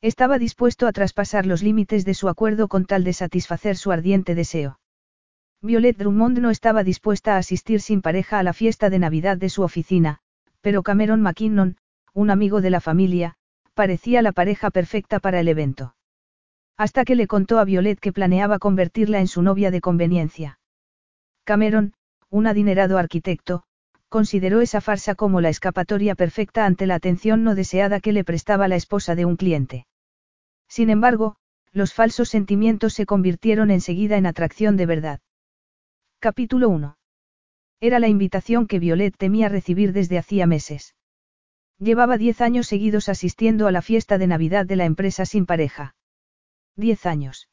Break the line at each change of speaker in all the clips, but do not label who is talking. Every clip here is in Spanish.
Estaba dispuesto a traspasar los límites de su acuerdo con tal de satisfacer su ardiente deseo. Violet Drummond no estaba dispuesta a asistir sin pareja a la fiesta de Navidad de su oficina, pero Cameron McKinnon, un amigo de la familia, parecía la pareja perfecta para el evento. Hasta que le contó a Violet que planeaba convertirla en su novia de conveniencia. Cameron, un adinerado arquitecto, consideró esa farsa como la escapatoria perfecta ante la atención no deseada que le prestaba la esposa de un cliente. Sin embargo, los falsos sentimientos se convirtieron enseguida en atracción de verdad. Capítulo 1. Era la invitación que Violet temía recibir desde hacía meses. Llevaba diez años seguidos asistiendo a la fiesta de Navidad de la empresa sin pareja. Diez años.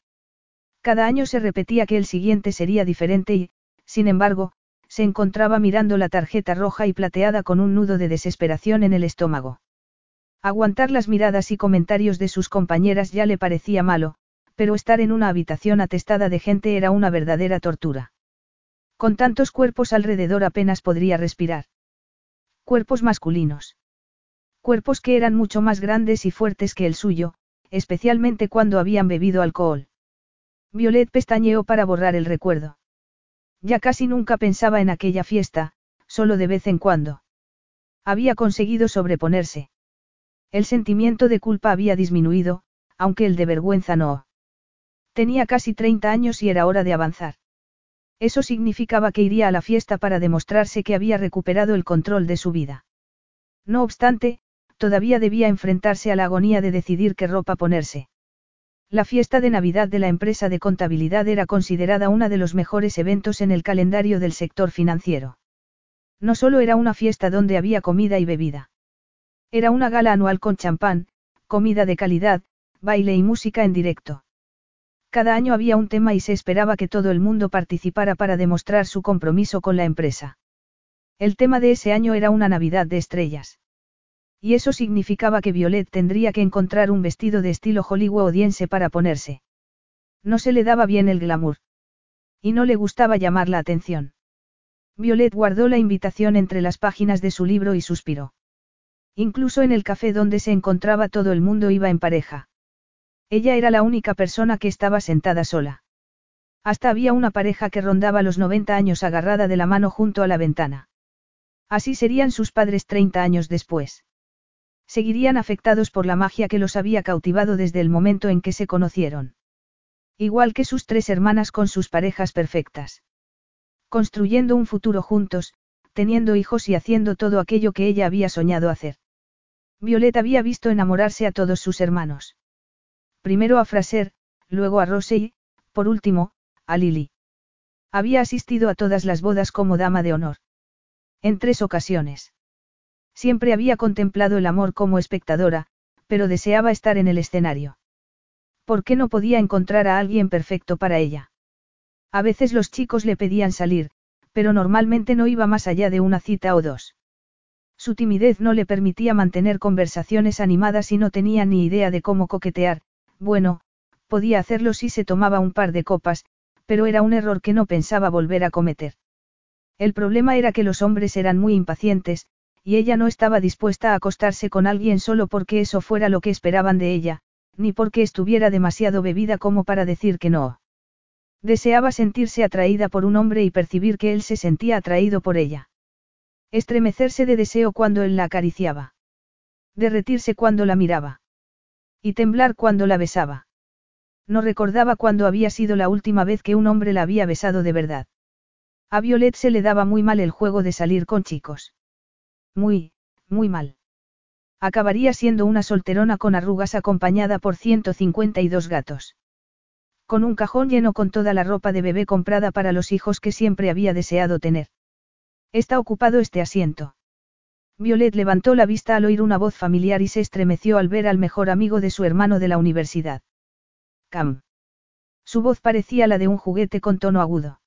Cada año se repetía que el siguiente sería diferente y, sin embargo, se encontraba mirando la tarjeta roja y plateada con un nudo de desesperación en el estómago. Aguantar las miradas y comentarios de sus compañeras ya le parecía malo, pero estar en una habitación atestada de gente era una verdadera tortura. Con tantos cuerpos alrededor apenas podría respirar. Cuerpos masculinos. Cuerpos que eran mucho más grandes y fuertes que el suyo, especialmente cuando habían bebido alcohol. Violet pestañeó para borrar el recuerdo. Ya casi nunca pensaba en aquella fiesta, solo de vez en cuando. Había conseguido sobreponerse. El sentimiento de culpa había disminuido, aunque el de vergüenza no. Tenía casi 30 años y era hora de avanzar. Eso significaba que iría a la fiesta para demostrarse que había recuperado el control de su vida. No obstante, todavía debía enfrentarse a la agonía de decidir qué ropa ponerse. La fiesta de Navidad de la empresa de contabilidad era considerada uno de los mejores eventos en el calendario del sector financiero. No solo era una fiesta donde había comida y bebida. Era una gala anual con champán, comida de calidad, baile y música en directo. Cada año había un tema y se esperaba que todo el mundo participara para demostrar su compromiso con la empresa. El tema de ese año era una Navidad de estrellas. Y eso significaba que Violet tendría que encontrar un vestido de estilo hollywoodiense para ponerse. No se le daba bien el glamour. Y no le gustaba llamar la atención. Violet guardó la invitación entre las páginas de su libro y suspiró. Incluso en el café donde se encontraba todo el mundo iba en pareja. Ella era la única persona que estaba sentada sola. Hasta había una pareja que rondaba los 90 años agarrada de la mano junto a la ventana. Así serían sus padres 30 años después. Seguirían afectados por la magia que los había cautivado desde el momento en que se conocieron. Igual que sus tres hermanas con sus parejas perfectas. Construyendo un futuro juntos, teniendo hijos y haciendo todo aquello que ella había soñado hacer. Violeta había visto enamorarse a todos sus hermanos. Primero a Fraser, luego a Rose y, por último, a Lily. Había asistido a todas las bodas como dama de honor. En tres ocasiones. Siempre había contemplado el amor como espectadora, pero deseaba estar en el escenario. ¿Por qué no podía encontrar a alguien perfecto para ella? A veces los chicos le pedían salir, pero normalmente no iba más allá de una cita o dos. Su timidez no le permitía mantener conversaciones animadas y no tenía ni idea de cómo coquetear, bueno, podía hacerlo si se tomaba un par de copas, pero era un error que no pensaba volver a cometer. El problema era que los hombres eran muy impacientes, y ella no estaba dispuesta a acostarse con alguien solo porque eso fuera lo que esperaban de ella, ni porque estuviera demasiado bebida como para decir que no. Deseaba sentirse atraída por un hombre y percibir que él se sentía atraído por ella. Estremecerse de deseo cuando él la acariciaba. Derretirse cuando la miraba. Y temblar cuando la besaba. No recordaba cuándo había sido la última vez que un hombre la había besado de verdad. A Violet se le daba muy mal el juego de salir con chicos. Muy, muy mal. Acabaría siendo una solterona con arrugas acompañada por 152 gatos. Con un cajón lleno con toda la ropa de bebé comprada para los hijos que siempre había deseado tener. Está ocupado este asiento. Violet levantó la vista al oír una voz familiar y se estremeció al ver al mejor amigo de su hermano de la universidad. Cam. Su voz parecía la de un juguete con tono agudo.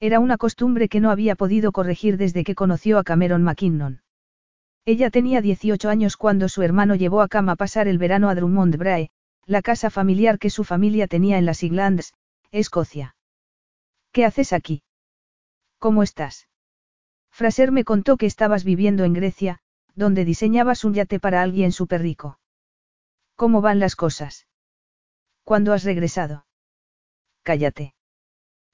Era una costumbre que no había podido corregir desde que conoció a Cameron McKinnon. Ella tenía 18 años cuando su hermano llevó a Cam a pasar el verano a Drummond Brae, la casa familiar que su familia tenía en las Highlands, Escocia. ¿Qué haces aquí? ¿Cómo estás? Fraser me contó que estabas viviendo en Grecia, donde diseñabas un yate para alguien súper rico. ¿Cómo van las cosas? ¿Cuándo has regresado? Cállate.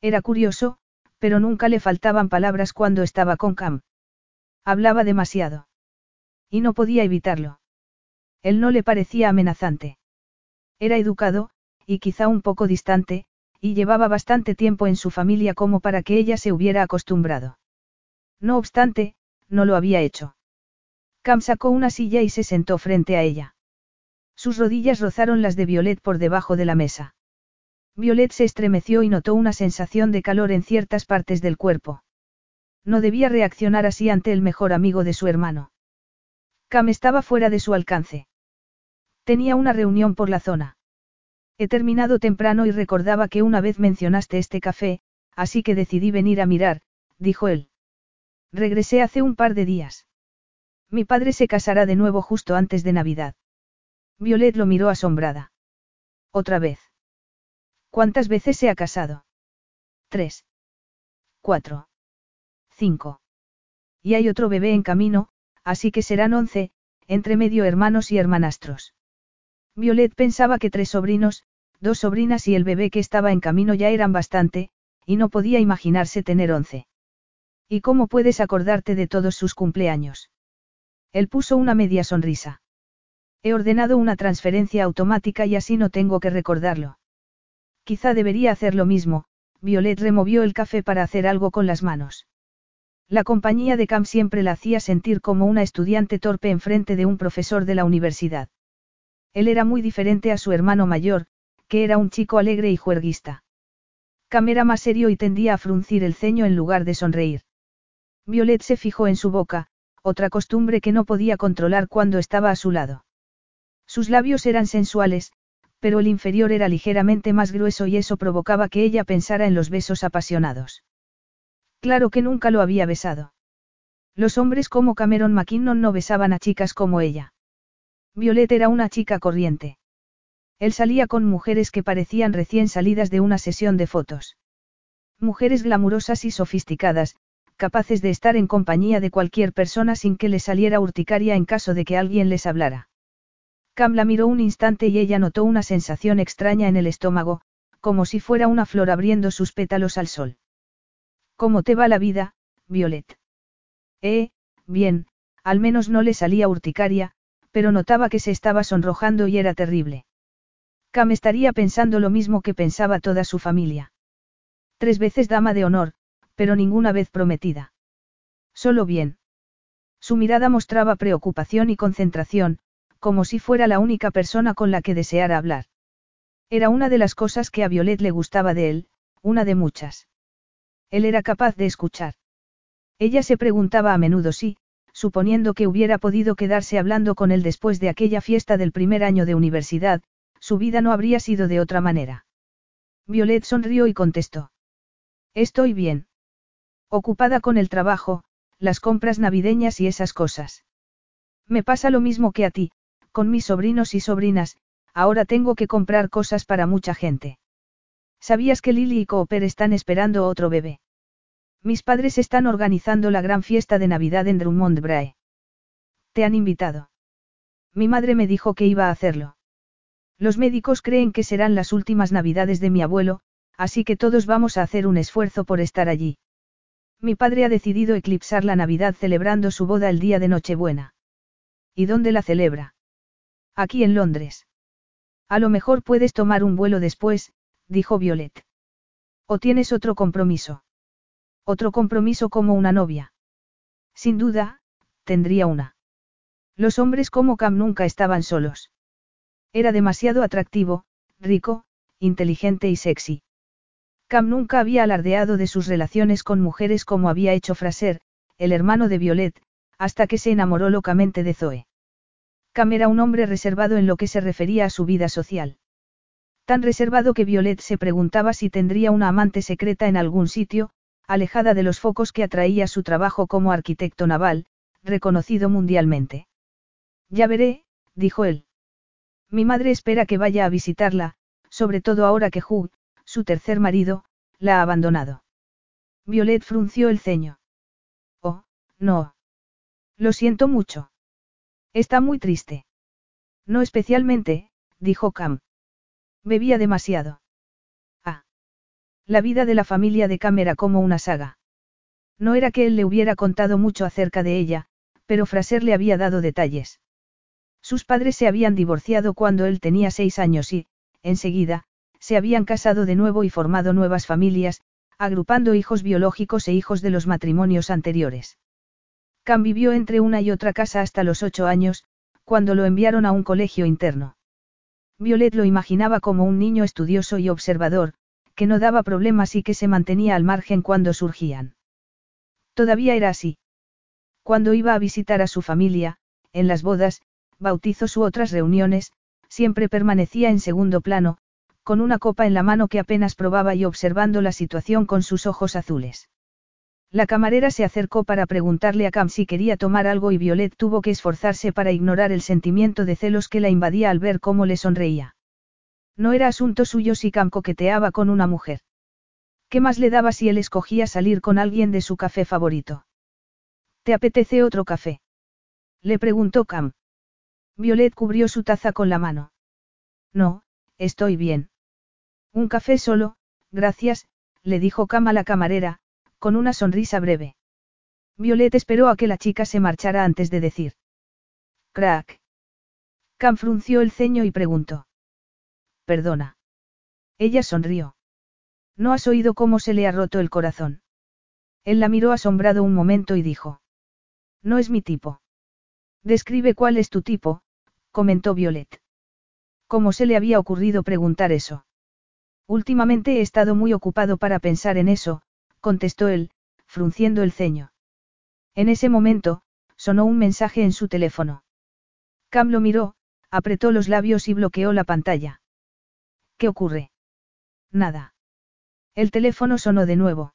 Era curioso, pero nunca le faltaban palabras cuando estaba con Cam. Hablaba demasiado. Y no podía evitarlo. Él no le parecía amenazante. Era educado, y quizá un poco distante, y llevaba bastante tiempo en su familia como para que ella se hubiera acostumbrado. No obstante, no lo había hecho. Cam sacó una silla y se sentó frente a ella. Sus rodillas rozaron las de Violet por debajo de la mesa. Violet se estremeció y notó una sensación de calor en ciertas partes del cuerpo. No debía reaccionar así ante el mejor amigo de su hermano. Cam estaba fuera de su alcance. Tenía una reunión por la zona. He terminado temprano y recordaba que una vez mencionaste este café, así que decidí venir a mirar, dijo él. Regresé hace un par de días. Mi padre se casará de nuevo justo antes de Navidad. Violet lo miró asombrada. Otra vez. ¿Cuántas veces se ha casado? Tres. Cuatro. Cinco. Y hay otro bebé en camino, así que serán once, entre medio hermanos y hermanastros. Violet pensaba que tres sobrinos, dos sobrinas y el bebé que estaba en camino ya eran bastante, y no podía imaginarse tener once. ¿Y cómo puedes acordarte de todos sus cumpleaños? Él puso una media sonrisa. He ordenado una transferencia automática y así no tengo que recordarlo. Quizá debería hacer lo mismo, Violet removió el café para hacer algo con las manos. La compañía de Cam siempre la hacía sentir como una estudiante torpe enfrente de un profesor de la universidad. Él era muy diferente a su hermano mayor, que era un chico alegre y juerguista. Cam era más serio y tendía a fruncir el ceño en lugar de sonreír. Violet se fijó en su boca, otra costumbre que no podía controlar cuando estaba a su lado. Sus labios eran sensuales, pero el inferior era ligeramente más grueso y eso provocaba que ella pensara en los besos apasionados. Claro que nunca lo había besado. Los hombres como Cameron McKinnon no besaban a chicas como ella. Violet era una chica corriente. Él salía con mujeres que parecían recién salidas de una sesión de fotos. Mujeres glamurosas y sofisticadas, capaces de estar en compañía de cualquier persona sin que le saliera urticaria en caso de que alguien les hablara. Cam la miró un instante y ella notó una sensación extraña en el estómago, como si fuera una flor abriendo sus pétalos al sol. ¿Cómo te va la vida, Violet? Eh, bien, al menos no le salía urticaria, pero notaba que se estaba sonrojando y era terrible. Cam estaría pensando lo mismo que pensaba toda su familia. Tres veces dama de honor, pero ninguna vez prometida. Solo bien. Su mirada mostraba preocupación y concentración, como si fuera la única persona con la que deseara hablar. Era una de las cosas que a Violet le gustaba de él, una de muchas. Él era capaz de escuchar. Ella se preguntaba a menudo si, suponiendo que hubiera podido quedarse hablando con él después de aquella fiesta del primer año de universidad, su vida no habría sido de otra manera. Violet sonrió y contestó. Estoy bien. Ocupada con el trabajo, las compras navideñas y esas cosas. Me pasa lo mismo que a ti, con mis sobrinos y sobrinas, ahora tengo que comprar cosas para mucha gente. ¿Sabías que Lily y Cooper están esperando otro bebé? Mis padres están organizando la gran fiesta de Navidad en Drummond Brae. ¿Te han invitado? Mi madre me dijo que iba a hacerlo. Los médicos creen que serán las últimas Navidades de mi abuelo, así que todos vamos a hacer un esfuerzo por estar allí. Mi padre ha decidido eclipsar la Navidad celebrando su boda el día de Nochebuena. ¿Y dónde la celebra? Aquí en Londres. A lo mejor puedes tomar un vuelo después, dijo Violet. ¿O tienes otro compromiso? Otro compromiso como una novia. Sin duda, tendría una. Los hombres como Cam nunca estaban solos. Era demasiado atractivo, rico, inteligente y sexy. Cam nunca había alardeado de sus relaciones con mujeres como había hecho Fraser, el hermano de Violet, hasta que se enamoró locamente de Zoe. Cam era un hombre reservado en lo que se refería a su vida social. Tan reservado que Violet se preguntaba si tendría una amante secreta en algún sitio, alejada de los focos que atraía su trabajo como arquitecto naval, reconocido mundialmente. Ya veré, dijo él. Mi madre espera que vaya a visitarla, sobre todo ahora que Hugh, su tercer marido, la ha abandonado. Violet frunció el ceño. Oh, no. Lo siento mucho. Está muy triste. No especialmente, dijo Cam. Bebía demasiado. Ah. La vida de la familia de Cam era como una saga. No era que él le hubiera contado mucho acerca de ella, pero Fraser le había dado detalles. Sus padres se habían divorciado cuando él tenía seis años y, enseguida, se habían casado de nuevo y formado nuevas familias, agrupando hijos biológicos e hijos de los matrimonios anteriores. Cam vivió entre una y otra casa hasta los ocho años, cuando lo enviaron a un colegio interno. Violet lo imaginaba como un niño estudioso y observador, que no daba problemas y que se mantenía al margen cuando surgían. Todavía era así. Cuando iba a visitar a su familia, en las bodas, bautizos u otras reuniones, siempre permanecía en segundo plano, con una copa en la mano que apenas probaba y observando la situación con sus ojos azules. La camarera se acercó para preguntarle a Cam si quería tomar algo y Violet tuvo que esforzarse para ignorar el sentimiento de celos que la invadía al ver cómo le sonreía. No era asunto suyo si Cam coqueteaba con una mujer. ¿Qué más le daba si él escogía salir con alguien de su café favorito? ¿Te apetece otro café? Le preguntó Cam. Violet cubrió su taza con la mano. No, estoy bien. Un café solo, gracias, le dijo Cam a la camarera, con una sonrisa breve. Violet esperó a que la chica se marchara antes de decir. Crack. Cam frunció el ceño y preguntó. Perdona. Ella sonrió. ¿No has oído cómo se le ha roto el corazón? Él la miró asombrado un momento y dijo. No es mi tipo. Describe cuál es tu tipo, comentó Violet. ¿Cómo se le había ocurrido preguntar eso? Últimamente he estado muy ocupado para pensar en eso, contestó él, frunciendo el ceño. En ese momento, sonó un mensaje en su teléfono. Cam lo miró, apretó los labios y bloqueó la pantalla. ¿Qué ocurre? Nada. El teléfono sonó de nuevo.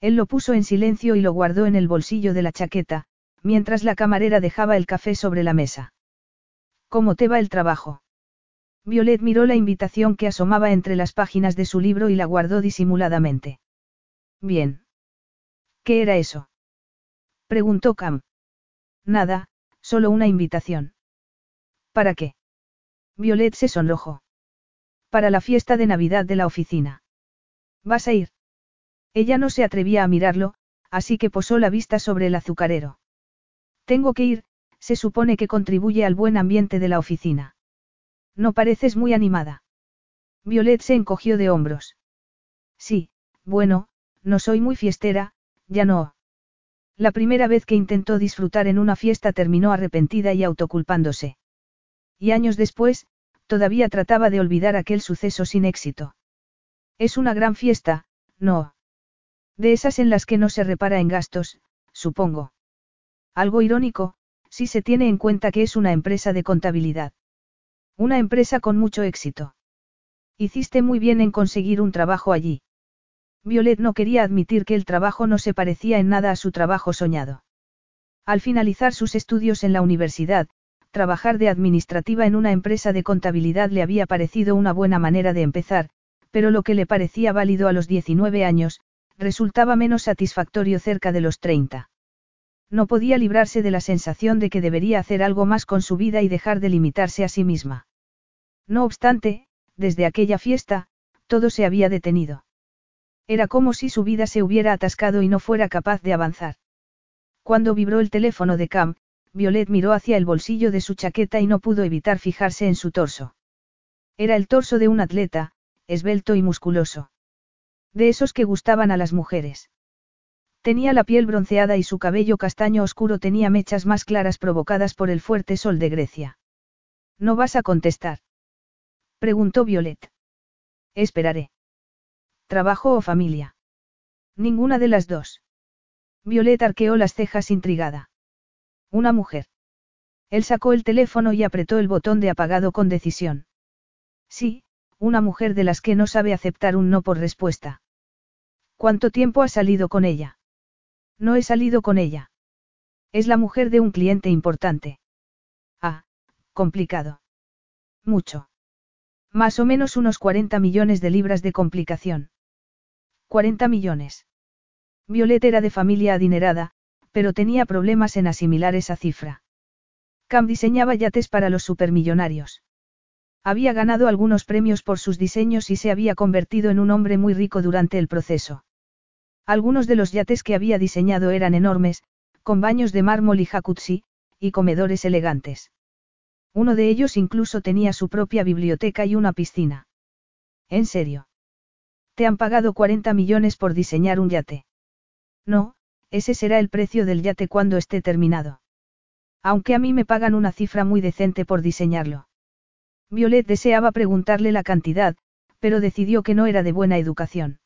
Él lo puso en silencio y lo guardó en el bolsillo de la chaqueta, mientras la camarera dejaba el café sobre la mesa. ¿Cómo te va el trabajo? Violet miró la invitación que asomaba entre las páginas de su libro y la guardó disimuladamente. Bien. ¿Qué era eso? Preguntó Cam. Nada, solo una invitación. ¿Para qué? Violet se sonrojó. Para la fiesta de Navidad de la oficina. ¿Vas a ir? Ella no se atrevía a mirarlo, así que posó la vista sobre el azucarero. Tengo que ir, se supone que contribuye al buen ambiente de la oficina. No pareces muy animada. Violet se encogió de hombros. Sí, bueno, no soy muy fiestera, ya no. La primera vez que intentó disfrutar en una fiesta terminó arrepentida y autoculpándose. Y años después, todavía trataba de olvidar aquel suceso sin éxito. Es una gran fiesta, no. De esas en las que no se repara en gastos, supongo. Algo irónico, si se tiene en cuenta que es una empresa de contabilidad. Una empresa con mucho éxito. Hiciste muy bien en conseguir un trabajo allí. Violet no quería admitir que el trabajo no se parecía en nada a su trabajo soñado. Al finalizar sus estudios en la universidad, trabajar de administrativa en una empresa de contabilidad le había parecido una buena manera de empezar, pero lo que le parecía válido a los 19 años, resultaba menos satisfactorio cerca de los 30. No podía librarse de la sensación de que debería hacer algo más con su vida y dejar de limitarse a sí misma. No obstante, desde aquella fiesta, todo se había detenido. Era como si su vida se hubiera atascado y no fuera capaz de avanzar. Cuando vibró el teléfono de Cam, Violet miró hacia el bolsillo de su chaqueta y no pudo evitar fijarse en su torso. Era el torso de un atleta, esbelto y musculoso. De esos que gustaban a las mujeres. Tenía la piel bronceada y su cabello castaño oscuro tenía mechas más claras provocadas por el fuerte sol de Grecia. ¿No vas a contestar? Preguntó Violet. Esperaré. ¿Trabajo o familia? Ninguna de las dos. Violet arqueó las cejas intrigada. Una mujer. Él sacó el teléfono y apretó el botón de apagado con decisión. Sí, una mujer de las que no sabe aceptar un no por respuesta. ¿Cuánto tiempo has salido con ella? No he salido con ella. Es la mujer de un cliente importante. Ah, complicado. Mucho. Más o menos unos 40 millones de libras de complicación. 40 millones. Violet era de familia adinerada, pero tenía problemas en asimilar esa cifra. Cam diseñaba yates para los supermillonarios. Había ganado algunos premios por sus diseños y se había convertido en un hombre muy rico durante el proceso. Algunos de los yates que había diseñado eran enormes, con baños de mármol y jacuzzi, y comedores elegantes. Uno de ellos incluso tenía su propia biblioteca y una piscina. ¿En serio? Te han pagado 40 millones por diseñar un yate. No, ese será el precio del yate cuando esté terminado. Aunque a mí me pagan una cifra muy decente por diseñarlo. Violet deseaba preguntarle la cantidad, pero decidió que no era de buena educación.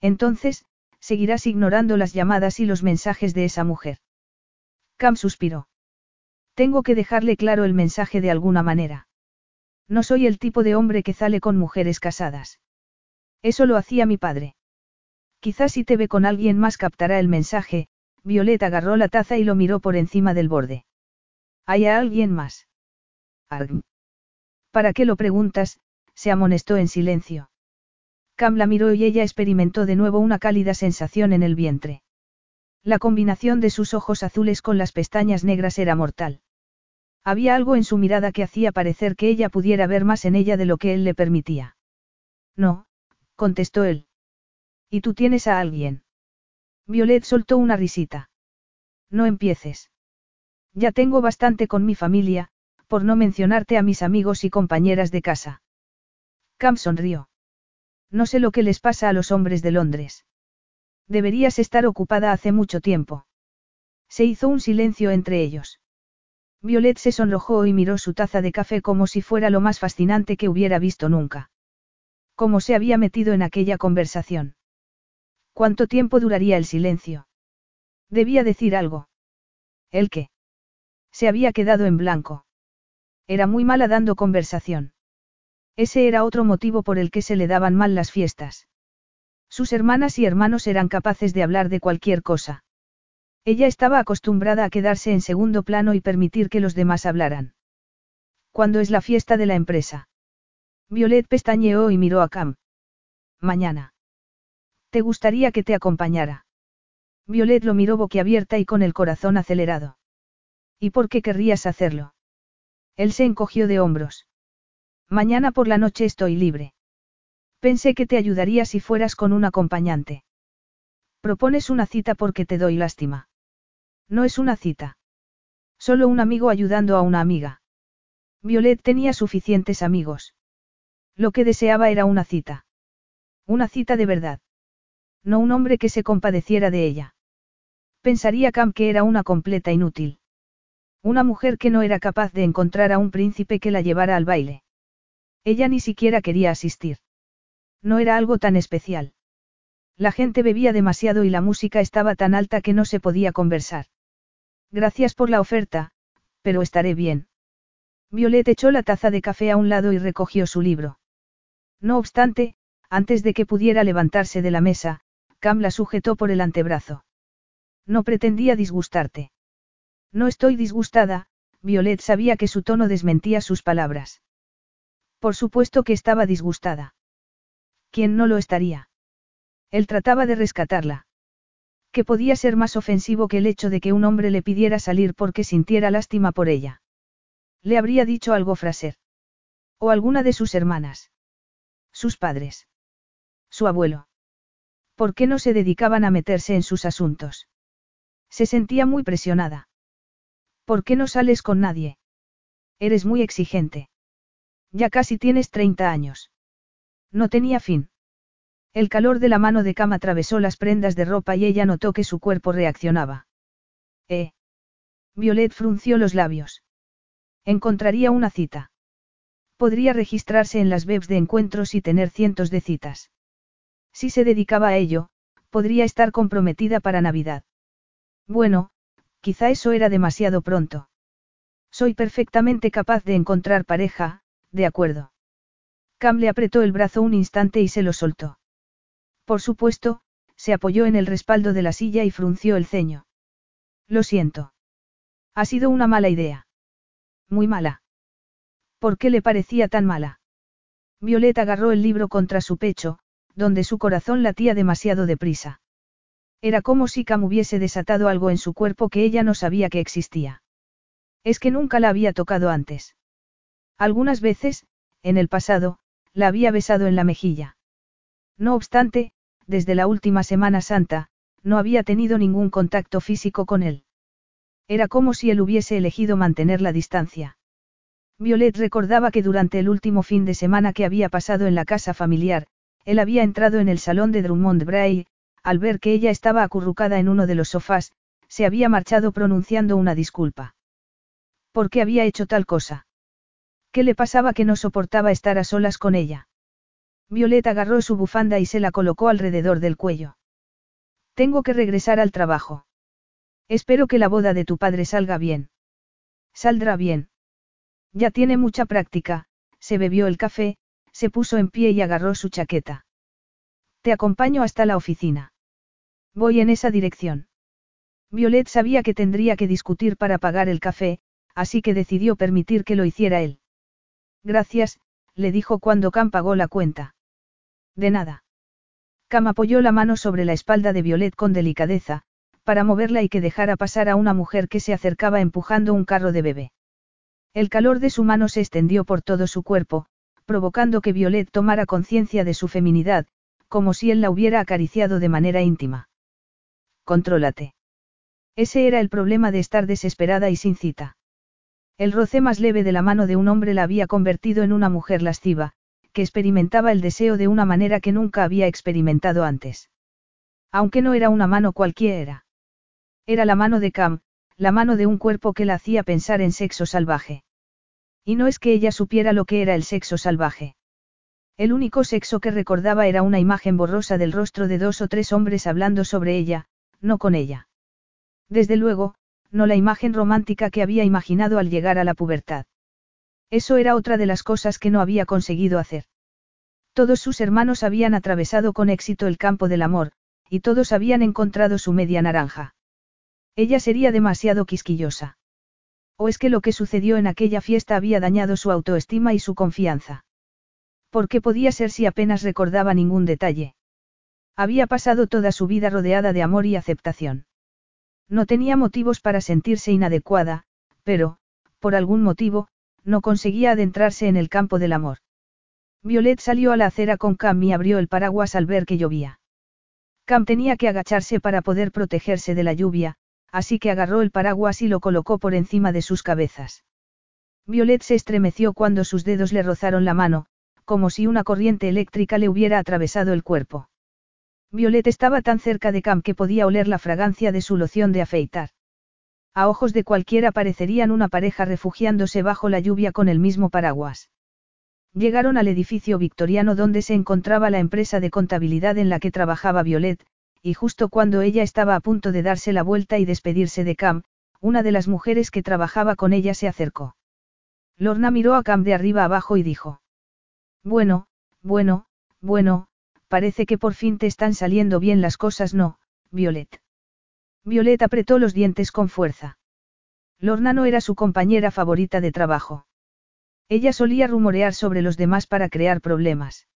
Entonces, seguirás ignorando las llamadas y los mensajes de esa mujer. Cam suspiró. Tengo que dejarle claro el mensaje de alguna manera. No soy el tipo de hombre que sale con mujeres casadas. Eso lo hacía mi padre. Quizás si te ve con alguien más captará el mensaje, Violet agarró la taza y lo miró por encima del borde. ¿Hay alguien más? ¿Para qué lo preguntas? se amonestó en silencio. Cam la miró y ella experimentó de nuevo una cálida sensación en el vientre. La combinación de sus ojos azules con las pestañas negras era mortal. Había algo en su mirada que hacía parecer que ella pudiera ver más en ella de lo que él le permitía. No, contestó él. ¿Y tú tienes a alguien? Violet soltó una risita. No empieces. Ya tengo bastante con mi familia, por no mencionarte a mis amigos y compañeras de casa. Cam sonrió. No sé lo que les pasa a los hombres de Londres. Deberías estar ocupada hace mucho tiempo. Se hizo un silencio entre ellos. Violet se sonrojó y miró su taza de café como si fuera lo más fascinante que hubiera visto nunca. ¿Cómo se había metido en aquella conversación? ¿Cuánto tiempo duraría el silencio? Debía decir algo. ¿El qué? Se había quedado en blanco. Era muy mala dando conversación. Ese era otro motivo por el que se le daban mal las fiestas. Sus hermanas y hermanos eran capaces de hablar de cualquier cosa. Ella estaba acostumbrada a quedarse en segundo plano y permitir que los demás hablaran. ¿Cuándo es la fiesta de la empresa? Violet pestañeó y miró a Cam. Mañana. ¿Te gustaría que te acompañara? Violet lo miró boquiabierta y con el corazón acelerado. ¿Y por qué querrías hacerlo? Él se encogió de hombros. Mañana por la noche estoy libre. Pensé que te ayudaría si fueras con un acompañante. Propones una cita porque te doy lástima. No es una cita. Solo un amigo ayudando a una amiga. Violet tenía suficientes amigos. Lo que deseaba era una cita. Una cita de verdad. No un hombre que se compadeciera de ella. Pensaría Cam que era una completa inútil. Una mujer que no era capaz de encontrar a un príncipe que la llevara al baile. Ella ni siquiera quería asistir. No era algo tan especial. La gente bebía demasiado y la música estaba tan alta que no se podía conversar. Gracias por la oferta, pero estaré bien. Violet echó la taza de café a un lado y recogió su libro. No obstante, antes de que pudiera levantarse de la mesa, Cam la sujetó por el antebrazo. No pretendía disgustarte. No estoy disgustada, Violet sabía que su tono desmentía sus palabras. Por supuesto que estaba disgustada. ¿Quién no lo estaría? Él trataba de rescatarla. ¿Qué podía ser más ofensivo que el hecho de que un hombre le pidiera salir porque sintiera lástima por ella? Le habría dicho algo Fraser. O alguna de sus hermanas. Sus padres. Su abuelo. ¿Por qué no se dedicaban a meterse en sus asuntos? Se sentía muy presionada. ¿Por qué no sales con nadie? Eres muy exigente. Ya casi tienes 30 años. No tenía fin. El calor de la mano de cama atravesó las prendas de ropa y ella notó que su cuerpo reaccionaba. ¿Eh? Violet frunció los labios. Encontraría una cita. Podría registrarse en las webs de encuentros y tener cientos de citas. Si se dedicaba a ello, podría estar comprometida para Navidad. Bueno, Quizá eso era demasiado pronto. Soy perfectamente capaz de encontrar pareja, de acuerdo. Cam le apretó el brazo un instante y se lo soltó. Por supuesto, se apoyó en el respaldo de la silla y frunció el ceño. Lo siento. Ha sido una mala idea. Muy mala. ¿Por qué le parecía tan mala? Violet agarró el libro contra su pecho, donde su corazón latía demasiado deprisa. Era como si Cam hubiese desatado algo en su cuerpo que ella no sabía que existía. Es que nunca la había tocado antes. Algunas veces, en el pasado, la había besado en la mejilla. No obstante, desde la última Semana Santa, no había tenido ningún contacto físico con él. Era como si él hubiese elegido mantener la distancia. Violet recordaba que durante el último fin de semana que había pasado en la casa familiar, él había entrado en el salón de Drummond Bray, al ver que ella estaba acurrucada en uno de los sofás, se había marchado pronunciando una disculpa. ¿Por qué había hecho tal cosa? ¿Qué le pasaba que no soportaba estar a solas con ella? Violet agarró su bufanda y se la colocó alrededor del cuello. Tengo que regresar al trabajo. Espero que la boda de tu padre salga bien. Saldrá bien. Ya tiene mucha práctica, se bebió el café, se puso en pie y agarró su chaqueta. Te acompaño hasta la oficina. Voy en esa dirección. Violet sabía que tendría que discutir para pagar el café, así que decidió permitir que lo hiciera él. Gracias, le dijo cuando Cam pagó la cuenta. De nada. Cam apoyó la mano sobre la espalda de Violet con delicadeza, para moverla y que dejara pasar a una mujer que se acercaba empujando un carro de bebé. El calor de su mano se extendió por todo su cuerpo, provocando que Violet tomara conciencia de su feminidad, como si él la hubiera acariciado de manera íntima. Contrólate. Ese era el problema de estar desesperada y sin cita. El roce más leve de la mano de un hombre la había convertido en una mujer lasciva, que experimentaba el deseo de una manera que nunca había experimentado antes. Aunque no era una mano cualquiera. Era la mano de Cam, la mano de un cuerpo que la hacía pensar en sexo salvaje. Y no es que ella supiera lo que era el sexo salvaje. El único sexo que recordaba era una imagen borrosa del rostro de dos o tres hombres hablando sobre ella, no con ella. Desde luego, no la imagen romántica que había imaginado al llegar a la pubertad. Eso era otra de las cosas que no había conseguido hacer. Todos sus hermanos habían atravesado con éxito el campo del amor, y todos habían encontrado su media naranja. Ella sería demasiado quisquillosa. ¿O es que lo que sucedió en aquella fiesta había dañado su autoestima y su confianza? ¿Por qué podía ser si apenas recordaba ningún detalle? Había pasado toda su vida rodeada de amor y aceptación. No tenía motivos para sentirse inadecuada, pero, por algún motivo, no conseguía adentrarse en el campo del amor. Violet salió a la acera con Cam y abrió el paraguas al ver que llovía. Cam tenía que agacharse para poder protegerse de la lluvia, así que agarró el paraguas y lo colocó por encima de sus cabezas. Violet se estremeció cuando sus dedos le rozaron la mano, como si una corriente eléctrica le hubiera atravesado el cuerpo. Violet estaba tan cerca de Cam que podía oler la fragancia de su loción de afeitar. A ojos de cualquiera parecerían una pareja refugiándose bajo la lluvia con el mismo paraguas. Llegaron al edificio victoriano donde se encontraba la empresa de contabilidad en la que trabajaba Violet, y justo cuando ella estaba a punto de darse la vuelta y despedirse de Cam, una de las mujeres que trabajaba con ella se acercó. Lorna miró a Cam de arriba abajo y dijo. Bueno, bueno, bueno, parece que por fin te están saliendo bien las cosas, ¿no, Violet? Violet apretó los dientes con fuerza. Lorna no era su compañera favorita de trabajo. Ella solía rumorear sobre los demás para crear problemas.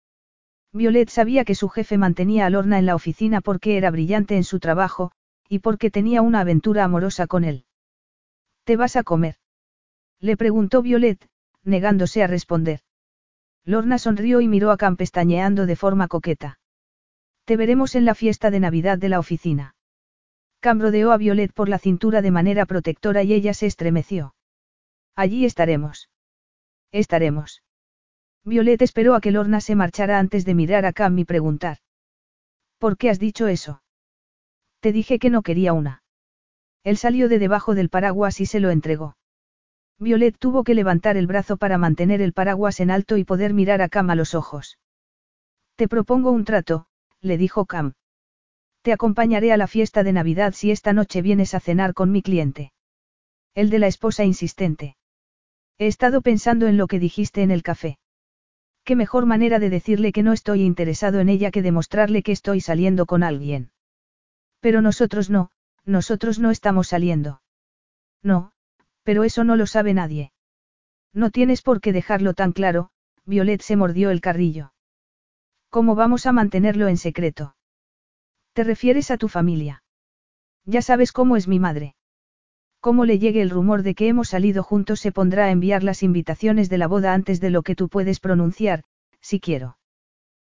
Violet sabía que su jefe mantenía a Lorna en la oficina porque era brillante en su trabajo, y porque tenía una aventura amorosa con él. ¿Te vas a comer? Le preguntó Violet, negándose a responder. Lorna sonrió y miró a Cam pestañeando de forma coqueta. Te veremos en la fiesta de Navidad de la oficina. Cam rodeó a Violet por la cintura de manera protectora y ella se estremeció. Allí estaremos. Estaremos. Violet esperó a que Lorna se marchara antes de mirar a Cam y preguntar. ¿Por qué has dicho eso? Te dije que no quería una. Él salió de debajo del paraguas y se lo entregó. Violet tuvo que levantar el brazo para mantener el paraguas en alto y poder mirar a Cam a los ojos. Te propongo un trato, le dijo Cam. Te acompañaré a la fiesta de Navidad si esta noche vienes a cenar con mi cliente. El de la esposa insistente. He estado pensando en lo que dijiste en el café. Qué mejor manera de decirle que no estoy interesado en ella que demostrarle que estoy saliendo con alguien. Pero nosotros no, nosotros no estamos saliendo. No, pero eso no lo sabe nadie. No tienes por qué dejarlo tan claro, Violet se mordió el carrillo. ¿Cómo vamos a mantenerlo en secreto? ¿Te refieres a tu familia? Ya sabes cómo es mi madre. Cómo le llegue el rumor de que hemos salido juntos se pondrá a enviar las invitaciones de la boda antes de lo que tú puedes pronunciar, si quiero.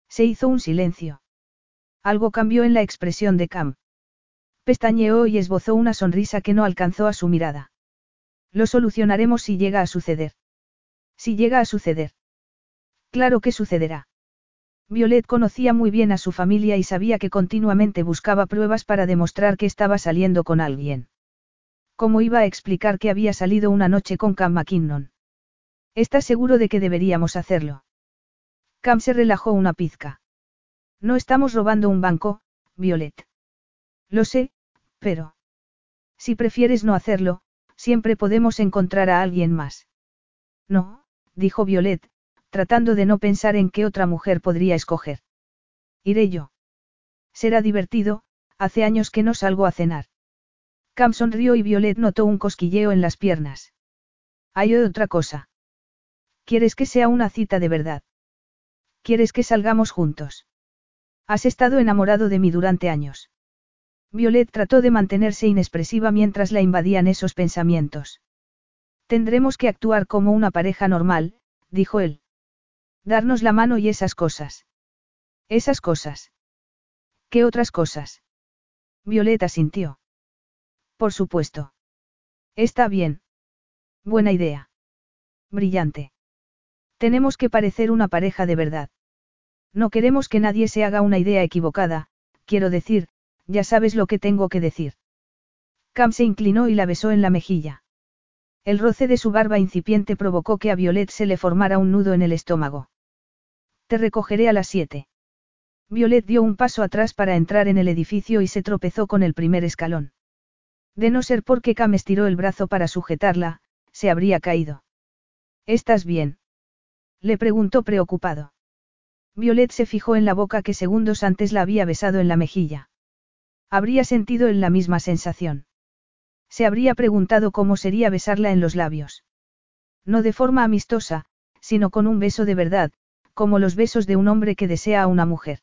Se hizo un silencio. Algo cambió en la expresión de Cam. Pestañeó y esbozó una sonrisa que no alcanzó a su mirada. Lo solucionaremos si llega a suceder. Si llega a suceder. Claro que sucederá. Violet conocía muy bien a su familia y sabía que continuamente buscaba pruebas para demostrar que estaba saliendo con alguien. ¿Cómo iba a explicar que había salido una noche con Cam McKinnon? ¿Estás seguro de que deberíamos hacerlo? Cam se relajó una pizca. No estamos robando un banco, Violet. Lo sé, pero... Si prefieres no hacerlo, siempre podemos encontrar a alguien más. No, dijo Violet, tratando de no pensar en qué otra mujer podría escoger. Iré yo. Será divertido, hace años que no salgo a cenar. Cam sonrió y Violet notó un cosquilleo en las piernas. Hay otra cosa. ¿Quieres que sea una cita de verdad? ¿Quieres que salgamos juntos? Has estado enamorado de mí durante años. Violet trató de mantenerse inexpresiva mientras la invadían esos pensamientos. Tendremos que actuar como una pareja normal, dijo él. Darnos la mano y esas cosas. Esas cosas. ¿Qué otras cosas? Violeta sintió. Por supuesto. Está bien. Buena idea. Brillante. Tenemos que parecer una pareja de verdad. No queremos que nadie se haga una idea equivocada, quiero decir, ya sabes lo que tengo que decir. Cam se inclinó y la besó en la mejilla. El roce de su barba incipiente provocó que a Violet se le formara un nudo en el estómago. Te recogeré a las siete. Violet dio un paso atrás para entrar en el edificio y se tropezó con el primer escalón. De no ser porque Cam estiró el brazo para sujetarla, se habría caído. ¿Estás bien? Le preguntó preocupado. Violet se fijó en la boca que segundos antes la había besado en la mejilla. Habría sentido en la misma sensación. Se habría preguntado cómo sería besarla en los labios. No de forma amistosa, sino con un beso de verdad, como los besos de un hombre que desea a una mujer.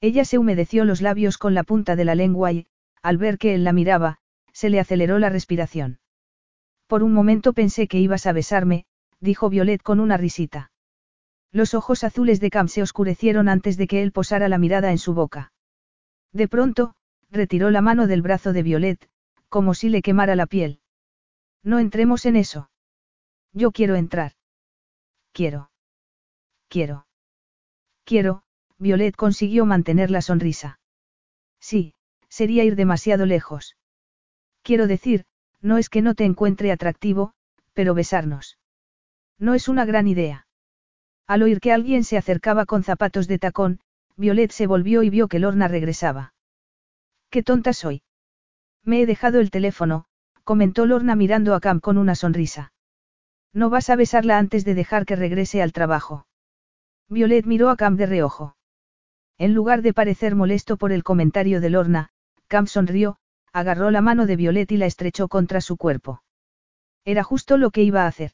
Ella se humedeció los labios con la punta de la lengua y, al ver que él la miraba, se le aceleró la respiración. Por un momento pensé que ibas a besarme, dijo Violet con una risita. Los ojos azules de Cam se oscurecieron antes de que él posara la mirada en su boca. De pronto, retiró la mano del brazo de Violet, como si le quemara la piel. No entremos en eso. Yo quiero entrar. Quiero. Quiero. Quiero, Violet consiguió mantener la sonrisa. Sí, sería ir demasiado lejos. Quiero decir, no es que no te encuentre atractivo, pero besarnos. No es una gran idea. Al oír que alguien se acercaba con zapatos de tacón, Violet se volvió y vio que Lorna regresaba. Qué tonta soy. Me he dejado el teléfono, comentó Lorna mirando a Cam con una sonrisa. No vas a besarla antes de dejar que regrese al trabajo. Violet miró a Cam de reojo. En lugar de parecer molesto por el comentario de Lorna, Cam sonrió, agarró la mano de Violet y la estrechó contra su cuerpo. Era justo lo que iba a hacer.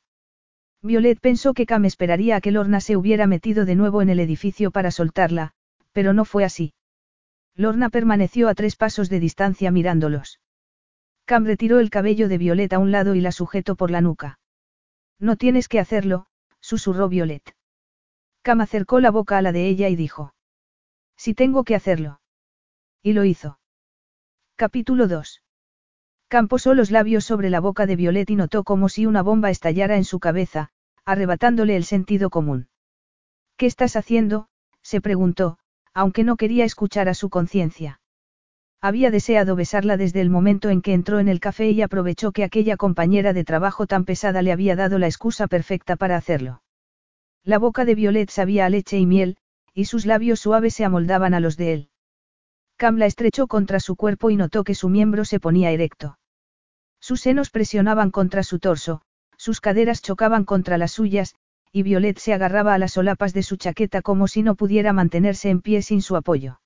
Violet pensó que Cam esperaría a que Lorna se hubiera metido de nuevo en el edificio para soltarla, pero no fue así. Lorna permaneció a tres pasos de distancia mirándolos. Cam retiró el cabello de Violet a un lado y la sujetó por la nuca. No tienes que hacerlo, susurró Violet. Cam acercó la boca a la de ella y dijo. Si tengo que hacerlo. Y lo hizo. Capítulo 2. Cam posó los labios sobre la boca de Violet y notó como si una bomba estallara en su cabeza, arrebatándole el sentido común. ¿Qué estás haciendo? se preguntó, aunque no quería escuchar a su conciencia. Había deseado besarla desde el momento en que entró en el café y aprovechó que aquella compañera de trabajo tan pesada le había dado la excusa perfecta para hacerlo. La boca de Violet sabía leche y miel, y sus labios suaves se amoldaban a los de él. Cam la estrechó contra su cuerpo y notó que su miembro se ponía erecto. Sus senos presionaban contra su torso, sus caderas chocaban contra las suyas, y Violet se agarraba a las solapas de su chaqueta como si no pudiera mantenerse en pie sin su apoyo.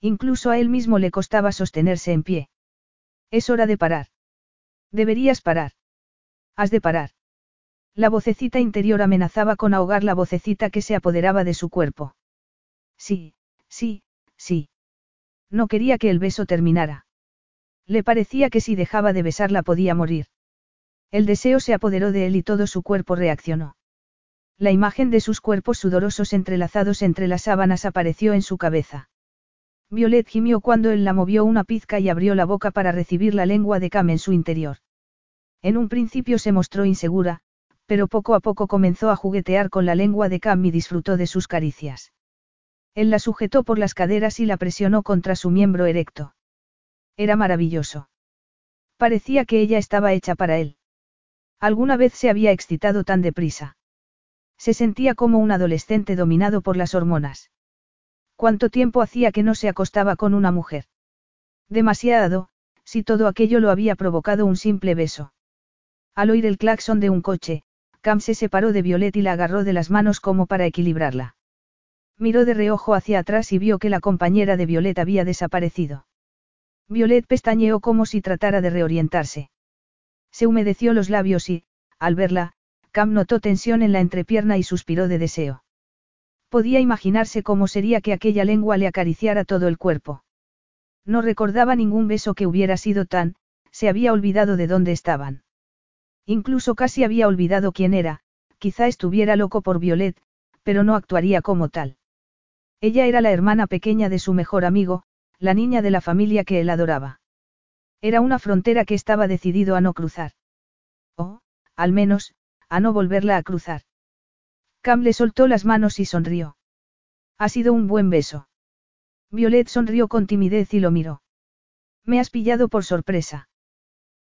Incluso a él mismo le costaba sostenerse en pie. Es hora de parar. Deberías parar. Has de parar. La vocecita interior amenazaba con ahogar la vocecita que se apoderaba de su cuerpo. Sí, sí, sí. No quería que el beso terminara. Le parecía que si dejaba de besarla podía morir. El deseo se apoderó de él y todo su cuerpo reaccionó. La imagen de sus cuerpos sudorosos entrelazados entre las sábanas apareció en su cabeza. Violet gimió cuando él la movió una pizca y abrió la boca para recibir la lengua de Cam en su interior. En un principio se mostró insegura, pero poco a poco comenzó a juguetear con la lengua de Cam y disfrutó de sus caricias. Él la sujetó por las caderas y la presionó contra su miembro erecto. Era maravilloso. Parecía que ella estaba hecha para él. Alguna vez se había excitado tan deprisa. Se sentía como un adolescente dominado por las hormonas. ¿Cuánto tiempo hacía que no se acostaba con una mujer? Demasiado, si todo aquello lo había provocado un simple beso. Al oír el claxon de un coche, Cam se separó de Violet y la agarró de las manos como para equilibrarla. Miró de reojo hacia atrás y vio que la compañera de Violet había desaparecido. Violet pestañeó como si tratara de reorientarse. Se humedeció los labios y, al verla, Cam notó tensión en la entrepierna y suspiró de deseo. Podía imaginarse cómo sería que aquella lengua le acariciara todo el cuerpo. No recordaba ningún beso que hubiera sido tan, se había olvidado de dónde estaban. Incluso casi había olvidado quién era, quizá estuviera loco por Violet, pero no actuaría como tal. Ella era la hermana pequeña de su mejor amigo, la niña de la familia que él adoraba. Era una frontera que estaba decidido a no cruzar. O, al menos, a no volverla a cruzar. Cam le soltó las manos y sonrió. Ha sido un buen beso. Violet sonrió con timidez y lo miró. Me has pillado por sorpresa.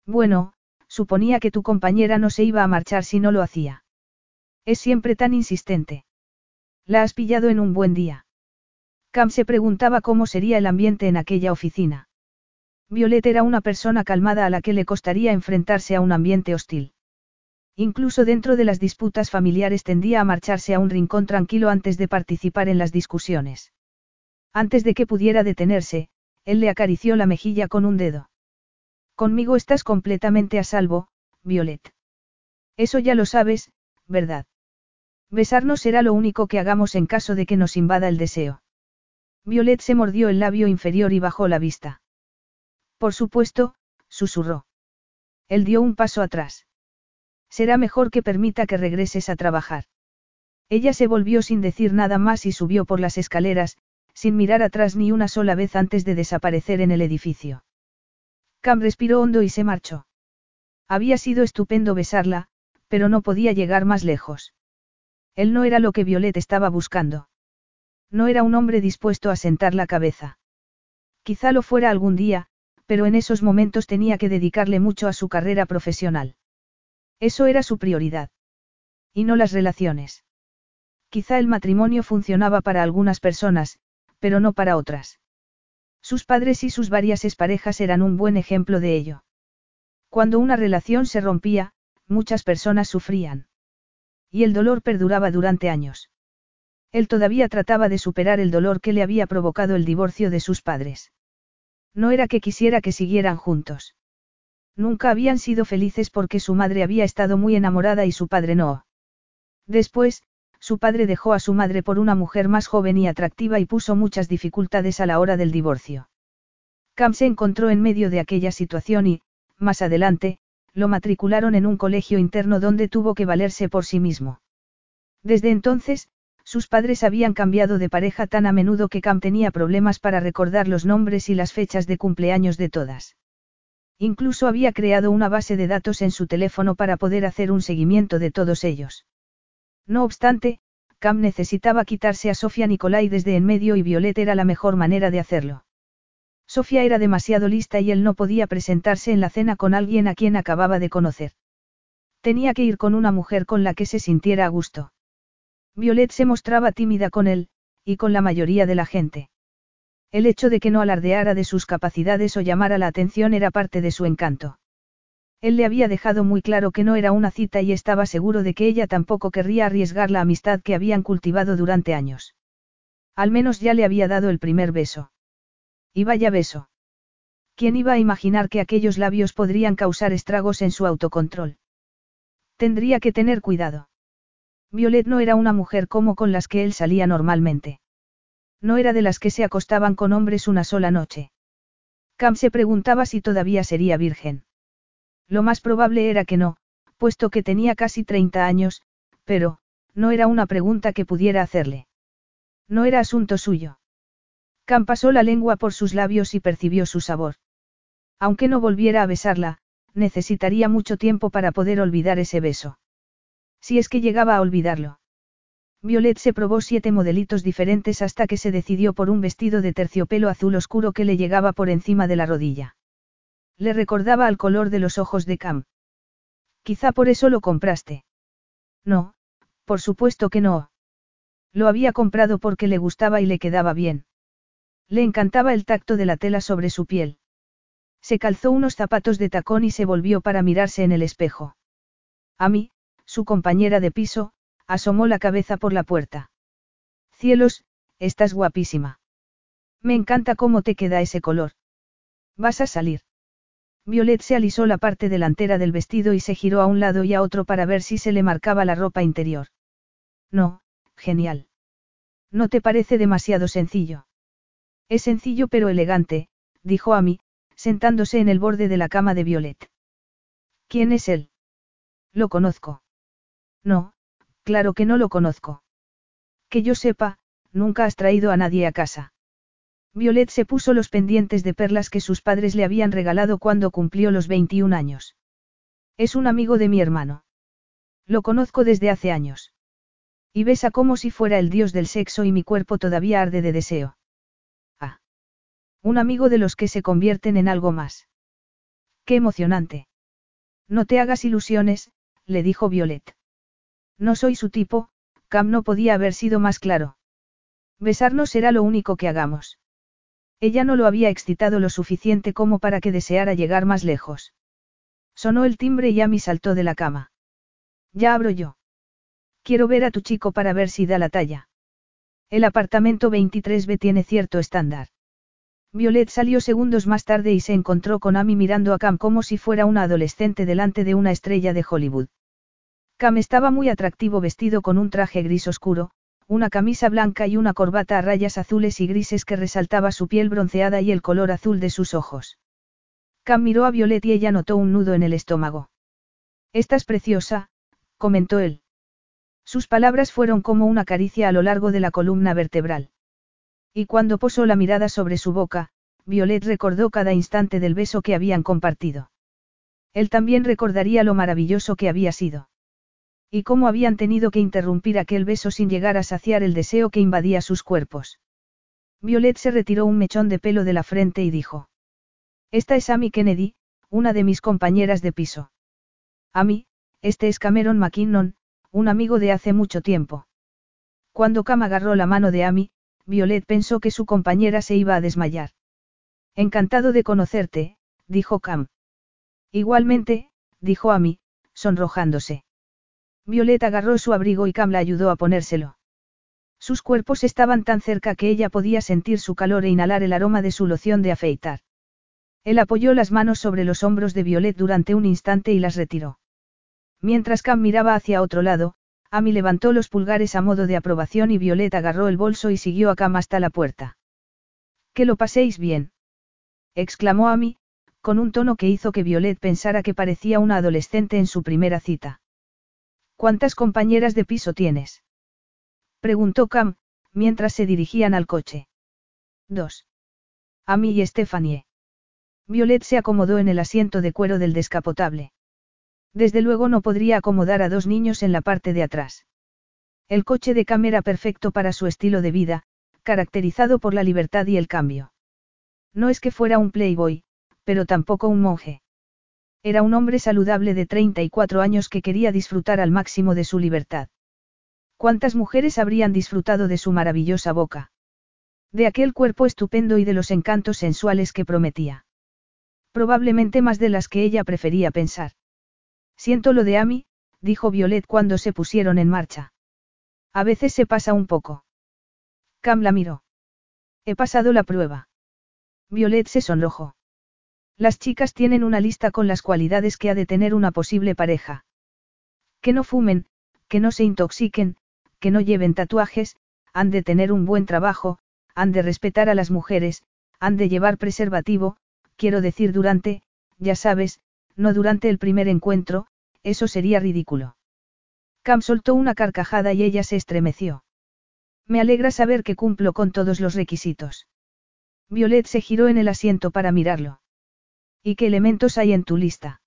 Bueno, suponía que tu compañera no se iba a marchar si no lo hacía. Es siempre tan insistente. La has pillado en un buen día. Cam se preguntaba cómo sería el ambiente en aquella oficina. Violet era una persona calmada a la que le costaría enfrentarse a un ambiente hostil. Incluso dentro de las disputas familiares tendía a marcharse a un rincón tranquilo antes de participar en las discusiones. Antes de que pudiera detenerse, él le acarició la mejilla con un dedo. Conmigo estás completamente a salvo, Violet. Eso ya lo sabes, ¿verdad? Besarnos será lo único que hagamos en caso de que nos invada el deseo. Violet se mordió el labio inferior y bajó la vista. Por supuesto, susurró. Él dio un paso atrás. Será mejor que permita que regreses a trabajar. Ella se volvió sin decir nada más y subió por las escaleras, sin mirar atrás ni una sola vez antes de desaparecer en el edificio. Cam respiró hondo y se marchó. Había sido estupendo besarla, pero no podía llegar más lejos. Él no era lo que Violet estaba buscando. No era un hombre dispuesto a sentar la cabeza. Quizá lo fuera algún día, pero en esos momentos tenía que dedicarle mucho a su carrera profesional. Eso era su prioridad. Y no las relaciones. Quizá el matrimonio funcionaba para algunas personas, pero no para otras. Sus padres y sus varias exparejas eran un buen ejemplo de ello. Cuando una relación se rompía, muchas personas sufrían. Y el dolor perduraba durante años. Él todavía trataba de superar el dolor que le había provocado el divorcio de sus padres. No era que quisiera que siguieran juntos. Nunca habían sido felices porque su madre había estado muy enamorada y su padre no. Después, su padre dejó a su madre por una mujer más joven y atractiva y puso muchas dificultades a la hora del divorcio. Cam se encontró en medio de aquella situación y, más adelante, lo matricularon en un colegio interno donde tuvo que valerse por sí mismo. Desde entonces, sus padres habían cambiado de pareja tan a menudo que Cam tenía problemas para recordar los nombres y las fechas de cumpleaños de todas. Incluso había creado una base de datos en su teléfono para poder hacer un seguimiento de todos ellos. No obstante, Cam necesitaba quitarse a Sofía Nicolai desde en medio y Violet era la mejor manera de hacerlo. Sofía era demasiado lista y él no podía presentarse en la cena con alguien a quien acababa de conocer. Tenía que ir con una mujer con la que se sintiera a gusto. Violet se mostraba tímida con él, y con la mayoría de la gente. El hecho de que no alardeara de sus capacidades o llamara la atención era parte de su encanto. Él le había dejado muy claro que no era una cita y estaba seguro de que ella tampoco querría arriesgar la amistad que habían cultivado durante años. Al menos ya le había dado el primer beso. Y vaya beso. ¿Quién iba a imaginar que aquellos labios podrían causar estragos en su autocontrol? Tendría que tener cuidado. Violet no era una mujer como con las que él salía normalmente. No era de las que se acostaban con hombres una sola noche. Cam se preguntaba si todavía sería virgen. Lo más probable era que no, puesto que tenía casi 30 años, pero, no era una pregunta que pudiera hacerle. No era asunto suyo. Cam pasó la lengua por sus labios y percibió su sabor. Aunque no volviera a besarla, necesitaría mucho tiempo para poder olvidar ese beso. Si es que llegaba a olvidarlo. Violet se probó siete modelitos diferentes hasta que se decidió por un vestido de terciopelo azul oscuro que le llegaba por encima de la rodilla. Le recordaba al color de los ojos de Cam. Quizá por eso lo compraste. No, por supuesto que no. Lo había comprado porque le gustaba y le quedaba bien. Le encantaba el tacto de la tela sobre su piel. Se calzó unos zapatos de tacón y se volvió para mirarse en el espejo. A mí, su compañera de piso, asomó la cabeza por la puerta. Cielos, estás guapísima. Me encanta cómo te queda ese color. ¿Vas a salir? Violet se alisó la parte delantera del vestido y se giró a un lado y a otro para ver si se le marcaba la ropa interior. No, genial. ¿No te parece demasiado sencillo? Es sencillo pero elegante, dijo Amy, sentándose en el borde de la cama de Violet. ¿Quién es él? Lo conozco. No, claro que no lo conozco. Que yo sepa, nunca has traído a nadie a casa. Violet se puso los pendientes de perlas que sus padres le habían regalado cuando cumplió los 21 años. Es un amigo de mi hermano. Lo conozco desde hace años. Y besa como si fuera el dios del sexo y mi cuerpo todavía arde de deseo. Ah. Un amigo de los que se convierten en algo más. Qué emocionante. No te hagas ilusiones, le dijo Violet. No soy su tipo, Cam no podía haber sido más claro. Besarnos será lo único que hagamos. Ella no lo había excitado lo suficiente como para que deseara llegar más lejos. Sonó el timbre y Amy saltó de la cama. Ya abro yo. Quiero ver a tu chico para ver si da la talla. El apartamento 23B tiene cierto estándar. Violet salió segundos más tarde y se encontró con Amy mirando a Cam como si fuera una adolescente delante de una estrella de Hollywood. Cam estaba muy atractivo vestido con un traje gris oscuro, una camisa blanca y una corbata a rayas azules y grises que resaltaba su piel bronceada y el color azul de sus ojos. Cam miró a Violet y ella notó un nudo en el estómago. Estás preciosa, comentó él. Sus palabras fueron como una caricia a lo largo de la columna vertebral. Y cuando posó la mirada sobre su boca, Violet recordó cada instante del beso que habían compartido. Él también recordaría lo maravilloso que había sido. Y cómo habían tenido que interrumpir aquel beso sin llegar a saciar el deseo que invadía sus cuerpos. Violet se retiró un mechón de pelo de la frente y dijo. Esta es Amy Kennedy, una de mis compañeras de piso. Amy, este es Cameron McKinnon, un amigo de hace mucho tiempo. Cuando Cam agarró la mano de Amy, Violet pensó que su compañera se iba a desmayar. Encantado de conocerte, dijo Cam. Igualmente, dijo Amy, sonrojándose. Violet agarró su abrigo y Cam la ayudó a ponérselo. Sus cuerpos estaban tan cerca que ella podía sentir su calor e inhalar el aroma de su loción de afeitar. Él apoyó las manos sobre los hombros de Violet durante un instante y las retiró. Mientras Cam miraba hacia otro lado, Amy levantó los pulgares a modo de aprobación y Violet agarró el bolso y siguió a Cam hasta la puerta. Que lo paséis bien. exclamó Amy, con un tono que hizo que Violet pensara que parecía una adolescente en su primera cita. ¿Cuántas compañeras de piso tienes? Preguntó Cam, mientras se dirigían al coche. Dos. A mí y Stephanie. Violet se acomodó en el asiento de cuero del descapotable. Desde luego no podría acomodar a dos niños en la parte de atrás. El coche de Cam era perfecto para su estilo de vida, caracterizado por la libertad y el cambio. No es que fuera un playboy, pero tampoco un monje. Era un hombre saludable de 34 años que quería disfrutar al máximo de su libertad. ¿Cuántas mujeres habrían disfrutado de su maravillosa boca? De aquel cuerpo estupendo y de los encantos sensuales que prometía. Probablemente más de las que ella prefería pensar. Siento lo de Amy, dijo Violet cuando se pusieron en marcha. A veces se pasa un poco. Cam la miró. He pasado la prueba. Violet se sonrojó. Las chicas tienen una lista con las cualidades que ha de tener una posible pareja. Que no fumen, que no se intoxiquen, que no lleven tatuajes, han de tener un buen trabajo, han de respetar a las mujeres, han de llevar preservativo, quiero decir durante, ya sabes, no durante el primer encuentro, eso sería ridículo. Cam soltó una carcajada y ella se estremeció. Me alegra saber que cumplo con todos los requisitos. Violet se giró en el asiento para mirarlo. ¿Y qué elementos hay en tu lista?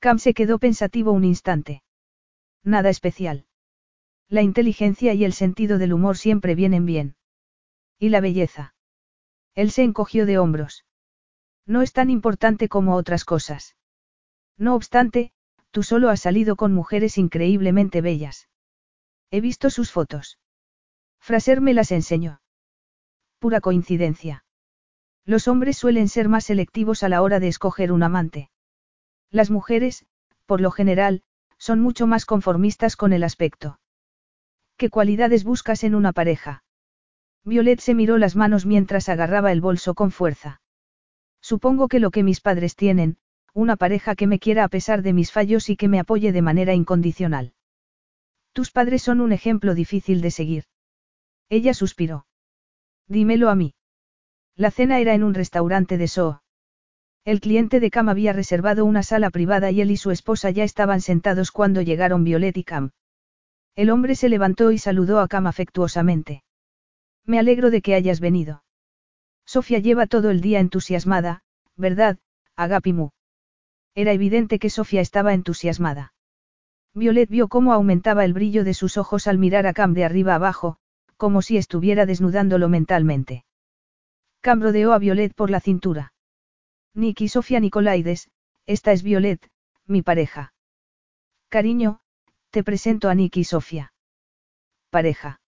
Cam se quedó pensativo un instante. Nada especial. La inteligencia y el sentido del humor siempre vienen bien. ¿Y la belleza? Él se encogió de hombros. No es tan importante como otras cosas. No obstante, tú solo has salido con mujeres increíblemente bellas. He visto sus fotos. Fraser me las enseñó. Pura coincidencia. Los hombres suelen ser más selectivos a la hora de escoger un amante. Las mujeres, por lo general, son mucho más conformistas con el aspecto. ¿Qué cualidades buscas en una pareja? Violet se miró las manos mientras agarraba el bolso con fuerza. Supongo que lo que mis padres tienen, una pareja que me quiera a pesar de mis fallos y que me apoye de manera incondicional. Tus padres son un ejemplo difícil de seguir. Ella suspiró. Dímelo a mí. La cena era en un restaurante de Soho. El cliente de Cam había reservado una sala privada y él y su esposa ya estaban sentados cuando llegaron Violet y Cam. El hombre se levantó y saludó a Cam afectuosamente. Me alegro de que hayas venido. Sofía lleva todo el día entusiasmada, ¿verdad, Agapimu? Era evidente que Sofía estaba entusiasmada. Violet vio cómo aumentaba el brillo de sus ojos al mirar a Cam de arriba abajo, como si estuviera desnudándolo mentalmente. Cam rodeó a Violet por la cintura. Nicky Sofía Nicolaides, esta es Violet, mi pareja. Cariño, te presento a Nicky Sofía. Pareja.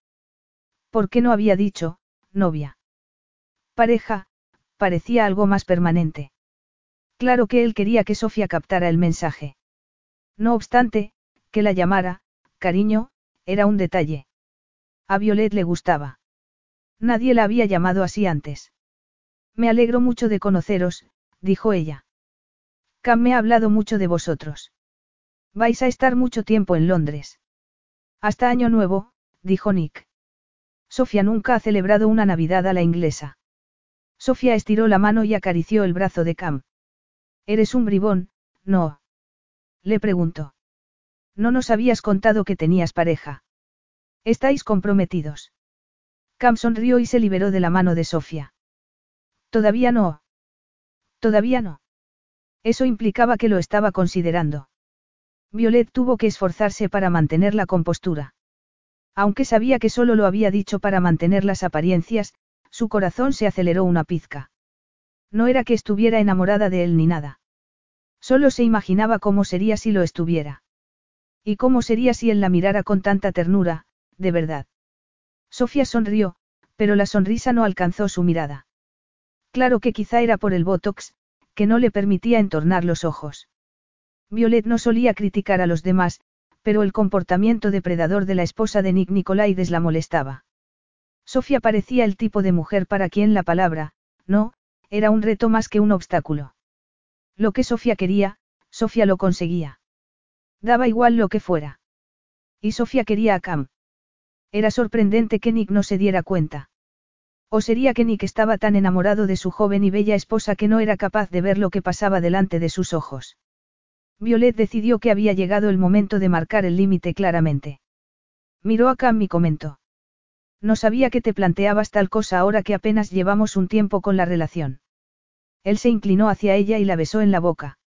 ¿Por qué no había dicho, novia? Pareja, parecía algo más permanente. Claro que él quería que Sofía captara el mensaje. No obstante, que la llamara, cariño, era un detalle. A Violet le gustaba. Nadie la había llamado así antes. Me alegro mucho de conoceros, dijo ella. Cam me ha hablado mucho de vosotros. Vais a estar mucho tiempo en Londres. Hasta Año Nuevo, dijo Nick. Sofía nunca ha celebrado una Navidad a la inglesa. Sofía estiró la mano y acarició el brazo de Cam. Eres un bribón, ¿no? Le preguntó. No nos habías contado que tenías pareja. ¿Estáis comprometidos? Cam sonrió y se liberó de la mano de Sofía. Todavía no. Todavía no. Eso implicaba que lo estaba considerando. Violet tuvo que esforzarse para mantener la compostura. Aunque sabía que solo lo había dicho para mantener las apariencias, su corazón se aceleró una pizca. No era que estuviera enamorada de él ni nada. Solo se imaginaba cómo sería si lo estuviera. Y cómo sería si él la mirara con tanta ternura, de verdad. Sofía sonrió, pero la sonrisa no alcanzó su mirada. Claro que quizá era por el Botox, que no le permitía entornar los ojos. Violet no solía criticar a los demás, pero el comportamiento depredador de la esposa de Nick Nicolaides la molestaba. Sofía parecía el tipo de mujer para quien la palabra, no, era un reto más que un obstáculo. Lo que Sofía quería, Sofía lo conseguía. Daba igual lo que fuera. Y Sofía quería a Cam. Era sorprendente que Nick no se diera cuenta. ¿O sería que Nick estaba tan enamorado de su joven y bella esposa que no era capaz de ver lo que pasaba delante de sus ojos? Violet decidió que había llegado el momento de marcar el límite claramente. Miró a Cam y comentó. No sabía que te planteabas tal cosa ahora que apenas llevamos un tiempo con la relación. Él se inclinó hacia ella y la besó en la boca.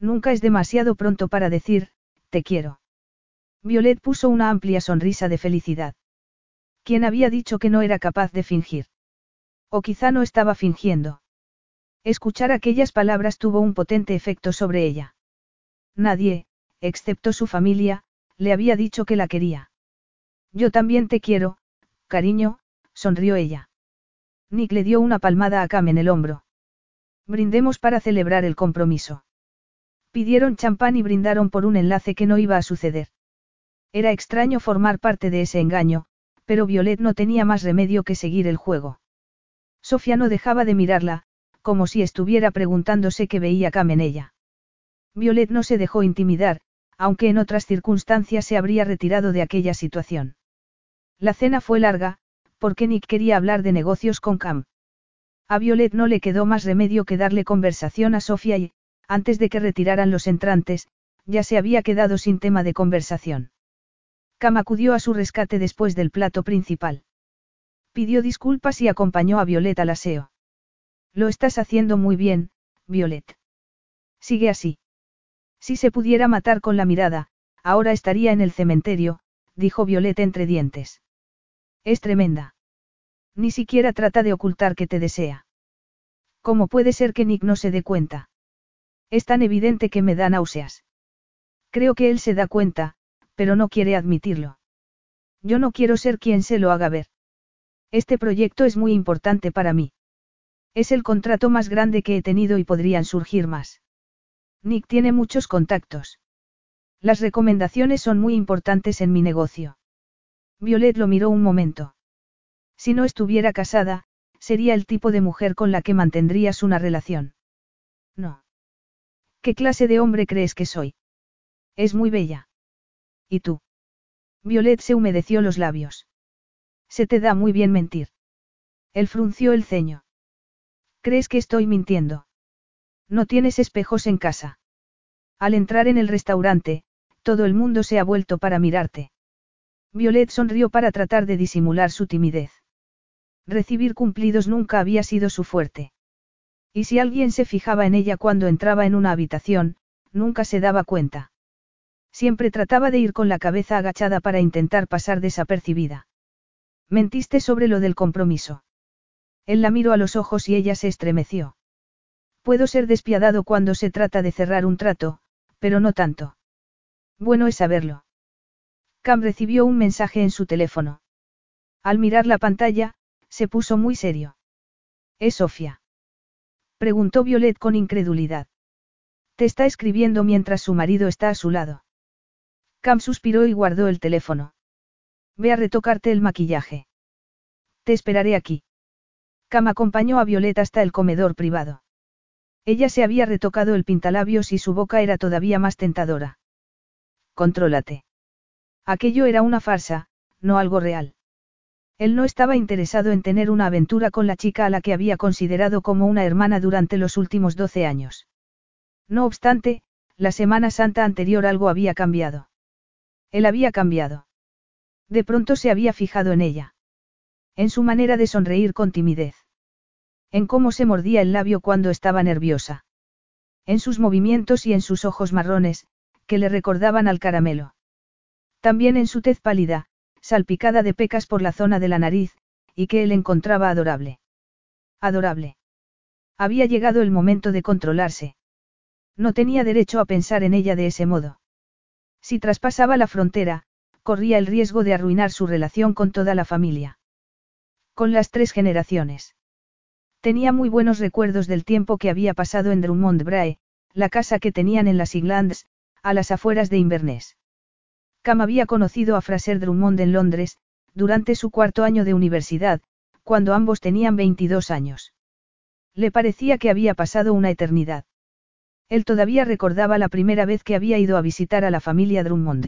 Nunca es demasiado pronto para decir, te quiero. Violet puso una amplia sonrisa de felicidad. ¿Quién había dicho que no era capaz de fingir? O quizá no estaba fingiendo. Escuchar aquellas palabras tuvo un potente efecto sobre ella. Nadie, excepto su familia, le había dicho que la quería. Yo también te quiero, cariño, sonrió ella. Nick le dio una palmada a Cam en el hombro. Brindemos para celebrar el compromiso. Pidieron champán y brindaron por un enlace que no iba a suceder. Era extraño formar parte de ese engaño, pero Violet no tenía más remedio que seguir el juego. Sofía no dejaba de mirarla, como si estuviera preguntándose qué veía Cam en ella. Violet no se dejó intimidar, aunque en otras circunstancias se habría retirado de aquella situación. La cena fue larga, porque Nick quería hablar de negocios con Cam. A Violet no le quedó más remedio que darle conversación a Sofía y, antes de que retiraran los entrantes, ya se había quedado sin tema de conversación. Cam acudió a su rescate después del plato principal. Pidió disculpas y acompañó a Violet al aseo. Lo estás haciendo muy bien, Violet. Sigue así. Si se pudiera matar con la mirada, ahora estaría en el cementerio, dijo Violet entre dientes. Es tremenda. Ni siquiera trata de ocultar que te desea. ¿Cómo puede ser que Nick no se dé cuenta? Es tan evidente que me da náuseas. Creo que él se da cuenta, pero no quiere admitirlo. Yo no quiero ser quien se lo haga ver. Este proyecto es muy importante para mí. Es el contrato más grande que he tenido y podrían surgir más. Nick tiene muchos contactos. Las recomendaciones son muy importantes en mi negocio. Violet lo miró un momento. Si no estuviera casada, sería el tipo de mujer con la que mantendrías una relación. No. ¿Qué clase de hombre crees que soy? Es muy bella. ¿Y tú? Violet se humedeció los labios. Se te da muy bien mentir. Él frunció el ceño. ¿Crees que estoy mintiendo? No tienes espejos en casa. Al entrar en el restaurante, todo el mundo se ha vuelto para mirarte. Violet sonrió para tratar de disimular su timidez. Recibir cumplidos nunca había sido su fuerte. Y si alguien se fijaba en ella cuando entraba en una habitación, nunca se daba cuenta. Siempre trataba de ir con la cabeza agachada para intentar pasar desapercibida. Mentiste sobre lo del compromiso. Él la miró a los ojos y ella se estremeció. Puedo ser despiadado cuando se trata de cerrar un trato, pero no tanto. Bueno es saberlo. Cam recibió un mensaje en su teléfono. Al mirar la pantalla, se puso muy serio. ¿Es Sofía? Preguntó Violet con incredulidad. Te está escribiendo mientras su marido está a su lado. Cam suspiró y guardó el teléfono. Ve a retocarte el maquillaje. Te esperaré aquí. Cam acompañó a Violet hasta el comedor privado. Ella se había retocado el pintalabios y su boca era todavía más tentadora. Contrólate. Aquello era una farsa, no algo real. Él no estaba interesado en tener una aventura con la chica a la que había considerado como una hermana durante los últimos doce años. No obstante, la Semana Santa anterior algo había cambiado. Él había cambiado. De pronto se había fijado en ella. En su manera de sonreír con timidez. En cómo se mordía el labio cuando estaba nerviosa. En sus movimientos y en sus ojos marrones, que le recordaban al caramelo. También en su tez pálida, salpicada de pecas por la zona de la nariz, y que él encontraba adorable. Adorable. Había llegado el momento de controlarse. No tenía derecho a pensar en ella de ese modo. Si traspasaba la frontera, corría el riesgo de arruinar su relación con toda la familia. Con las tres generaciones. Tenía muy buenos recuerdos del tiempo que había pasado en Drummond Brae, la casa que tenían en las Iglands, a las afueras de Inverness. Cam había conocido a Fraser Drummond en Londres, durante su cuarto año de universidad, cuando ambos tenían 22 años. Le parecía que había pasado una eternidad. Él todavía recordaba la primera vez que había ido a visitar a la familia Drummond.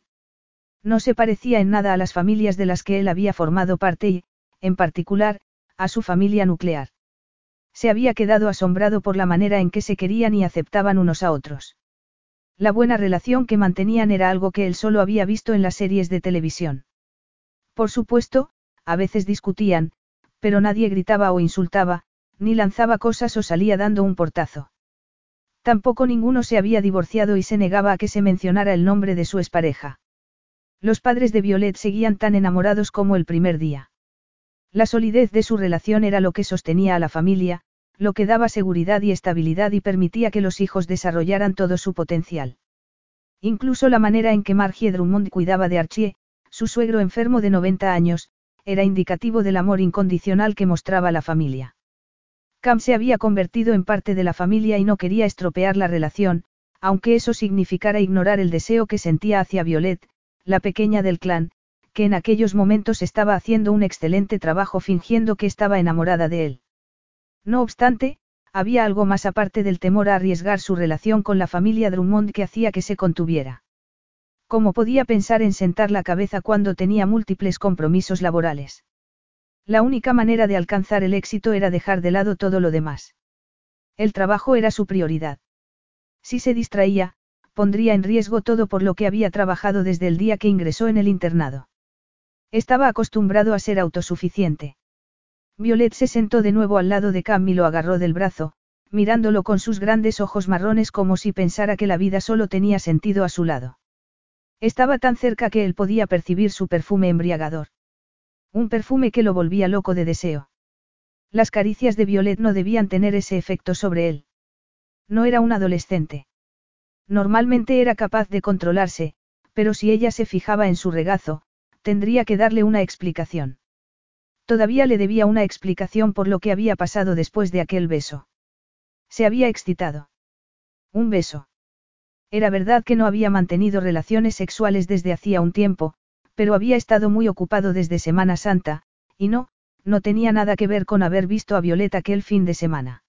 No se parecía en nada a las familias de las que él había formado parte y, en particular, a su familia nuclear. Se había quedado asombrado por la manera en que se querían y aceptaban unos a otros. La buena relación que mantenían era algo que él solo había visto en las series de televisión. Por supuesto, a veces discutían, pero nadie gritaba o insultaba, ni lanzaba cosas o salía dando un portazo. Tampoco ninguno se había divorciado y se negaba a que se mencionara el nombre de su expareja. Los padres de Violet seguían tan enamorados como el primer día. La solidez de su relación era lo que sostenía a la familia, lo que daba seguridad y estabilidad y permitía que los hijos desarrollaran todo su potencial. Incluso la manera en que Margie Drummond cuidaba de Archie, su suegro enfermo de 90 años, era indicativo del amor incondicional que mostraba la familia. Cam se había convertido en parte de la familia y no quería estropear la relación, aunque eso significara ignorar el deseo que sentía hacia Violet, la pequeña del clan, que en aquellos momentos estaba haciendo un excelente trabajo fingiendo que estaba enamorada de él. No obstante, había algo más aparte del temor a arriesgar su relación con la familia Drummond que hacía que se contuviera. ¿Cómo podía pensar en sentar la cabeza cuando tenía múltiples compromisos laborales? La única manera de alcanzar el éxito era dejar de lado todo lo demás. El trabajo era su prioridad. Si se distraía, pondría en riesgo todo por lo que había trabajado desde el día que ingresó en el internado. Estaba acostumbrado a ser autosuficiente. Violet se sentó de nuevo al lado de Cam y lo agarró del brazo, mirándolo con sus grandes ojos marrones como si pensara que la vida solo tenía sentido a su lado. Estaba tan cerca que él podía percibir su perfume embriagador. Un perfume que lo volvía loco de deseo. Las caricias de Violet no debían tener ese efecto sobre él. No era un adolescente. Normalmente era capaz de controlarse, pero si ella se fijaba en su regazo, tendría que darle una explicación. Todavía le debía una explicación por lo que había pasado después de aquel beso. Se había excitado. Un beso. Era verdad que no había mantenido relaciones sexuales desde hacía un tiempo, pero había estado muy ocupado desde Semana Santa, y no, no tenía nada que ver con haber visto a Violeta aquel fin de semana.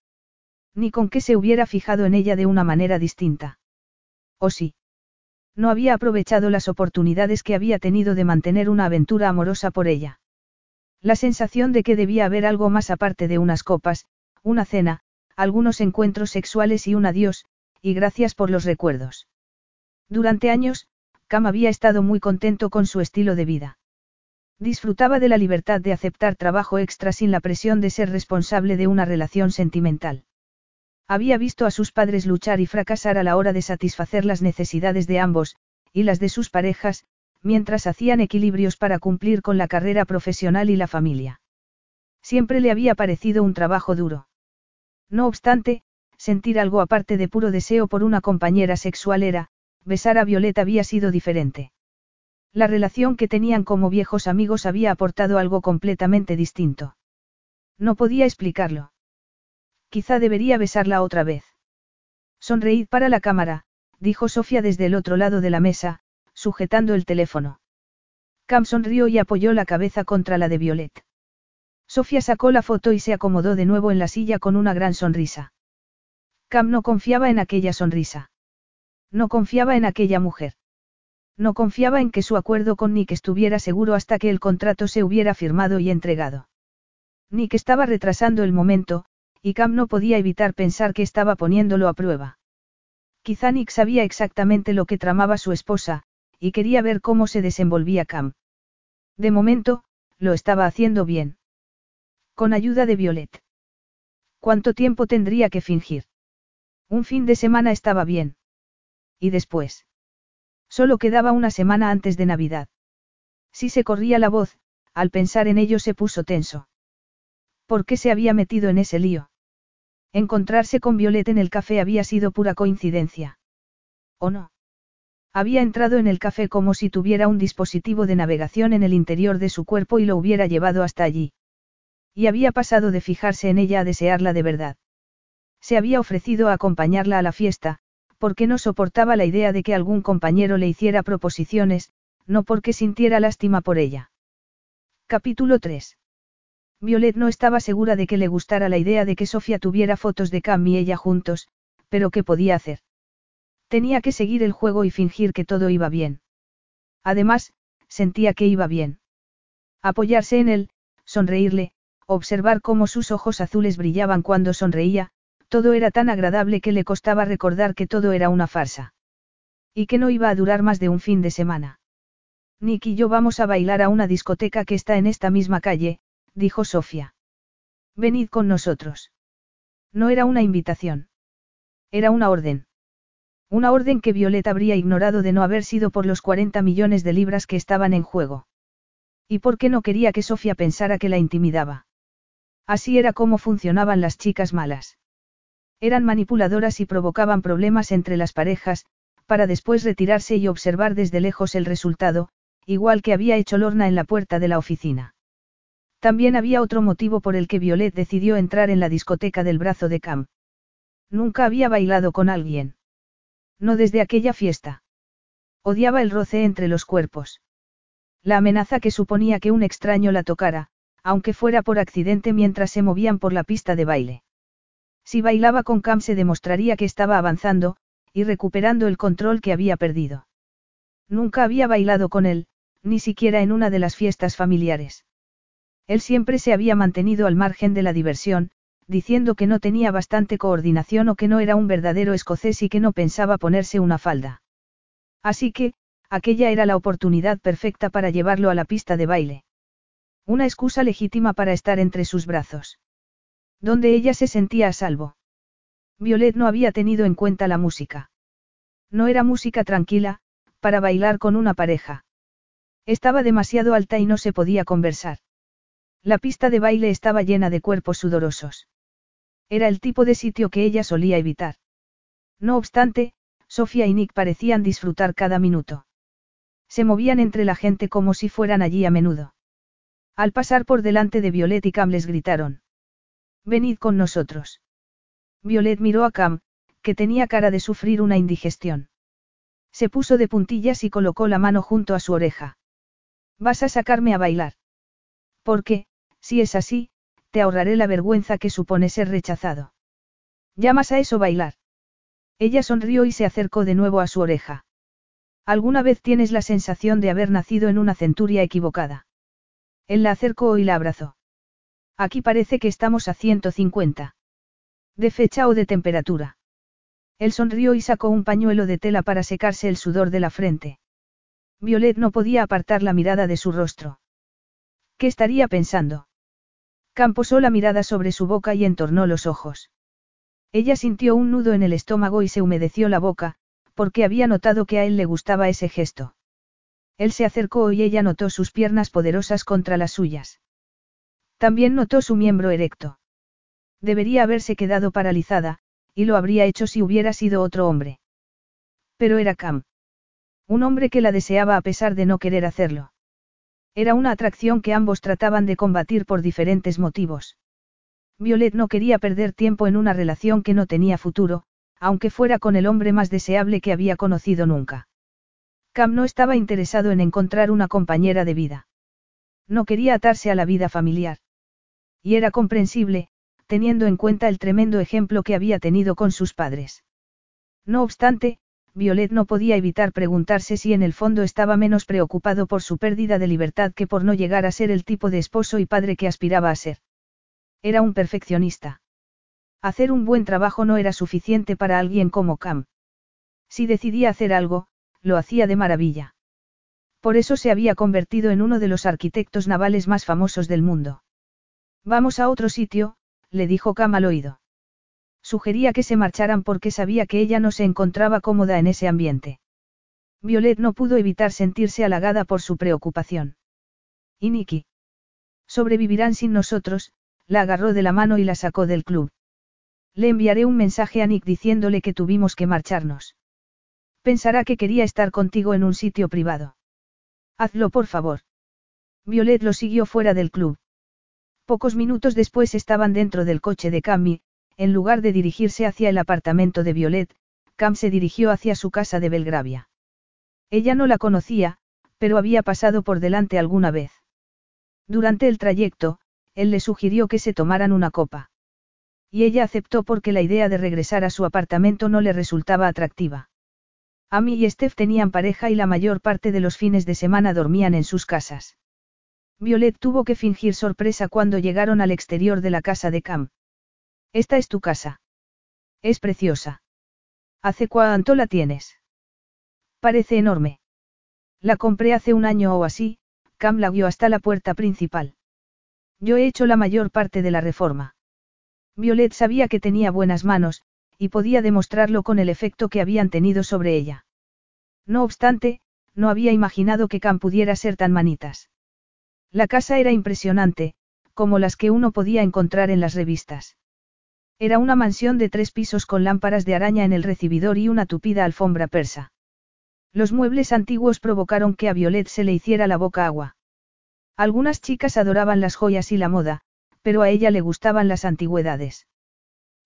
Ni con que se hubiera fijado en ella de una manera distinta. ¿O sí? No había aprovechado las oportunidades que había tenido de mantener una aventura amorosa por ella. La sensación de que debía haber algo más aparte de unas copas, una cena, algunos encuentros sexuales y un adiós, y gracias por los recuerdos. Durante años, Cam había estado muy contento con su estilo de vida. Disfrutaba de la libertad de aceptar trabajo extra sin la presión de ser responsable de una relación sentimental. Había visto a sus padres luchar y fracasar a la hora de satisfacer las necesidades de ambos, y las de sus parejas, mientras hacían equilibrios para cumplir con la carrera profesional y la familia. Siempre le había parecido un trabajo duro. No obstante, sentir algo aparte de puro deseo por una compañera sexual era, besar a Violeta había sido diferente. La relación que tenían como viejos amigos había aportado algo completamente distinto. No podía explicarlo. Quizá debería besarla otra vez. Sonreíd para la cámara, dijo Sofía desde el otro lado de la mesa, sujetando el teléfono. Cam sonrió y apoyó la cabeza contra la de Violet. Sofía sacó la foto y se acomodó de nuevo en la silla con una gran sonrisa. Cam no confiaba en aquella sonrisa. No confiaba en aquella mujer. No confiaba en que su acuerdo con Nick estuviera seguro hasta que el contrato se hubiera firmado y entregado. Nick estaba retrasando el momento, y Cam no podía evitar pensar que estaba poniéndolo a prueba. Quizá Nick sabía exactamente lo que tramaba su esposa, y quería ver cómo se desenvolvía Cam. De momento, lo estaba haciendo bien. Con ayuda de Violet. ¿Cuánto tiempo tendría que fingir? Un fin de semana estaba bien. ¿Y después? Solo quedaba una semana antes de Navidad. Si se corría la voz, al pensar en ello se puso tenso. ¿Por qué se había metido en ese lío? Encontrarse con Violet en el café había sido pura coincidencia. ¿O no? Había entrado en el café como si tuviera un dispositivo de navegación en el interior de su cuerpo y lo hubiera llevado hasta allí. Y había pasado de fijarse en ella a desearla de verdad. Se había ofrecido a acompañarla a la fiesta, porque no soportaba la idea de que algún compañero le hiciera proposiciones, no porque sintiera lástima por ella. Capítulo 3. Violet no estaba segura de que le gustara la idea de que Sofía tuviera fotos de Cam y ella juntos, pero ¿qué podía hacer? Tenía que seguir el juego y fingir que todo iba bien. Además, sentía que iba bien. Apoyarse en él, sonreírle, observar cómo sus ojos azules brillaban cuando sonreía, todo era tan agradable que le costaba recordar que todo era una farsa. Y que no iba a durar más de un fin de semana. Nick y yo vamos a bailar a una discoteca que está en esta misma calle, dijo Sofía. Venid con nosotros. No era una invitación. Era una orden. Una orden que Violeta habría ignorado de no haber sido por los 40 millones de libras que estaban en juego. ¿Y por qué no quería que Sofía pensara que la intimidaba? Así era como funcionaban las chicas malas. Eran manipuladoras y provocaban problemas entre las parejas, para después retirarse y observar desde lejos el resultado, igual que había hecho Lorna en la puerta de la oficina. También había otro motivo por el que Violet decidió entrar en la discoteca del brazo de Cam. Nunca había bailado con alguien. No desde aquella fiesta. Odiaba el roce entre los cuerpos. La amenaza que suponía que un extraño la tocara, aunque fuera por accidente mientras se movían por la pista de baile. Si bailaba con Cam se demostraría que estaba avanzando, y recuperando el control que había perdido. Nunca había bailado con él, ni siquiera en una de las fiestas familiares. Él siempre se había mantenido al margen de la diversión, diciendo que no tenía bastante coordinación o que no era un verdadero escocés y que no pensaba ponerse una falda. Así que, aquella era la oportunidad perfecta para llevarlo a la pista de baile. Una excusa legítima para estar entre sus brazos. Donde ella se sentía a salvo. Violet no había tenido en cuenta la música. No era música tranquila, para bailar con una pareja. Estaba demasiado alta y no se podía conversar. La pista de baile estaba llena de cuerpos sudorosos. Era el tipo de sitio que ella solía evitar. No obstante, Sofía y Nick parecían disfrutar cada minuto. Se movían entre la gente como si fueran allí a menudo. Al pasar por delante de Violet y Cam les gritaron. Venid con nosotros. Violet miró a Cam, que tenía cara de sufrir una indigestión. Se puso de puntillas y colocó la mano junto a su oreja. ¿Vas a sacarme a bailar? ¿Por qué, si es así, te ahorraré la vergüenza que supone ser rechazado. ¿Llamas a eso bailar? Ella sonrió y se acercó de nuevo a su oreja. ¿Alguna vez tienes la sensación de haber nacido en una centuria equivocada? Él la acercó y la abrazó. Aquí parece que estamos a 150. ¿De fecha o de temperatura? Él sonrió y sacó un pañuelo de tela para secarse el sudor de la frente. Violet no podía apartar la mirada de su rostro. ¿Qué estaría pensando? Camposó la mirada sobre su boca y entornó los ojos. Ella sintió un nudo en el estómago y se humedeció la boca, porque había notado que a él le gustaba ese gesto. Él se acercó y ella notó sus piernas poderosas contra las suyas. También notó su miembro erecto. Debería haberse quedado paralizada, y lo habría hecho si hubiera sido otro hombre. Pero era Cam. Un hombre que la deseaba a pesar de no querer hacerlo. Era una atracción que ambos trataban de combatir por diferentes motivos. Violet no quería perder tiempo en una relación que no tenía futuro, aunque fuera con el hombre más deseable que había conocido nunca. Cam no estaba interesado en encontrar una compañera de vida. No quería atarse a la vida familiar. Y era comprensible, teniendo en cuenta el tremendo ejemplo que había tenido con sus padres. No obstante, Violet no podía evitar preguntarse si en el fondo estaba menos preocupado por su pérdida de libertad que por no llegar a ser el tipo de esposo y padre que aspiraba a ser. Era un perfeccionista. Hacer un buen trabajo no era suficiente para alguien como Cam. Si decidía hacer algo, lo hacía de maravilla. Por eso se había convertido en uno de los arquitectos navales más famosos del mundo. Vamos a otro sitio, le dijo Cam al oído. Sugería que se marcharan porque sabía que ella no se encontraba cómoda en ese ambiente. Violet no pudo evitar sentirse halagada por su preocupación. ¿Y Nicky? Sobrevivirán sin nosotros, la agarró de la mano y la sacó del club. Le enviaré un mensaje a Nick diciéndole que tuvimos que marcharnos. Pensará que quería estar contigo en un sitio privado. Hazlo por favor. Violet lo siguió fuera del club. Pocos minutos después estaban dentro del coche de Cammy, en lugar de dirigirse hacia el apartamento de Violet, Cam se dirigió hacia su casa de Belgravia. Ella no la conocía, pero había pasado por delante alguna vez. Durante el trayecto, él le sugirió que se tomaran una copa. Y ella aceptó porque la idea de regresar a su apartamento no le resultaba atractiva. Amy y Steph tenían pareja y la mayor parte de los fines de semana dormían en sus casas. Violet tuvo que fingir sorpresa cuando llegaron al exterior de la casa de Cam. Esta es tu casa. Es preciosa. ¿Hace cuánto la tienes? Parece enorme. La compré hace un año o así, Cam la guió hasta la puerta principal. Yo he hecho la mayor parte de la reforma. Violet sabía que tenía buenas manos, y podía demostrarlo con el efecto que habían tenido sobre ella. No obstante, no había imaginado que Cam pudiera ser tan manitas. La casa era impresionante, como las que uno podía encontrar en las revistas. Era una mansión de tres pisos con lámparas de araña en el recibidor y una tupida alfombra persa. Los muebles antiguos provocaron que a Violet se le hiciera la boca agua. Algunas chicas adoraban las joyas y la moda, pero a ella le gustaban las antigüedades.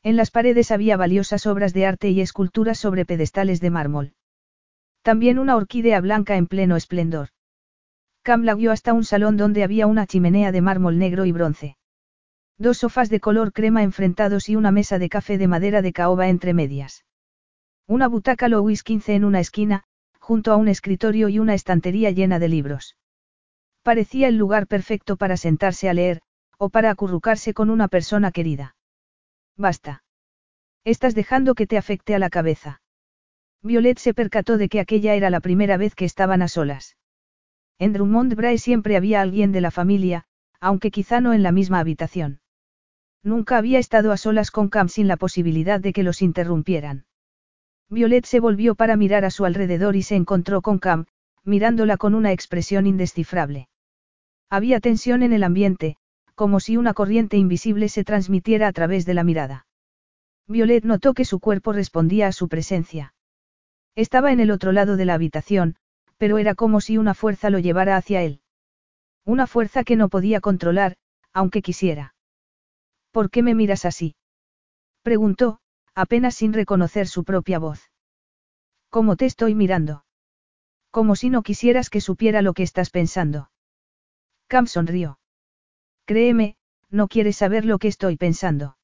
En las paredes había valiosas obras de arte y esculturas sobre pedestales de mármol. También una orquídea blanca en pleno esplendor. Cam la guió hasta un salón donde había una chimenea de mármol negro y bronce. Dos sofás de color crema enfrentados y una mesa de café de madera de caoba entre medias. Una butaca Louis XV en una esquina, junto a un escritorio y una estantería llena de libros. Parecía el lugar perfecto para sentarse a leer, o para acurrucarse con una persona querida. Basta. Estás dejando que te afecte a la cabeza. Violet se percató de que aquella era la primera vez que estaban a solas. En Drummond Brae siempre había alguien de la familia, aunque quizá no en la misma habitación. Nunca había estado a solas con Cam sin la posibilidad de que los interrumpieran. Violet se volvió para mirar a su alrededor y se encontró con Cam, mirándola con una expresión indescifrable. Había tensión en el ambiente, como si una corriente invisible se transmitiera a través de la mirada. Violet notó que su cuerpo respondía a su presencia. Estaba en el otro lado de la habitación, pero era como si una fuerza lo llevara hacia él. Una fuerza que no podía controlar, aunque quisiera. ¿Por qué me miras así? preguntó, apenas sin reconocer su propia voz. ¿Cómo te estoy mirando? Como si no quisieras que supiera lo que estás pensando. Cam sonrió. Créeme, no quieres saber lo que estoy pensando.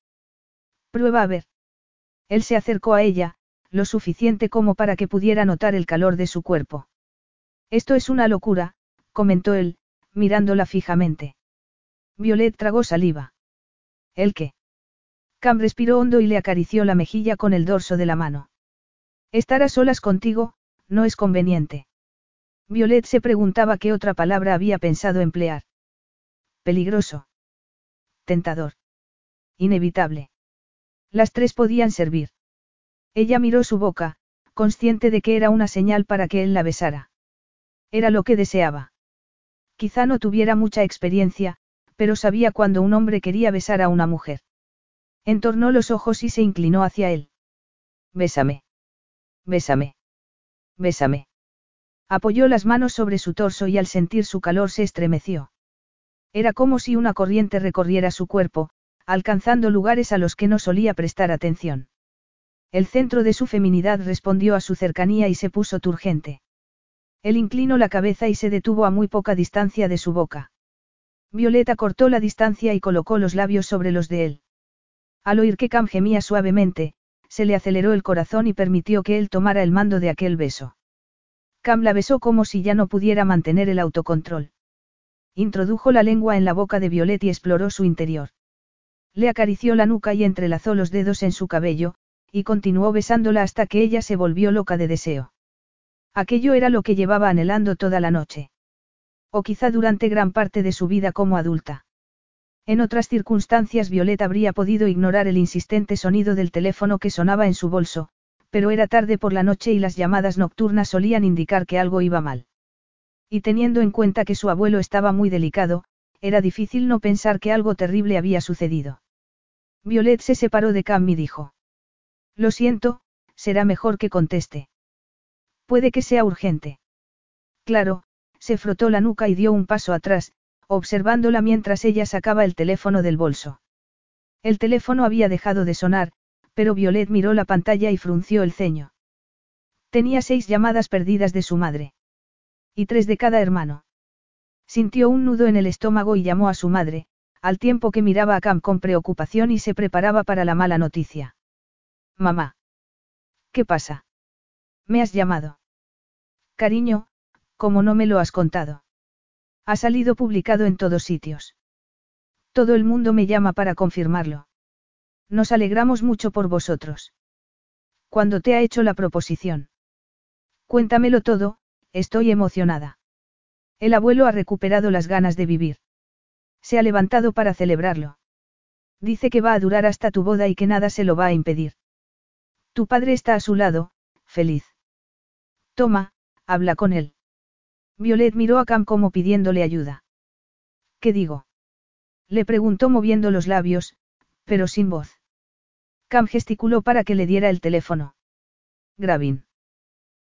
Prueba a ver. Él se acercó a ella, lo suficiente como para que pudiera notar el calor de su cuerpo. Esto es una locura, comentó él, mirándola fijamente. Violet tragó saliva. ¿El qué? Cam respiró hondo y le acarició la mejilla con el dorso de la mano. Estar a solas contigo, no es conveniente. Violet se preguntaba qué otra palabra había pensado emplear. Peligroso. Tentador. Inevitable. Las tres podían servir. Ella miró su boca, consciente de que era una señal para que él la besara. Era lo que deseaba. Quizá no tuviera mucha experiencia, pero sabía cuando un hombre quería besar a una mujer. Entornó los ojos y se inclinó hacia él. Bésame. Bésame. Bésame. Apoyó las manos sobre su torso y al sentir su calor se estremeció. Era como si una corriente recorriera su cuerpo, alcanzando lugares a los que no solía prestar atención. El centro de su feminidad respondió a su cercanía y se puso turgente. Él inclinó la cabeza y se detuvo a muy poca distancia de su boca. Violeta cortó la distancia y colocó los labios sobre los de él. Al oír que Cam gemía suavemente, se le aceleró el corazón y permitió que él tomara el mando de aquel beso. Cam la besó como si ya no pudiera mantener el autocontrol. Introdujo la lengua en la boca de Violet y exploró su interior. Le acarició la nuca y entrelazó los dedos en su cabello, y continuó besándola hasta que ella se volvió loca de deseo. Aquello era lo que llevaba anhelando toda la noche. O quizá durante gran parte de su vida como adulta. En otras circunstancias Violet habría podido ignorar el insistente sonido del teléfono que sonaba en su bolso, pero era tarde por la noche y las llamadas nocturnas solían indicar que algo iba mal. Y teniendo en cuenta que su abuelo estaba muy delicado, era difícil no pensar que algo terrible había sucedido. Violet se separó de Cam y dijo. Lo siento, será mejor que conteste. Puede que sea urgente. Claro, se frotó la nuca y dio un paso atrás, observándola mientras ella sacaba el teléfono del bolso. El teléfono había dejado de sonar, pero Violet miró la pantalla y frunció el ceño. Tenía seis llamadas perdidas de su madre. Y tres de cada hermano. Sintió un nudo en el estómago y llamó a su madre, al tiempo que miraba a Cam con preocupación y se preparaba para la mala noticia. Mamá. ¿Qué pasa? ¿Me has llamado? Cariño, ¿cómo no me lo has contado? Ha salido publicado en todos sitios. Todo el mundo me llama para confirmarlo. Nos alegramos mucho por vosotros. ¿Cuándo te ha hecho la proposición? Cuéntamelo todo, Estoy emocionada. El abuelo ha recuperado las ganas de vivir. Se ha levantado para celebrarlo. Dice que va a durar hasta tu boda y que nada se lo va a impedir. Tu padre está a su lado, feliz. Toma, habla con él. Violet miró a Cam como pidiéndole ayuda. ¿Qué digo? Le preguntó moviendo los labios, pero sin voz. Cam gesticuló para que le diera el teléfono. Gravin.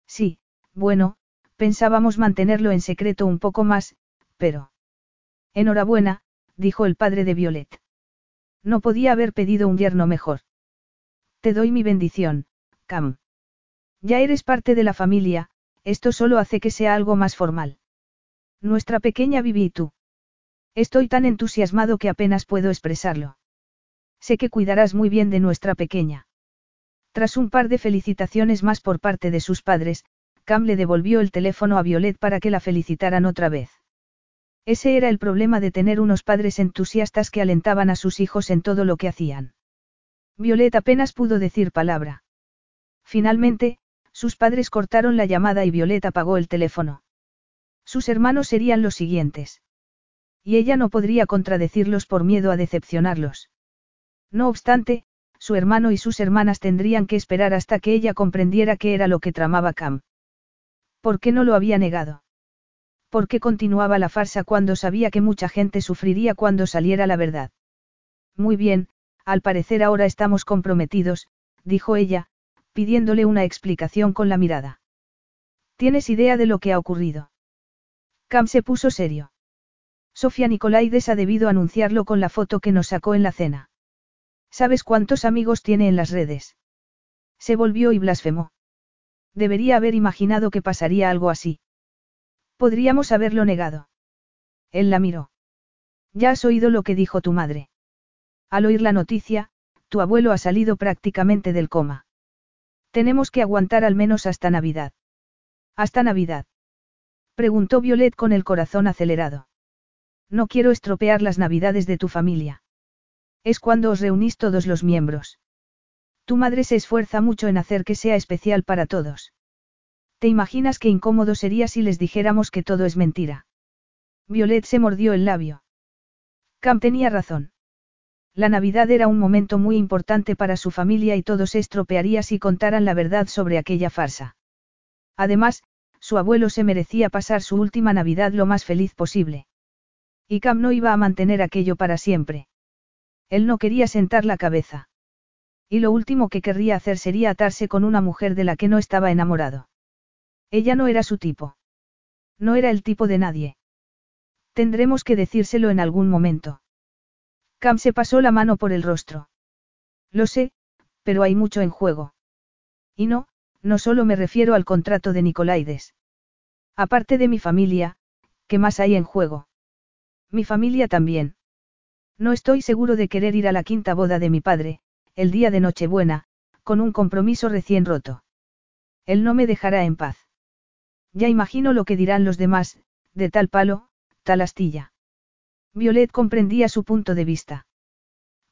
Sí, bueno, Pensábamos mantenerlo en secreto un poco más, pero... Enhorabuena, dijo el padre de Violet. No podía haber pedido un yerno mejor. Te doy mi bendición, Cam. Ya eres parte de la familia, esto solo hace que sea algo más formal. Nuestra pequeña Vivi y tú. Estoy tan entusiasmado que apenas puedo expresarlo. Sé que cuidarás muy bien de nuestra pequeña. Tras un par de felicitaciones más por parte de sus padres, Cam le devolvió el teléfono a Violet para que la felicitaran otra vez. Ese era el problema de tener unos padres entusiastas que alentaban a sus hijos en todo lo que hacían. Violet apenas pudo decir palabra. Finalmente, sus padres cortaron la llamada y Violet apagó el teléfono. Sus hermanos serían los siguientes. Y ella no podría contradecirlos por miedo a decepcionarlos. No obstante, su hermano y sus hermanas tendrían que esperar hasta que ella comprendiera qué era lo que tramaba Cam. ¿Por qué no lo había negado? ¿Por qué continuaba la farsa cuando sabía que mucha gente sufriría cuando saliera la verdad? Muy bien, al parecer ahora estamos comprometidos, dijo ella, pidiéndole una explicación con la mirada. ¿Tienes idea de lo que ha ocurrido? Cam se puso serio. Sofía Nicolaides ha debido anunciarlo con la foto que nos sacó en la cena. ¿Sabes cuántos amigos tiene en las redes? Se volvió y blasfemó. Debería haber imaginado que pasaría algo así. Podríamos haberlo negado. Él la miró. Ya has oído lo que dijo tu madre. Al oír la noticia, tu abuelo ha salido prácticamente del coma. Tenemos que aguantar al menos hasta Navidad. ¿Hasta Navidad? Preguntó Violet con el corazón acelerado. No quiero estropear las Navidades de tu familia. Es cuando os reunís todos los miembros. Tu madre se esfuerza mucho en hacer que sea especial para todos. ¿Te imaginas qué incómodo sería si les dijéramos que todo es mentira? Violet se mordió el labio. Cam tenía razón. La Navidad era un momento muy importante para su familia y todo se estropearía si contaran la verdad sobre aquella farsa. Además, su abuelo se merecía pasar su última Navidad lo más feliz posible. Y Cam no iba a mantener aquello para siempre. Él no quería sentar la cabeza. Y lo último que querría hacer sería atarse con una mujer de la que no estaba enamorado. Ella no era su tipo. No era el tipo de nadie. Tendremos que decírselo en algún momento. Cam se pasó la mano por el rostro. Lo sé, pero hay mucho en juego. Y no, no solo me refiero al contrato de Nicolaides. Aparte de mi familia, ¿qué más hay en juego? Mi familia también. No estoy seguro de querer ir a la quinta boda de mi padre, el día de Nochebuena, con un compromiso recién roto. Él no me dejará en paz. Ya imagino lo que dirán los demás, de tal palo, tal astilla. Violet comprendía su punto de vista.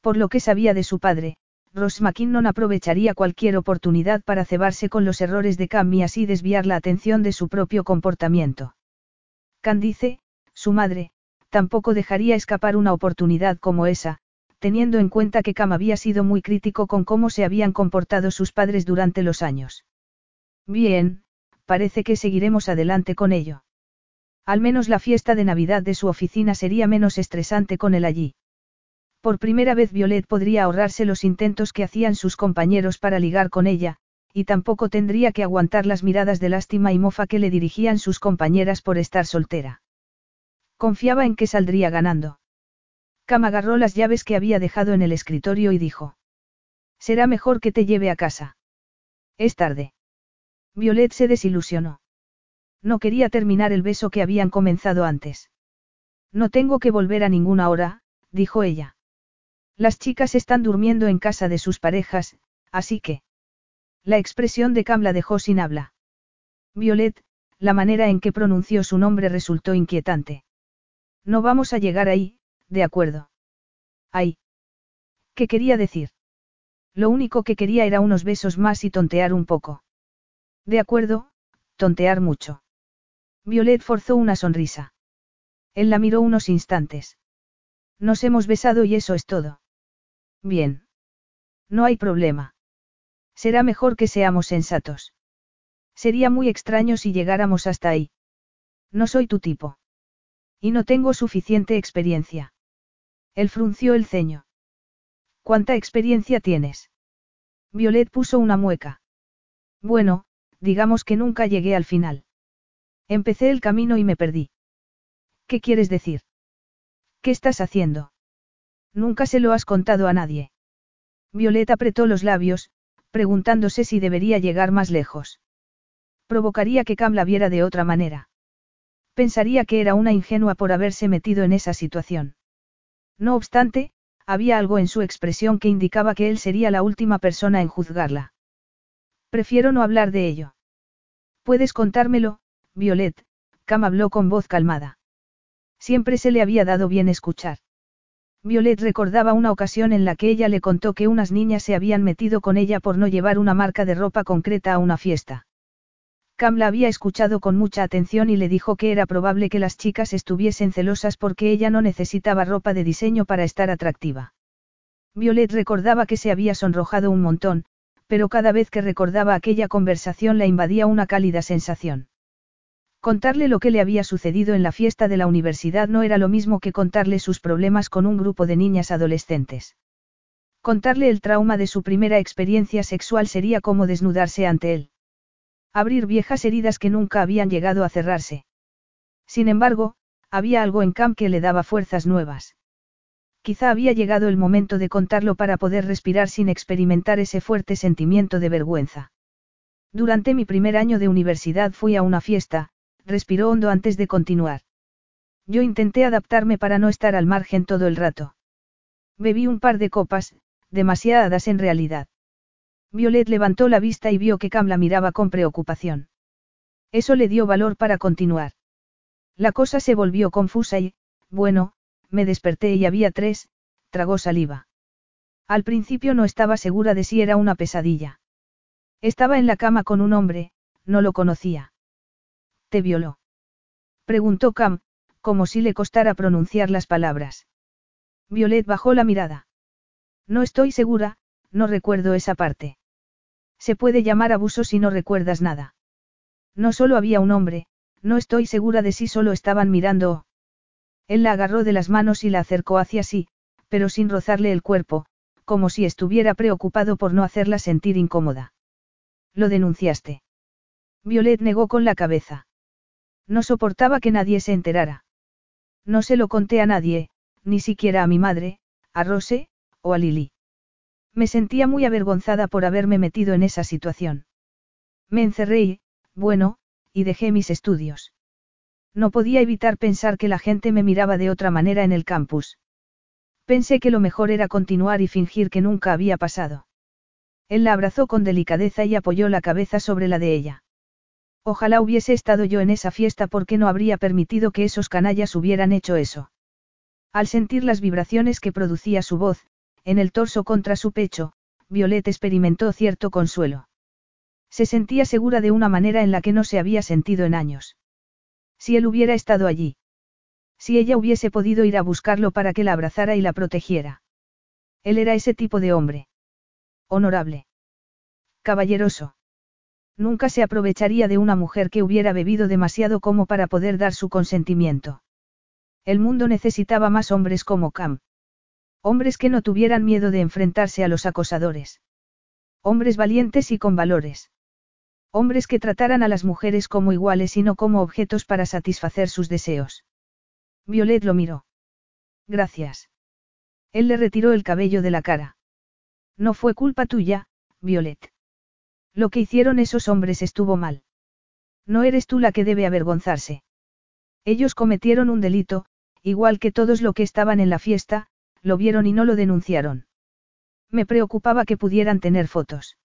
Por lo que sabía de su padre, Ross McKinnon aprovecharía cualquier oportunidad para cebarse con los errores de Cam y así desviar la atención de su propio comportamiento. Candice, su madre, tampoco dejaría escapar una oportunidad como esa, teniendo en cuenta que Cam había sido muy crítico con cómo se habían comportado sus padres durante los años. Bien, parece que seguiremos adelante con ello. Al menos la fiesta de Navidad de su oficina sería menos estresante con él allí. Por primera vez Violet podría ahorrarse los intentos que hacían sus compañeros para ligar con ella, y tampoco tendría que aguantar las miradas de lástima y mofa que le dirigían sus compañeras por estar soltera. Confiaba en que saldría ganando. Cam agarró las llaves que había dejado en el escritorio y dijo. Será mejor que te lleve a casa. Es tarde. Violet se desilusionó. No quería terminar el beso que habían comenzado antes. No tengo que volver a ninguna hora, dijo ella. Las chicas están durmiendo en casa de sus parejas, así que... La expresión de Cam la dejó sin habla. Violet, la manera en que pronunció su nombre resultó inquietante. No vamos a llegar ahí, de acuerdo. Ahí. ¿Qué quería decir? Lo único que quería era unos besos más y tontear un poco. De acuerdo, tontear mucho. Violet forzó una sonrisa. Él la miró unos instantes. Nos hemos besado y eso es todo. Bien. No hay problema. Será mejor que seamos sensatos. Sería muy extraño si llegáramos hasta ahí. No soy tu tipo. Y no tengo suficiente experiencia. Él frunció el ceño. ¿Cuánta experiencia tienes? Violet puso una mueca. Bueno, digamos que nunca llegué al final. Empecé el camino y me perdí. ¿Qué quieres decir? ¿Qué estás haciendo? Nunca se lo has contado a nadie. Violeta apretó los labios, preguntándose si debería llegar más lejos. Provocaría que Cam la viera de otra manera. Pensaría que era una ingenua por haberse metido en esa situación. No obstante, había algo en su expresión que indicaba que él sería la última persona en juzgarla. Prefiero no hablar de ello. Puedes contármelo, Violet, Cam habló con voz calmada. Siempre se le había dado bien escuchar. Violet recordaba una ocasión en la que ella le contó que unas niñas se habían metido con ella por no llevar una marca de ropa concreta a una fiesta. Cam la había escuchado con mucha atención y le dijo que era probable que las chicas estuviesen celosas porque ella no necesitaba ropa de diseño para estar atractiva. Violet recordaba que se había sonrojado un montón, pero cada vez que recordaba aquella conversación la invadía una cálida sensación. Contarle lo que le había sucedido en la fiesta de la universidad no era lo mismo que contarle sus problemas con un grupo de niñas adolescentes. Contarle el trauma de su primera experiencia sexual sería como desnudarse ante él. Abrir viejas heridas que nunca habían llegado a cerrarse. Sin embargo, había algo en Cam que le daba fuerzas nuevas. Quizá había llegado el momento de contarlo para poder respirar sin experimentar ese fuerte sentimiento de vergüenza. Durante mi primer año de universidad fui a una fiesta, respiró hondo antes de continuar. Yo intenté adaptarme para no estar al margen todo el rato. Bebí un par de copas, demasiadas en realidad. Violet levantó la vista y vio que Cam la miraba con preocupación. Eso le dio valor para continuar. La cosa se volvió confusa y, bueno, me desperté y había tres, tragó saliva. Al principio no estaba segura de si era una pesadilla. Estaba en la cama con un hombre, no lo conocía. ¿Te violó? Preguntó Cam, como si le costara pronunciar las palabras. Violet bajó la mirada. No estoy segura, no recuerdo esa parte. Se puede llamar abuso si no recuerdas nada. No solo había un hombre, no estoy segura de si solo estaban mirando. Él la agarró de las manos y la acercó hacia sí, pero sin rozarle el cuerpo, como si estuviera preocupado por no hacerla sentir incómoda. Lo denunciaste. Violet negó con la cabeza. No soportaba que nadie se enterara. No se lo conté a nadie, ni siquiera a mi madre, a Rose, o a Lily. Me sentía muy avergonzada por haberme metido en esa situación. Me encerré bueno, y dejé mis estudios. No podía evitar pensar que la gente me miraba de otra manera en el campus. Pensé que lo mejor era continuar y fingir que nunca había pasado. Él la abrazó con delicadeza y apoyó la cabeza sobre la de ella. Ojalá hubiese estado yo en esa fiesta porque no habría permitido que esos canallas hubieran hecho eso. Al sentir las vibraciones que producía su voz, en el torso contra su pecho, Violet experimentó cierto consuelo. Se sentía segura de una manera en la que no se había sentido en años. Si él hubiera estado allí. Si ella hubiese podido ir a buscarlo para que la abrazara y la protegiera. Él era ese tipo de hombre. Honorable. Caballeroso. Nunca se aprovecharía de una mujer que hubiera bebido demasiado como para poder dar su consentimiento. El mundo necesitaba más hombres como Cam. Hombres que no tuvieran miedo de enfrentarse a los acosadores. Hombres valientes y con valores. Hombres que trataran a las mujeres como iguales y no como objetos para satisfacer sus deseos. Violet lo miró. Gracias. Él le retiró el cabello de la cara. No fue culpa tuya, Violet. Lo que hicieron esos hombres estuvo mal. No eres tú la que debe avergonzarse. Ellos cometieron un delito, igual que todos los que estaban en la fiesta, lo vieron y no lo denunciaron. Me preocupaba que pudieran tener fotos.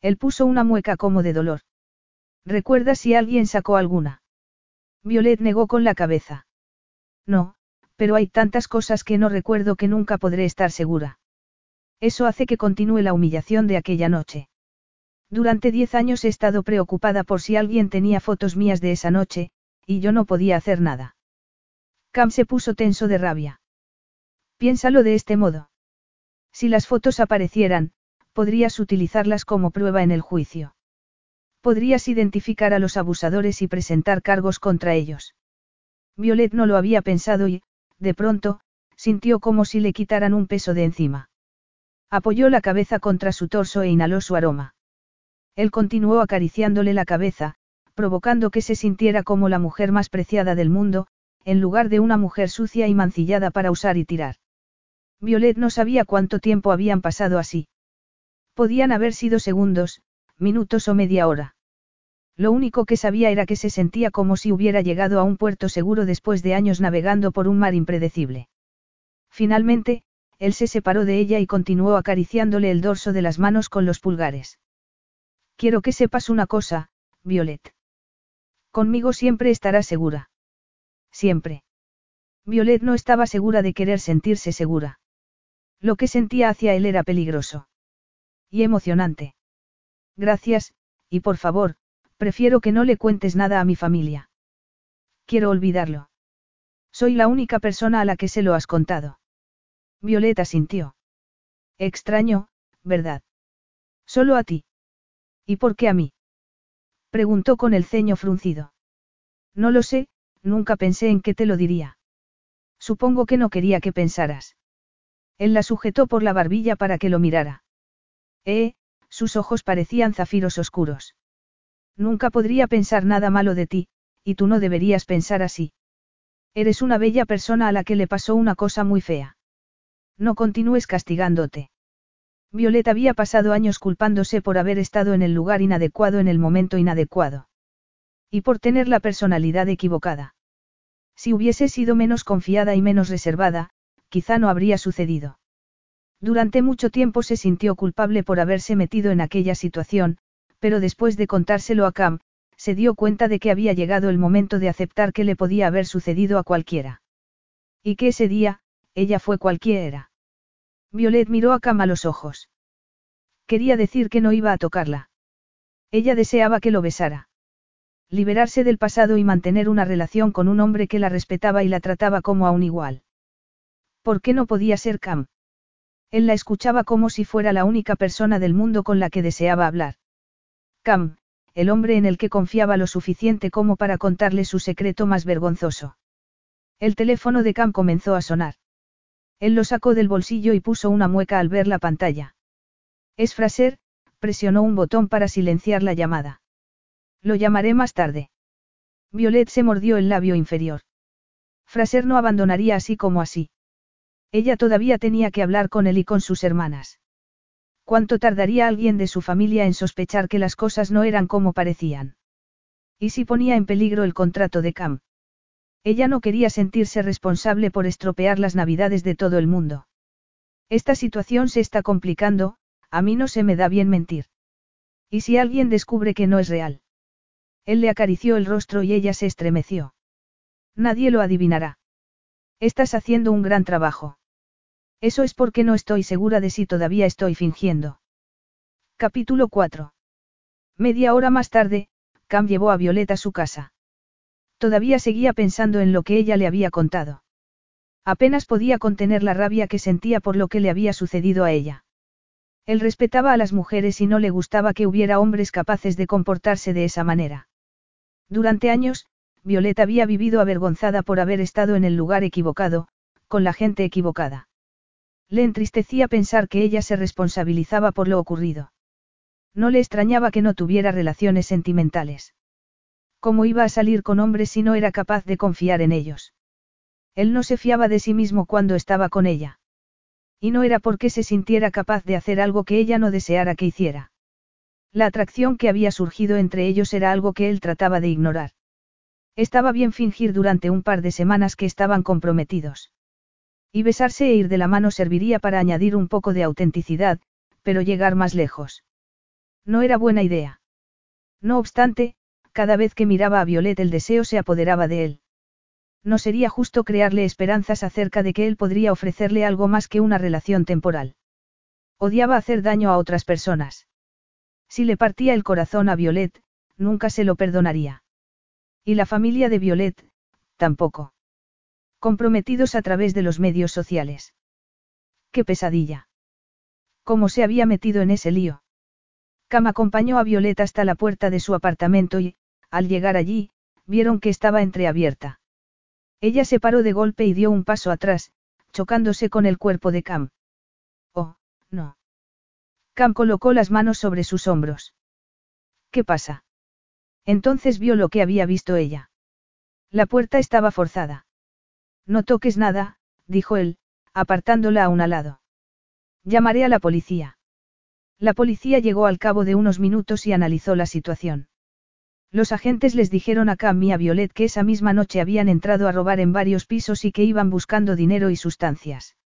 Él puso una mueca como de dolor. ¿Recuerdas si alguien sacó alguna? Violet negó con la cabeza. No, pero hay tantas cosas que no recuerdo que nunca podré estar segura. Eso hace que continúe la humillación de aquella noche. Durante diez años he estado preocupada por si alguien tenía fotos mías de esa noche, y yo no podía hacer nada. Cam se puso tenso de rabia. Piénsalo de este modo. Si las fotos aparecieran, podrías utilizarlas como prueba en el juicio. Podrías identificar a los abusadores y presentar cargos contra ellos. Violet no lo había pensado y, de pronto, sintió como si le quitaran un peso de encima. Apoyó la cabeza contra su torso e inhaló su aroma. Él continuó acariciándole la cabeza, provocando que se sintiera como la mujer más preciada del mundo, en lugar de una mujer sucia y mancillada para usar y tirar. Violet no sabía cuánto tiempo habían pasado así. Podían haber sido segundos, minutos o media hora. Lo único que sabía era que se sentía como si hubiera llegado a un puerto seguro después de años navegando por un mar impredecible. Finalmente, él se separó de ella y continuó acariciándole el dorso de las manos con los pulgares. Quiero que sepas una cosa, Violet. Conmigo siempre estarás segura. Siempre. Violet no estaba segura de querer sentirse segura. Lo que sentía hacia él era peligroso. Y emocionante. Gracias, y por favor, prefiero que no le cuentes nada a mi familia. Quiero olvidarlo. Soy la única persona a la que se lo has contado. Violeta sintió. Extraño, ¿verdad? Solo a ti. ¿Y por qué a mí? Preguntó con el ceño fruncido. No lo sé, nunca pensé en que te lo diría. Supongo que no quería que pensaras. Él la sujetó por la barbilla para que lo mirara. Eh, sus ojos parecían zafiros oscuros. Nunca podría pensar nada malo de ti, y tú no deberías pensar así. Eres una bella persona a la que le pasó una cosa muy fea. No continúes castigándote. Violeta había pasado años culpándose por haber estado en el lugar inadecuado en el momento inadecuado. Y por tener la personalidad equivocada. Si hubiese sido menos confiada y menos reservada, quizá no habría sucedido. Durante mucho tiempo se sintió culpable por haberse metido en aquella situación, pero después de contárselo a Cam, se dio cuenta de que había llegado el momento de aceptar que le podía haber sucedido a cualquiera. Y que ese día, ella fue cualquiera. Violet miró a Cam a los ojos. Quería decir que no iba a tocarla. Ella deseaba que lo besara. Liberarse del pasado y mantener una relación con un hombre que la respetaba y la trataba como a un igual. ¿Por qué no podía ser Cam? Él la escuchaba como si fuera la única persona del mundo con la que deseaba hablar. Cam, el hombre en el que confiaba lo suficiente como para contarle su secreto más vergonzoso. El teléfono de Cam comenzó a sonar. Él lo sacó del bolsillo y puso una mueca al ver la pantalla. Es Fraser, presionó un botón para silenciar la llamada. Lo llamaré más tarde. Violet se mordió el labio inferior. Fraser no abandonaría así como así. Ella todavía tenía que hablar con él y con sus hermanas. ¿Cuánto tardaría alguien de su familia en sospechar que las cosas no eran como parecían? ¿Y si ponía en peligro el contrato de Cam? Ella no quería sentirse responsable por estropear las navidades de todo el mundo. Esta situación se está complicando, a mí no se me da bien mentir. ¿Y si alguien descubre que no es real? Él le acarició el rostro y ella se estremeció. Nadie lo adivinará. Estás haciendo un gran trabajo. Eso es porque no estoy segura de si todavía estoy fingiendo. Capítulo 4. Media hora más tarde, Cam llevó a Violeta a su casa. Todavía seguía pensando en lo que ella le había contado. Apenas podía contener la rabia que sentía por lo que le había sucedido a ella. Él respetaba a las mujeres y no le gustaba que hubiera hombres capaces de comportarse de esa manera. Durante años, Violeta había vivido avergonzada por haber estado en el lugar equivocado, con la gente equivocada. Le entristecía pensar que ella se responsabilizaba por lo ocurrido. No le extrañaba que no tuviera relaciones sentimentales. ¿Cómo iba a salir con hombres si no era capaz de confiar en ellos? Él no se fiaba de sí mismo cuando estaba con ella. Y no era porque se sintiera capaz de hacer algo que ella no deseara que hiciera. La atracción que había surgido entre ellos era algo que él trataba de ignorar. Estaba bien fingir durante un par de semanas que estaban comprometidos. Y besarse e ir de la mano serviría para añadir un poco de autenticidad, pero llegar más lejos. No era buena idea. No obstante, cada vez que miraba a Violet el deseo se apoderaba de él. No sería justo crearle esperanzas acerca de que él podría ofrecerle algo más que una relación temporal. Odiaba hacer daño a otras personas. Si le partía el corazón a Violet, nunca se lo perdonaría. Y la familia de Violet, tampoco. Comprometidos a través de los medios sociales. ¡Qué pesadilla! ¿Cómo se había metido en ese lío? Cam acompañó a Violet hasta la puerta de su apartamento y, al llegar allí, vieron que estaba entreabierta. Ella se paró de golpe y dio un paso atrás, chocándose con el cuerpo de Cam. Oh, no. Cam colocó las manos sobre sus hombros. ¿Qué pasa? Entonces vio lo que había visto ella. La puerta estaba forzada. No toques nada, dijo él, apartándola a un lado. Llamaré a la policía. La policía llegó al cabo de unos minutos y analizó la situación. Los agentes les dijeron a Cam y a Violet que esa misma noche habían entrado a robar en varios pisos y que iban buscando dinero y sustancias.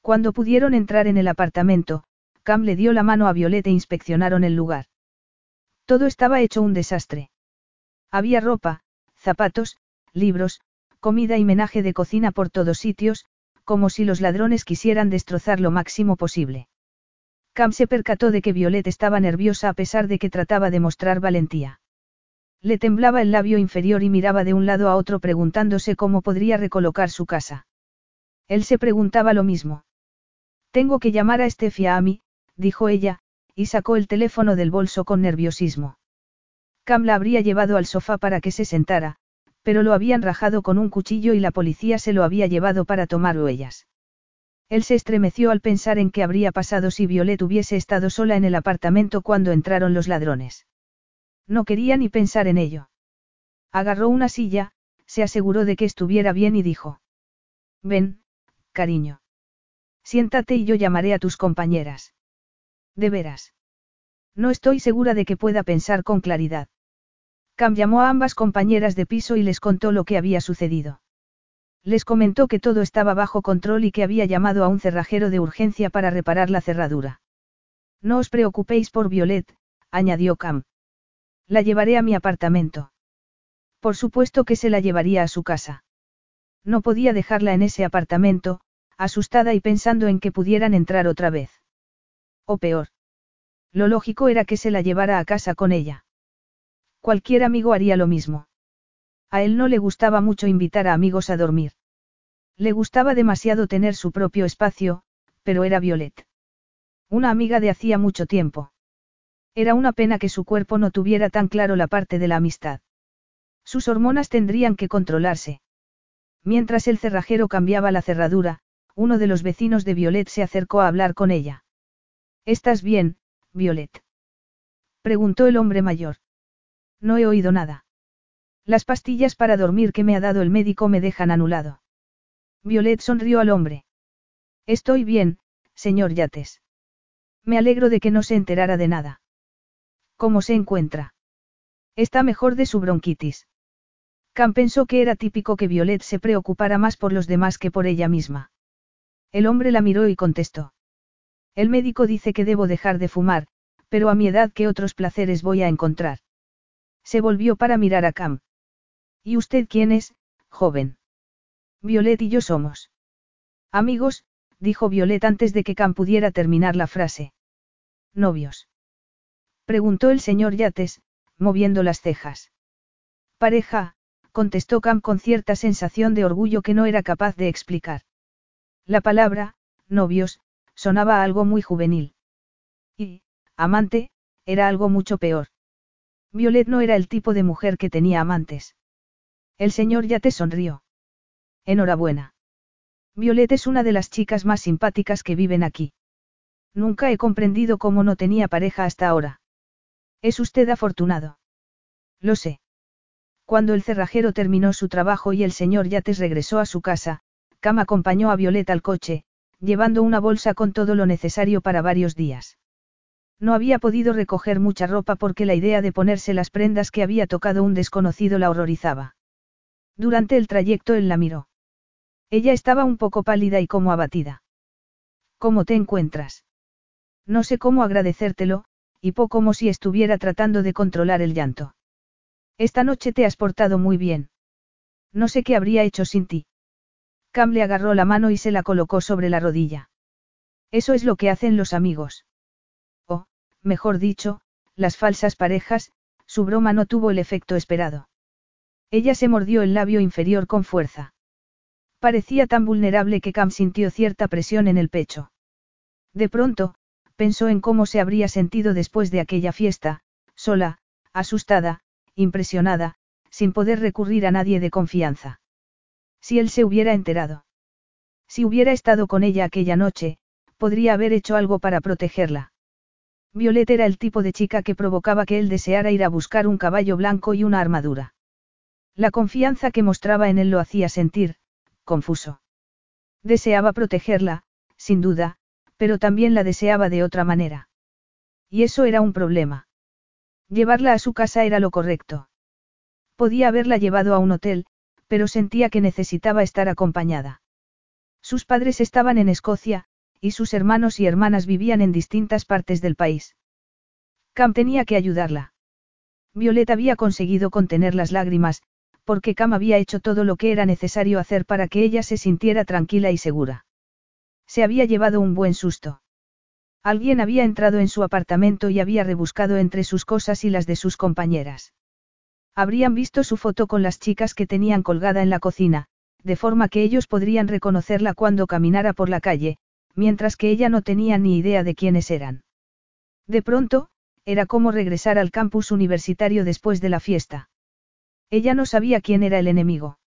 Cuando pudieron entrar en el apartamento, Cam le dio la mano a Violet e inspeccionaron el lugar. Todo estaba hecho un desastre. Había ropa, zapatos, libros, comida y menaje de cocina por todos sitios, como si los ladrones quisieran destrozar lo máximo posible. Cam se percató de que Violet estaba nerviosa a pesar de que trataba de mostrar valentía. Le temblaba el labio inferior y miraba de un lado a otro preguntándose cómo podría recolocar su casa. Él se preguntaba lo mismo. Tengo que llamar a Stefia a mí, dijo ella, y sacó el teléfono del bolso con nerviosismo. Cam la habría llevado al sofá para que se sentara, pero lo habían rajado con un cuchillo y la policía se lo había llevado para tomar huellas. Él se estremeció al pensar en qué habría pasado si Violet hubiese estado sola en el apartamento cuando entraron los ladrones. No quería ni pensar en ello. Agarró una silla, se aseguró de que estuviera bien y dijo. Ven, cariño. Siéntate y yo llamaré a tus compañeras. De veras. No estoy segura de que pueda pensar con claridad. Cam llamó a ambas compañeras de piso y les contó lo que había sucedido. Les comentó que todo estaba bajo control y que había llamado a un cerrajero de urgencia para reparar la cerradura. No os preocupéis por Violet, añadió Cam. La llevaré a mi apartamento. Por supuesto que se la llevaría a su casa. No podía dejarla en ese apartamento, asustada y pensando en que pudieran entrar otra vez. O peor. Lo lógico era que se la llevara a casa con ella. Cualquier amigo haría lo mismo. A él no le gustaba mucho invitar a amigos a dormir. Le gustaba demasiado tener su propio espacio, pero era Violet. Una amiga de hacía mucho tiempo. Era una pena que su cuerpo no tuviera tan claro la parte de la amistad. Sus hormonas tendrían que controlarse. Mientras el cerrajero cambiaba la cerradura, uno de los vecinos de Violet se acercó a hablar con ella. ¿Estás bien, Violet? Preguntó el hombre mayor. No he oído nada. Las pastillas para dormir que me ha dado el médico me dejan anulado. Violet sonrió al hombre. Estoy bien, señor Yates. Me alegro de que no se enterara de nada. ¿Cómo se encuentra? Está mejor de su bronquitis. Cam pensó que era típico que Violet se preocupara más por los demás que por ella misma. El hombre la miró y contestó. El médico dice que debo dejar de fumar, pero a mi edad qué otros placeres voy a encontrar. Se volvió para mirar a Cam. ¿Y usted quién es, joven? Violet y yo somos. Amigos, dijo Violet antes de que Cam pudiera terminar la frase. ¿Novios? Preguntó el señor Yates, moviendo las cejas. Pareja, contestó Cam con cierta sensación de orgullo que no era capaz de explicar. La palabra, novios, sonaba algo muy juvenil. Y, amante, era algo mucho peor. Violet no era el tipo de mujer que tenía amantes. El señor ya te sonrió. Enhorabuena. Violet es una de las chicas más simpáticas que viven aquí. Nunca he comprendido cómo no tenía pareja hasta ahora. Es usted afortunado. Lo sé. Cuando el cerrajero terminó su trabajo y el señor Yates regresó a su casa, Cam acompañó a Violet al coche, llevando una bolsa con todo lo necesario para varios días. No había podido recoger mucha ropa porque la idea de ponerse las prendas que había tocado un desconocido la horrorizaba. Durante el trayecto él la miró. Ella estaba un poco pálida y como abatida. ¿Cómo te encuentras? No sé cómo agradecértelo, poco como si estuviera tratando de controlar el llanto. Esta noche te has portado muy bien. No sé qué habría hecho sin ti. Cam le agarró la mano y se la colocó sobre la rodilla. Eso es lo que hacen los amigos. O, mejor dicho, las falsas parejas, su broma no tuvo el efecto esperado. Ella se mordió el labio inferior con fuerza. Parecía tan vulnerable que Cam sintió cierta presión en el pecho. De pronto, pensó en cómo se habría sentido después de aquella fiesta, sola, asustada, impresionada, sin poder recurrir a nadie de confianza. Si él se hubiera enterado. Si hubiera estado con ella aquella noche, podría haber hecho algo para protegerla. Violet era el tipo de chica que provocaba que él deseara ir a buscar un caballo blanco y una armadura. La confianza que mostraba en él lo hacía sentir, confuso. Deseaba protegerla, sin duda, pero también la deseaba de otra manera. Y eso era un problema. Llevarla a su casa era lo correcto. Podía haberla llevado a un hotel, pero sentía que necesitaba estar acompañada. Sus padres estaban en Escocia, y sus hermanos y hermanas vivían en distintas partes del país. Cam tenía que ayudarla. Violet había conseguido contener las lágrimas, porque Cam había hecho todo lo que era necesario hacer para que ella se sintiera tranquila y segura. Se había llevado un buen susto. Alguien había entrado en su apartamento y había rebuscado entre sus cosas y las de sus compañeras. Habrían visto su foto con las chicas que tenían colgada en la cocina, de forma que ellos podrían reconocerla cuando caminara por la calle, mientras que ella no tenía ni idea de quiénes eran. De pronto, era como regresar al campus universitario después de la fiesta. Ella no sabía quién era el enemigo.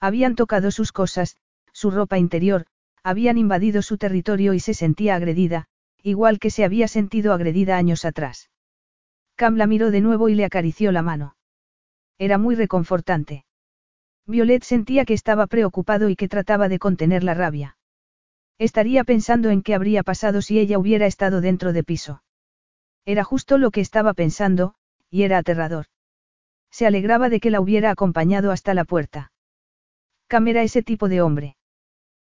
Habían tocado sus cosas, su ropa interior, habían invadido su territorio y se sentía agredida, igual que se había sentido agredida años atrás. Cam la miró de nuevo y le acarició la mano. Era muy reconfortante. Violet sentía que estaba preocupado y que trataba de contener la rabia. Estaría pensando en qué habría pasado si ella hubiera estado dentro de piso. Era justo lo que estaba pensando, y era aterrador. Se alegraba de que la hubiera acompañado hasta la puerta. Cam era ese tipo de hombre.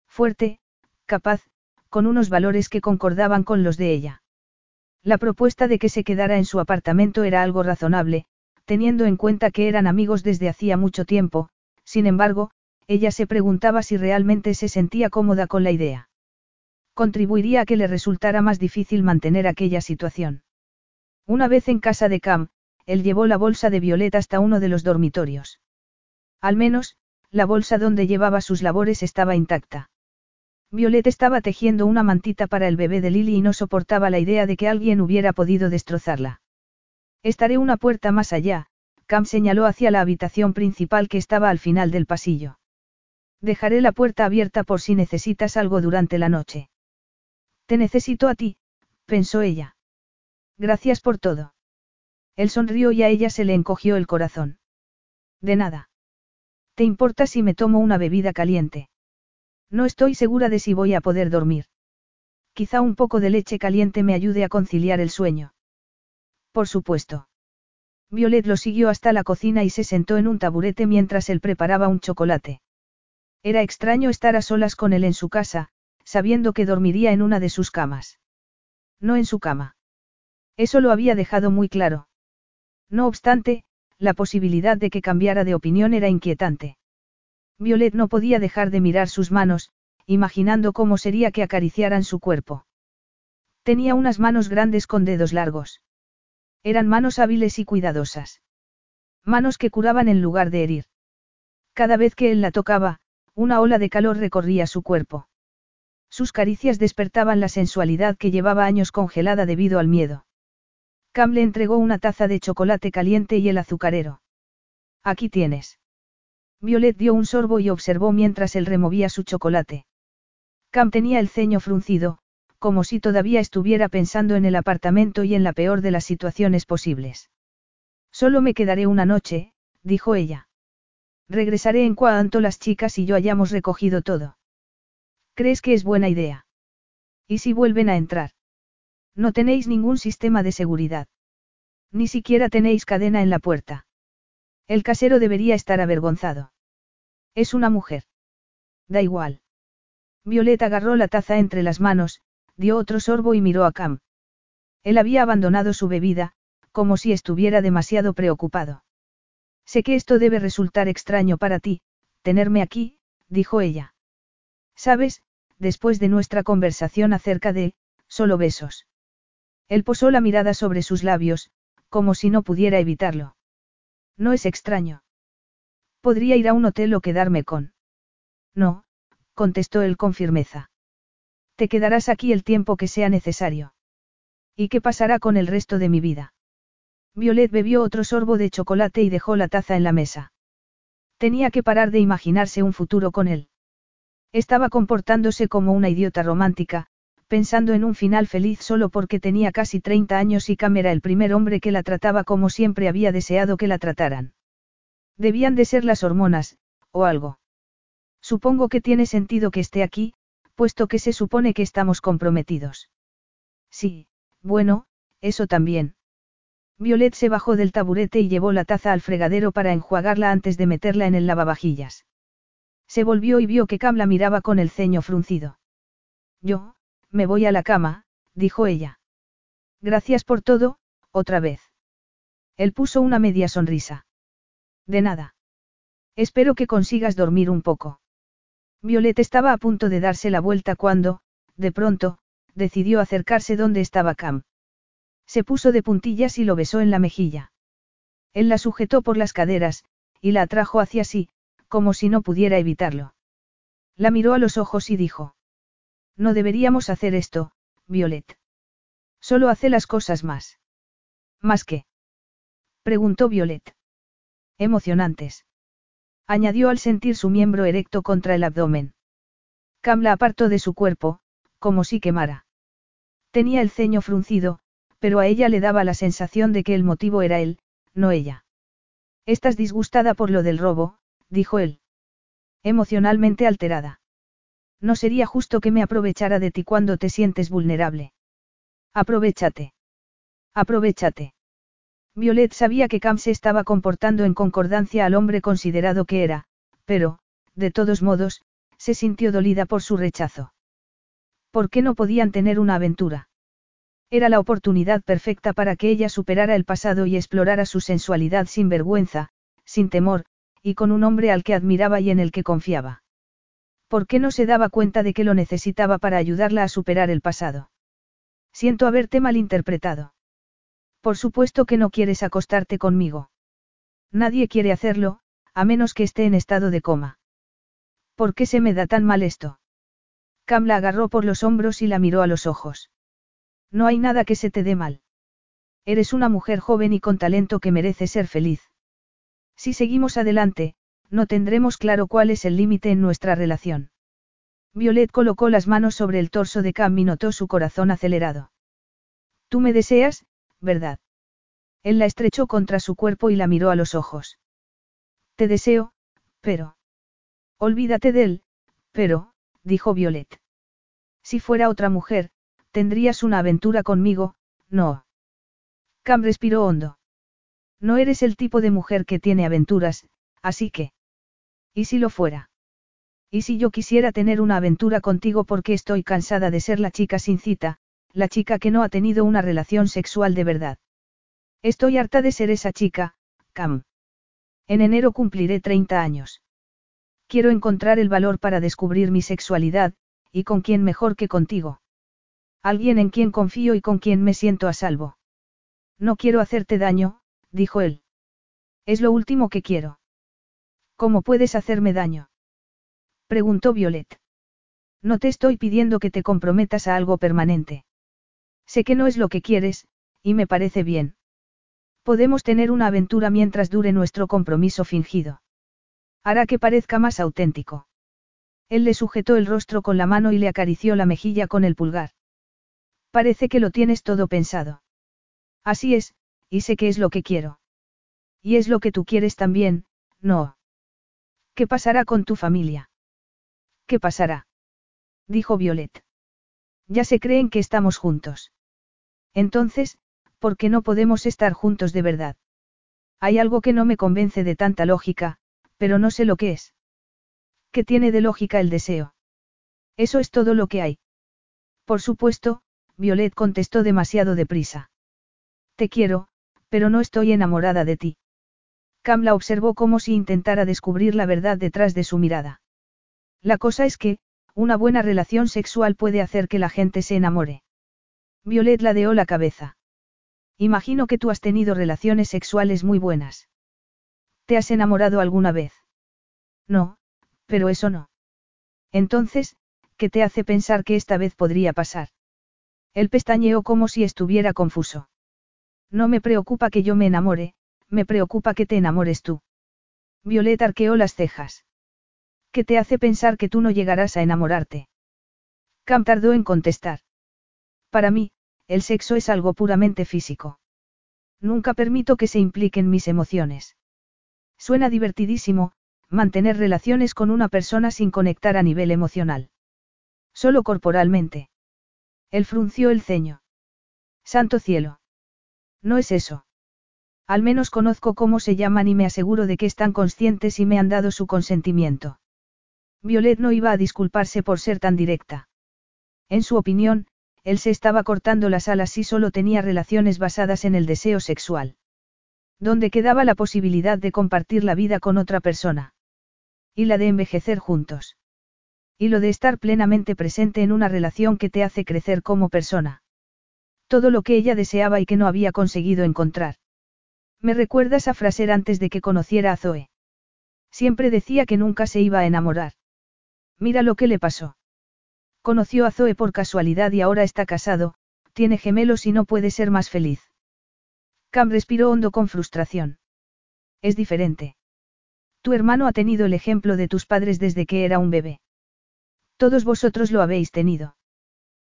Fuerte, capaz, con unos valores que concordaban con los de ella. La propuesta de que se quedara en su apartamento era algo razonable, teniendo en cuenta que eran amigos desde hacía mucho tiempo, sin embargo, ella se preguntaba si realmente se sentía cómoda con la idea. Contribuiría a que le resultara más difícil mantener aquella situación. Una vez en casa de Cam, él llevó la bolsa de Violeta hasta uno de los dormitorios. Al menos, la bolsa donde llevaba sus labores estaba intacta. Violet estaba tejiendo una mantita para el bebé de Lily y no soportaba la idea de que alguien hubiera podido destrozarla. Estaré una puerta más allá, Cam señaló hacia la habitación principal que estaba al final del pasillo. Dejaré la puerta abierta por si necesitas algo durante la noche. Te necesito a ti, pensó ella. Gracias por todo. Él sonrió y a ella se le encogió el corazón. De nada. ¿Te importa si me tomo una bebida caliente? No estoy segura de si voy a poder dormir. Quizá un poco de leche caliente me ayude a conciliar el sueño. Por supuesto. Violet lo siguió hasta la cocina y se sentó en un taburete mientras él preparaba un chocolate. Era extraño estar a solas con él en su casa, sabiendo que dormiría en una de sus camas. No en su cama. Eso lo había dejado muy claro. No obstante, la posibilidad de que cambiara de opinión era inquietante. Violet no podía dejar de mirar sus manos, imaginando cómo sería que acariciaran su cuerpo. Tenía unas manos grandes con dedos largos. Eran manos hábiles y cuidadosas. Manos que curaban en lugar de herir. Cada vez que él la tocaba, una ola de calor recorría su cuerpo. Sus caricias despertaban la sensualidad que llevaba años congelada debido al miedo. Cam le entregó una taza de chocolate caliente y el azucarero. Aquí tienes. Violet dio un sorbo y observó mientras él removía su chocolate. Cam tenía el ceño fruncido, como si todavía estuviera pensando en el apartamento y en la peor de las situaciones posibles. Solo me quedaré una noche, dijo ella. Regresaré en cuanto las chicas y yo hayamos recogido todo. ¿Crees que es buena idea? ¿Y si vuelven a entrar? No tenéis ningún sistema de seguridad. Ni siquiera tenéis cadena en la puerta. El casero debería estar avergonzado. Es una mujer. Da igual. Violeta agarró la taza entre las manos, dio otro sorbo y miró a Cam. Él había abandonado su bebida, como si estuviera demasiado preocupado. Sé que esto debe resultar extraño para ti, tenerme aquí, dijo ella. Sabes, después de nuestra conversación acerca de, solo besos. Él posó la mirada sobre sus labios, como si no pudiera evitarlo. No es extraño. Podría ir a un hotel o quedarme con. No, contestó él con firmeza. Te quedarás aquí el tiempo que sea necesario. ¿Y qué pasará con el resto de mi vida? Violet bebió otro sorbo de chocolate y dejó la taza en la mesa. Tenía que parar de imaginarse un futuro con él. Estaba comportándose como una idiota romántica, pensando en un final feliz solo porque tenía casi 30 años y Cam era el primer hombre que la trataba como siempre había deseado que la trataran. Debían de ser las hormonas, o algo. Supongo que tiene sentido que esté aquí, puesto que se supone que estamos comprometidos. Sí, bueno, eso también. Violet se bajó del taburete y llevó la taza al fregadero para enjuagarla antes de meterla en el lavavajillas. Se volvió y vio que Cam la miraba con el ceño fruncido. Yo, me voy a la cama, dijo ella. Gracias por todo, otra vez. Él puso una media sonrisa. De nada. Espero que consigas dormir un poco. Violet estaba a punto de darse la vuelta cuando, de pronto, decidió acercarse donde estaba Cam. Se puso de puntillas y lo besó en la mejilla. Él la sujetó por las caderas, y la atrajo hacia sí, como si no pudiera evitarlo. La miró a los ojos y dijo. No deberíamos hacer esto, Violet. Solo hace las cosas más. ¿Más qué? Preguntó Violet. Emocionantes. Añadió al sentir su miembro erecto contra el abdomen. Cam la apartó de su cuerpo, como si quemara. Tenía el ceño fruncido, pero a ella le daba la sensación de que el motivo era él, no ella. Estás disgustada por lo del robo, dijo él. Emocionalmente alterada. No sería justo que me aprovechara de ti cuando te sientes vulnerable. Aprovechate. Aprovechate. Violet sabía que Cam se estaba comportando en concordancia al hombre considerado que era, pero, de todos modos, se sintió dolida por su rechazo. ¿Por qué no podían tener una aventura? Era la oportunidad perfecta para que ella superara el pasado y explorara su sensualidad sin vergüenza, sin temor, y con un hombre al que admiraba y en el que confiaba. ¿Por qué no se daba cuenta de que lo necesitaba para ayudarla a superar el pasado? Siento haberte malinterpretado. Por supuesto que no quieres acostarte conmigo. Nadie quiere hacerlo, a menos que esté en estado de coma. ¿Por qué se me da tan mal esto? Cam la agarró por los hombros y la miró a los ojos. No hay nada que se te dé mal. Eres una mujer joven y con talento que merece ser feliz. Si seguimos adelante, no tendremos claro cuál es el límite en nuestra relación. Violet colocó las manos sobre el torso de Cam y notó su corazón acelerado. Tú me deseas, ¿verdad? Él la estrechó contra su cuerpo y la miró a los ojos. Te deseo, pero... Olvídate de él, pero, dijo Violet. Si fuera otra mujer, Tendrías una aventura conmigo, no. Cam respiró hondo. No eres el tipo de mujer que tiene aventuras, así que. ¿Y si lo fuera? ¿Y si yo quisiera tener una aventura contigo porque estoy cansada de ser la chica sin cita, la chica que no ha tenido una relación sexual de verdad? Estoy harta de ser esa chica, Cam. En enero cumpliré 30 años. Quiero encontrar el valor para descubrir mi sexualidad, y con quién mejor que contigo. Alguien en quien confío y con quien me siento a salvo. No quiero hacerte daño, dijo él. Es lo último que quiero. ¿Cómo puedes hacerme daño? preguntó Violet. No te estoy pidiendo que te comprometas a algo permanente. Sé que no es lo que quieres, y me parece bien. Podemos tener una aventura mientras dure nuestro compromiso fingido. Hará que parezca más auténtico. Él le sujetó el rostro con la mano y le acarició la mejilla con el pulgar. Parece que lo tienes todo pensado. Así es, y sé que es lo que quiero. Y es lo que tú quieres también, no. ¿Qué pasará con tu familia? ¿Qué pasará? Dijo Violet. Ya se creen que estamos juntos. Entonces, ¿por qué no podemos estar juntos de verdad? Hay algo que no me convence de tanta lógica, pero no sé lo que es. ¿Qué tiene de lógica el deseo? Eso es todo lo que hay. Por supuesto, Violet contestó demasiado deprisa. Te quiero, pero no estoy enamorada de ti. Cam la observó como si intentara descubrir la verdad detrás de su mirada. La cosa es que, una buena relación sexual puede hacer que la gente se enamore. Violet ladeó la cabeza. Imagino que tú has tenido relaciones sexuales muy buenas. ¿Te has enamorado alguna vez? No, pero eso no. Entonces, ¿qué te hace pensar que esta vez podría pasar? Él pestañeó como si estuviera confuso. No me preocupa que yo me enamore, me preocupa que te enamores tú. Violet arqueó las cejas. ¿Qué te hace pensar que tú no llegarás a enamorarte? Cam tardó en contestar. Para mí, el sexo es algo puramente físico. Nunca permito que se impliquen mis emociones. Suena divertidísimo, mantener relaciones con una persona sin conectar a nivel emocional. Solo corporalmente. Él frunció el ceño. Santo cielo. No es eso. Al menos conozco cómo se llaman y me aseguro de que están conscientes y me han dado su consentimiento. Violet no iba a disculparse por ser tan directa. En su opinión, él se estaba cortando las alas si solo tenía relaciones basadas en el deseo sexual. ¿Dónde quedaba la posibilidad de compartir la vida con otra persona? Y la de envejecer juntos. Y lo de estar plenamente presente en una relación que te hace crecer como persona. Todo lo que ella deseaba y que no había conseguido encontrar. Me recuerdas a Fraser antes de que conociera a Zoe. Siempre decía que nunca se iba a enamorar. Mira lo que le pasó. Conoció a Zoe por casualidad y ahora está casado, tiene gemelos y no puede ser más feliz. Cam respiró hondo con frustración. Es diferente. Tu hermano ha tenido el ejemplo de tus padres desde que era un bebé. Todos vosotros lo habéis tenido.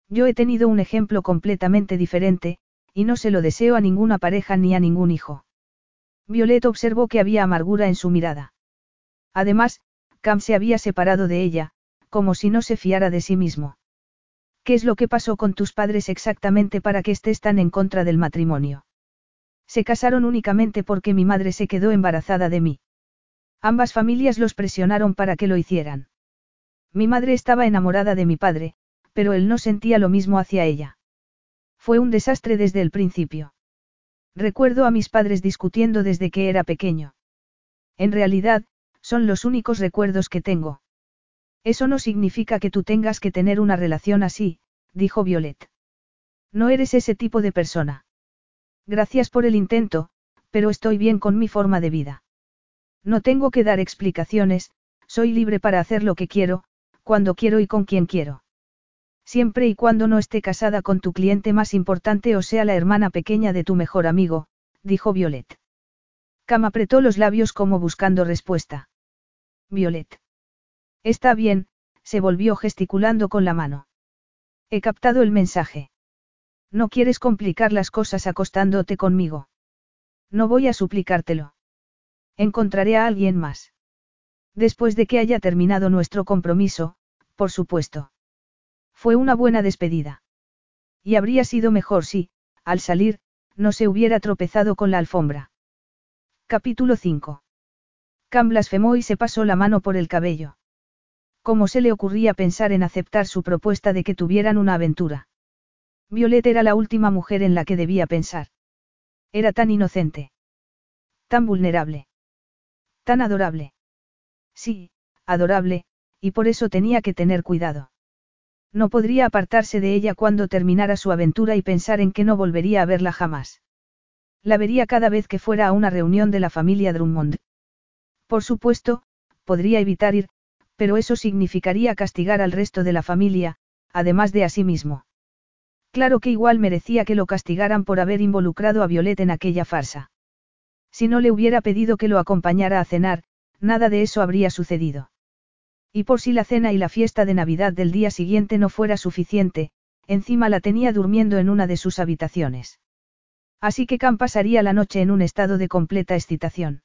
Yo he tenido un ejemplo completamente diferente, y no se lo deseo a ninguna pareja ni a ningún hijo. Violet observó que había amargura en su mirada. Además, Cam se había separado de ella, como si no se fiara de sí mismo. ¿Qué es lo que pasó con tus padres exactamente para que estés tan en contra del matrimonio? Se casaron únicamente porque mi madre se quedó embarazada de mí. Ambas familias los presionaron para que lo hicieran. Mi madre estaba enamorada de mi padre, pero él no sentía lo mismo hacia ella. Fue un desastre desde el principio. Recuerdo a mis padres discutiendo desde que era pequeño. En realidad, son los únicos recuerdos que tengo. Eso no significa que tú tengas que tener una relación así, dijo Violet. No eres ese tipo de persona. Gracias por el intento, pero estoy bien con mi forma de vida. No tengo que dar explicaciones, soy libre para hacer lo que quiero, cuando quiero y con quien quiero. Siempre y cuando no esté casada con tu cliente más importante o sea la hermana pequeña de tu mejor amigo, dijo Violet. Cam apretó los labios como buscando respuesta. Violet. Está bien, se volvió gesticulando con la mano. He captado el mensaje. No quieres complicar las cosas acostándote conmigo. No voy a suplicártelo. Encontraré a alguien más. Después de que haya terminado nuestro compromiso, por supuesto. Fue una buena despedida. Y habría sido mejor si, al salir, no se hubiera tropezado con la alfombra. Capítulo 5. Cam blasfemó y se pasó la mano por el cabello. ¿Cómo se le ocurría pensar en aceptar su propuesta de que tuvieran una aventura? Violet era la última mujer en la que debía pensar. Era tan inocente. Tan vulnerable. Tan adorable. Sí, adorable, y por eso tenía que tener cuidado. No podría apartarse de ella cuando terminara su aventura y pensar en que no volvería a verla jamás. La vería cada vez que fuera a una reunión de la familia Drummond. Por supuesto, podría evitar ir, pero eso significaría castigar al resto de la familia, además de a sí mismo. Claro que igual merecía que lo castigaran por haber involucrado a Violet en aquella farsa. Si no le hubiera pedido que lo acompañara a cenar, nada de eso habría sucedido. Y por si la cena y la fiesta de Navidad del día siguiente no fuera suficiente, encima la tenía durmiendo en una de sus habitaciones. Así que Cam pasaría la noche en un estado de completa excitación.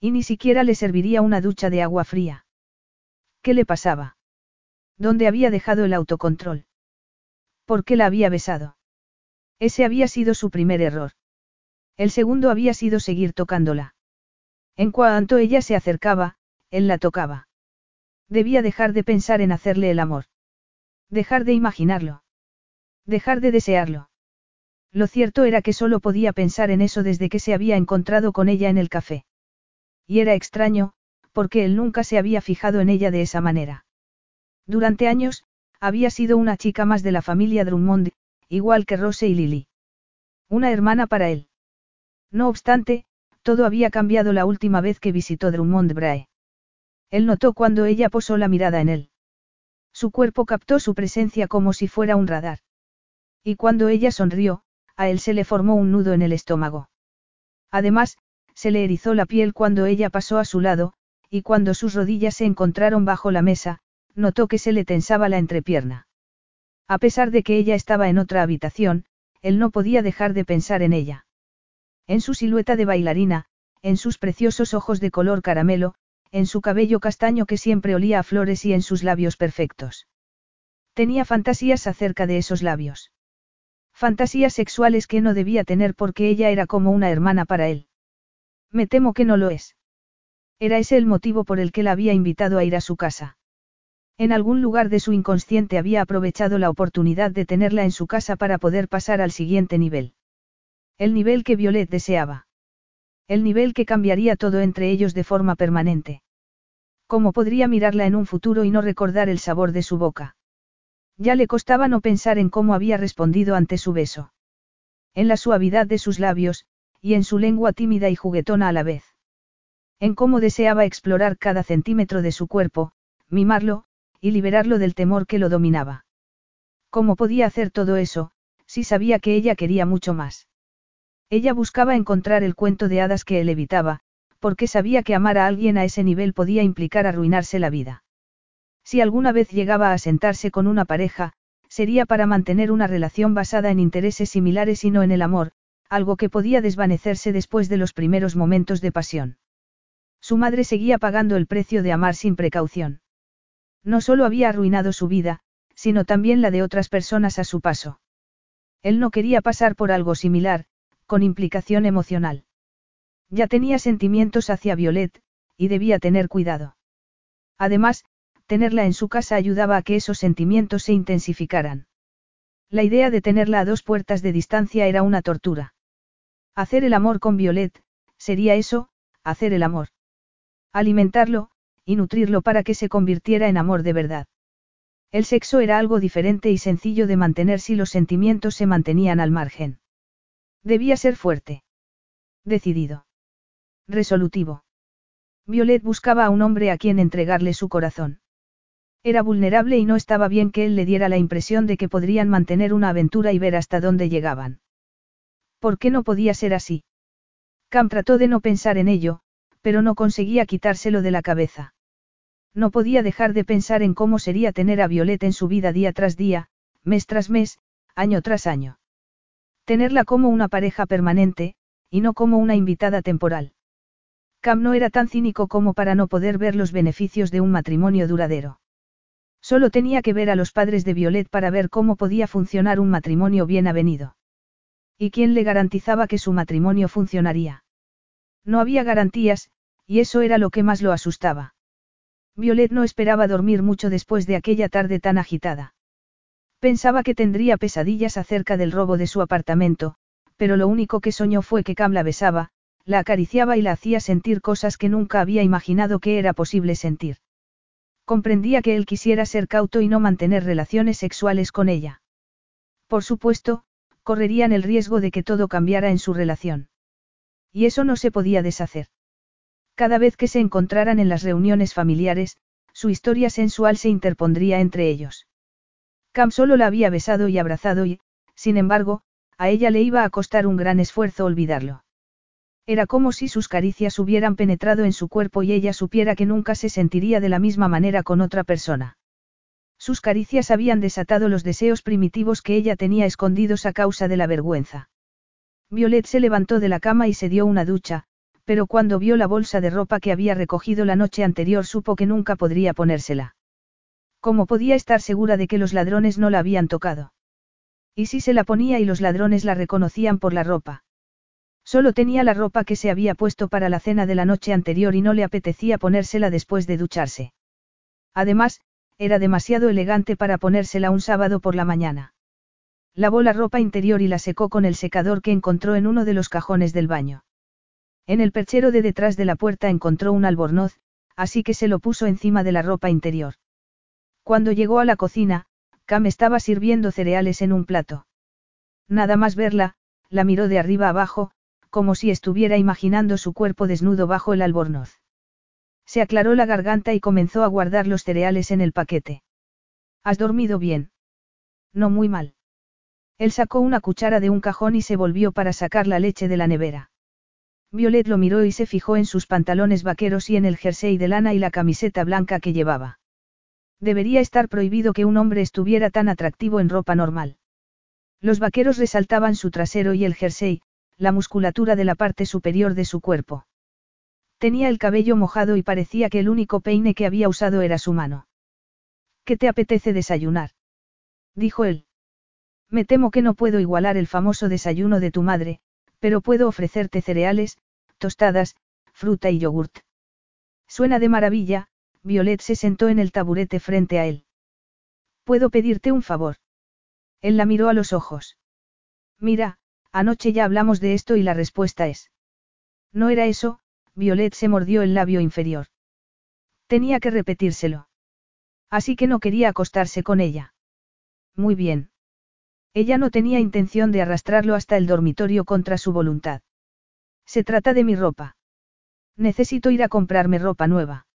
Y ni siquiera le serviría una ducha de agua fría. ¿Qué le pasaba? ¿Dónde había dejado el autocontrol? ¿Por qué la había besado? Ese había sido su primer error. El segundo había sido seguir tocándola. En cuanto ella se acercaba, él la tocaba. Debía dejar de pensar en hacerle el amor. Dejar de imaginarlo. Dejar de desearlo. Lo cierto era que solo podía pensar en eso desde que se había encontrado con ella en el café. Y era extraño, porque él nunca se había fijado en ella de esa manera. Durante años, había sido una chica más de la familia Drummond, igual que Rose y Lily. Una hermana para él. No obstante, todo había cambiado la última vez que visitó Drummond Brae. Él notó cuando ella posó la mirada en él. Su cuerpo captó su presencia como si fuera un radar. Y cuando ella sonrió, a él se le formó un nudo en el estómago. Además, se le erizó la piel cuando ella pasó a su lado, y cuando sus rodillas se encontraron bajo la mesa, notó que se le tensaba la entrepierna. A pesar de que ella estaba en otra habitación, él no podía dejar de pensar en ella. En su silueta de bailarina, en sus preciosos ojos de color caramelo, en su cabello castaño que siempre olía a flores y en sus labios perfectos. Tenía fantasías acerca de esos labios. Fantasías sexuales que no debía tener porque ella era como una hermana para él. Me temo que no lo es. Era ese el motivo por el que la había invitado a ir a su casa. En algún lugar de su inconsciente había aprovechado la oportunidad de tenerla en su casa para poder pasar al siguiente nivel. El nivel que Violet deseaba. El nivel que cambiaría todo entre ellos de forma permanente. ¿Cómo podría mirarla en un futuro y no recordar el sabor de su boca? Ya le costaba no pensar en cómo había respondido ante su beso. En la suavidad de sus labios, y en su lengua tímida y juguetona a la vez. En cómo deseaba explorar cada centímetro de su cuerpo, mimarlo, y liberarlo del temor que lo dominaba. ¿Cómo podía hacer todo eso, si sabía que ella quería mucho más? Ella buscaba encontrar el cuento de hadas que él evitaba, porque sabía que amar a alguien a ese nivel podía implicar arruinarse la vida. Si alguna vez llegaba a sentarse con una pareja, sería para mantener una relación basada en intereses similares y no en el amor, algo que podía desvanecerse después de los primeros momentos de pasión. Su madre seguía pagando el precio de amar sin precaución. No solo había arruinado su vida, sino también la de otras personas a su paso. Él no quería pasar por algo similar, con implicación emocional. Ya tenía sentimientos hacia Violet, y debía tener cuidado. Además, tenerla en su casa ayudaba a que esos sentimientos se intensificaran. La idea de tenerla a dos puertas de distancia era una tortura. Hacer el amor con Violet, sería eso, hacer el amor. Alimentarlo, y nutrirlo para que se convirtiera en amor de verdad. El sexo era algo diferente y sencillo de mantener si los sentimientos se mantenían al margen. Debía ser fuerte. Decidido. Resolutivo. Violet buscaba a un hombre a quien entregarle su corazón. Era vulnerable y no estaba bien que él le diera la impresión de que podrían mantener una aventura y ver hasta dónde llegaban. ¿Por qué no podía ser así? Cam trató de no pensar en ello, pero no conseguía quitárselo de la cabeza. No podía dejar de pensar en cómo sería tener a Violet en su vida día tras día, mes tras mes, año tras año. Tenerla como una pareja permanente, y no como una invitada temporal. Cam no era tan cínico como para no poder ver los beneficios de un matrimonio duradero. Solo tenía que ver a los padres de Violet para ver cómo podía funcionar un matrimonio bien avenido. ¿Y quién le garantizaba que su matrimonio funcionaría? No había garantías, y eso era lo que más lo asustaba. Violet no esperaba dormir mucho después de aquella tarde tan agitada. Pensaba que tendría pesadillas acerca del robo de su apartamento, pero lo único que soñó fue que Cam la besaba, la acariciaba y la hacía sentir cosas que nunca había imaginado que era posible sentir. Comprendía que él quisiera ser cauto y no mantener relaciones sexuales con ella. Por supuesto, correrían el riesgo de que todo cambiara en su relación. Y eso no se podía deshacer. Cada vez que se encontraran en las reuniones familiares, su historia sensual se interpondría entre ellos. Cam solo la había besado y abrazado y, sin embargo, a ella le iba a costar un gran esfuerzo olvidarlo. Era como si sus caricias hubieran penetrado en su cuerpo y ella supiera que nunca se sentiría de la misma manera con otra persona. Sus caricias habían desatado los deseos primitivos que ella tenía escondidos a causa de la vergüenza. Violet se levantó de la cama y se dio una ducha, pero cuando vio la bolsa de ropa que había recogido la noche anterior supo que nunca podría ponérsela. ¿Cómo podía estar segura de que los ladrones no la habían tocado? ¿Y si se la ponía y los ladrones la reconocían por la ropa? Solo tenía la ropa que se había puesto para la cena de la noche anterior y no le apetecía ponérsela después de ducharse. Además, era demasiado elegante para ponérsela un sábado por la mañana. Lavó la ropa interior y la secó con el secador que encontró en uno de los cajones del baño. En el perchero de detrás de la puerta encontró un albornoz, así que se lo puso encima de la ropa interior. Cuando llegó a la cocina, Cam estaba sirviendo cereales en un plato. Nada más verla, la miró de arriba abajo, como si estuviera imaginando su cuerpo desnudo bajo el albornoz. Se aclaró la garganta y comenzó a guardar los cereales en el paquete. ¿Has dormido bien? No muy mal. Él sacó una cuchara de un cajón y se volvió para sacar la leche de la nevera. Violet lo miró y se fijó en sus pantalones vaqueros y en el jersey de lana y la camiseta blanca que llevaba. Debería estar prohibido que un hombre estuviera tan atractivo en ropa normal. Los vaqueros resaltaban su trasero y el jersey, la musculatura de la parte superior de su cuerpo. Tenía el cabello mojado y parecía que el único peine que había usado era su mano. ¿Qué te apetece desayunar? dijo él. Me temo que no puedo igualar el famoso desayuno de tu madre, pero puedo ofrecerte cereales, tostadas, fruta y yogurt. Suena de maravilla, Violet se sentó en el taburete frente a él. ¿Puedo pedirte un favor? Él la miró a los ojos. Mira, anoche ya hablamos de esto y la respuesta es. No era eso, Violet se mordió el labio inferior. Tenía que repetírselo. Así que no quería acostarse con ella. Muy bien. Ella no tenía intención de arrastrarlo hasta el dormitorio contra su voluntad. Se trata de mi ropa. Necesito ir a comprarme ropa nueva.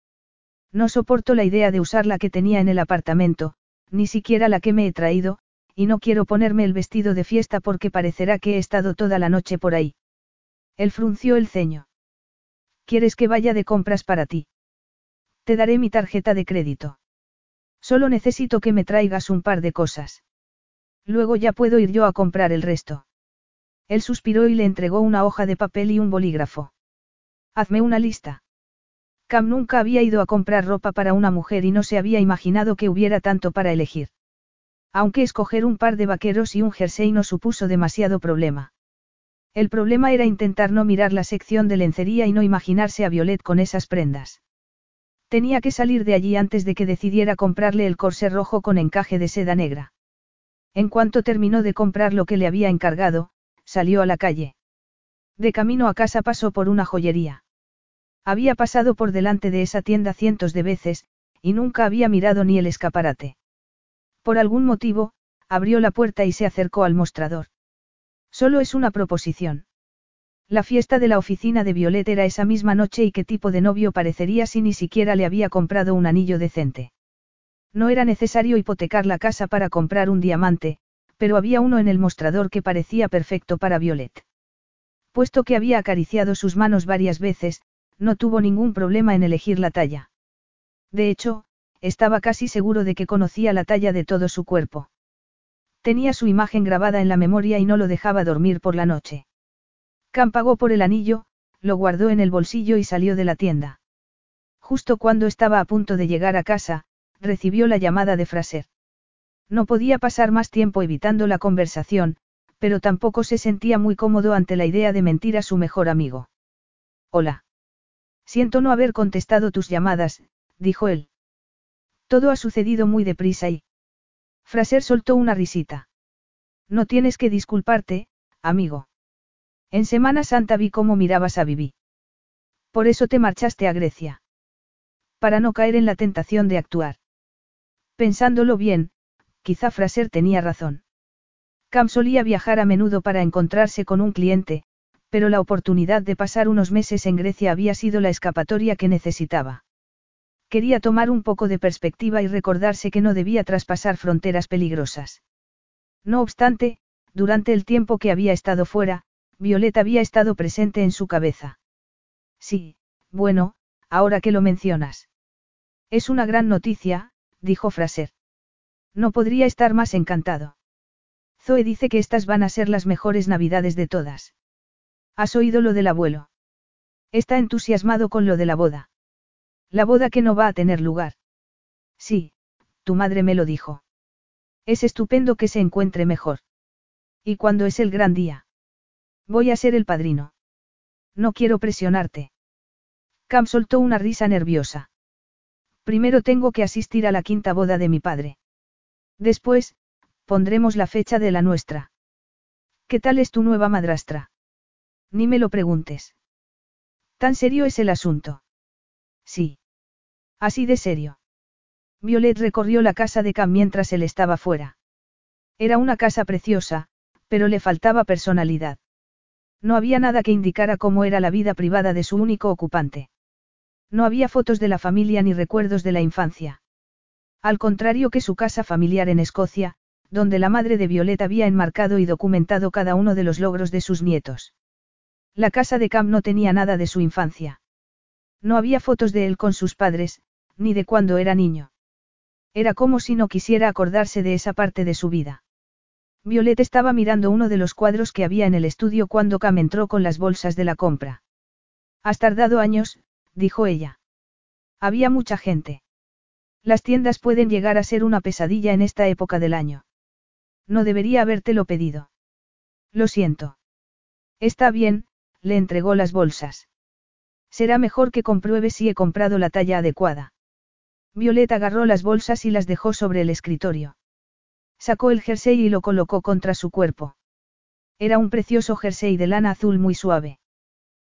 No soporto la idea de usar la que tenía en el apartamento, ni siquiera la que me he traído, y no quiero ponerme el vestido de fiesta porque parecerá que he estado toda la noche por ahí. Él frunció el ceño. ¿Quieres que vaya de compras para ti? Te daré mi tarjeta de crédito. Solo necesito que me traigas un par de cosas. Luego ya puedo ir yo a comprar el resto. Él suspiró y le entregó una hoja de papel y un bolígrafo. Hazme una lista. Cam nunca había ido a comprar ropa para una mujer y no se había imaginado que hubiera tanto para elegir. Aunque escoger un par de vaqueros y un jersey no supuso demasiado problema. El problema era intentar no mirar la sección de lencería y no imaginarse a Violet con esas prendas. Tenía que salir de allí antes de que decidiera comprarle el corsé rojo con encaje de seda negra. En cuanto terminó de comprar lo que le había encargado, salió a la calle. De camino a casa pasó por una joyería. Había pasado por delante de esa tienda cientos de veces, y nunca había mirado ni el escaparate. Por algún motivo, abrió la puerta y se acercó al mostrador. Solo es una proposición. La fiesta de la oficina de Violet era esa misma noche y qué tipo de novio parecería si ni siquiera le había comprado un anillo decente. No era necesario hipotecar la casa para comprar un diamante, pero había uno en el mostrador que parecía perfecto para Violet. Puesto que había acariciado sus manos varias veces, no tuvo ningún problema en elegir la talla. De hecho, estaba casi seguro de que conocía la talla de todo su cuerpo. Tenía su imagen grabada en la memoria y no lo dejaba dormir por la noche. Cam pagó por el anillo, lo guardó en el bolsillo y salió de la tienda. Justo cuando estaba a punto de llegar a casa, recibió la llamada de Fraser. No podía pasar más tiempo evitando la conversación, pero tampoco se sentía muy cómodo ante la idea de mentir a su mejor amigo. Hola. Siento no haber contestado tus llamadas, dijo él. Todo ha sucedido muy deprisa y... Fraser soltó una risita. No tienes que disculparte, amigo. En Semana Santa vi cómo mirabas a Vivi. Por eso te marchaste a Grecia. Para no caer en la tentación de actuar. Pensándolo bien, quizá Fraser tenía razón. Cam solía viajar a menudo para encontrarse con un cliente, pero la oportunidad de pasar unos meses en Grecia había sido la escapatoria que necesitaba. Quería tomar un poco de perspectiva y recordarse que no debía traspasar fronteras peligrosas. No obstante, durante el tiempo que había estado fuera, Violeta había estado presente en su cabeza. Sí, bueno, ahora que lo mencionas. Es una gran noticia, dijo Fraser. No podría estar más encantado. Zoe dice que estas van a ser las mejores navidades de todas. ¿Has oído lo del abuelo? Está entusiasmado con lo de la boda. La boda que no va a tener lugar. Sí, tu madre me lo dijo. Es estupendo que se encuentre mejor. ¿Y cuándo es el gran día? Voy a ser el padrino. No quiero presionarte. Cam soltó una risa nerviosa. Primero tengo que asistir a la quinta boda de mi padre. Después, pondremos la fecha de la nuestra. ¿Qué tal es tu nueva madrastra? Ni me lo preguntes. ¿Tan serio es el asunto? Sí. Así de serio. Violet recorrió la casa de Cam mientras él estaba fuera. Era una casa preciosa, pero le faltaba personalidad. No había nada que indicara cómo era la vida privada de su único ocupante. No había fotos de la familia ni recuerdos de la infancia. Al contrario que su casa familiar en Escocia, donde la madre de Violet había enmarcado y documentado cada uno de los logros de sus nietos. La casa de Cam no tenía nada de su infancia. No había fotos de él con sus padres, ni de cuando era niño. Era como si no quisiera acordarse de esa parte de su vida. Violet estaba mirando uno de los cuadros que había en el estudio cuando Cam entró con las bolsas de la compra. Has tardado años, dijo ella. Había mucha gente. Las tiendas pueden llegar a ser una pesadilla en esta época del año. No debería habértelo pedido. Lo siento. Está bien, le entregó las bolsas. Será mejor que compruebe si he comprado la talla adecuada. Violeta agarró las bolsas y las dejó sobre el escritorio. Sacó el jersey y lo colocó contra su cuerpo. Era un precioso jersey de lana azul muy suave.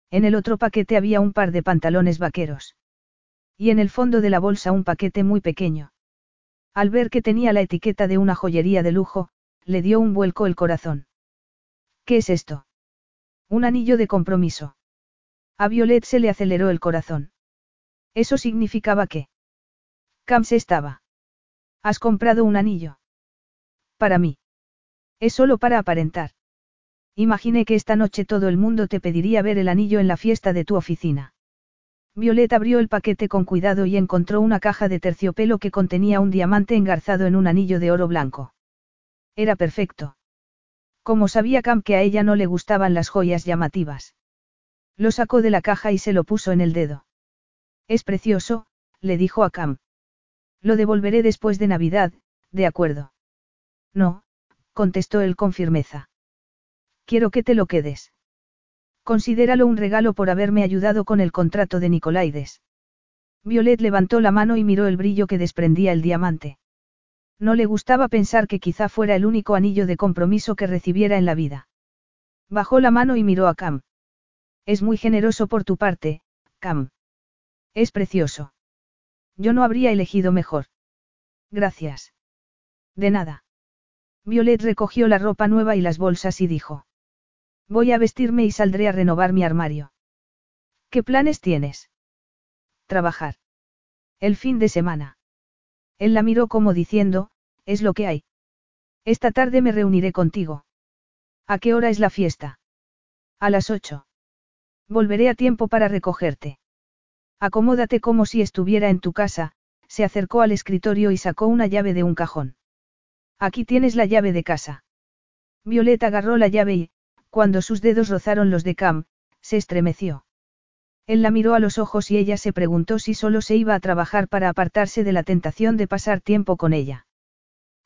En el otro paquete había un par de pantalones vaqueros. Y en el fondo de la bolsa un paquete muy pequeño. Al ver que tenía la etiqueta de una joyería de lujo, le dio un vuelco el corazón. ¿Qué es esto? Un anillo de compromiso. A Violet se le aceleró el corazón. Eso significaba que. Cam se estaba. ¿Has comprado un anillo? Para mí. Es solo para aparentar. Imaginé que esta noche todo el mundo te pediría ver el anillo en la fiesta de tu oficina. Violet abrió el paquete con cuidado y encontró una caja de terciopelo que contenía un diamante engarzado en un anillo de oro blanco. Era perfecto. Como sabía Cam que a ella no le gustaban las joyas llamativas. Lo sacó de la caja y se lo puso en el dedo. Es precioso, le dijo a Cam. Lo devolveré después de Navidad, de acuerdo. No, contestó él con firmeza. Quiero que te lo quedes. Considéralo un regalo por haberme ayudado con el contrato de Nicolaides. Violet levantó la mano y miró el brillo que desprendía el diamante. No le gustaba pensar que quizá fuera el único anillo de compromiso que recibiera en la vida. Bajó la mano y miró a Cam. Es muy generoso por tu parte, Cam. Es precioso. Yo no habría elegido mejor. Gracias. De nada. Violet recogió la ropa nueva y las bolsas y dijo. Voy a vestirme y saldré a renovar mi armario. ¿Qué planes tienes? Trabajar. El fin de semana. Él la miró como diciendo, es lo que hay. Esta tarde me reuniré contigo. ¿A qué hora es la fiesta? A las ocho. Volveré a tiempo para recogerte. Acomódate como si estuviera en tu casa, se acercó al escritorio y sacó una llave de un cajón. Aquí tienes la llave de casa. Violeta agarró la llave y, cuando sus dedos rozaron los de Cam, se estremeció. Él la miró a los ojos y ella se preguntó si solo se iba a trabajar para apartarse de la tentación de pasar tiempo con ella.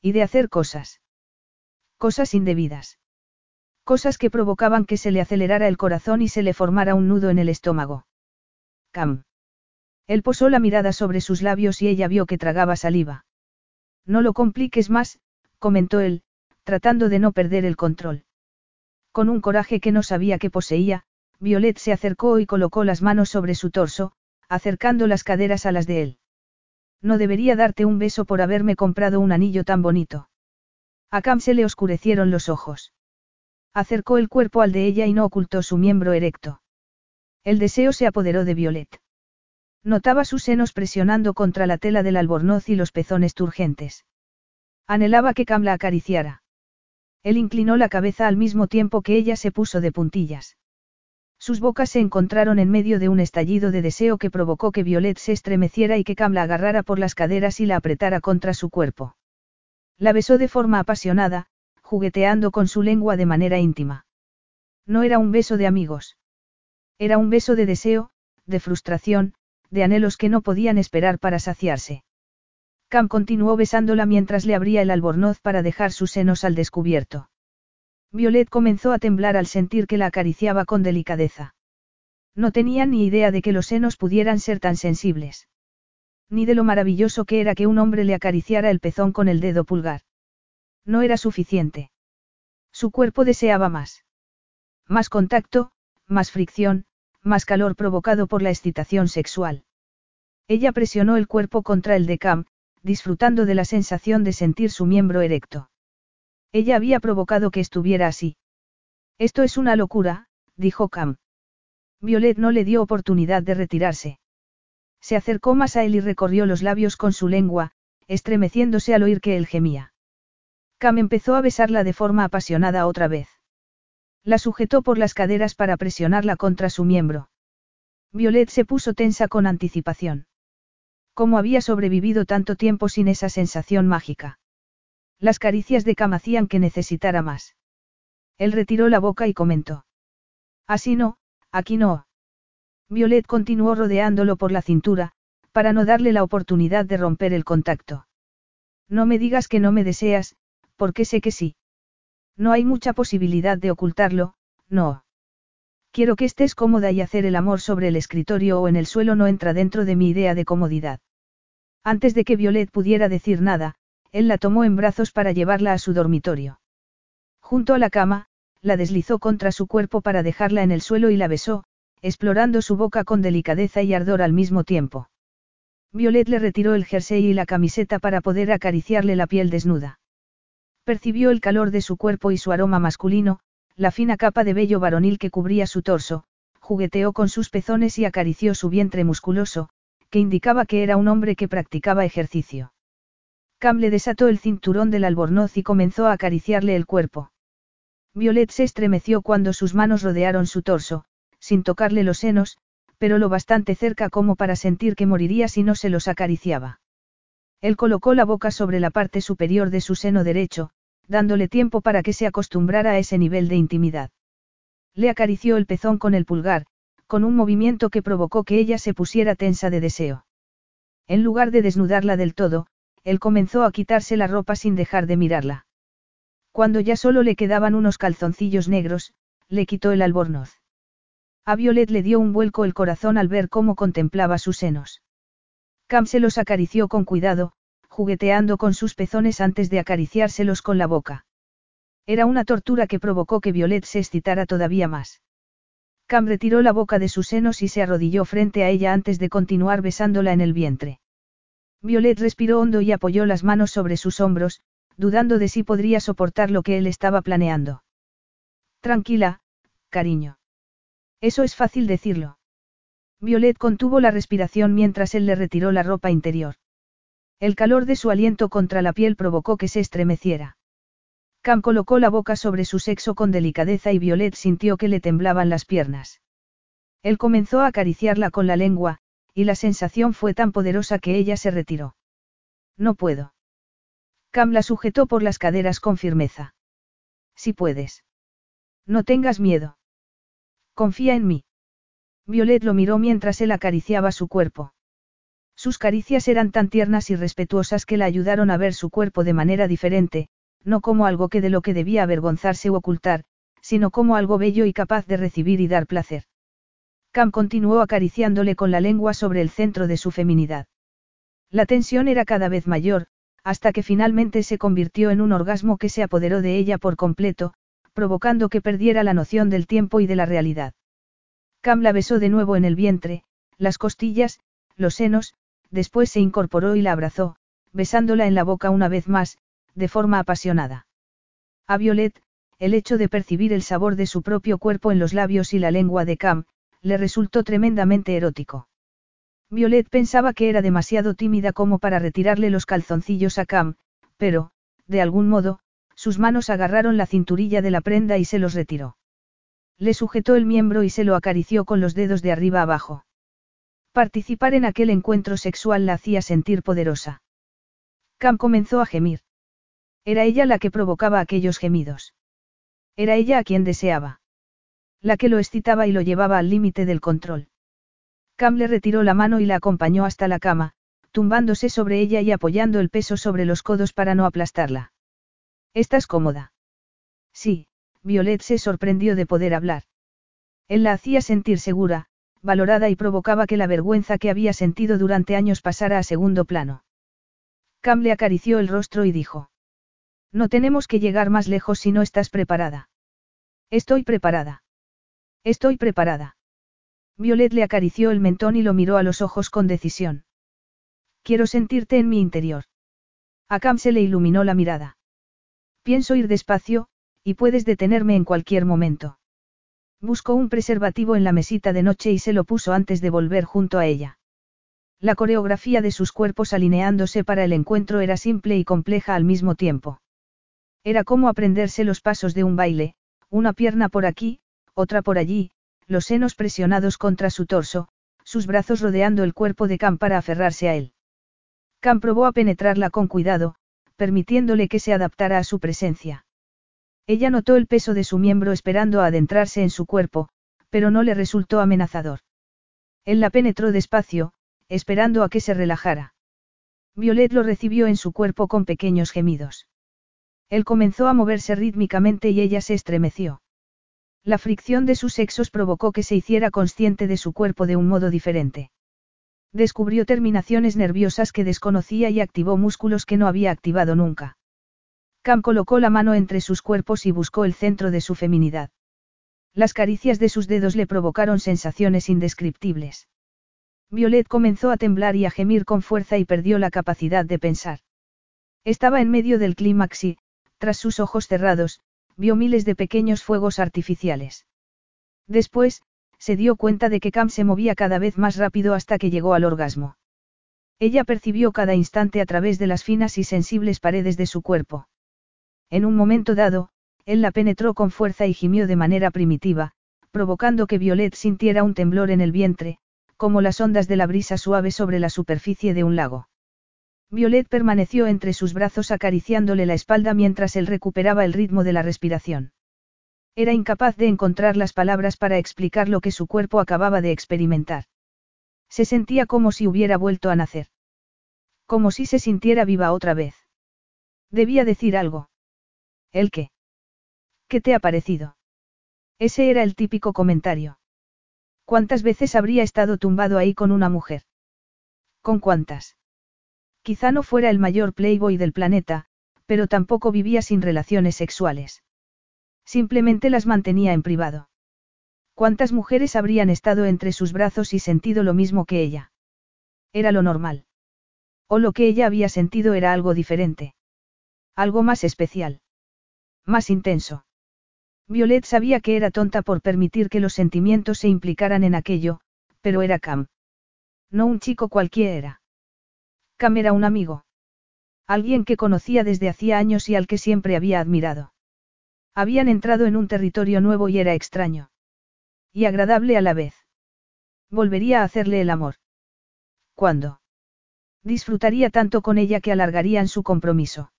Y de hacer cosas. Cosas indebidas. Cosas que provocaban que se le acelerara el corazón y se le formara un nudo en el estómago. Cam. Él posó la mirada sobre sus labios y ella vio que tragaba saliva. No lo compliques más, comentó él, tratando de no perder el control. Con un coraje que no sabía que poseía, Violet se acercó y colocó las manos sobre su torso, acercando las caderas a las de él. No debería darte un beso por haberme comprado un anillo tan bonito. A Cam se le oscurecieron los ojos. Acercó el cuerpo al de ella y no ocultó su miembro erecto. El deseo se apoderó de Violet. Notaba sus senos presionando contra la tela del albornoz y los pezones turgentes. Anhelaba que Cam la acariciara. Él inclinó la cabeza al mismo tiempo que ella se puso de puntillas. Sus bocas se encontraron en medio de un estallido de deseo que provocó que Violet se estremeciera y que Cam la agarrara por las caderas y la apretara contra su cuerpo. La besó de forma apasionada, jugueteando con su lengua de manera íntima. No era un beso de amigos. Era un beso de deseo, de frustración, de anhelos que no podían esperar para saciarse. Cam continuó besándola mientras le abría el albornoz para dejar sus senos al descubierto. Violet comenzó a temblar al sentir que la acariciaba con delicadeza. No tenía ni idea de que los senos pudieran ser tan sensibles. Ni de lo maravilloso que era que un hombre le acariciara el pezón con el dedo pulgar. No era suficiente. Su cuerpo deseaba más. Más contacto, más fricción, más calor provocado por la excitación sexual. Ella presionó el cuerpo contra el de Cam, disfrutando de la sensación de sentir su miembro erecto. Ella había provocado que estuviera así. Esto es una locura, dijo Cam. Violet no le dio oportunidad de retirarse. Se acercó más a él y recorrió los labios con su lengua, estremeciéndose al oír que él gemía. Cam empezó a besarla de forma apasionada otra vez. La sujetó por las caderas para presionarla contra su miembro. Violet se puso tensa con anticipación. ¿Cómo había sobrevivido tanto tiempo sin esa sensación mágica? Las caricias de Cam hacían que necesitara más. Él retiró la boca y comentó. Así no, aquí no. Violet continuó rodeándolo por la cintura, para no darle la oportunidad de romper el contacto. No me digas que no me deseas, porque sé que sí. No hay mucha posibilidad de ocultarlo, no. Quiero que estés cómoda y hacer el amor sobre el escritorio o en el suelo no entra dentro de mi idea de comodidad. Antes de que Violet pudiera decir nada, él la tomó en brazos para llevarla a su dormitorio. Junto a la cama, la deslizó contra su cuerpo para dejarla en el suelo y la besó, explorando su boca con delicadeza y ardor al mismo tiempo. Violet le retiró el jersey y la camiseta para poder acariciarle la piel desnuda. Percibió el calor de su cuerpo y su aroma masculino, la fina capa de vello varonil que cubría su torso, jugueteó con sus pezones y acarició su vientre musculoso, que indicaba que era un hombre que practicaba ejercicio. Cam le desató el cinturón del albornoz y comenzó a acariciarle el cuerpo. Violet se estremeció cuando sus manos rodearon su torso, sin tocarle los senos, pero lo bastante cerca como para sentir que moriría si no se los acariciaba. Él colocó la boca sobre la parte superior de su seno derecho, dándole tiempo para que se acostumbrara a ese nivel de intimidad. Le acarició el pezón con el pulgar, con un movimiento que provocó que ella se pusiera tensa de deseo. En lugar de desnudarla del todo, él comenzó a quitarse la ropa sin dejar de mirarla. Cuando ya solo le quedaban unos calzoncillos negros, le quitó el albornoz. A Violet le dio un vuelco el corazón al ver cómo contemplaba sus senos. Cam se los acarició con cuidado, jugueteando con sus pezones antes de acariciárselos con la boca. Era una tortura que provocó que Violet se excitara todavía más. Cam retiró la boca de sus senos y se arrodilló frente a ella antes de continuar besándola en el vientre. Violet respiró hondo y apoyó las manos sobre sus hombros, dudando de si podría soportar lo que él estaba planeando. Tranquila, cariño. Eso es fácil decirlo. Violet contuvo la respiración mientras él le retiró la ropa interior. El calor de su aliento contra la piel provocó que se estremeciera. Cam colocó la boca sobre su sexo con delicadeza y Violet sintió que le temblaban las piernas. Él comenzó a acariciarla con la lengua, y la sensación fue tan poderosa que ella se retiró. No puedo. Cam la sujetó por las caderas con firmeza. Si puedes. No tengas miedo. Confía en mí. Violet lo miró mientras él acariciaba su cuerpo. Sus caricias eran tan tiernas y respetuosas que la ayudaron a ver su cuerpo de manera diferente, no como algo que de lo que debía avergonzarse u ocultar, sino como algo bello y capaz de recibir y dar placer. Cam continuó acariciándole con la lengua sobre el centro de su feminidad. La tensión era cada vez mayor, hasta que finalmente se convirtió en un orgasmo que se apoderó de ella por completo, provocando que perdiera la noción del tiempo y de la realidad. Cam la besó de nuevo en el vientre, las costillas, los senos, después se incorporó y la abrazó, besándola en la boca una vez más, de forma apasionada. A Violet, el hecho de percibir el sabor de su propio cuerpo en los labios y la lengua de Cam, le resultó tremendamente erótico. Violet pensaba que era demasiado tímida como para retirarle los calzoncillos a Cam, pero, de algún modo, sus manos agarraron la cinturilla de la prenda y se los retiró. Le sujetó el miembro y se lo acarició con los dedos de arriba abajo. Participar en aquel encuentro sexual la hacía sentir poderosa. Cam comenzó a gemir. Era ella la que provocaba aquellos gemidos. Era ella a quien deseaba. La que lo excitaba y lo llevaba al límite del control. Cam le retiró la mano y la acompañó hasta la cama, tumbándose sobre ella y apoyando el peso sobre los codos para no aplastarla. ¿Estás cómoda? Sí, Violet se sorprendió de poder hablar. Él la hacía sentir segura, valorada y provocaba que la vergüenza que había sentido durante años pasara a segundo plano. Cam le acarició el rostro y dijo. No tenemos que llegar más lejos si no estás preparada. Estoy preparada. Estoy preparada. Violet le acarició el mentón y lo miró a los ojos con decisión. Quiero sentirte en mi interior. A Cam se le iluminó la mirada. Pienso ir despacio, y puedes detenerme en cualquier momento. Buscó un preservativo en la mesita de noche y se lo puso antes de volver junto a ella. La coreografía de sus cuerpos alineándose para el encuentro era simple y compleja al mismo tiempo. Era como aprenderse los pasos de un baile, una pierna por aquí, otra por allí, los senos presionados contra su torso, sus brazos rodeando el cuerpo de Cam para aferrarse a él. Cam probó a penetrarla con cuidado, permitiéndole que se adaptara a su presencia. Ella notó el peso de su miembro esperando a adentrarse en su cuerpo, pero no le resultó amenazador. Él la penetró despacio, esperando a que se relajara. Violet lo recibió en su cuerpo con pequeños gemidos. Él comenzó a moverse rítmicamente y ella se estremeció. La fricción de sus sexos provocó que se hiciera consciente de su cuerpo de un modo diferente. Descubrió terminaciones nerviosas que desconocía y activó músculos que no había activado nunca. Cam colocó la mano entre sus cuerpos y buscó el centro de su feminidad. Las caricias de sus dedos le provocaron sensaciones indescriptibles. Violet comenzó a temblar y a gemir con fuerza y perdió la capacidad de pensar. Estaba en medio del clímax y, tras sus ojos cerrados, vio miles de pequeños fuegos artificiales. Después, se dio cuenta de que Cam se movía cada vez más rápido hasta que llegó al orgasmo. Ella percibió cada instante a través de las finas y sensibles paredes de su cuerpo. En un momento dado, él la penetró con fuerza y gimió de manera primitiva, provocando que Violet sintiera un temblor en el vientre, como las ondas de la brisa suave sobre la superficie de un lago. Violet permaneció entre sus brazos acariciándole la espalda mientras él recuperaba el ritmo de la respiración. Era incapaz de encontrar las palabras para explicar lo que su cuerpo acababa de experimentar. Se sentía como si hubiera vuelto a nacer. Como si se sintiera viva otra vez. Debía decir algo. ¿El qué? ¿Qué te ha parecido? Ese era el típico comentario. ¿Cuántas veces habría estado tumbado ahí con una mujer? ¿Con cuántas? Quizá no fuera el mayor playboy del planeta, pero tampoco vivía sin relaciones sexuales. Simplemente las mantenía en privado. ¿Cuántas mujeres habrían estado entre sus brazos y sentido lo mismo que ella? Era lo normal. O lo que ella había sentido era algo diferente. Algo más especial. Más intenso. Violet sabía que era tonta por permitir que los sentimientos se implicaran en aquello, pero era Cam. No un chico cualquiera. Cam era un amigo. Alguien que conocía desde hacía años y al que siempre había admirado. Habían entrado en un territorio nuevo y era extraño. Y agradable a la vez. Volvería a hacerle el amor. ¿Cuándo? Disfrutaría tanto con ella que alargarían su compromiso.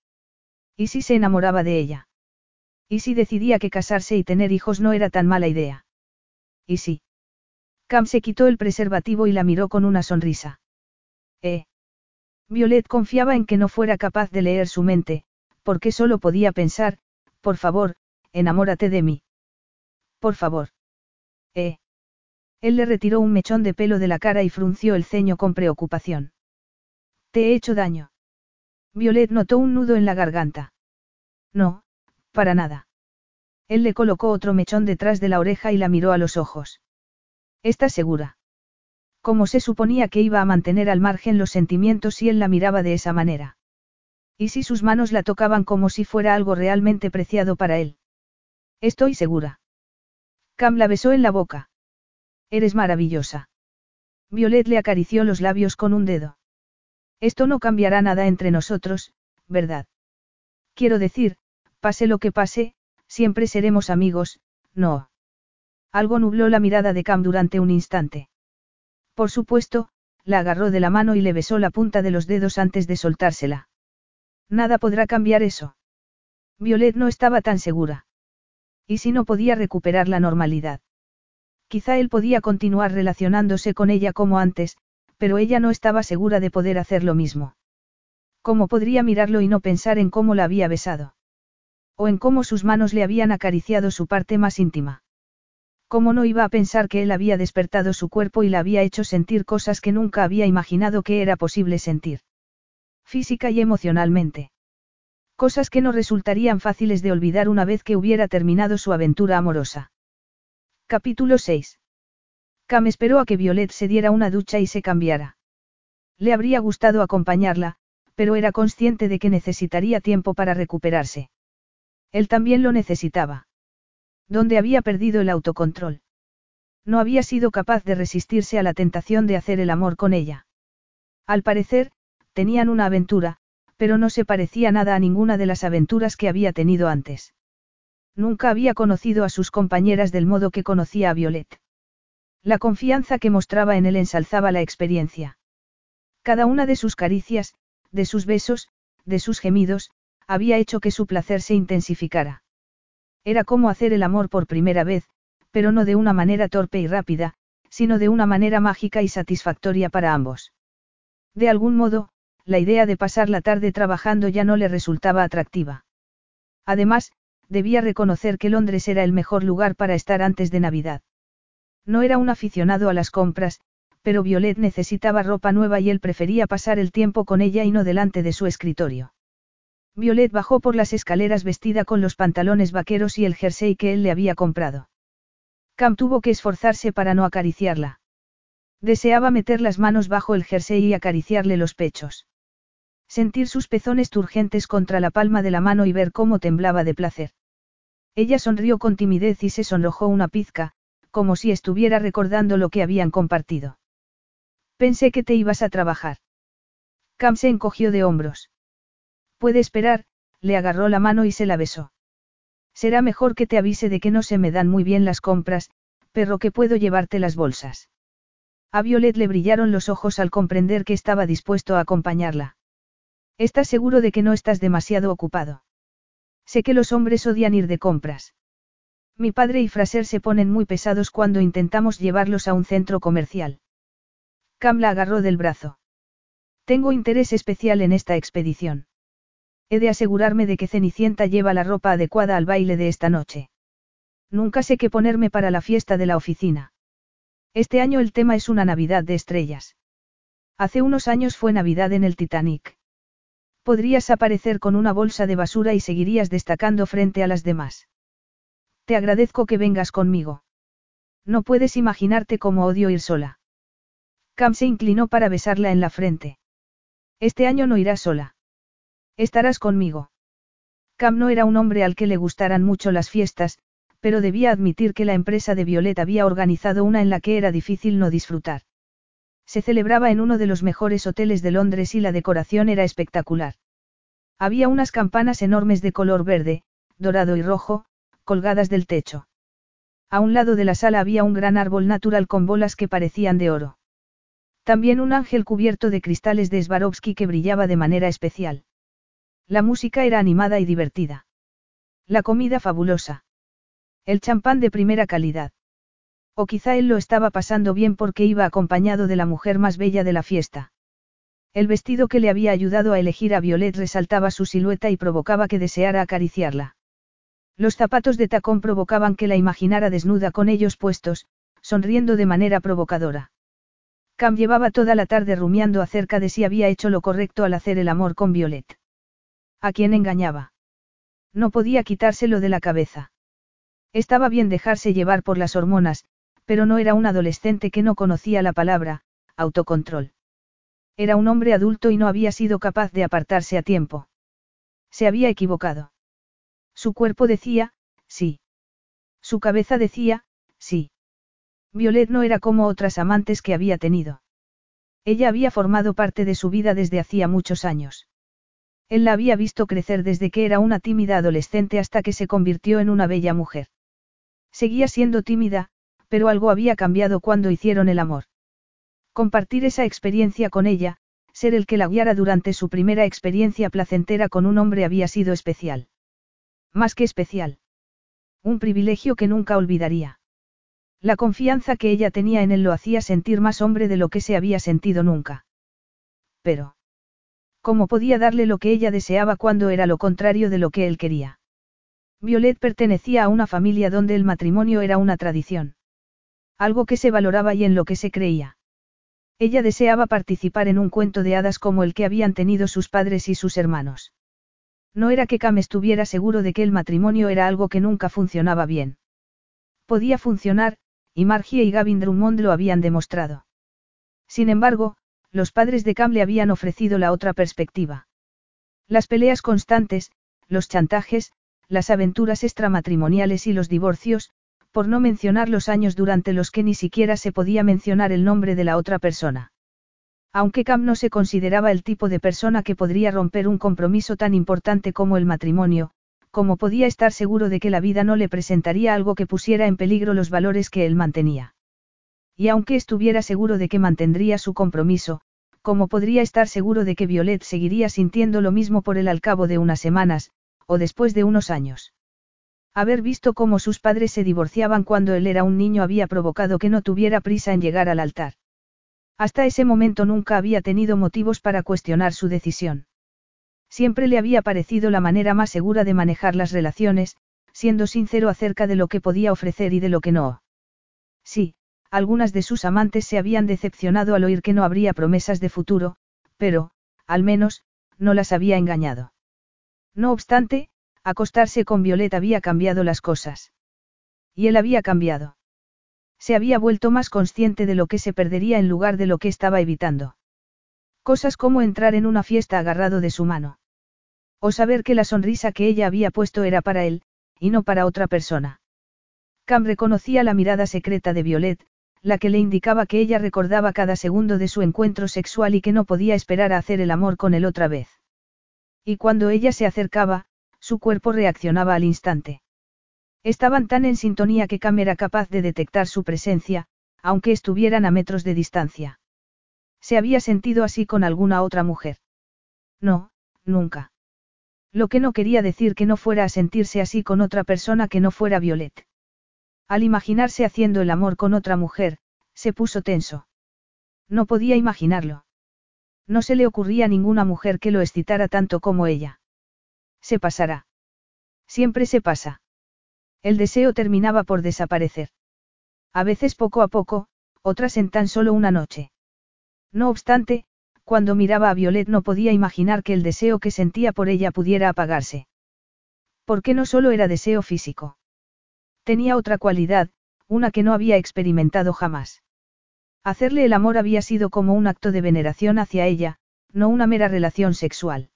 ¿Y si se enamoraba de ella? ¿Y si decidía que casarse y tener hijos no era tan mala idea? ¿Y si? Cam se quitó el preservativo y la miró con una sonrisa. Eh. Violet confiaba en que no fuera capaz de leer su mente, porque solo podía pensar, por favor, enamórate de mí. Por favor. Eh. Él le retiró un mechón de pelo de la cara y frunció el ceño con preocupación. ¿Te he hecho daño? Violet notó un nudo en la garganta. No, para nada. Él le colocó otro mechón detrás de la oreja y la miró a los ojos. ¿Estás segura? ¿Cómo se suponía que iba a mantener al margen los sentimientos si él la miraba de esa manera? ¿Y si sus manos la tocaban como si fuera algo realmente preciado para él? Estoy segura. Cam la besó en la boca. Eres maravillosa. Violet le acarició los labios con un dedo. Esto no cambiará nada entre nosotros, ¿verdad? Quiero decir, Pase lo que pase, siempre seremos amigos, no. Algo nubló la mirada de Cam durante un instante. Por supuesto, la agarró de la mano y le besó la punta de los dedos antes de soltársela. Nada podrá cambiar eso. Violet no estaba tan segura. ¿Y si no podía recuperar la normalidad? Quizá él podía continuar relacionándose con ella como antes, pero ella no estaba segura de poder hacer lo mismo. ¿Cómo podría mirarlo y no pensar en cómo la había besado? O en cómo sus manos le habían acariciado su parte más íntima. ¿Cómo no iba a pensar que él había despertado su cuerpo y la había hecho sentir cosas que nunca había imaginado que era posible sentir? Física y emocionalmente. Cosas que no resultarían fáciles de olvidar una vez que hubiera terminado su aventura amorosa. Capítulo 6. Cam esperó a que Violet se diera una ducha y se cambiara. Le habría gustado acompañarla, pero era consciente de que necesitaría tiempo para recuperarse. Él también lo necesitaba. ¿Dónde había perdido el autocontrol? No había sido capaz de resistirse a la tentación de hacer el amor con ella. Al parecer, tenían una aventura, pero no se parecía nada a ninguna de las aventuras que había tenido antes. Nunca había conocido a sus compañeras del modo que conocía a Violet. La confianza que mostraba en él ensalzaba la experiencia. Cada una de sus caricias, de sus besos, de sus gemidos, había hecho que su placer se intensificara. Era como hacer el amor por primera vez, pero no de una manera torpe y rápida, sino de una manera mágica y satisfactoria para ambos. De algún modo, la idea de pasar la tarde trabajando ya no le resultaba atractiva. Además, debía reconocer que Londres era el mejor lugar para estar antes de Navidad. No era un aficionado a las compras, pero Violet necesitaba ropa nueva y él prefería pasar el tiempo con ella y no delante de su escritorio. Violet bajó por las escaleras vestida con los pantalones vaqueros y el jersey que él le había comprado. Cam tuvo que esforzarse para no acariciarla. Deseaba meter las manos bajo el jersey y acariciarle los pechos. Sentir sus pezones turgentes contra la palma de la mano y ver cómo temblaba de placer. Ella sonrió con timidez y se sonrojó una pizca, como si estuviera recordando lo que habían compartido. Pensé que te ibas a trabajar. Cam se encogió de hombros. Puede esperar, le agarró la mano y se la besó. Será mejor que te avise de que no se me dan muy bien las compras, perro que puedo llevarte las bolsas. A Violet le brillaron los ojos al comprender que estaba dispuesto a acompañarla. ¿Estás seguro de que no estás demasiado ocupado? Sé que los hombres odian ir de compras. Mi padre y Fraser se ponen muy pesados cuando intentamos llevarlos a un centro comercial. Cam la agarró del brazo. Tengo interés especial en esta expedición. He de asegurarme de que Cenicienta lleva la ropa adecuada al baile de esta noche. Nunca sé qué ponerme para la fiesta de la oficina. Este año el tema es una Navidad de estrellas. Hace unos años fue Navidad en el Titanic. Podrías aparecer con una bolsa de basura y seguirías destacando frente a las demás. Te agradezco que vengas conmigo. No puedes imaginarte cómo odio ir sola. Cam se inclinó para besarla en la frente. Este año no irás sola. Estarás conmigo. Cam no era un hombre al que le gustaran mucho las fiestas, pero debía admitir que la empresa de Violet había organizado una en la que era difícil no disfrutar. Se celebraba en uno de los mejores hoteles de Londres y la decoración era espectacular. Había unas campanas enormes de color verde, dorado y rojo, colgadas del techo. A un lado de la sala había un gran árbol natural con bolas que parecían de oro. También un ángel cubierto de cristales de Swarovski que brillaba de manera especial. La música era animada y divertida. La comida fabulosa. El champán de primera calidad. O quizá él lo estaba pasando bien porque iba acompañado de la mujer más bella de la fiesta. El vestido que le había ayudado a elegir a Violet resaltaba su silueta y provocaba que deseara acariciarla. Los zapatos de tacón provocaban que la imaginara desnuda con ellos puestos, sonriendo de manera provocadora. Cam llevaba toda la tarde rumiando acerca de si había hecho lo correcto al hacer el amor con Violet. ¿A quién engañaba? No podía quitárselo de la cabeza. Estaba bien dejarse llevar por las hormonas, pero no era un adolescente que no conocía la palabra, autocontrol. Era un hombre adulto y no había sido capaz de apartarse a tiempo. Se había equivocado. Su cuerpo decía, sí. Su cabeza decía, sí. Violet no era como otras amantes que había tenido. Ella había formado parte de su vida desde hacía muchos años. Él la había visto crecer desde que era una tímida adolescente hasta que se convirtió en una bella mujer. Seguía siendo tímida, pero algo había cambiado cuando hicieron el amor. Compartir esa experiencia con ella, ser el que la guiara durante su primera experiencia placentera con un hombre había sido especial. Más que especial. Un privilegio que nunca olvidaría. La confianza que ella tenía en él lo hacía sentir más hombre de lo que se había sentido nunca. Pero. ¿Cómo podía darle lo que ella deseaba cuando era lo contrario de lo que él quería? Violet pertenecía a una familia donde el matrimonio era una tradición. Algo que se valoraba y en lo que se creía. Ella deseaba participar en un cuento de hadas como el que habían tenido sus padres y sus hermanos. No era que Cam estuviera seguro de que el matrimonio era algo que nunca funcionaba bien. Podía funcionar, y Margie y Gavin Drummond lo habían demostrado. Sin embargo, los padres de Cam le habían ofrecido la otra perspectiva. Las peleas constantes, los chantajes, las aventuras extramatrimoniales y los divorcios, por no mencionar los años durante los que ni siquiera se podía mencionar el nombre de la otra persona. Aunque Cam no se consideraba el tipo de persona que podría romper un compromiso tan importante como el matrimonio, como podía estar seguro de que la vida no le presentaría algo que pusiera en peligro los valores que él mantenía. Y aunque estuviera seguro de que mantendría su compromiso, ¿cómo podría estar seguro de que Violet seguiría sintiendo lo mismo por él al cabo de unas semanas, o después de unos años? Haber visto cómo sus padres se divorciaban cuando él era un niño había provocado que no tuviera prisa en llegar al altar. Hasta ese momento nunca había tenido motivos para cuestionar su decisión. Siempre le había parecido la manera más segura de manejar las relaciones, siendo sincero acerca de lo que podía ofrecer y de lo que no. Sí, algunas de sus amantes se habían decepcionado al oír que no habría promesas de futuro, pero, al menos, no las había engañado. No obstante, acostarse con Violet había cambiado las cosas. Y él había cambiado. Se había vuelto más consciente de lo que se perdería en lugar de lo que estaba evitando. Cosas como entrar en una fiesta agarrado de su mano. O saber que la sonrisa que ella había puesto era para él, y no para otra persona. Cam reconocía la mirada secreta de Violet, la que le indicaba que ella recordaba cada segundo de su encuentro sexual y que no podía esperar a hacer el amor con él otra vez. Y cuando ella se acercaba, su cuerpo reaccionaba al instante. Estaban tan en sintonía que Cam era capaz de detectar su presencia, aunque estuvieran a metros de distancia. ¿Se había sentido así con alguna otra mujer? No, nunca. Lo que no quería decir que no fuera a sentirse así con otra persona que no fuera Violet. Al imaginarse haciendo el amor con otra mujer, se puso tenso. No podía imaginarlo. No se le ocurría ninguna mujer que lo excitara tanto como ella. Se pasará. Siempre se pasa. El deseo terminaba por desaparecer. A veces poco a poco, otras en tan solo una noche. No obstante, cuando miraba a Violet no podía imaginar que el deseo que sentía por ella pudiera apagarse. Porque no solo era deseo físico. Tenía otra cualidad, una que no había experimentado jamás. Hacerle el amor había sido como un acto de veneración hacia ella, no una mera relación sexual.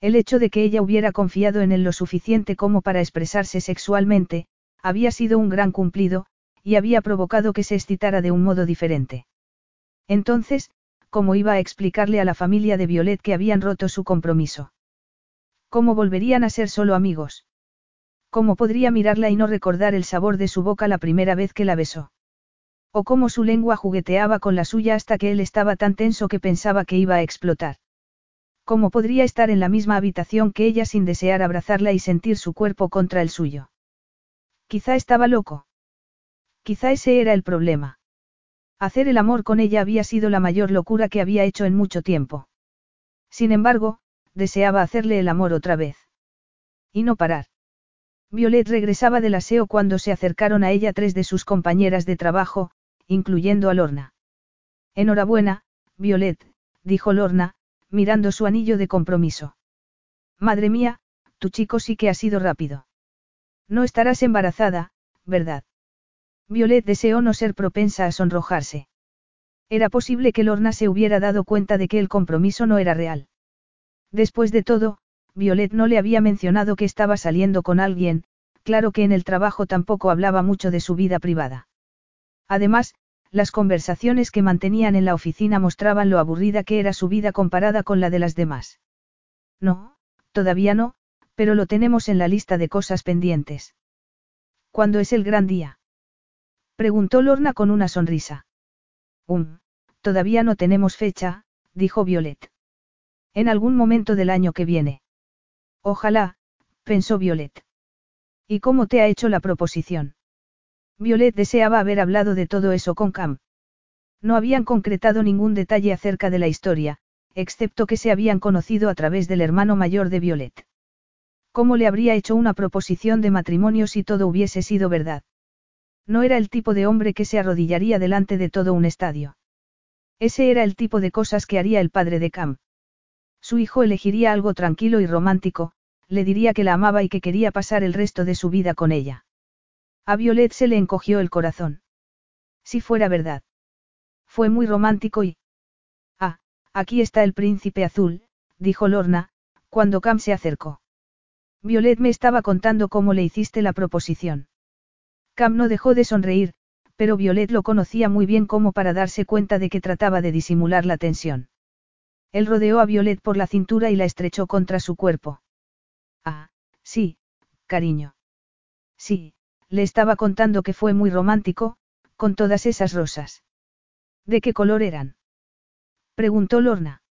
El hecho de que ella hubiera confiado en él lo suficiente como para expresarse sexualmente, había sido un gran cumplido, y había provocado que se excitara de un modo diferente. Entonces, ¿cómo iba a explicarle a la familia de Violet que habían roto su compromiso? ¿Cómo volverían a ser solo amigos? ¿Cómo podría mirarla y no recordar el sabor de su boca la primera vez que la besó? O cómo su lengua jugueteaba con la suya hasta que él estaba tan tenso que pensaba que iba a explotar. ¿Cómo podría estar en la misma habitación que ella sin desear abrazarla y sentir su cuerpo contra el suyo? Quizá estaba loco. Quizá ese era el problema. Hacer el amor con ella había sido la mayor locura que había hecho en mucho tiempo. Sin embargo, deseaba hacerle el amor otra vez. Y no parar. Violet regresaba del aseo cuando se acercaron a ella tres de sus compañeras de trabajo, incluyendo a Lorna. Enhorabuena, Violet, dijo Lorna, mirando su anillo de compromiso. Madre mía, tu chico sí que ha sido rápido. No estarás embarazada, ¿verdad? Violet deseó no ser propensa a sonrojarse. Era posible que Lorna se hubiera dado cuenta de que el compromiso no era real. Después de todo, Violet no le había mencionado que estaba saliendo con alguien, claro que en el trabajo tampoco hablaba mucho de su vida privada. Además, las conversaciones que mantenían en la oficina mostraban lo aburrida que era su vida comparada con la de las demás. No, todavía no, pero lo tenemos en la lista de cosas pendientes. ¿Cuándo es el gran día? Preguntó Lorna con una sonrisa. Um, todavía no tenemos fecha, dijo Violet. En algún momento del año que viene. Ojalá, pensó Violet. ¿Y cómo te ha hecho la proposición? Violet deseaba haber hablado de todo eso con Cam. No habían concretado ningún detalle acerca de la historia, excepto que se habían conocido a través del hermano mayor de Violet. ¿Cómo le habría hecho una proposición de matrimonio si todo hubiese sido verdad? No era el tipo de hombre que se arrodillaría delante de todo un estadio. Ese era el tipo de cosas que haría el padre de Cam. Su hijo elegiría algo tranquilo y romántico, le diría que la amaba y que quería pasar el resto de su vida con ella. A Violet se le encogió el corazón. Si fuera verdad. Fue muy romántico y... Ah, aquí está el príncipe azul, dijo Lorna, cuando Cam se acercó. Violet me estaba contando cómo le hiciste la proposición. Cam no dejó de sonreír, pero Violet lo conocía muy bien como para darse cuenta de que trataba de disimular la tensión. Él rodeó a Violet por la cintura y la estrechó contra su cuerpo. Ah, sí, cariño. Sí, le estaba contando que fue muy romántico, con todas esas rosas. ¿De qué color eran? preguntó Lorna.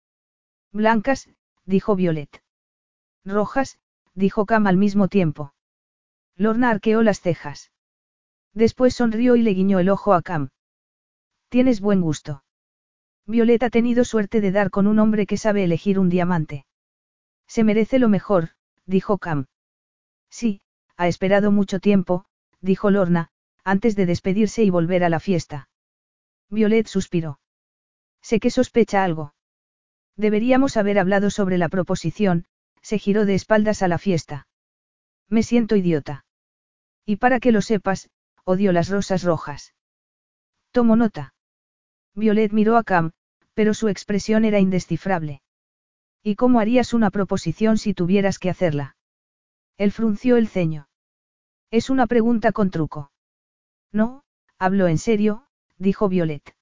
Blancas, dijo Violet. Rojas, dijo Cam al mismo tiempo. Lorna arqueó las cejas. Después sonrió y le guiñó el ojo a Cam. Tienes buen gusto. Violeta ha tenido suerte de dar con un hombre que sabe elegir un diamante. Se merece lo mejor, dijo Cam. Sí, ha esperado mucho tiempo, dijo Lorna, antes de despedirse y volver a la fiesta. Violet suspiró. Sé que sospecha algo. Deberíamos haber hablado sobre la proposición, se giró de espaldas a la fiesta. Me siento idiota. Y para que lo sepas, odio las rosas rojas. Tomo nota. Violet miró a Cam, pero su expresión era indescifrable. ¿Y cómo harías una proposición si tuvieras que hacerla? Él frunció el ceño. Es una pregunta con truco. No, hablo en serio, dijo Violet.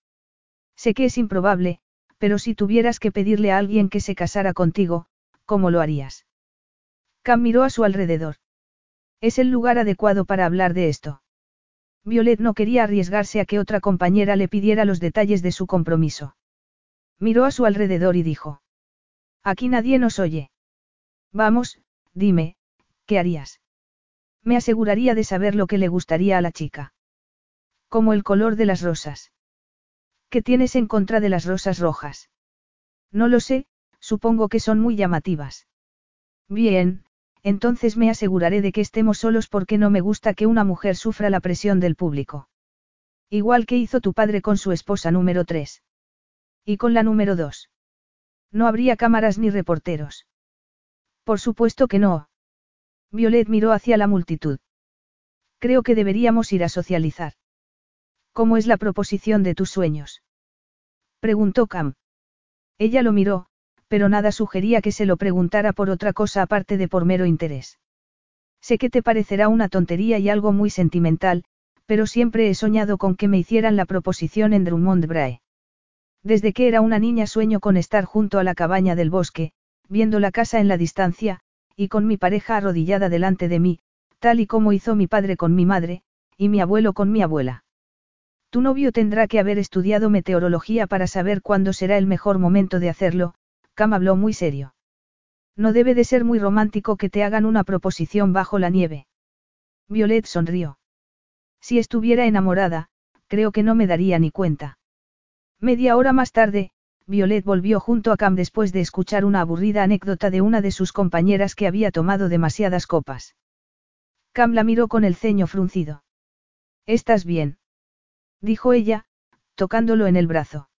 Sé que es improbable, pero si tuvieras que pedirle a alguien que se casara contigo, ¿cómo lo harías? Cam miró a su alrededor. Es el lugar adecuado para hablar de esto. Violet no quería arriesgarse a que otra compañera le pidiera los detalles de su compromiso. Miró a su alrededor y dijo. Aquí nadie nos oye. Vamos, dime, ¿qué harías? Me aseguraría de saber lo que le gustaría a la chica. Como el color de las rosas. ¿Qué tienes en contra de las rosas rojas? No lo sé, supongo que son muy llamativas. Bien, entonces me aseguraré de que estemos solos porque no me gusta que una mujer sufra la presión del público. Igual que hizo tu padre con su esposa número 3. Y con la número 2. No habría cámaras ni reporteros. Por supuesto que no. Violet miró hacia la multitud. Creo que deberíamos ir a socializar. ¿Cómo es la proposición de tus sueños? Preguntó Cam. Ella lo miró, pero nada sugería que se lo preguntara por otra cosa aparte de por mero interés. Sé que te parecerá una tontería y algo muy sentimental, pero siempre he soñado con que me hicieran la proposición en Drummond Brae. Desde que era una niña sueño con estar junto a la cabaña del bosque, viendo la casa en la distancia, y con mi pareja arrodillada delante de mí, tal y como hizo mi padre con mi madre, y mi abuelo con mi abuela. Tu novio tendrá que haber estudiado meteorología para saber cuándo será el mejor momento de hacerlo, Cam habló muy serio. No debe de ser muy romántico que te hagan una proposición bajo la nieve. Violet sonrió. Si estuviera enamorada, creo que no me daría ni cuenta. Media hora más tarde, Violet volvió junto a Cam después de escuchar una aburrida anécdota de una de sus compañeras que había tomado demasiadas copas. Cam la miró con el ceño fruncido. ¿Estás bien? dijo ella, tocándolo en el brazo.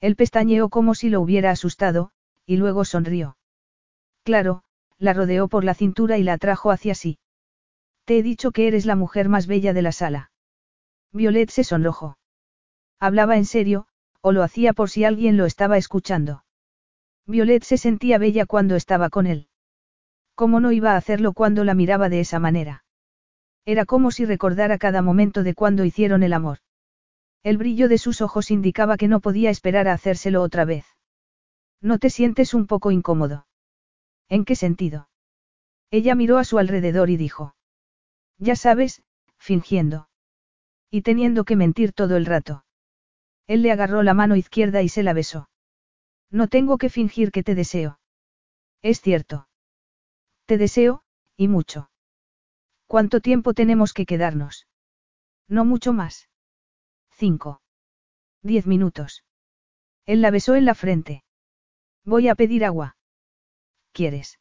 Él pestañeó como si lo hubiera asustado, y luego sonrió. Claro, la rodeó por la cintura y la atrajo hacia sí. Te he dicho que eres la mujer más bella de la sala. Violet se sonrojó. Hablaba en serio, o lo hacía por si alguien lo estaba escuchando. Violet se sentía bella cuando estaba con él. ¿Cómo no iba a hacerlo cuando la miraba de esa manera? Era como si recordara cada momento de cuando hicieron el amor. El brillo de sus ojos indicaba que no podía esperar a hacérselo otra vez. ¿No te sientes un poco incómodo? ¿En qué sentido? Ella miró a su alrededor y dijo. Ya sabes, fingiendo. Y teniendo que mentir todo el rato. Él le agarró la mano izquierda y se la besó. No tengo que fingir que te deseo. Es cierto. Te deseo, y mucho. ¿Cuánto tiempo tenemos que quedarnos? No mucho más. Cinco. Diez minutos. Él la besó en la frente. Voy a pedir agua. ¿Quieres?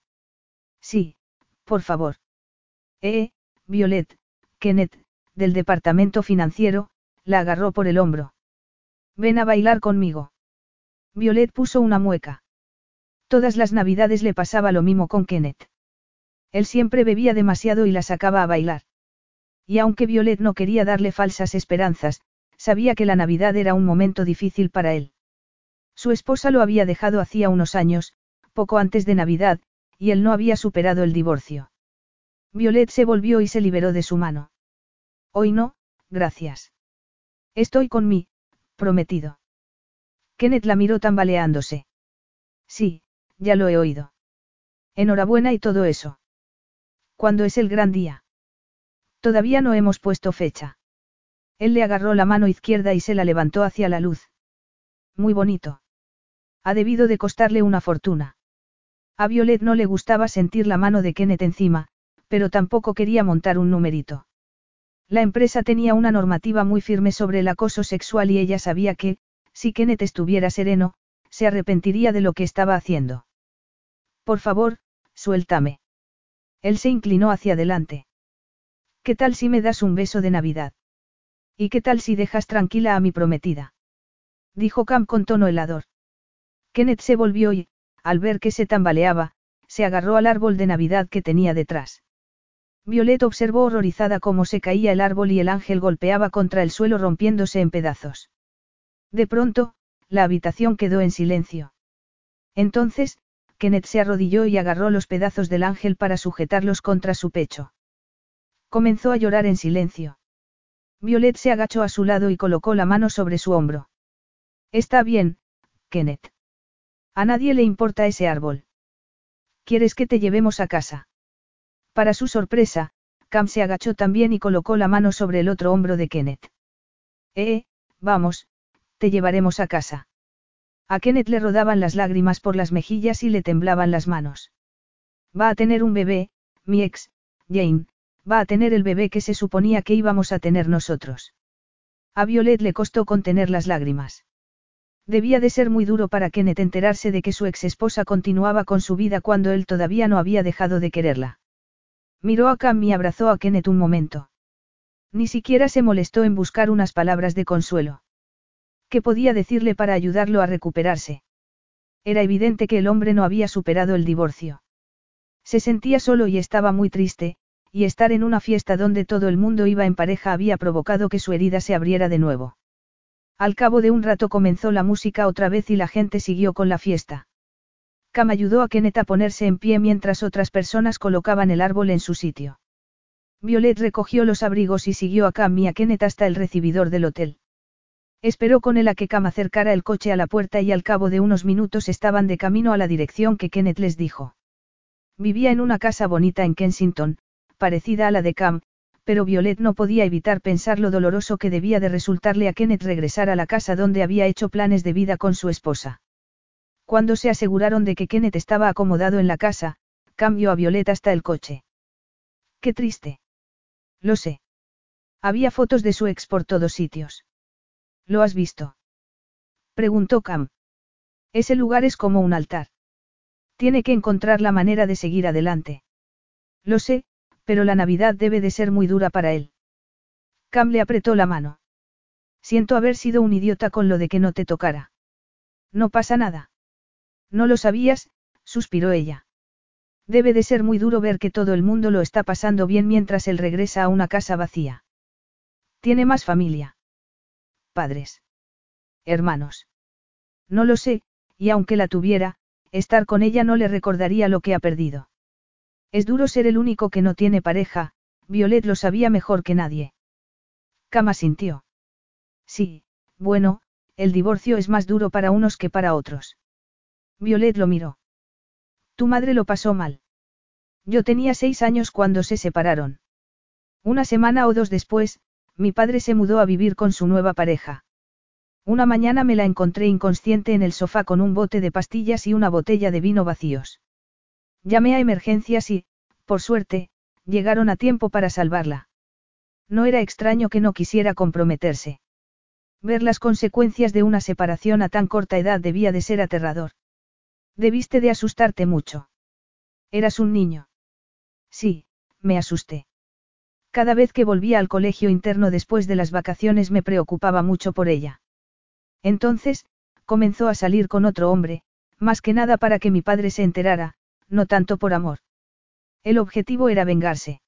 Sí, por favor. Eh, Violet, Kenneth, del departamento financiero, la agarró por el hombro. Ven a bailar conmigo. Violet puso una mueca. Todas las navidades le pasaba lo mismo con Kenneth. Él siempre bebía demasiado y la sacaba a bailar. Y aunque Violet no quería darle falsas esperanzas, sabía que la Navidad era un momento difícil para él. Su esposa lo había dejado hacía unos años, poco antes de Navidad, y él no había superado el divorcio. Violet se volvió y se liberó de su mano. Hoy no, gracias. Estoy con mí, prometido. Kenneth la miró tambaleándose. Sí, ya lo he oído. Enhorabuena y todo eso. ¿Cuándo es el gran día? Todavía no hemos puesto fecha. Él le agarró la mano izquierda y se la levantó hacia la luz. Muy bonito. Ha debido de costarle una fortuna. A Violet no le gustaba sentir la mano de Kenneth encima, pero tampoco quería montar un numerito. La empresa tenía una normativa muy firme sobre el acoso sexual y ella sabía que, si Kenneth estuviera sereno, se arrepentiría de lo que estaba haciendo. Por favor, suéltame. Él se inclinó hacia adelante. ¿Qué tal si me das un beso de Navidad? ¿Y qué tal si dejas tranquila a mi prometida? Dijo Cam con tono helador. Kenneth se volvió y, al ver que se tambaleaba, se agarró al árbol de Navidad que tenía detrás. Violet observó horrorizada cómo se caía el árbol y el ángel golpeaba contra el suelo rompiéndose en pedazos. De pronto, la habitación quedó en silencio. Entonces, Kenneth se arrodilló y agarró los pedazos del ángel para sujetarlos contra su pecho. Comenzó a llorar en silencio. Violet se agachó a su lado y colocó la mano sobre su hombro. Está bien, Kenneth. A nadie le importa ese árbol. ¿Quieres que te llevemos a casa? Para su sorpresa, Cam se agachó también y colocó la mano sobre el otro hombro de Kenneth. Eh, vamos, te llevaremos a casa. A Kenneth le rodaban las lágrimas por las mejillas y le temblaban las manos. Va a tener un bebé, mi ex, Jane, va a tener el bebé que se suponía que íbamos a tener nosotros. A Violet le costó contener las lágrimas. Debía de ser muy duro para Kenneth enterarse de que su ex esposa continuaba con su vida cuando él todavía no había dejado de quererla. Miró a Cam y abrazó a Kenneth un momento. Ni siquiera se molestó en buscar unas palabras de consuelo. ¿Qué podía decirle para ayudarlo a recuperarse? Era evidente que el hombre no había superado el divorcio. Se sentía solo y estaba muy triste, y estar en una fiesta donde todo el mundo iba en pareja había provocado que su herida se abriera de nuevo. Al cabo de un rato comenzó la música otra vez y la gente siguió con la fiesta. Cam ayudó a Kenneth a ponerse en pie mientras otras personas colocaban el árbol en su sitio. Violet recogió los abrigos y siguió a Cam y a Kenneth hasta el recibidor del hotel. Esperó con él a que Cam acercara el coche a la puerta y al cabo de unos minutos estaban de camino a la dirección que Kenneth les dijo. Vivía en una casa bonita en Kensington, parecida a la de Cam, pero Violet no podía evitar pensar lo doloroso que debía de resultarle a Kenneth regresar a la casa donde había hecho planes de vida con su esposa. Cuando se aseguraron de que Kenneth estaba acomodado en la casa, cambió a Violet hasta el coche. Qué triste. Lo sé. Había fotos de su ex por todos sitios. ¿Lo has visto? Preguntó Cam. Ese lugar es como un altar. Tiene que encontrar la manera de seguir adelante. Lo sé, pero la Navidad debe de ser muy dura para él. Cam le apretó la mano. Siento haber sido un idiota con lo de que no te tocara. No pasa nada. No lo sabías, suspiró ella. Debe de ser muy duro ver que todo el mundo lo está pasando bien mientras él regresa a una casa vacía. Tiene más familia padres. Hermanos. No lo sé, y aunque la tuviera, estar con ella no le recordaría lo que ha perdido. Es duro ser el único que no tiene pareja, Violet lo sabía mejor que nadie. Cama sintió. Sí, bueno, el divorcio es más duro para unos que para otros. Violet lo miró. Tu madre lo pasó mal. Yo tenía seis años cuando se separaron. Una semana o dos después, mi padre se mudó a vivir con su nueva pareja. Una mañana me la encontré inconsciente en el sofá con un bote de pastillas y una botella de vino vacíos. Llamé a emergencias y, por suerte, llegaron a tiempo para salvarla. No era extraño que no quisiera comprometerse. Ver las consecuencias de una separación a tan corta edad debía de ser aterrador. Debiste de asustarte mucho. Eras un niño. Sí, me asusté. Cada vez que volvía al colegio interno después de las vacaciones me preocupaba mucho por ella. Entonces, comenzó a salir con otro hombre, más que nada para que mi padre se enterara, no tanto por amor. El objetivo era vengarse.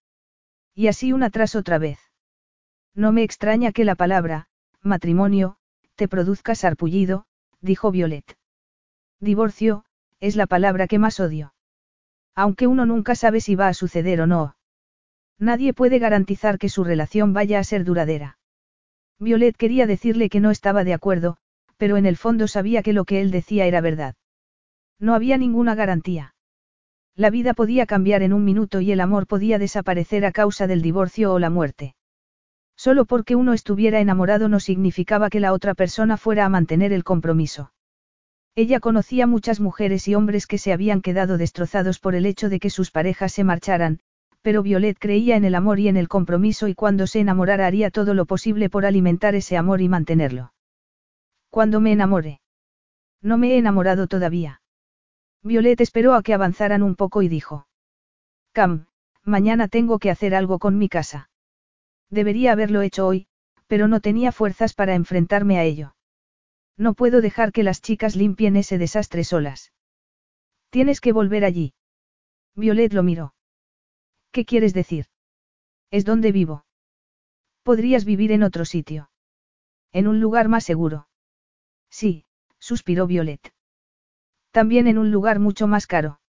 Y así una tras otra vez. No me extraña que la palabra, matrimonio, te produzca sarpullido, dijo Violet. Divorcio, es la palabra que más odio. Aunque uno nunca sabe si va a suceder o no. Nadie puede garantizar que su relación vaya a ser duradera. Violet quería decirle que no estaba de acuerdo, pero en el fondo sabía que lo que él decía era verdad. No había ninguna garantía. La vida podía cambiar en un minuto y el amor podía desaparecer a causa del divorcio o la muerte. Solo porque uno estuviera enamorado no significaba que la otra persona fuera a mantener el compromiso. Ella conocía muchas mujeres y hombres que se habían quedado destrozados por el hecho de que sus parejas se marcharan, pero Violet creía en el amor y en el compromiso y cuando se enamorara haría todo lo posible por alimentar ese amor y mantenerlo. Cuando me enamore. No me he enamorado todavía. Violet esperó a que avanzaran un poco y dijo. Cam, mañana tengo que hacer algo con mi casa. Debería haberlo hecho hoy, pero no tenía fuerzas para enfrentarme a ello. No puedo dejar que las chicas limpien ese desastre solas. Tienes que volver allí. Violet lo miró. ¿Qué quieres decir? Es donde vivo. Podrías vivir en otro sitio. En un lugar más seguro. Sí, suspiró Violet. También en un lugar mucho más caro.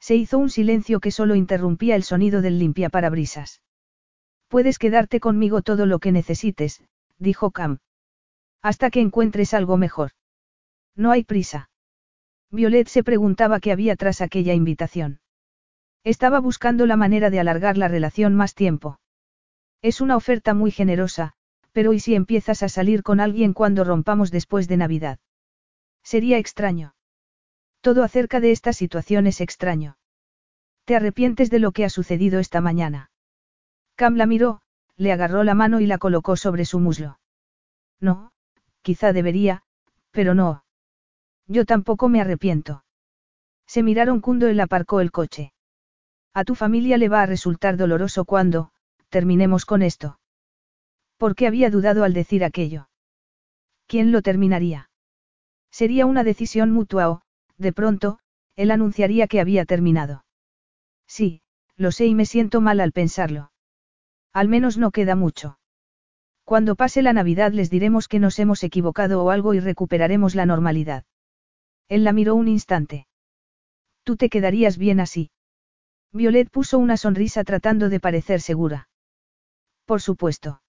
Se hizo un silencio que solo interrumpía el sonido del limpiaparabrisas. Puedes quedarte conmigo todo lo que necesites, dijo Cam. Hasta que encuentres algo mejor. No hay prisa. Violet se preguntaba qué había tras aquella invitación. Estaba buscando la manera de alargar la relación más tiempo. Es una oferta muy generosa, pero ¿y si empiezas a salir con alguien cuando rompamos después de Navidad? Sería extraño. Todo acerca de esta situación es extraño. ¿Te arrepientes de lo que ha sucedido esta mañana? Cam la miró, le agarró la mano y la colocó sobre su muslo. No, quizá debería, pero no. Yo tampoco me arrepiento. Se miraron cuando él aparcó el coche. A tu familia le va a resultar doloroso cuando, terminemos con esto. ¿Por qué había dudado al decir aquello? ¿Quién lo terminaría? Sería una decisión mutua o, de pronto, él anunciaría que había terminado. Sí, lo sé y me siento mal al pensarlo. Al menos no queda mucho. Cuando pase la Navidad les diremos que nos hemos equivocado o algo y recuperaremos la normalidad. Él la miró un instante. Tú te quedarías bien así. Violet puso una sonrisa tratando de parecer segura. Por supuesto.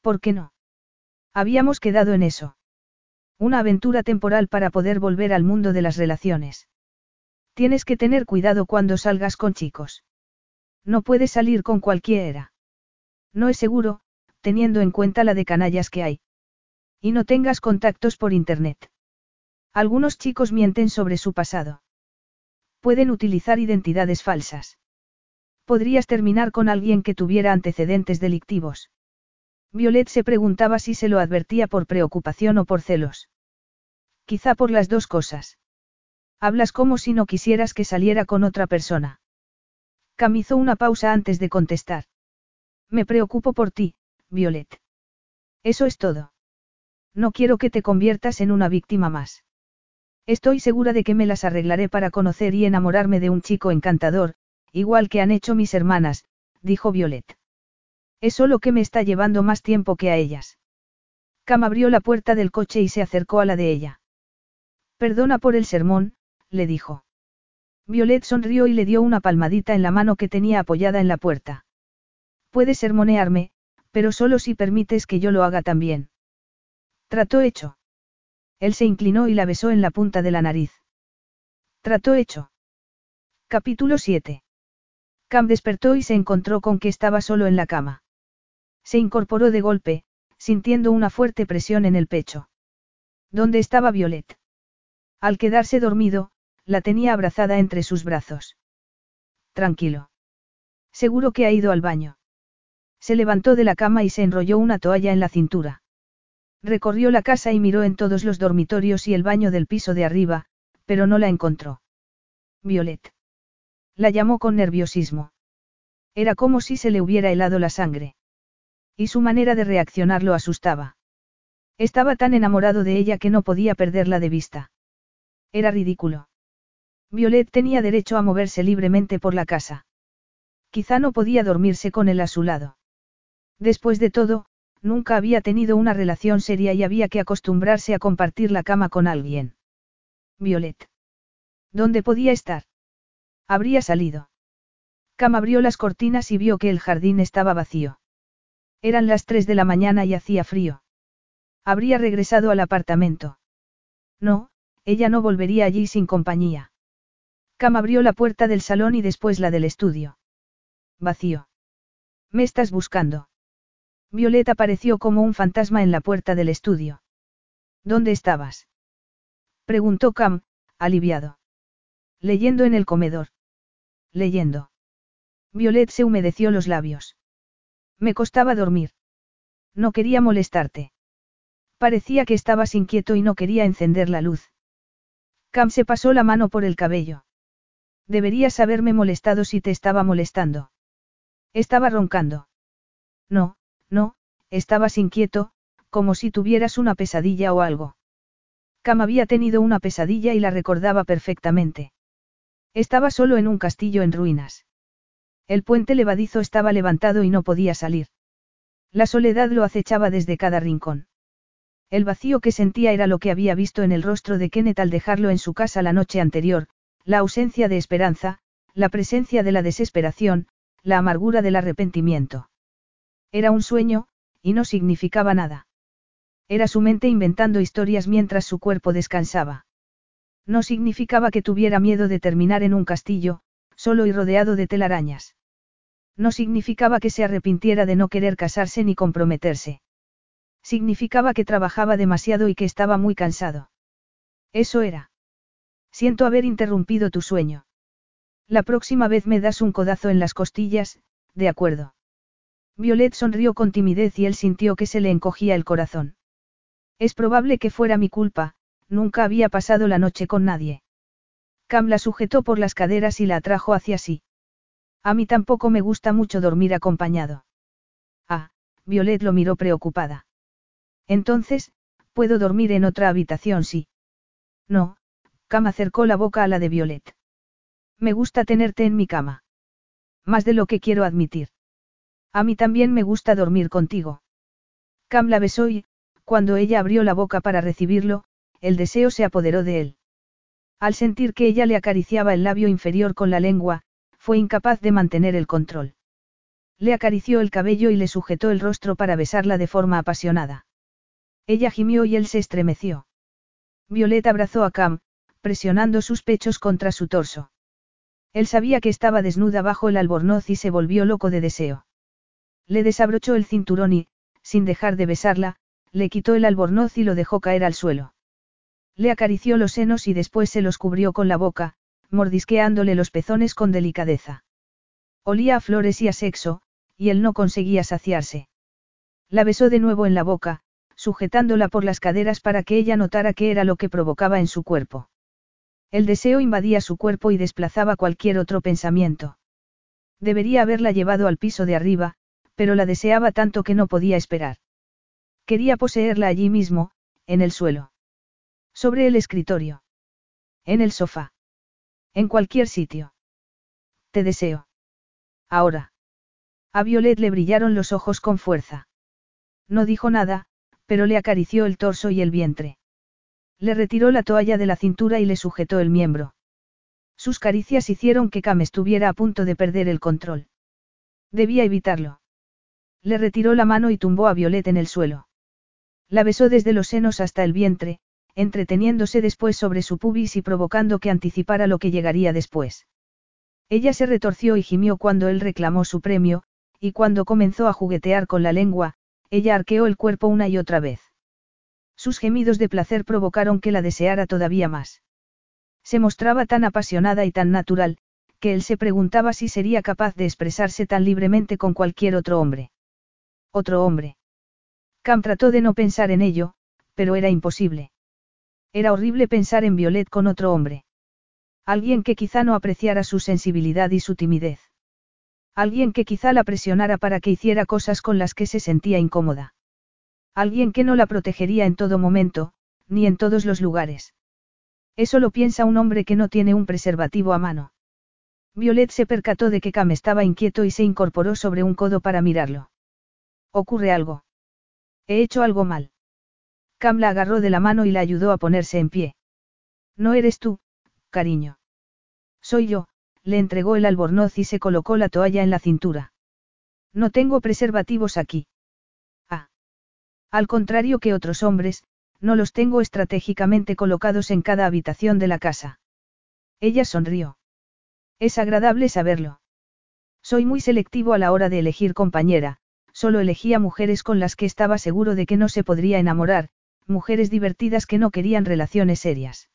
¿Por qué no? Habíamos quedado en eso. Una aventura temporal para poder volver al mundo de las relaciones. Tienes que tener cuidado cuando salgas con chicos. No puedes salir con cualquiera. No es seguro, teniendo en cuenta la de canallas que hay. Y no tengas contactos por Internet. Algunos chicos mienten sobre su pasado. Pueden utilizar identidades falsas. Podrías terminar con alguien que tuviera antecedentes delictivos. Violet se preguntaba si se lo advertía por preocupación o por celos. Quizá por las dos cosas. Hablas como si no quisieras que saliera con otra persona. Cam hizo una pausa antes de contestar. Me preocupo por ti, Violet. Eso es todo. No quiero que te conviertas en una víctima más. Estoy segura de que me las arreglaré para conocer y enamorarme de un chico encantador, igual que han hecho mis hermanas, dijo Violet. Es solo que me está llevando más tiempo que a ellas. Cam abrió la puerta del coche y se acercó a la de ella. Perdona por el sermón, le dijo. Violet sonrió y le dio una palmadita en la mano que tenía apoyada en la puerta. Puedes sermonearme, pero solo si permites que yo lo haga también. Trató hecho. Él se inclinó y la besó en la punta de la nariz. Trató hecho. Capítulo 7. Cam despertó y se encontró con que estaba solo en la cama. Se incorporó de golpe, sintiendo una fuerte presión en el pecho. ¿Dónde estaba Violet? Al quedarse dormido, la tenía abrazada entre sus brazos. Tranquilo. Seguro que ha ido al baño. Se levantó de la cama y se enrolló una toalla en la cintura. Recorrió la casa y miró en todos los dormitorios y el baño del piso de arriba, pero no la encontró. Violet. La llamó con nerviosismo. Era como si se le hubiera helado la sangre. Y su manera de reaccionar lo asustaba. Estaba tan enamorado de ella que no podía perderla de vista. Era ridículo. Violet tenía derecho a moverse libremente por la casa. Quizá no podía dormirse con él a su lado. Después de todo, nunca había tenido una relación seria y había que acostumbrarse a compartir la cama con alguien. Violet. ¿Dónde podía estar? Habría salido. Cam abrió las cortinas y vio que el jardín estaba vacío. Eran las tres de la mañana y hacía frío. Habría regresado al apartamento. No, ella no volvería allí sin compañía. Cam abrió la puerta del salón y después la del estudio. Vacío. ¿Me estás buscando? Violet apareció como un fantasma en la puerta del estudio. ¿Dónde estabas? Preguntó Cam, aliviado. Leyendo en el comedor. Leyendo. Violet se humedeció los labios. Me costaba dormir. No quería molestarte. Parecía que estabas inquieto y no quería encender la luz. Cam se pasó la mano por el cabello. Deberías haberme molestado si te estaba molestando. Estaba roncando. No, no, estabas inquieto, como si tuvieras una pesadilla o algo. Cam había tenido una pesadilla y la recordaba perfectamente. Estaba solo en un castillo en ruinas. El puente levadizo estaba levantado y no podía salir. La soledad lo acechaba desde cada rincón. El vacío que sentía era lo que había visto en el rostro de Kenneth al dejarlo en su casa la noche anterior, la ausencia de esperanza, la presencia de la desesperación, la amargura del arrepentimiento. Era un sueño, y no significaba nada. Era su mente inventando historias mientras su cuerpo descansaba. No significaba que tuviera miedo de terminar en un castillo, solo y rodeado de telarañas. No significaba que se arrepintiera de no querer casarse ni comprometerse. Significaba que trabajaba demasiado y que estaba muy cansado. Eso era. Siento haber interrumpido tu sueño. La próxima vez me das un codazo en las costillas, de acuerdo. Violet sonrió con timidez y él sintió que se le encogía el corazón. Es probable que fuera mi culpa, nunca había pasado la noche con nadie. Cam la sujetó por las caderas y la atrajo hacia sí. A mí tampoco me gusta mucho dormir acompañado. Ah, Violet lo miró preocupada. Entonces, puedo dormir en otra habitación, sí. No, Cam acercó la boca a la de Violet. Me gusta tenerte en mi cama. Más de lo que quiero admitir. A mí también me gusta dormir contigo. Cam la besó y, cuando ella abrió la boca para recibirlo, el deseo se apoderó de él. Al sentir que ella le acariciaba el labio inferior con la lengua, fue incapaz de mantener el control. Le acarició el cabello y le sujetó el rostro para besarla de forma apasionada. Ella gimió y él se estremeció. Violeta abrazó a Cam, presionando sus pechos contra su torso. Él sabía que estaba desnuda bajo el albornoz y se volvió loco de deseo. Le desabrochó el cinturón y, sin dejar de besarla, le quitó el albornoz y lo dejó caer al suelo. Le acarició los senos y después se los cubrió con la boca, mordisqueándole los pezones con delicadeza. Olía a flores y a sexo, y él no conseguía saciarse. La besó de nuevo en la boca, sujetándola por las caderas para que ella notara qué era lo que provocaba en su cuerpo. El deseo invadía su cuerpo y desplazaba cualquier otro pensamiento. Debería haberla llevado al piso de arriba, pero la deseaba tanto que no podía esperar. Quería poseerla allí mismo, en el suelo. Sobre el escritorio. En el sofá. En cualquier sitio. Te deseo. Ahora. A Violet le brillaron los ojos con fuerza. No dijo nada, pero le acarició el torso y el vientre. Le retiró la toalla de la cintura y le sujetó el miembro. Sus caricias hicieron que Cam estuviera a punto de perder el control. Debía evitarlo. Le retiró la mano y tumbó a Violet en el suelo. La besó desde los senos hasta el vientre, entreteniéndose después sobre su pubis y provocando que anticipara lo que llegaría después. Ella se retorció y gimió cuando él reclamó su premio, y cuando comenzó a juguetear con la lengua, ella arqueó el cuerpo una y otra vez. Sus gemidos de placer provocaron que la deseara todavía más. Se mostraba tan apasionada y tan natural, que él se preguntaba si sería capaz de expresarse tan libremente con cualquier otro hombre. Otro hombre. Cam trató de no pensar en ello, pero era imposible. Era horrible pensar en Violet con otro hombre. Alguien que quizá no apreciara su sensibilidad y su timidez. Alguien que quizá la presionara para que hiciera cosas con las que se sentía incómoda. Alguien que no la protegería en todo momento, ni en todos los lugares. Eso lo piensa un hombre que no tiene un preservativo a mano. Violet se percató de que Cam estaba inquieto y se incorporó sobre un codo para mirarlo. ¿Ocurre algo? He hecho algo mal. Cam la agarró de la mano y la ayudó a ponerse en pie. No eres tú, cariño. Soy yo, le entregó el albornoz y se colocó la toalla en la cintura. No tengo preservativos aquí. Ah. Al contrario que otros hombres, no los tengo estratégicamente colocados en cada habitación de la casa. Ella sonrió. Es agradable saberlo. Soy muy selectivo a la hora de elegir compañera, solo elegía mujeres con las que estaba seguro de que no se podría enamorar, mujeres divertidas que no querían relaciones serias.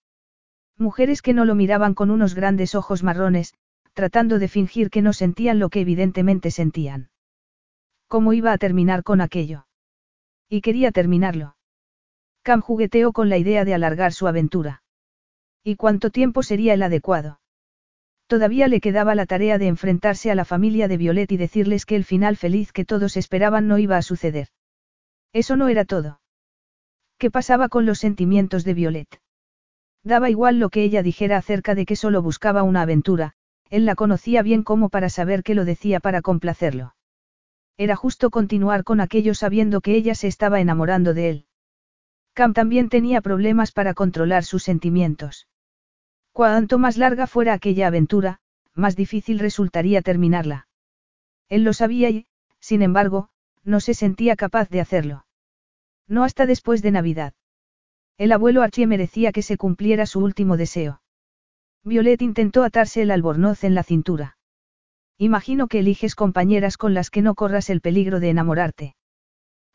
Mujeres que no lo miraban con unos grandes ojos marrones, tratando de fingir que no sentían lo que evidentemente sentían. ¿Cómo iba a terminar con aquello? Y quería terminarlo. Cam jugueteó con la idea de alargar su aventura. ¿Y cuánto tiempo sería el adecuado? Todavía le quedaba la tarea de enfrentarse a la familia de Violet y decirles que el final feliz que todos esperaban no iba a suceder. Eso no era todo. ¿Qué pasaba con los sentimientos de Violet? Daba igual lo que ella dijera acerca de que solo buscaba una aventura, él la conocía bien como para saber que lo decía para complacerlo. Era justo continuar con aquello sabiendo que ella se estaba enamorando de él. Cam también tenía problemas para controlar sus sentimientos. Cuanto más larga fuera aquella aventura, más difícil resultaría terminarla. Él lo sabía y, sin embargo, no se sentía capaz de hacerlo. No hasta después de Navidad. El abuelo Archie merecía que se cumpliera su último deseo. Violet intentó atarse el albornoz en la cintura. Imagino que eliges compañeras con las que no corras el peligro de enamorarte.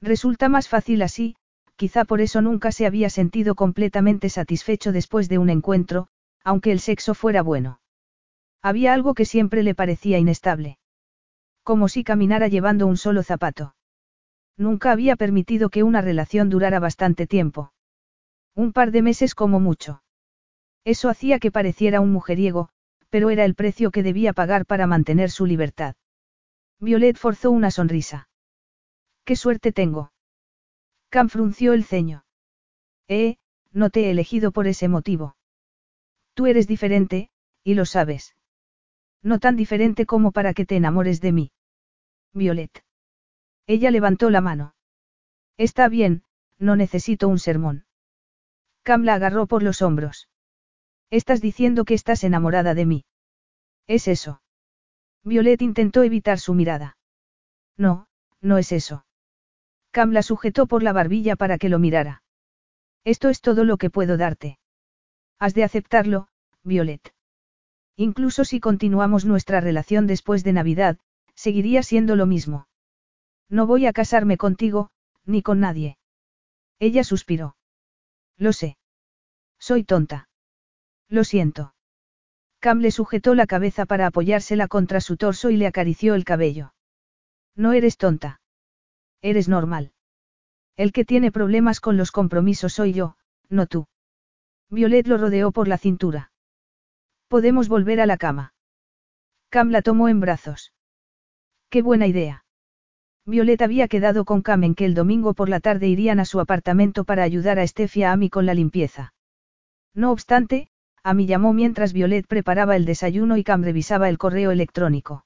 Resulta más fácil así, quizá por eso nunca se había sentido completamente satisfecho después de un encuentro, aunque el sexo fuera bueno. Había algo que siempre le parecía inestable. Como si caminara llevando un solo zapato. Nunca había permitido que una relación durara bastante tiempo. Un par de meses como mucho. Eso hacía que pareciera un mujeriego, pero era el precio que debía pagar para mantener su libertad. Violet forzó una sonrisa. ¡Qué suerte tengo! Cam frunció el ceño. Eh, no te he elegido por ese motivo. Tú eres diferente, y lo sabes. No tan diferente como para que te enamores de mí. Violet. Ella levantó la mano. Está bien, no necesito un sermón. Cam la agarró por los hombros. Estás diciendo que estás enamorada de mí. ¿Es eso? Violet intentó evitar su mirada. No, no es eso. Cam la sujetó por la barbilla para que lo mirara. Esto es todo lo que puedo darte. Has de aceptarlo, Violet. Incluso si continuamos nuestra relación después de Navidad, seguiría siendo lo mismo. No voy a casarme contigo, ni con nadie. Ella suspiró. Lo sé. Soy tonta. Lo siento. Cam le sujetó la cabeza para apoyársela contra su torso y le acarició el cabello. No eres tonta. Eres normal. El que tiene problemas con los compromisos soy yo, no tú. Violet lo rodeó por la cintura. Podemos volver a la cama. Cam la tomó en brazos. Qué buena idea. Violet había quedado con Cam en que el domingo por la tarde irían a su apartamento para ayudar a Stefia Amy con la limpieza. No obstante, Amy llamó mientras Violet preparaba el desayuno y Cam revisaba el correo electrónico.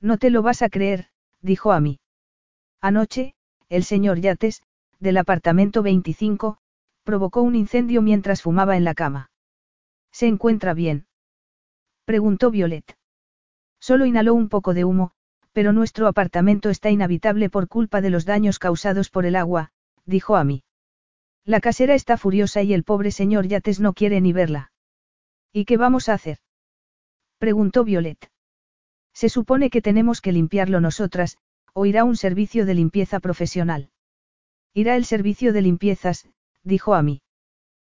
No te lo vas a creer, dijo Amy. Anoche, el señor Yates, del apartamento 25, provocó un incendio mientras fumaba en la cama. ¿Se encuentra bien? preguntó Violet. Solo inhaló un poco de humo, pero nuestro apartamento está inhabitable por culpa de los daños causados por el agua, dijo Amy. La casera está furiosa y el pobre señor Yates no quiere ni verla. ¿Y qué vamos a hacer? preguntó Violet. Se supone que tenemos que limpiarlo nosotras, o irá un servicio de limpieza profesional. Irá el servicio de limpiezas, dijo a mí.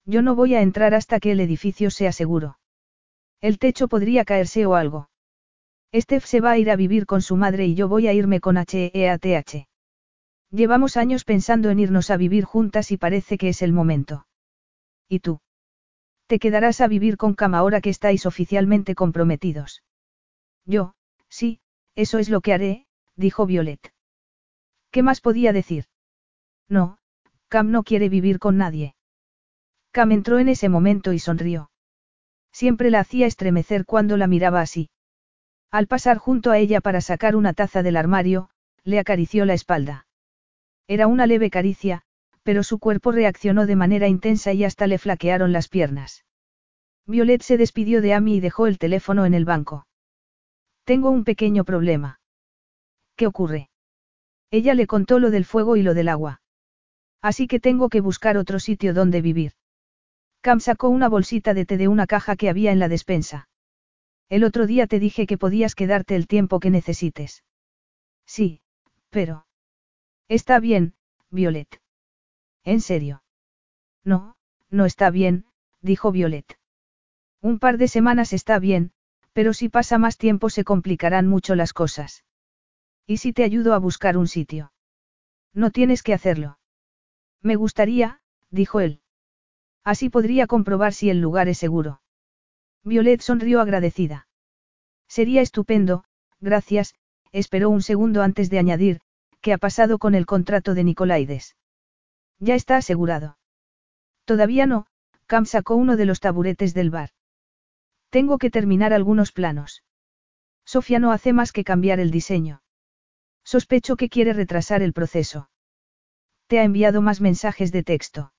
Yo no voy a entrar hasta que el edificio sea seguro. El techo podría caerse o algo. Steph se va a ir a vivir con su madre y yo voy a irme con HEATH. Llevamos años pensando en irnos a vivir juntas y parece que es el momento. ¿Y tú? Te quedarás a vivir con Cam ahora que estáis oficialmente comprometidos. Yo, sí, eso es lo que haré, dijo Violet. ¿Qué más podía decir? No, Cam no quiere vivir con nadie. Cam entró en ese momento y sonrió. Siempre la hacía estremecer cuando la miraba así. Al pasar junto a ella para sacar una taza del armario, le acarició la espalda. Era una leve caricia, pero su cuerpo reaccionó de manera intensa y hasta le flaquearon las piernas. Violet se despidió de Amy y dejó el teléfono en el banco. Tengo un pequeño problema. ¿Qué ocurre? Ella le contó lo del fuego y lo del agua. Así que tengo que buscar otro sitio donde vivir. Cam sacó una bolsita de té de una caja que había en la despensa. El otro día te dije que podías quedarte el tiempo que necesites. Sí, pero... Está bien, Violet. ¿En serio? No, no está bien, dijo Violet. Un par de semanas está bien, Pero si pasa más tiempo se complicarán mucho las cosas. ¿Y si te ayudo a buscar un sitio? No tienes que hacerlo. Me gustaría, dijo él. Así podría comprobar si el lugar es seguro. Violet sonrió agradecida. Sería estupendo, gracias, esperó un segundo antes de añadir, ¿qué ha pasado con el contrato de Nicolaides? Ya está asegurado. Todavía no, Cam sacó uno de los taburetes del bar. Tengo que terminar algunos planos. Sofía no hace más que cambiar el diseño. Sospecho que quiere retrasar el proceso. Te ha enviado más mensajes de texto.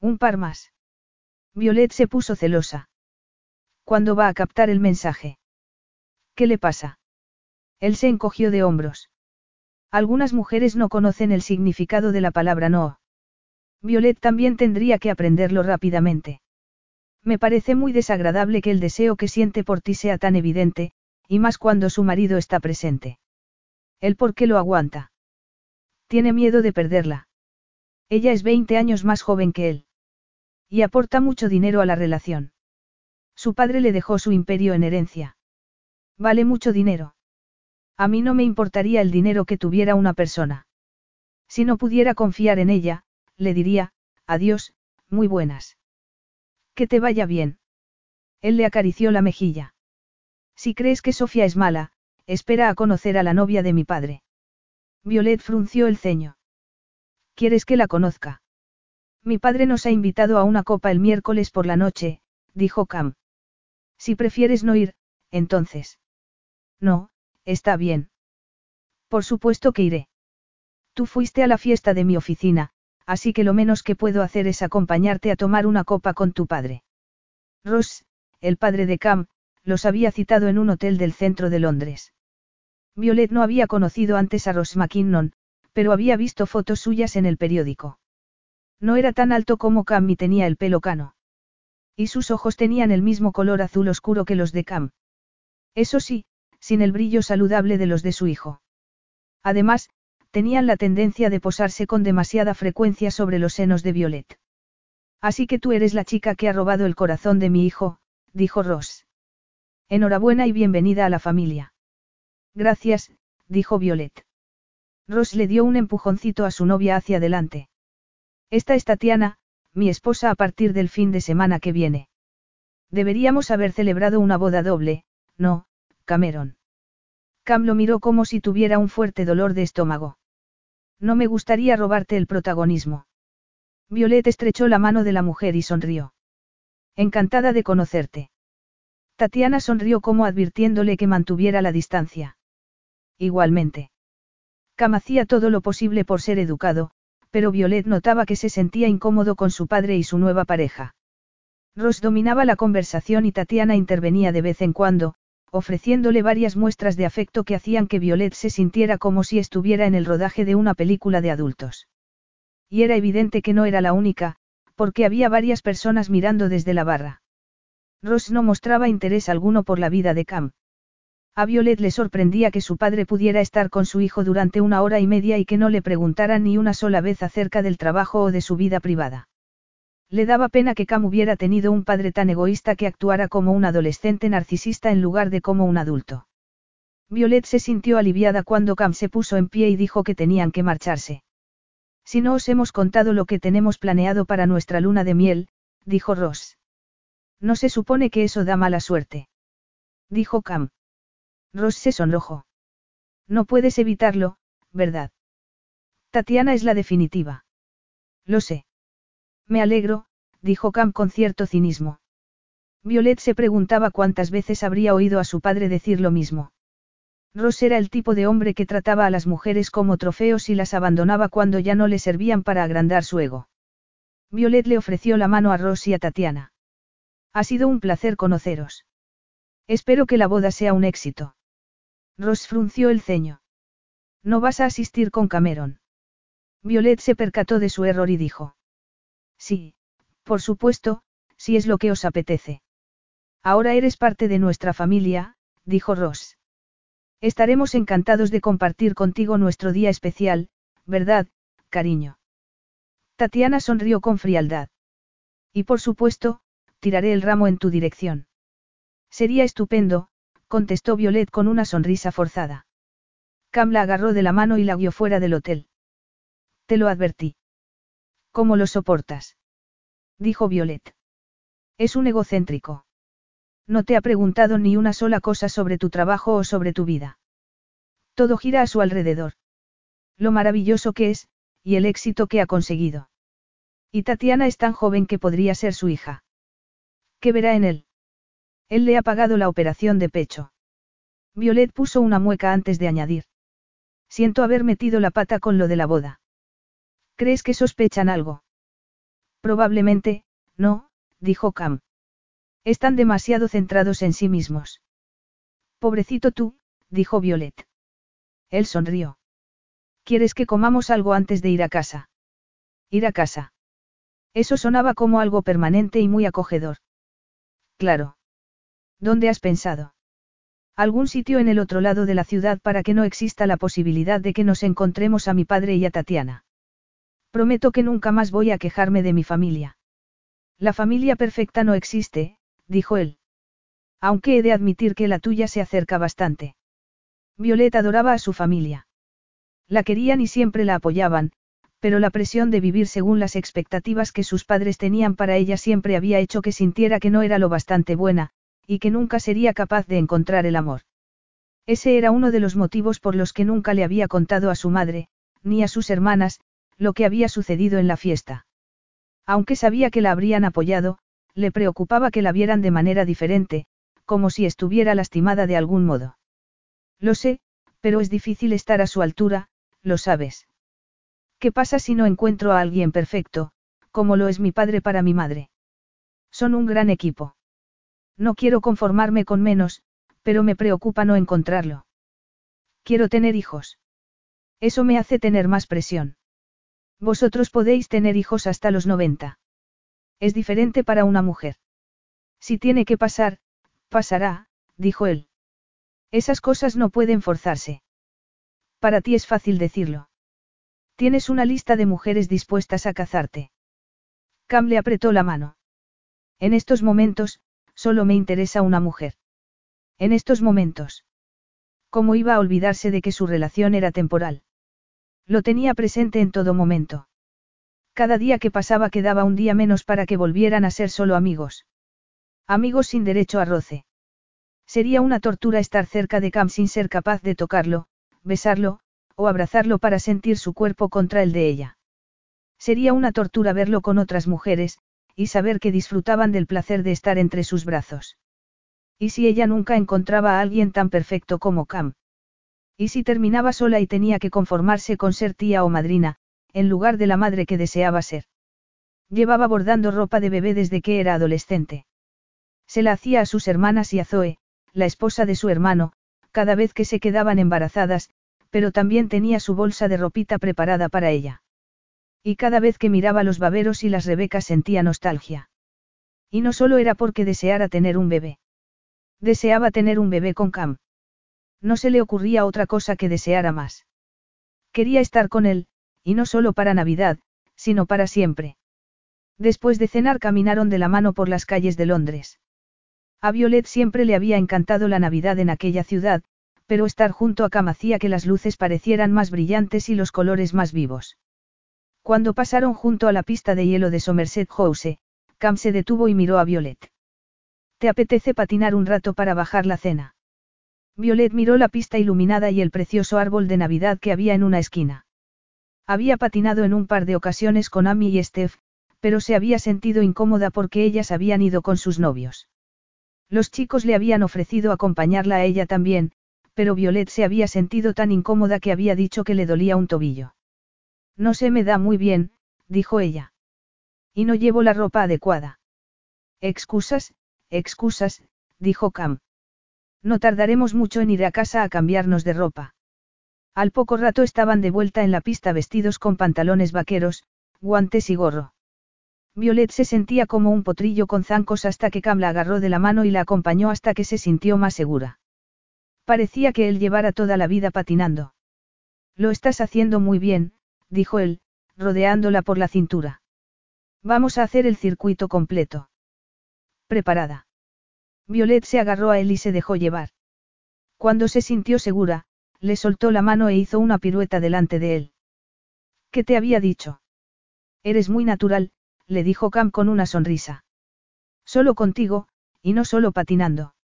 Un par más. Violet se puso celosa. ¿Cuándo va a captar el mensaje? ¿Qué le pasa? Él se encogió de hombros. Algunas mujeres no conocen el significado de la palabra no. Violet también tendría que aprenderlo rápidamente. Me parece muy desagradable que el deseo que siente por ti sea tan evidente, y más cuando su marido está presente. ¿El por qué lo aguanta? Tiene miedo de perderla. Ella es 20 años más joven que él. Y aporta mucho dinero a la relación. Su padre le dejó su imperio en herencia. Vale mucho dinero. A mí no me importaría el dinero que tuviera una persona. Si no pudiera confiar en ella, le diría, adiós, muy buenas. Que te vaya bien. Él le acarició la mejilla. Si crees que Sofía es mala, espera a conocer a la novia de mi padre. Violet frunció el ceño. ¿Quieres que la conozca? Mi padre nos ha invitado a una copa el miércoles por la noche, dijo Cam. Si prefieres no ir, entonces. No, está bien. Por supuesto que iré. Tú fuiste a la fiesta de mi oficina, así que lo menos que puedo hacer es acompañarte a tomar una copa con tu padre. Ross, el padre de Cam, los había citado en un hotel del centro de Londres. Violet no había conocido antes a Ross McKinnon, pero había visto fotos suyas en el periódico. No era tan alto como Cam y tenía el pelo cano. Y sus ojos tenían el mismo color azul oscuro que los de Cam. Eso sí, sin el brillo saludable de los de su hijo. Además, tenían la tendencia de posarse con demasiada frecuencia sobre los senos de Violet. Así que tú eres la chica que ha robado el corazón de mi hijo, dijo Ross. Enhorabuena y bienvenida a la familia. Gracias, dijo Violet. Ross le dio un empujoncito a su novia hacia adelante. Esta es Tatiana, mi esposa a partir del fin de semana que viene. Deberíamos haber celebrado una boda doble, no, Cameron. Cam lo miró como si tuviera un fuerte dolor de estómago. No me gustaría robarte el protagonismo. Violet estrechó la mano de la mujer y sonrió. Encantada de conocerte. Tatiana sonrió como advirtiéndole que mantuviera la distancia. Igualmente. Cam hacía todo lo posible por ser educado, pero Violet notaba que se sentía incómodo con su padre y su nueva pareja. Ross dominaba la conversación y Tatiana intervenía de vez en cuando, ofreciéndole varias muestras de afecto que hacían que Violet se sintiera como si estuviera en el rodaje de una película de adultos. Y era evidente que no era la única, porque había varias personas mirando desde la barra. Ross no mostraba interés alguno por la vida de Cam. A Violet le sorprendía que su padre pudiera estar con su hijo durante una hora y media y que no le preguntara ni una sola vez acerca del trabajo o de su vida privada. Le daba pena que Cam hubiera tenido un padre tan egoísta que actuara como un adolescente narcisista en lugar de como un adulto. Violet se sintió aliviada cuando Cam se puso en pie y dijo que tenían que marcharse. Si no os hemos contado lo que tenemos planeado para nuestra luna de miel, dijo Ross. No se supone que eso da mala suerte. Dijo Cam. Ross se sonrojó. No puedes evitarlo, ¿verdad? Tatiana es la definitiva. Lo sé. Me alegro, dijo Cam con cierto cinismo. Violet se preguntaba cuántas veces habría oído a su padre decir lo mismo. Ross era el tipo de hombre que trataba a las mujeres como trofeos y las abandonaba cuando ya no le servían para agrandar su ego. Violet le ofreció la mano a Ross y a Tatiana. Ha sido un placer conoceros. Espero que la boda sea un éxito. Ross frunció el ceño. No vas a asistir con Cameron. Violet se percató de su error y dijo. Sí, por supuesto, si es lo que os apetece. Ahora eres parte de nuestra familia, dijo Ross. Estaremos encantados de compartir contigo nuestro día especial, ¿verdad, cariño? Tatiana sonrió con frialdad. Y por supuesto, tiraré el ramo en tu dirección. Sería estupendo, contestó Violet con una sonrisa forzada. Cam la agarró de la mano y la guió fuera del hotel. Te lo advertí. ¿Cómo lo soportas? Dijo Violet. Es un egocéntrico. No te ha preguntado ni una sola cosa sobre tu trabajo o sobre tu vida. Todo gira a su alrededor. Lo maravilloso que es, y el éxito que ha conseguido. Y Tatiana es tan joven que podría ser su hija. ¿Qué verá en él? Él le ha pagado la operación de pecho. Violet puso una mueca antes de añadir. Siento haber metido la pata con lo de la boda. ¿Crees que sospechan algo? Probablemente, no, dijo Cam. Están demasiado centrados en sí mismos. Pobrecito tú, dijo Violet. Él sonrió. ¿Quieres que comamos algo antes de ir a casa? Ir a casa. Eso sonaba como algo permanente y muy acogedor. Claro. ¿Dónde has pensado? Algún sitio en el otro lado de la ciudad para que no exista la posibilidad de que nos encontremos a mi padre y a Tatiana. Prometo que nunca más voy a quejarme de mi familia. La familia perfecta no existe, dijo él. Aunque he de admitir que la tuya se acerca bastante. Violeta adoraba a su familia. La querían y siempre la apoyaban, pero la presión de vivir según las expectativas que sus padres tenían para ella siempre había hecho que sintiera que no era lo bastante buena, y que nunca sería capaz de encontrar el amor. Ese era uno de los motivos por los que nunca le había contado a su madre, ni a sus hermanas, lo que había sucedido en la fiesta. Aunque sabía que la habrían apoyado, le preocupaba que la vieran de manera diferente, como si estuviera lastimada de algún modo. Lo sé, pero es difícil estar a su altura, lo sabes. ¿Qué pasa si no encuentro a alguien perfecto, como lo es mi padre para mi madre? Son un gran equipo. No quiero conformarme con menos, pero me preocupa no encontrarlo. Quiero tener hijos. Eso me hace tener más presión. Vosotros podéis tener hijos hasta los 90. Es diferente para una mujer. Si tiene que pasar, pasará, dijo él. Esas cosas no pueden forzarse. Para ti es fácil decirlo. Tienes una lista de mujeres dispuestas a cazarte. Cam le apretó la mano. En estos momentos, solo me interesa una mujer. En estos momentos. ¿Cómo iba a olvidarse de que su relación era temporal? Lo tenía presente en todo momento. Cada día que pasaba quedaba un día menos para que volvieran a ser solo amigos. Amigos sin derecho a roce. Sería una tortura estar cerca de Cam sin ser capaz de tocarlo, besarlo, o abrazarlo para sentir su cuerpo contra el de ella. Sería una tortura verlo con otras mujeres, y saber que disfrutaban del placer de estar entre sus brazos. ¿Y si ella nunca encontraba a alguien tan perfecto como Cam? ¿Y si terminaba sola y tenía que conformarse con ser tía o madrina, en lugar de la madre que deseaba ser? Llevaba bordando ropa de bebé desde que era adolescente. Se la hacía a sus hermanas y a Zoe, la esposa de su hermano, cada vez que se quedaban embarazadas, pero también tenía su bolsa de ropita preparada para ella. Y cada vez que miraba los baberos y las rebecas sentía nostalgia. Y no solo era porque deseara tener un bebé. Deseaba tener un bebé con Cam. No se le ocurría otra cosa que deseara más. Quería estar con él, y no solo para Navidad, sino para siempre. Después de cenar caminaron de la mano por las calles de Londres. A Violet siempre le había encantado la Navidad en aquella ciudad, pero estar junto a Cam hacía que las luces parecieran más brillantes y los colores más vivos. Cuando pasaron junto a la pista de hielo de Somerset House, Cam se detuvo y miró a Violet. ¿Te apetece patinar un rato para bajar la cena? Violet miró la pista iluminada y el precioso árbol de Navidad que había en una esquina. Había patinado en un par de ocasiones con Amy y Steph, pero se había sentido incómoda porque ellas habían ido con sus novios. Los chicos le habían ofrecido acompañarla a ella también, pero Violet se había sentido tan incómoda que había dicho que le dolía un tobillo. No se me da muy bien, dijo ella. Y no llevo la ropa adecuada. Excusas, excusas, dijo Cam. No tardaremos mucho en ir a casa a cambiarnos de ropa. Al poco rato estaban de vuelta en la pista vestidos con pantalones vaqueros, guantes y gorro. Violet se sentía como un potrillo con zancos hasta que Cam la agarró de la mano y la acompañó hasta que se sintió más segura. Parecía que él llevara toda la vida patinando. Lo estás haciendo muy bien, dijo él, rodeándola por la cintura. Vamos a hacer el circuito completo. ¿Preparada? Violet se agarró a él y se dejó llevar. Cuando se sintió segura, le soltó la mano e hizo una pirueta delante de él. ¿Qué te había dicho? Eres muy natural, le dijo Cam con una sonrisa. Solo contigo, y no solo patinando.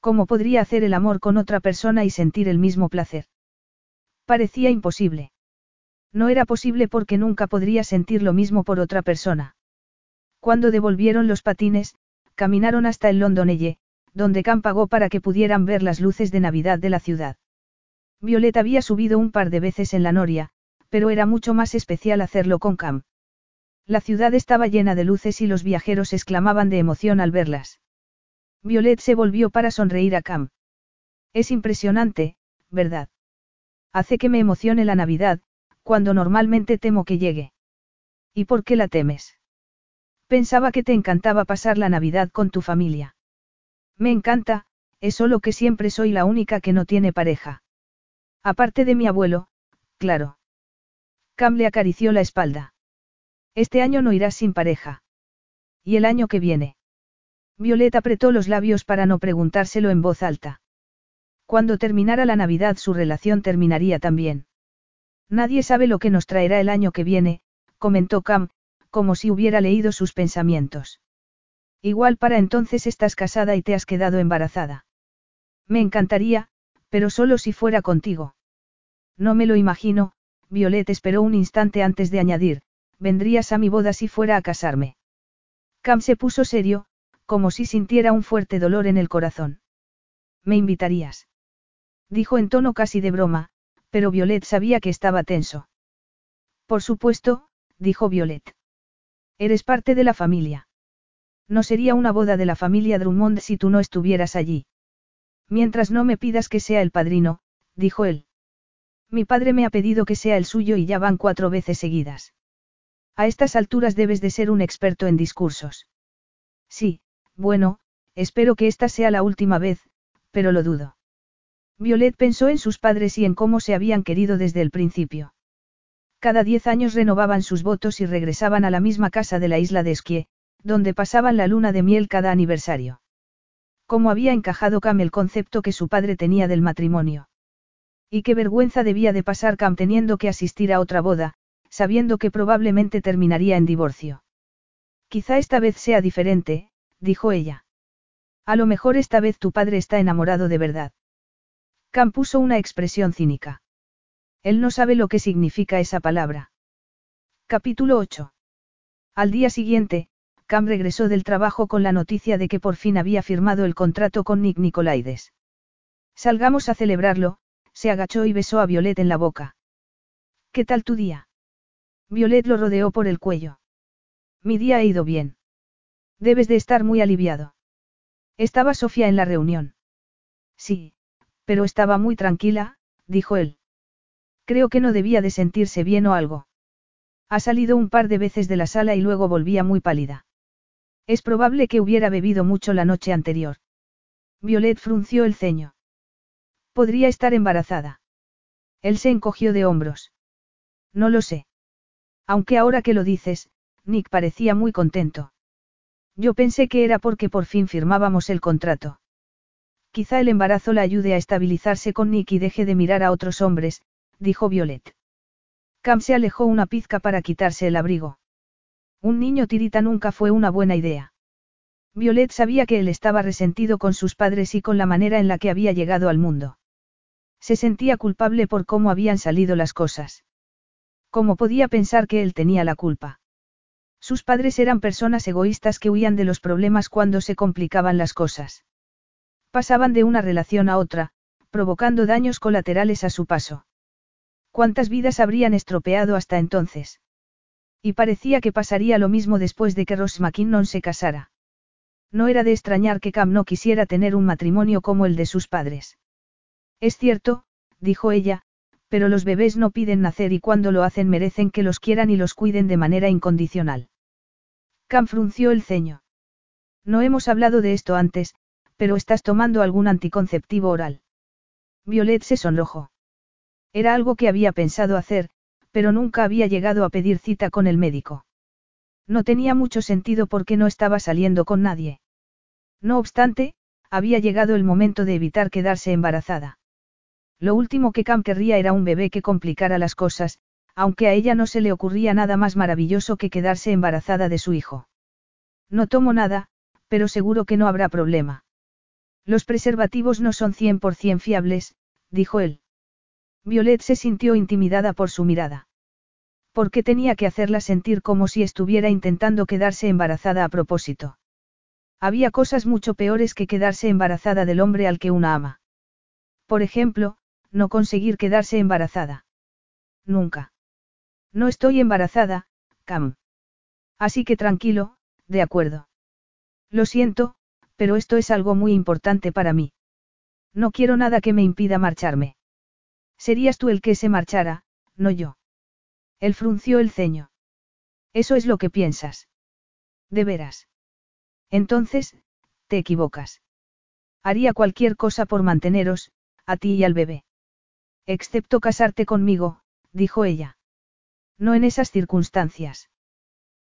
¿Cómo podría hacer el amor con otra persona y sentir el mismo placer? Parecía imposible. No era posible porque nunca podría sentir lo mismo por otra persona. Cuando devolvieron los patines, caminaron hasta el Londonelle, donde Cam pagó para que pudieran ver las luces de Navidad de la ciudad. Violet había subido un par de veces en la noria, pero era mucho más especial hacerlo con Cam. La ciudad estaba llena de luces y los viajeros exclamaban de emoción al verlas. Violet se volvió para sonreír a Cam. Es impresionante, ¿verdad? Hace que me emocione la Navidad, cuando normalmente temo que llegue. ¿Y por qué la temes? Pensaba que te encantaba pasar la Navidad con tu familia. Me encanta, es solo que siempre soy la única que no tiene pareja. Aparte de mi abuelo, claro. Cam le acarició la espalda. Este año no irás sin pareja. ¿Y el año que viene? Violeta apretó los labios para no preguntárselo en voz alta. Cuando terminara la Navidad su relación terminaría también. Nadie sabe lo que nos traerá el año que viene, comentó Cam, como si hubiera leído sus pensamientos. Igual para entonces estás casada y te has quedado embarazada. Me encantaría, pero solo si fuera contigo. No me lo imagino, Violet esperó un instante antes de añadir, vendrías a mi boda si fuera a casarme. Cam se puso serio, como si sintiera un fuerte dolor en el corazón. ¿Me invitarías? Dijo en tono casi de broma, pero Violet sabía que estaba tenso. Por supuesto, dijo Violet. Eres parte de la familia. No sería una boda de la familia Drummond si tú no estuvieras allí. Mientras no me pidas que sea el padrino, dijo él. Mi padre me ha pedido que sea el suyo y ya van cuatro veces seguidas. A estas alturas debes de ser un experto en discursos. Sí, bueno, espero que esta sea la última vez, pero lo dudo. Violet pensó en sus padres y en cómo se habían querido desde el principio. Cada diez años renovaban sus votos y regresaban a la misma casa de la isla de Esquie, donde pasaban la luna de miel cada aniversario. ¿Cómo había encajado Cam el concepto que su padre tenía del matrimonio? Y qué vergüenza debía de pasar Cam teniendo que asistir a otra boda, sabiendo que probablemente terminaría en divorcio. Quizá esta vez sea diferente, dijo ella. A lo mejor esta vez tu padre está enamorado de verdad. Cam puso una expresión cínica. Él no sabe lo que significa esa palabra. Capítulo 8. Al día siguiente, Cam regresó del trabajo con la noticia de que por fin había firmado el contrato con Nick Nicolaides. Salgamos a celebrarlo, se agachó y besó a Violet en la boca. ¿Qué tal tu día? Violet lo rodeó por el cuello. Mi día ha ido bien. Debes de estar muy aliviado. Estaba Sofía en la reunión. Sí, pero estaba muy tranquila, dijo él. Creo que no debía de sentirse bien o algo. Ha salido un par de veces de la sala y luego volvía muy pálida. Es probable que hubiera bebido mucho la noche anterior. Violet frunció el ceño. Podría estar embarazada. Él se encogió de hombros. No lo sé. Aunque ahora que lo dices, Nick parecía muy contento. Yo pensé que era porque por fin firmábamos el contrato. Quizá el embarazo la ayude a estabilizarse con Nick y deje de mirar a otros hombres, dijo Violet. Cam se alejó una pizca para quitarse el abrigo. Un niño tirita nunca fue una buena idea. Violet sabía que él estaba resentido con sus padres y con la manera en la que había llegado al mundo. Se sentía culpable por cómo habían salido las cosas. ¿Cómo podía pensar que él tenía la culpa? Sus padres eran personas egoístas que huían de los problemas cuando se complicaban las cosas. Pasaban de una relación a otra, provocando daños colaterales a su paso. ¿Cuántas vidas habrían estropeado hasta entonces? Y parecía que pasaría lo mismo después de que Ross McKinnon se casara. No era de extrañar que Cam no quisiera tener un matrimonio como el de sus padres. Es cierto, dijo ella, pero los bebés no piden nacer y cuando lo hacen merecen que los quieran y los cuiden de manera incondicional. Cam frunció el ceño. No hemos hablado de esto antes, pero estás tomando algún anticonceptivo oral. Violet se sonrojó. Era algo que había pensado hacer, pero nunca había llegado a pedir cita con el médico. No tenía mucho sentido porque no estaba saliendo con nadie. No obstante, había llegado el momento de evitar quedarse embarazada. Lo último que Cam querría era un bebé que complicara las cosas, aunque a ella no se le ocurría nada más maravilloso que quedarse embarazada de su hijo. No tomo nada, pero seguro que no habrá problema. Los preservativos no son 100% fiables, dijo él. Violet se sintió intimidada por su mirada. ¿Por qué tenía que hacerla sentir como si estuviera intentando quedarse embarazada a propósito? Había cosas mucho peores que quedarse embarazada del hombre al que una ama. Por ejemplo, no conseguir quedarse embarazada. Nunca. No estoy embarazada, Cam. Así que tranquilo, de acuerdo. Lo siento, pero esto es algo muy importante para mí. No quiero nada que me impida marcharme. Serías tú el que se marchara, no yo. Él frunció el ceño. Eso es lo que piensas. De veras. Entonces, te equivocas. Haría cualquier cosa por manteneros, a ti y al bebé. Excepto casarte conmigo, dijo ella. No en esas circunstancias.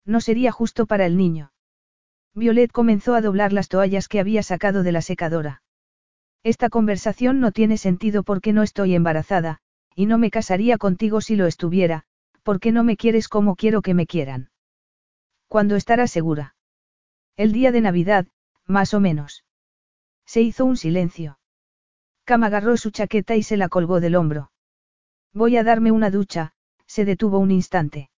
No sería justo para el niño. Violet comenzó a doblar las toallas que había sacado de la secadora. Esta conversación no tiene sentido porque no estoy embarazada, y no me casaría contigo si lo estuviera, porque no me quieres como quiero que me quieran. ¿Cuándo estarás segura? El día de Navidad, más o menos. Se hizo un silencio. Cam agarró su chaqueta y se la colgó del hombro. Voy a darme una ducha, se detuvo un instante.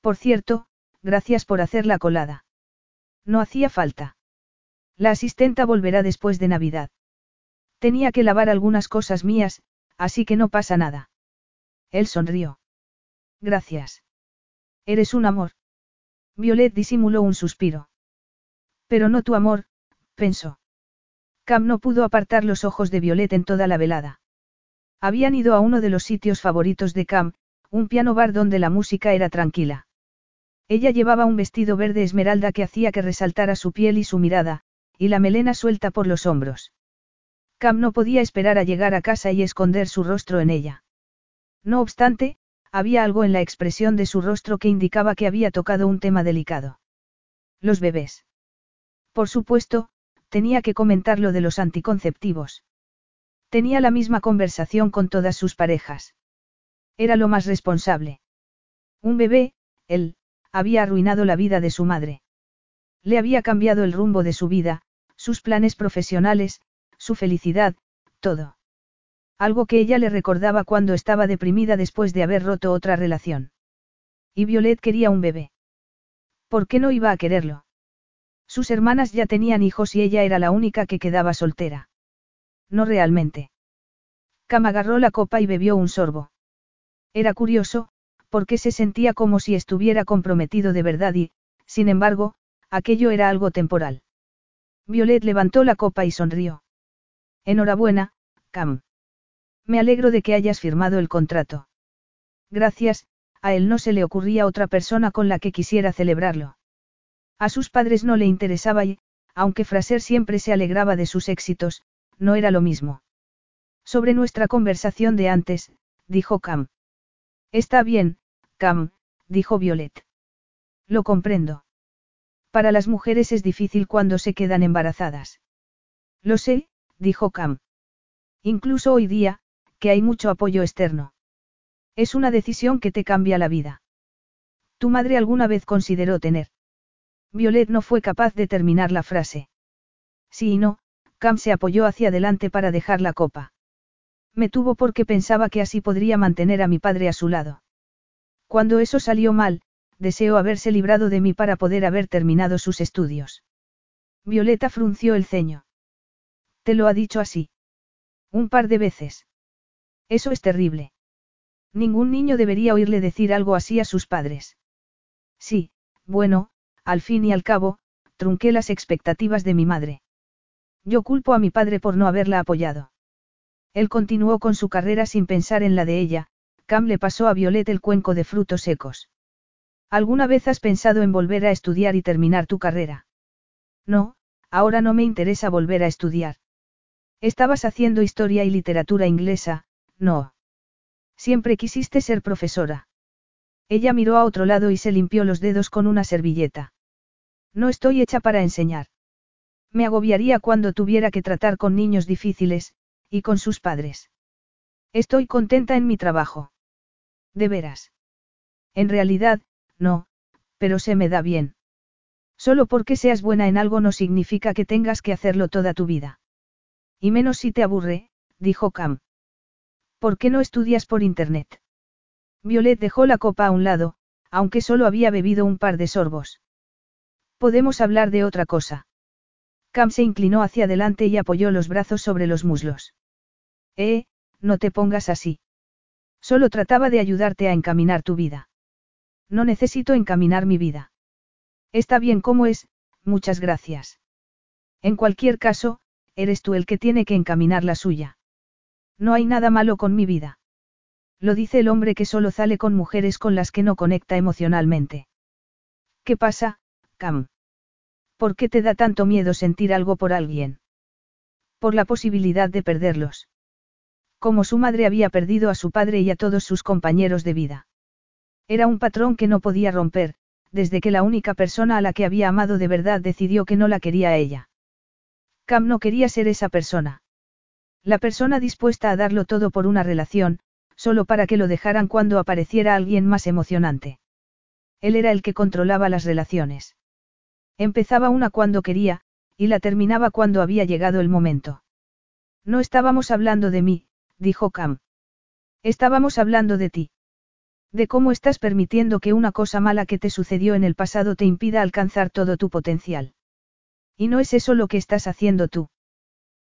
Por cierto, gracias por hacer la colada. No hacía falta. La asistenta volverá después de Navidad. Tenía que lavar algunas cosas mías, así que no pasa nada. Él sonrió. Gracias. Eres un amor. Violet disimuló un suspiro. Pero no tu amor, pensó. Cam no pudo apartar los ojos de Violet en toda la velada. Habían ido a uno de los sitios favoritos de Cam, un piano bar donde la música era tranquila. Ella llevaba un vestido verde esmeralda que hacía que resaltara su piel y su mirada, y la melena suelta por los hombros. Cam no podía esperar a llegar a casa y esconder su rostro en ella. No obstante, había algo en la expresión de su rostro que indicaba que había tocado un tema delicado. Los bebés. Por supuesto, tenía que comentar lo de los anticonceptivos. Tenía la misma conversación con todas sus parejas. Era lo más responsable. Un bebé, él, había arruinado la vida de su madre. Le había cambiado el rumbo de su vida, sus planes profesionales, su felicidad, todo. Algo que ella le recordaba cuando estaba deprimida después de haber roto otra relación. Y Violet quería un bebé. ¿Por qué no iba a quererlo? Sus hermanas ya tenían hijos y ella era la única que quedaba soltera. No realmente. Cam agarró la copa y bebió un sorbo. Era curioso, porque se sentía como si estuviera comprometido de verdad y, sin embargo, aquello era algo temporal. Violet levantó la copa y sonrió. Enhorabuena, Cam. Me alegro de que hayas firmado el contrato. Gracias, a él no se le ocurría otra persona con la que quisiera celebrarlo. A sus padres no le interesaba y, aunque Fraser siempre se alegraba de sus éxitos, no era lo mismo. Sobre nuestra conversación de antes, dijo Cam. Está bien, Cam, dijo Violet. Lo comprendo. Para las mujeres es difícil cuando se quedan embarazadas. Lo sé, dijo Cam. Incluso hoy día, que hay mucho apoyo externo. Es una decisión que te cambia la vida. ¿Tu madre alguna vez consideró tener? Violet no fue capaz de terminar la frase. Sí y no, Cam se apoyó hacia adelante para dejar la copa. Me tuvo porque pensaba que así podría mantener a mi padre a su lado. Cuando eso salió mal, deseó haberse librado de mí para poder haber terminado sus estudios. Violeta frunció el ceño. ¿Te lo ha dicho así? Un par de veces. Eso es terrible. Ningún niño debería oírle decir algo así a sus padres. Sí, bueno, al fin y al cabo, trunqué las expectativas de mi madre. Yo culpo a mi padre por no haberla apoyado. Él continuó con su carrera sin pensar en la de ella, Cam le pasó a Violet el cuenco de frutos secos. ¿Alguna vez has pensado en volver a estudiar y terminar tu carrera? No, ahora no me interesa volver a estudiar. Estabas haciendo historia y literatura inglesa, no. Siempre quisiste ser profesora. Ella miró a otro lado y se limpió los dedos con una servilleta. No estoy hecha para enseñar. Me agobiaría cuando tuviera que tratar con niños difíciles, y con sus padres. Estoy contenta en mi trabajo. ¿De veras? En realidad, no, pero se me da bien. Solo porque seas buena en algo no significa que tengas que hacerlo toda tu vida. Y menos si te aburre, dijo Cam. ¿Por qué no estudias por internet? Violet dejó la copa a un lado, aunque solo había bebido un par de sorbos. Podemos hablar de otra cosa. Cam se inclinó hacia adelante y apoyó los brazos sobre los muslos. Eh, no te pongas así. Solo trataba de ayudarte a encaminar tu vida. No necesito encaminar mi vida. Está bien como es, muchas gracias. En cualquier caso, eres tú el que tiene que encaminar la suya. No hay nada malo con mi vida. Lo dice el hombre que solo sale con mujeres con las que no conecta emocionalmente. ¿Qué pasa, Cam? ¿Por qué te da tanto miedo sentir algo por alguien? Por la posibilidad de perderlos. Como su madre había perdido a su padre y a todos sus compañeros de vida. Era un patrón que no podía romper, desde que la única persona a la que había amado de verdad decidió que no la quería a ella. Cam no quería ser esa persona. La persona dispuesta a darlo todo por una relación, solo para que lo dejaran cuando apareciera alguien más emocionante. Él era el que controlaba las relaciones. Empezaba una cuando quería, y la terminaba cuando había llegado el momento. No estábamos hablando de mí, dijo Cam. Estábamos hablando de ti. De cómo estás permitiendo que una cosa mala que te sucedió en el pasado te impida alcanzar todo tu potencial. Y no es eso lo que estás haciendo tú.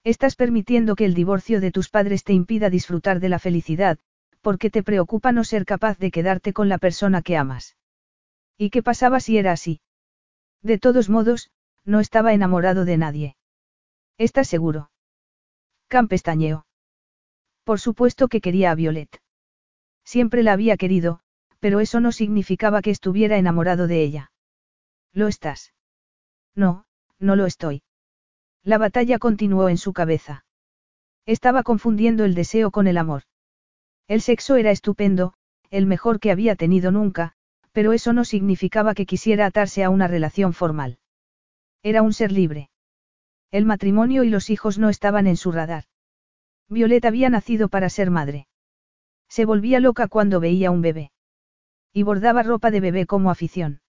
Estás permitiendo que el divorcio de tus padres te impida disfrutar de la felicidad, porque te preocupa no ser capaz de quedarte con la persona que amas. ¿Y qué pasaba si era así? De todos modos, no estaba enamorado de nadie. ¿Estás seguro? Campestañeo. Por supuesto que quería a Violet. Siempre la había querido, pero eso no significaba que estuviera enamorado de ella. ¿Lo estás? No, no lo estoy. La batalla continuó en su cabeza. Estaba confundiendo el deseo con el amor. El sexo era estupendo, el mejor que había tenido nunca, pero eso no significaba que quisiera atarse a una relación formal. Era un ser libre. El matrimonio y los hijos no estaban en su radar. Violeta había nacido para ser madre. Se volvía loca cuando veía un bebé. Y bordaba ropa de bebé como afición.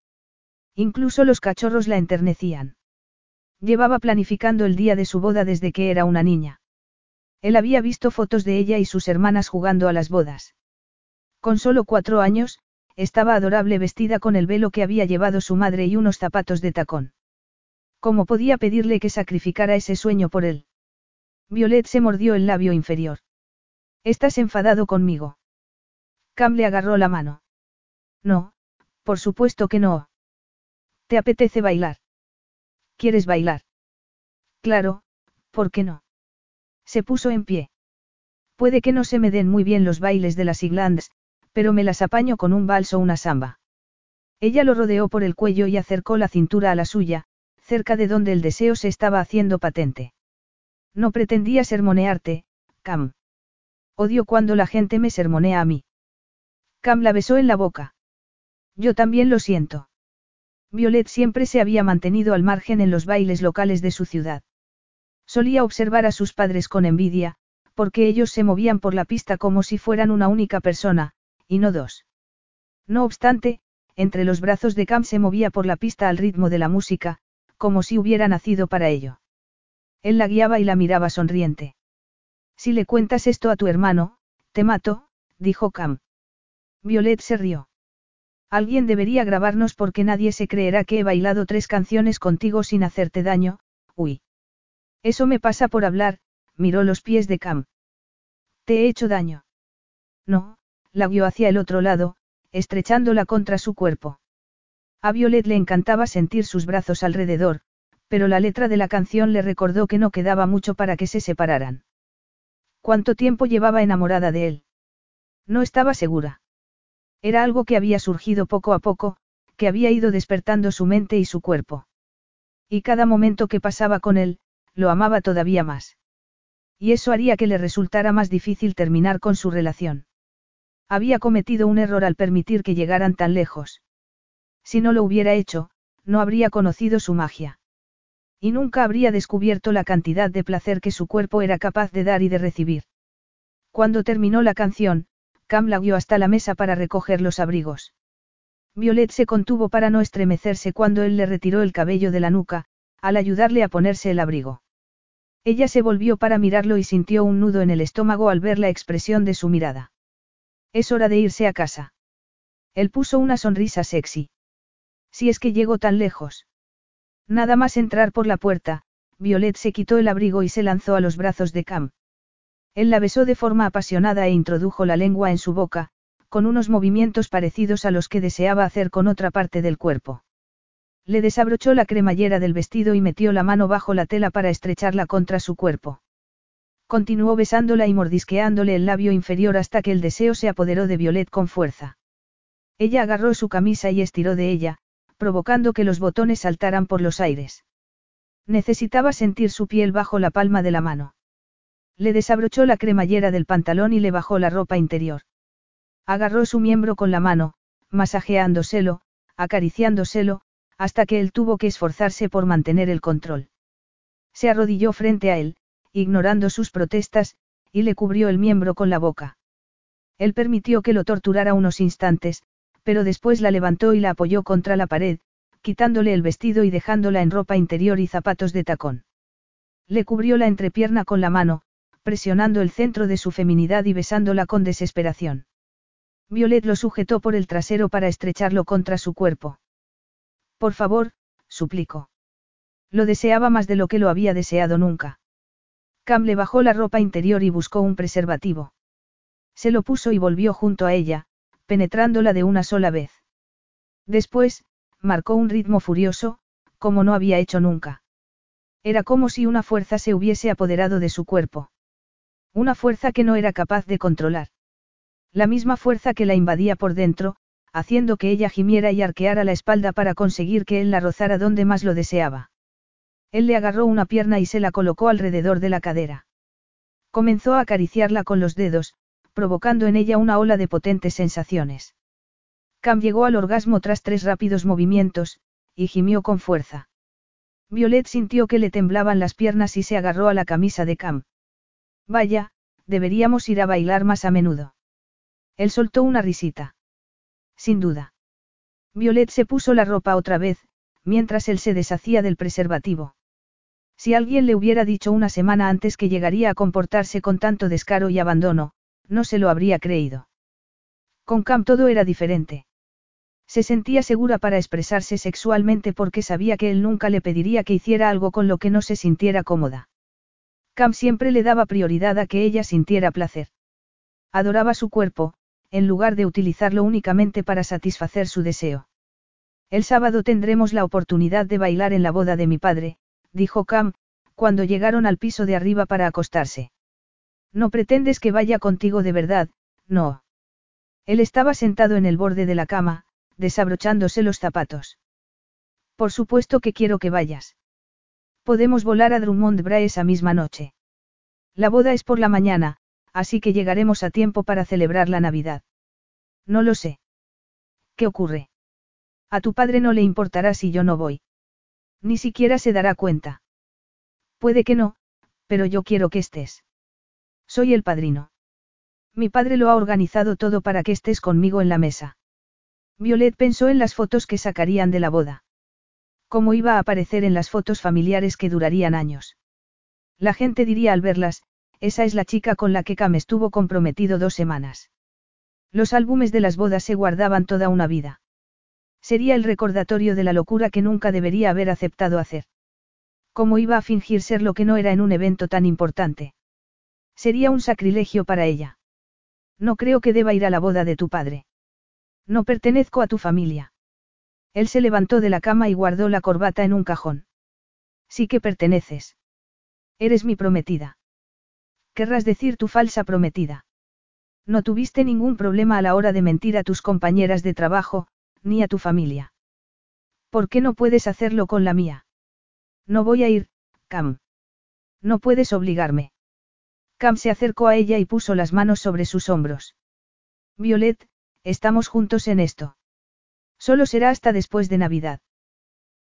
Incluso los cachorros la enternecían. Llevaba planificando el día de su boda desde que era una niña. Él había visto fotos de ella y sus hermanas jugando a las bodas. Con solo cuatro años, estaba adorable vestida con el velo que había llevado su madre y unos zapatos de tacón. ¿Cómo podía pedirle que sacrificara ese sueño por él? Violet se mordió el labio inferior. ¿Estás enfadado conmigo? Cam le agarró la mano. No, por supuesto que no. ¿Te apetece bailar? ¿Quieres bailar? Claro, ¿por qué no? Se puso en pie. Puede que no se me den muy bien los bailes de las Iglands, pero me las apaño con un vals o una samba. Ella lo rodeó por el cuello y acercó la cintura a la suya, cerca de donde el deseo se estaba haciendo patente. No pretendía sermonearte, Cam. Odio cuando la gente me sermonea a mí. Cam la besó en la boca. Yo también lo siento. Violet siempre se había mantenido al margen en los bailes locales de su ciudad. Solía observar a sus padres con envidia, porque ellos se movían por la pista como si fueran una única persona, y no dos. No obstante, entre los brazos de Cam se movía por la pista al ritmo de la música, como si hubiera nacido para ello. Él la guiaba y la miraba sonriente. Si le cuentas esto a tu hermano, te mato, dijo Cam. Violet se rió. Alguien debería grabarnos porque nadie se creerá que he bailado tres canciones contigo sin hacerte daño, uy. Eso me pasa por hablar, miró los pies de Cam. ¿Te he hecho daño? No, la guió hacia el otro lado, estrechándola contra su cuerpo. A Violet le encantaba sentir sus brazos alrededor, pero la letra de la canción le recordó que no quedaba mucho para que se separaran. ¿Cuánto tiempo llevaba enamorada de él? No estaba segura. Era algo que había surgido poco a poco, que había ido despertando su mente y su cuerpo. Y cada momento que pasaba con él, lo amaba todavía más. Y eso haría que le resultara más difícil terminar con su relación. Había cometido un error al permitir que llegaran tan lejos. Si no lo hubiera hecho, no habría conocido su magia. Y nunca habría descubierto la cantidad de placer que su cuerpo era capaz de dar y de recibir. Cuando terminó la canción, Cam la guió hasta la mesa para recoger los abrigos. Violet se contuvo para no estremecerse cuando él le retiró el cabello de la nuca, al ayudarle a ponerse el abrigo. Ella se volvió para mirarlo y sintió un nudo en el estómago al ver la expresión de su mirada. Es hora de irse a casa. Él puso una sonrisa sexy. Si es que llegó tan lejos. Nada más entrar por la puerta, Violet se quitó el abrigo y se lanzó a los brazos de Cam. Él la besó de forma apasionada e introdujo la lengua en su boca, con unos movimientos parecidos a los que deseaba hacer con otra parte del cuerpo. Le desabrochó la cremallera del vestido y metió la mano bajo la tela para estrecharla contra su cuerpo. Continuó besándola y mordisqueándole el labio inferior hasta que el deseo se apoderó de Violet con fuerza. Ella agarró su camisa y estiró de ella, provocando que los botones saltaran por los aires. Necesitaba sentir su piel bajo la palma de la mano. Le desabrochó la cremallera del pantalón y le bajó la ropa interior. Agarró su miembro con la mano, masajeándoselo, acariciándoselo, hasta que él tuvo que esforzarse por mantener el control. Se arrodilló frente a él, ignorando sus protestas, y le cubrió el miembro con la boca. Él permitió que lo torturara unos instantes, pero después la levantó y la apoyó contra la pared, quitándole el vestido y dejándola en ropa interior y zapatos de tacón. Le cubrió la entrepierna con la mano, presionando el centro de su feminidad y besándola con desesperación. Violet lo sujetó por el trasero para estrecharlo contra su cuerpo. Por favor, suplicó. Lo deseaba más de lo que lo había deseado nunca. Cam le bajó la ropa interior y buscó un preservativo. Se lo puso y volvió junto a ella, penetrándola de una sola vez. Después, marcó un ritmo furioso, como no había hecho nunca. Era como si una fuerza se hubiese apoderado de su cuerpo. Una fuerza que no era capaz de controlar. La misma fuerza que la invadía por dentro, haciendo que ella gimiera y arqueara la espalda para conseguir que él la rozara donde más lo deseaba. Él le agarró una pierna y se la colocó alrededor de la cadera. Comenzó a acariciarla con los dedos, provocando en ella una ola de potentes sensaciones. Cam llegó al orgasmo tras tres rápidos movimientos, y gimió con fuerza. Violet sintió que le temblaban las piernas y se agarró a la camisa de Cam. Vaya, deberíamos ir a bailar más a menudo. Él soltó una risita. Sin duda. Violet se puso la ropa otra vez, mientras él se deshacía del preservativo. Si alguien le hubiera dicho una semana antes que llegaría a comportarse con tanto descaro y abandono, no se lo habría creído. Con Cam todo era diferente. Se sentía segura para expresarse sexualmente porque sabía que él nunca le pediría que hiciera algo con lo que no se sintiera cómoda. Cam siempre le daba prioridad a que ella sintiera placer. Adoraba su cuerpo, en lugar de utilizarlo únicamente para satisfacer su deseo. El sábado tendremos la oportunidad de bailar en la boda de mi padre, dijo Cam, cuando llegaron al piso de arriba para acostarse. No pretendes que vaya contigo de verdad, no. Él estaba sentado en el borde de la cama, desabrochándose los zapatos. Por supuesto que quiero que vayas. Podemos volar a Drummond Bra esa misma noche. La boda es por la mañana, así que llegaremos a tiempo para celebrar la Navidad. No lo sé. ¿Qué ocurre? A tu padre no le importará si yo no voy. Ni siquiera se dará cuenta. Puede que no, pero yo quiero que estés. Soy el padrino. Mi padre lo ha organizado todo para que estés conmigo en la mesa. Violet pensó en las fotos que sacarían de la boda. ¿Cómo iba a aparecer en las fotos familiares que durarían años? La gente diría al verlas, esa es la chica con la que Cam estuvo comprometido dos semanas. Los álbumes de las bodas se guardaban toda una vida. Sería el recordatorio de la locura que nunca debería haber aceptado hacer. ¿Cómo iba a fingir ser lo que no era en un evento tan importante? Sería un sacrilegio para ella. No creo que deba ir a la boda de tu padre. No pertenezco a tu familia. Él se levantó de la cama y guardó la corbata en un cajón. Sí que perteneces. Eres mi prometida. Querrás decir tu falsa prometida. No tuviste ningún problema a la hora de mentir a tus compañeras de trabajo, ni a tu familia. ¿Por qué no puedes hacerlo con la mía? No voy a ir, Cam. No puedes obligarme. Cam se acercó a ella y puso las manos sobre sus hombros. Violet, estamos juntos en esto. Solo será hasta después de Navidad.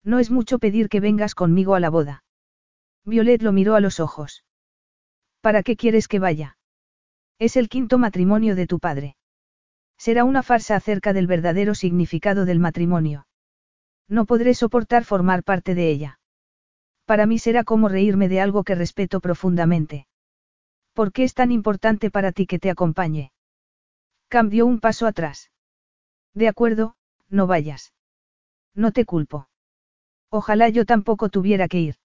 No es mucho pedir que vengas conmigo a la boda. Violet lo miró a los ojos. ¿Para qué quieres que vaya? Es el quinto matrimonio de tu padre. Será una farsa acerca del verdadero significado del matrimonio. No podré soportar formar parte de ella. Para mí será como reírme de algo que respeto profundamente. ¿Por qué es tan importante para ti que te acompañe? Cambió un paso atrás. De acuerdo, no vayas. No te culpo. Ojalá yo tampoco tuviera que ir.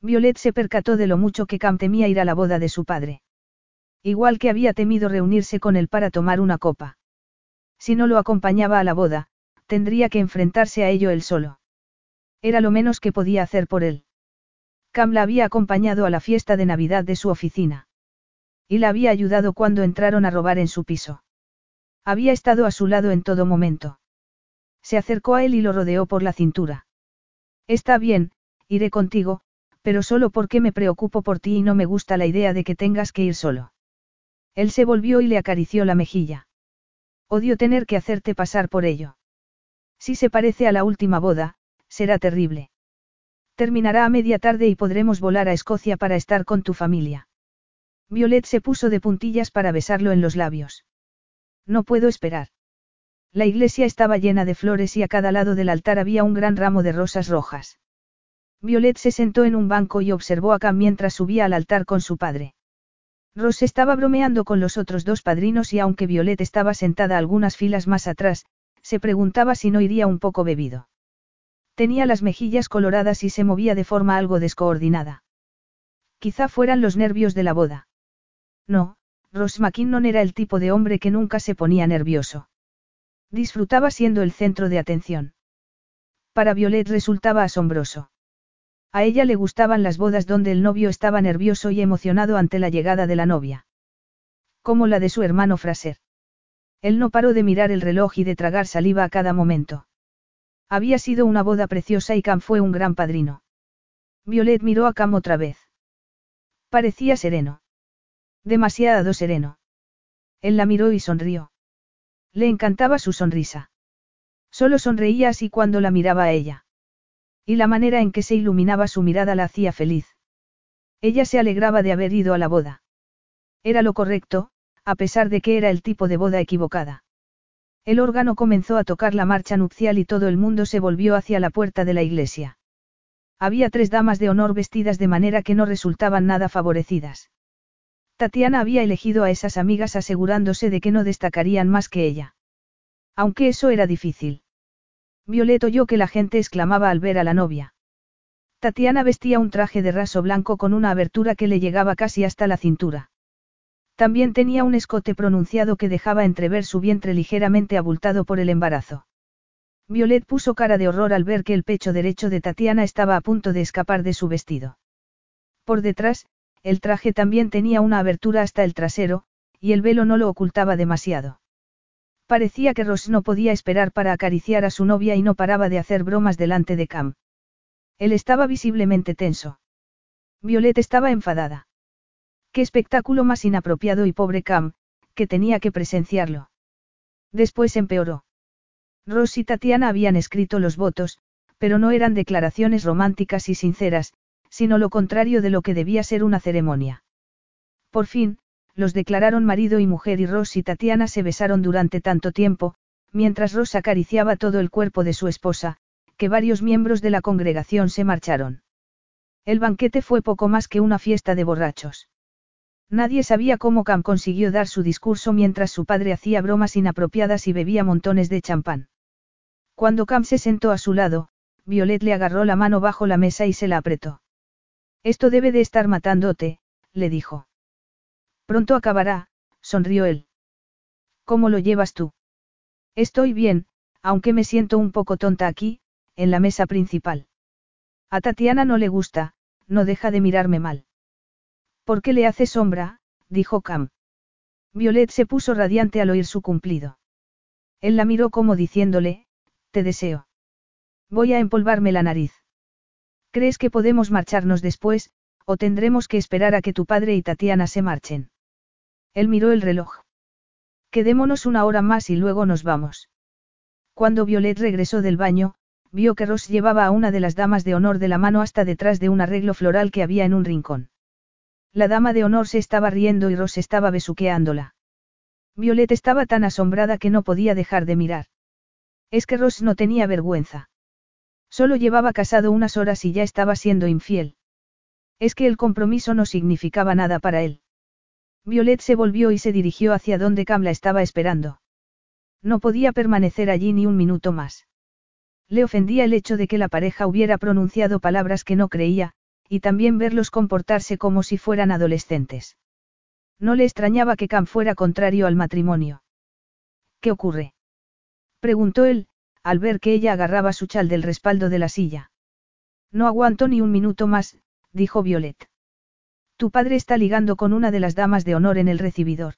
Violet se percató de lo mucho que Cam temía ir a la boda de su padre. Igual que había temido reunirse con él para tomar una copa. Si no lo acompañaba a la boda, tendría que enfrentarse a ello él solo. Era lo menos que podía hacer por él. Cam la había acompañado a la fiesta de Navidad de su oficina. Y la había ayudado cuando entraron a robar en su piso. Había estado a su lado en todo momento. Se acercó a él y lo rodeó por la cintura. Está bien, iré contigo, pero solo porque me preocupo por ti y no me gusta la idea de que tengas que ir solo. Él se volvió y le acarició la mejilla. Odio tener que hacerte pasar por ello. Si se parece a la última boda, será terrible. Terminará a media tarde y podremos volar a Escocia para estar con tu familia. Violet se puso de puntillas para besarlo en los labios. No puedo esperar. La iglesia estaba llena de flores y a cada lado del altar había un gran ramo de rosas rojas. Violet se sentó en un banco y observó a Cam mientras subía al altar con su padre. Ross estaba bromeando con los otros dos padrinos y aunque Violet estaba sentada algunas filas más atrás, se preguntaba si no iría un poco bebido. Tenía las mejillas coloradas y se movía de forma algo descoordinada. Quizá fueran los nervios de la boda. No, Ross McKinnon era el tipo de hombre que nunca se ponía nervioso. Disfrutaba siendo el centro de atención. Para Violet resultaba asombroso. A ella le gustaban las bodas donde el novio estaba nervioso y emocionado ante la llegada de la novia. Como la de su hermano Fraser. Él no paró de mirar el reloj y de tragar saliva a cada momento. Había sido una boda preciosa y Cam fue un gran padrino. Violet miró a Cam otra vez. Parecía sereno. Demasiado sereno. Él la miró y sonrió. Le encantaba su sonrisa. Solo sonreía así cuando la miraba a ella. Y la manera en que se iluminaba su mirada la hacía feliz. Ella se alegraba de haber ido a la boda. Era lo correcto, a pesar de que era el tipo de boda equivocada. El órgano comenzó a tocar la marcha nupcial y todo el mundo se volvió hacia la puerta de la iglesia. Había tres damas de honor vestidas de manera que no resultaban nada favorecidas. Tatiana había elegido a esas amigas asegurándose de que no destacarían más que ella. Aunque eso era difícil. Violet oyó que la gente exclamaba al ver a la novia. Tatiana vestía un traje de raso blanco con una abertura que le llegaba casi hasta la cintura. También tenía un escote pronunciado que dejaba entrever su vientre ligeramente abultado por el embarazo. Violet puso cara de horror al ver que el pecho derecho de Tatiana estaba a punto de escapar de su vestido. Por detrás, el traje también tenía una abertura hasta el trasero, y el velo no lo ocultaba demasiado. Parecía que Ross no podía esperar para acariciar a su novia y no paraba de hacer bromas delante de Cam. Él estaba visiblemente tenso. Violet estaba enfadada. Qué espectáculo más inapropiado y pobre Cam, que tenía que presenciarlo. Después empeoró. Ross y Tatiana habían escrito los votos, pero no eran declaraciones románticas y sinceras, sino lo contrario de lo que debía ser una ceremonia. Por fin, los declararon marido y mujer y Ross y Tatiana se besaron durante tanto tiempo, mientras Ross acariciaba todo el cuerpo de su esposa, que varios miembros de la congregación se marcharon. El banquete fue poco más que una fiesta de borrachos. Nadie sabía cómo Cam consiguió dar su discurso mientras su padre hacía bromas inapropiadas y bebía montones de champán. Cuando Cam se sentó a su lado, Violet le agarró la mano bajo la mesa y se la apretó. Esto debe de estar matándote, le dijo. Pronto acabará, sonrió él. ¿Cómo lo llevas tú? Estoy bien, aunque me siento un poco tonta aquí, en la mesa principal. A Tatiana no le gusta, no deja de mirarme mal. ¿Por qué le hace sombra? dijo Cam. Violet se puso radiante al oír su cumplido. Él la miró como diciéndole, te deseo. Voy a empolvarme la nariz. ¿Crees que podemos marcharnos después, o tendremos que esperar a que tu padre y Tatiana se marchen? Él miró el reloj. Quedémonos una hora más y luego nos vamos. Cuando Violet regresó del baño, vio que Ross llevaba a una de las damas de honor de la mano hasta detrás de un arreglo floral que había en un rincón. La dama de honor se estaba riendo y Ross estaba besuqueándola. Violet estaba tan asombrada que no podía dejar de mirar. Es que Ross no tenía vergüenza. Solo llevaba casado unas horas y ya estaba siendo infiel. Es que el compromiso no significaba nada para él. Violet se volvió y se dirigió hacia donde Cam la estaba esperando. No podía permanecer allí ni un minuto más. Le ofendía el hecho de que la pareja hubiera pronunciado palabras que no creía, y también verlos comportarse como si fueran adolescentes. No le extrañaba que Cam fuera contrario al matrimonio. ¿Qué ocurre? preguntó él, al ver que ella agarraba su chal del respaldo de la silla. No aguanto ni un minuto más, dijo Violet. Tu padre está ligando con una de las damas de honor en el recibidor.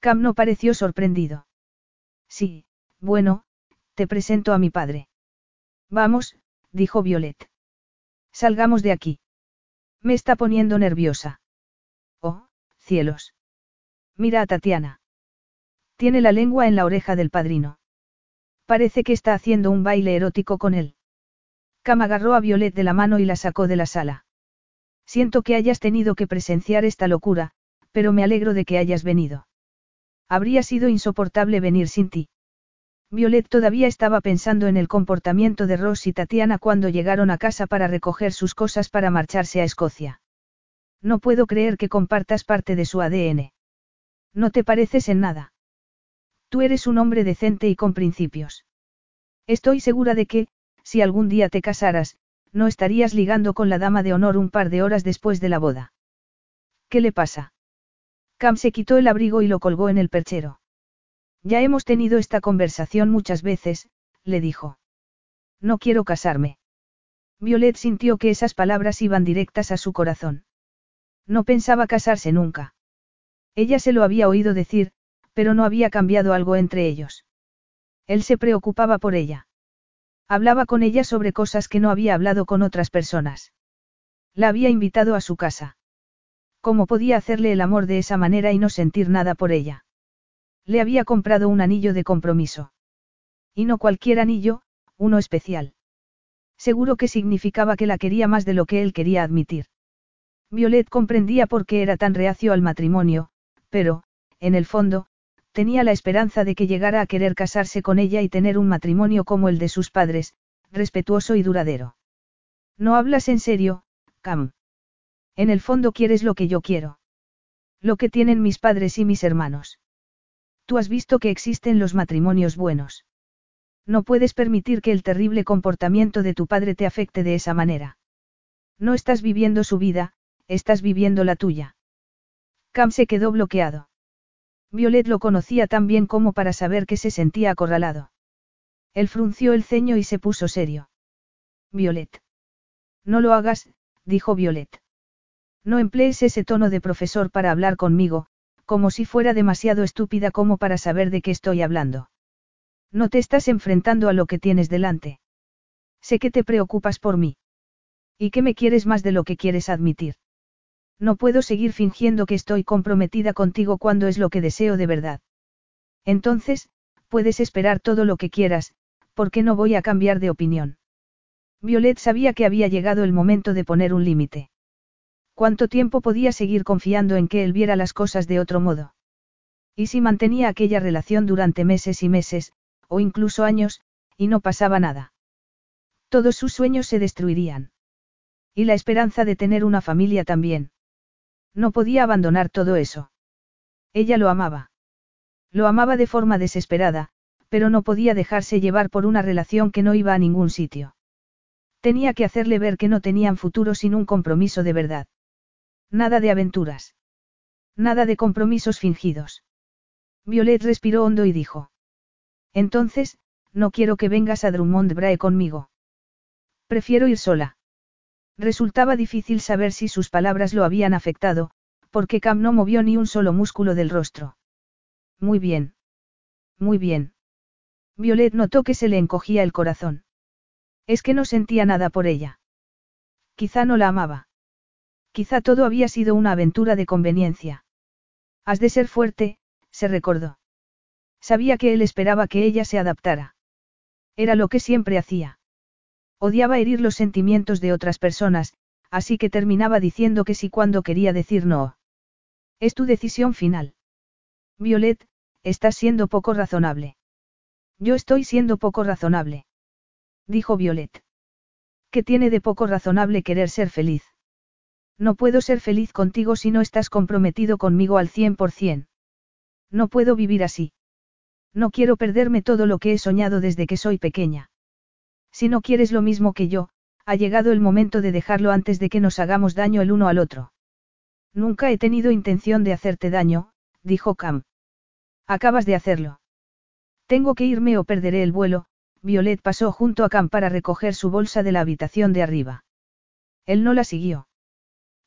Cam no pareció sorprendido. Sí, bueno, te presento a mi padre. Vamos, dijo Violet. Salgamos de aquí. Me está poniendo nerviosa. Oh, cielos. Mira a Tatiana. Tiene la lengua en la oreja del padrino. Parece que está haciendo un baile erótico con él. Cam agarró a Violet de la mano y la sacó de la sala. Siento que hayas tenido que presenciar esta locura, pero me alegro de que hayas venido. Habría sido insoportable venir sin ti. Violet todavía estaba pensando en el comportamiento de Ross y Tatiana cuando llegaron a casa para recoger sus cosas para marcharse a Escocia. No puedo creer que compartas parte de su ADN. No te pareces en nada. Tú eres un hombre decente y con principios. Estoy segura de que, si algún día te casaras, no estarías ligando con la dama de honor un par de horas después de la boda. ¿Qué le pasa? Cam se quitó el abrigo y lo colgó en el perchero. Ya hemos tenido esta conversación muchas veces, le dijo. No quiero casarme. Violet sintió que esas palabras iban directas a su corazón. No pensaba casarse nunca. Ella se lo había oído decir, pero no había cambiado algo entre ellos. Él se preocupaba por ella. Hablaba con ella sobre cosas que no había hablado con otras personas. La había invitado a su casa. ¿Cómo podía hacerle el amor de esa manera y no sentir nada por ella? Le había comprado un anillo de compromiso. Y no cualquier anillo, uno especial. Seguro que significaba que la quería más de lo que él quería admitir. Violet comprendía por qué era tan reacio al matrimonio, pero, en el fondo, tenía la esperanza de que llegara a querer casarse con ella y tener un matrimonio como el de sus padres, respetuoso y duradero. No hablas en serio, Cam. En el fondo quieres lo que yo quiero. Lo que tienen mis padres y mis hermanos. Tú has visto que existen los matrimonios buenos. No puedes permitir que el terrible comportamiento de tu padre te afecte de esa manera. No estás viviendo su vida, estás viviendo la tuya. Cam se quedó bloqueado. Violet lo conocía tan bien como para saber que se sentía acorralado. Él frunció el ceño y se puso serio. Violet. No lo hagas, dijo Violet. No emplees ese tono de profesor para hablar conmigo, como si fuera demasiado estúpida como para saber de qué estoy hablando. No te estás enfrentando a lo que tienes delante. Sé que te preocupas por mí. Y que me quieres más de lo que quieres admitir. No puedo seguir fingiendo que estoy comprometida contigo cuando es lo que deseo de verdad. Entonces, puedes esperar todo lo que quieras, porque no voy a cambiar de opinión. Violet sabía que había llegado el momento de poner un límite. ¿Cuánto tiempo podía seguir confiando en que él viera las cosas de otro modo? Y si mantenía aquella relación durante meses y meses, o incluso años, y no pasaba nada. Todos sus sueños se destruirían. Y la esperanza de tener una familia también. No podía abandonar todo eso. Ella lo amaba. Lo amaba de forma desesperada, pero no podía dejarse llevar por una relación que no iba a ningún sitio. Tenía que hacerle ver que no tenían futuro sin un compromiso de verdad. Nada de aventuras. Nada de compromisos fingidos. Violet respiró hondo y dijo. Entonces, no quiero que vengas a Drummond Brae conmigo. Prefiero ir sola. Resultaba difícil saber si sus palabras lo habían afectado, porque Cam no movió ni un solo músculo del rostro. Muy bien. Muy bien. Violet notó que se le encogía el corazón. Es que no sentía nada por ella. Quizá no la amaba. Quizá todo había sido una aventura de conveniencia. Has de ser fuerte, se recordó. Sabía que él esperaba que ella se adaptara. Era lo que siempre hacía. Odiaba herir los sentimientos de otras personas, así que terminaba diciendo que sí cuando quería decir no. Es tu decisión final. Violet, estás siendo poco razonable. Yo estoy siendo poco razonable. Dijo Violet. ¿Qué tiene de poco razonable querer ser feliz? No puedo ser feliz contigo si no estás comprometido conmigo al cien por cien. No puedo vivir así. No quiero perderme todo lo que he soñado desde que soy pequeña. Si no quieres lo mismo que yo, ha llegado el momento de dejarlo antes de que nos hagamos daño el uno al otro. Nunca he tenido intención de hacerte daño, dijo Cam. Acabas de hacerlo. Tengo que irme o perderé el vuelo, Violet pasó junto a Cam para recoger su bolsa de la habitación de arriba. Él no la siguió.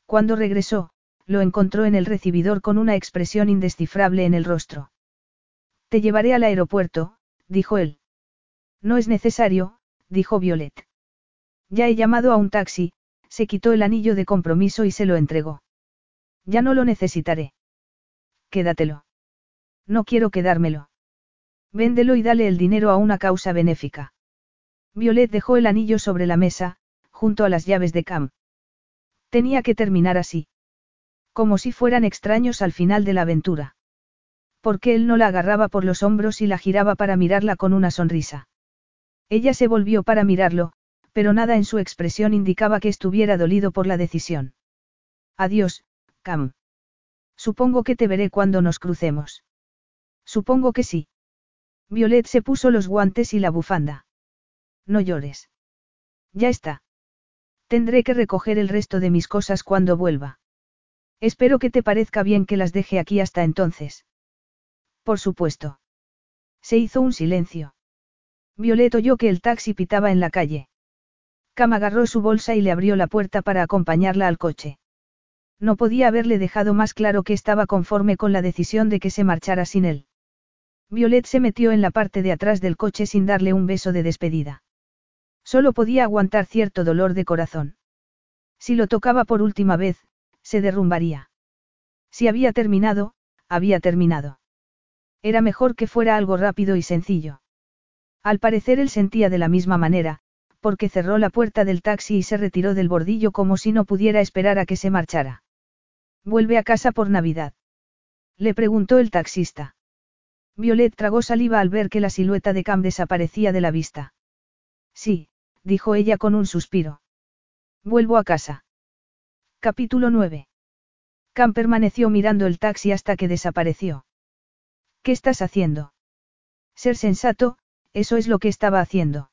Cuando regresó, lo encontró en el recibidor con una expresión indescifrable en el rostro. Te llevaré al aeropuerto, dijo él. No es necesario, dijo Violet. Ya he llamado a un taxi, se quitó el anillo de compromiso y se lo entregó. Ya no lo necesitaré. Quédatelo. No quiero quedármelo. Véndelo y dale el dinero a una causa benéfica. Violet dejó el anillo sobre la mesa, junto a las llaves de Cam. Tenía que terminar así. Como si fueran extraños al final de la aventura. Porque él no la agarraba por los hombros y la giraba para mirarla con una sonrisa. Ella se volvió para mirarlo, pero nada en su expresión indicaba que estuviera dolido por la decisión. Adiós, Cam. Supongo que te veré cuando nos crucemos. Supongo que sí. Violet se puso los guantes y la bufanda. No llores. Ya está. Tendré que recoger el resto de mis cosas cuando vuelva. Espero que te parezca bien que las deje aquí hasta entonces. Por supuesto. Se hizo un silencio. Violet oyó que el taxi pitaba en la calle. Cam agarró su bolsa y le abrió la puerta para acompañarla al coche. No podía haberle dejado más claro que estaba conforme con la decisión de que se marchara sin él. Violet se metió en la parte de atrás del coche sin darle un beso de despedida. Solo podía aguantar cierto dolor de corazón. Si lo tocaba por última vez, se derrumbaría. Si había terminado, había terminado. Era mejor que fuera algo rápido y sencillo. Al parecer él sentía de la misma manera, porque cerró la puerta del taxi y se retiró del bordillo como si no pudiera esperar a que se marchara. ¿Vuelve a casa por Navidad? Le preguntó el taxista. Violet tragó saliva al ver que la silueta de Cam desaparecía de la vista. Sí, dijo ella con un suspiro. Vuelvo a casa. Capítulo 9. Cam permaneció mirando el taxi hasta que desapareció. ¿Qué estás haciendo? Ser sensato, eso es lo que estaba haciendo.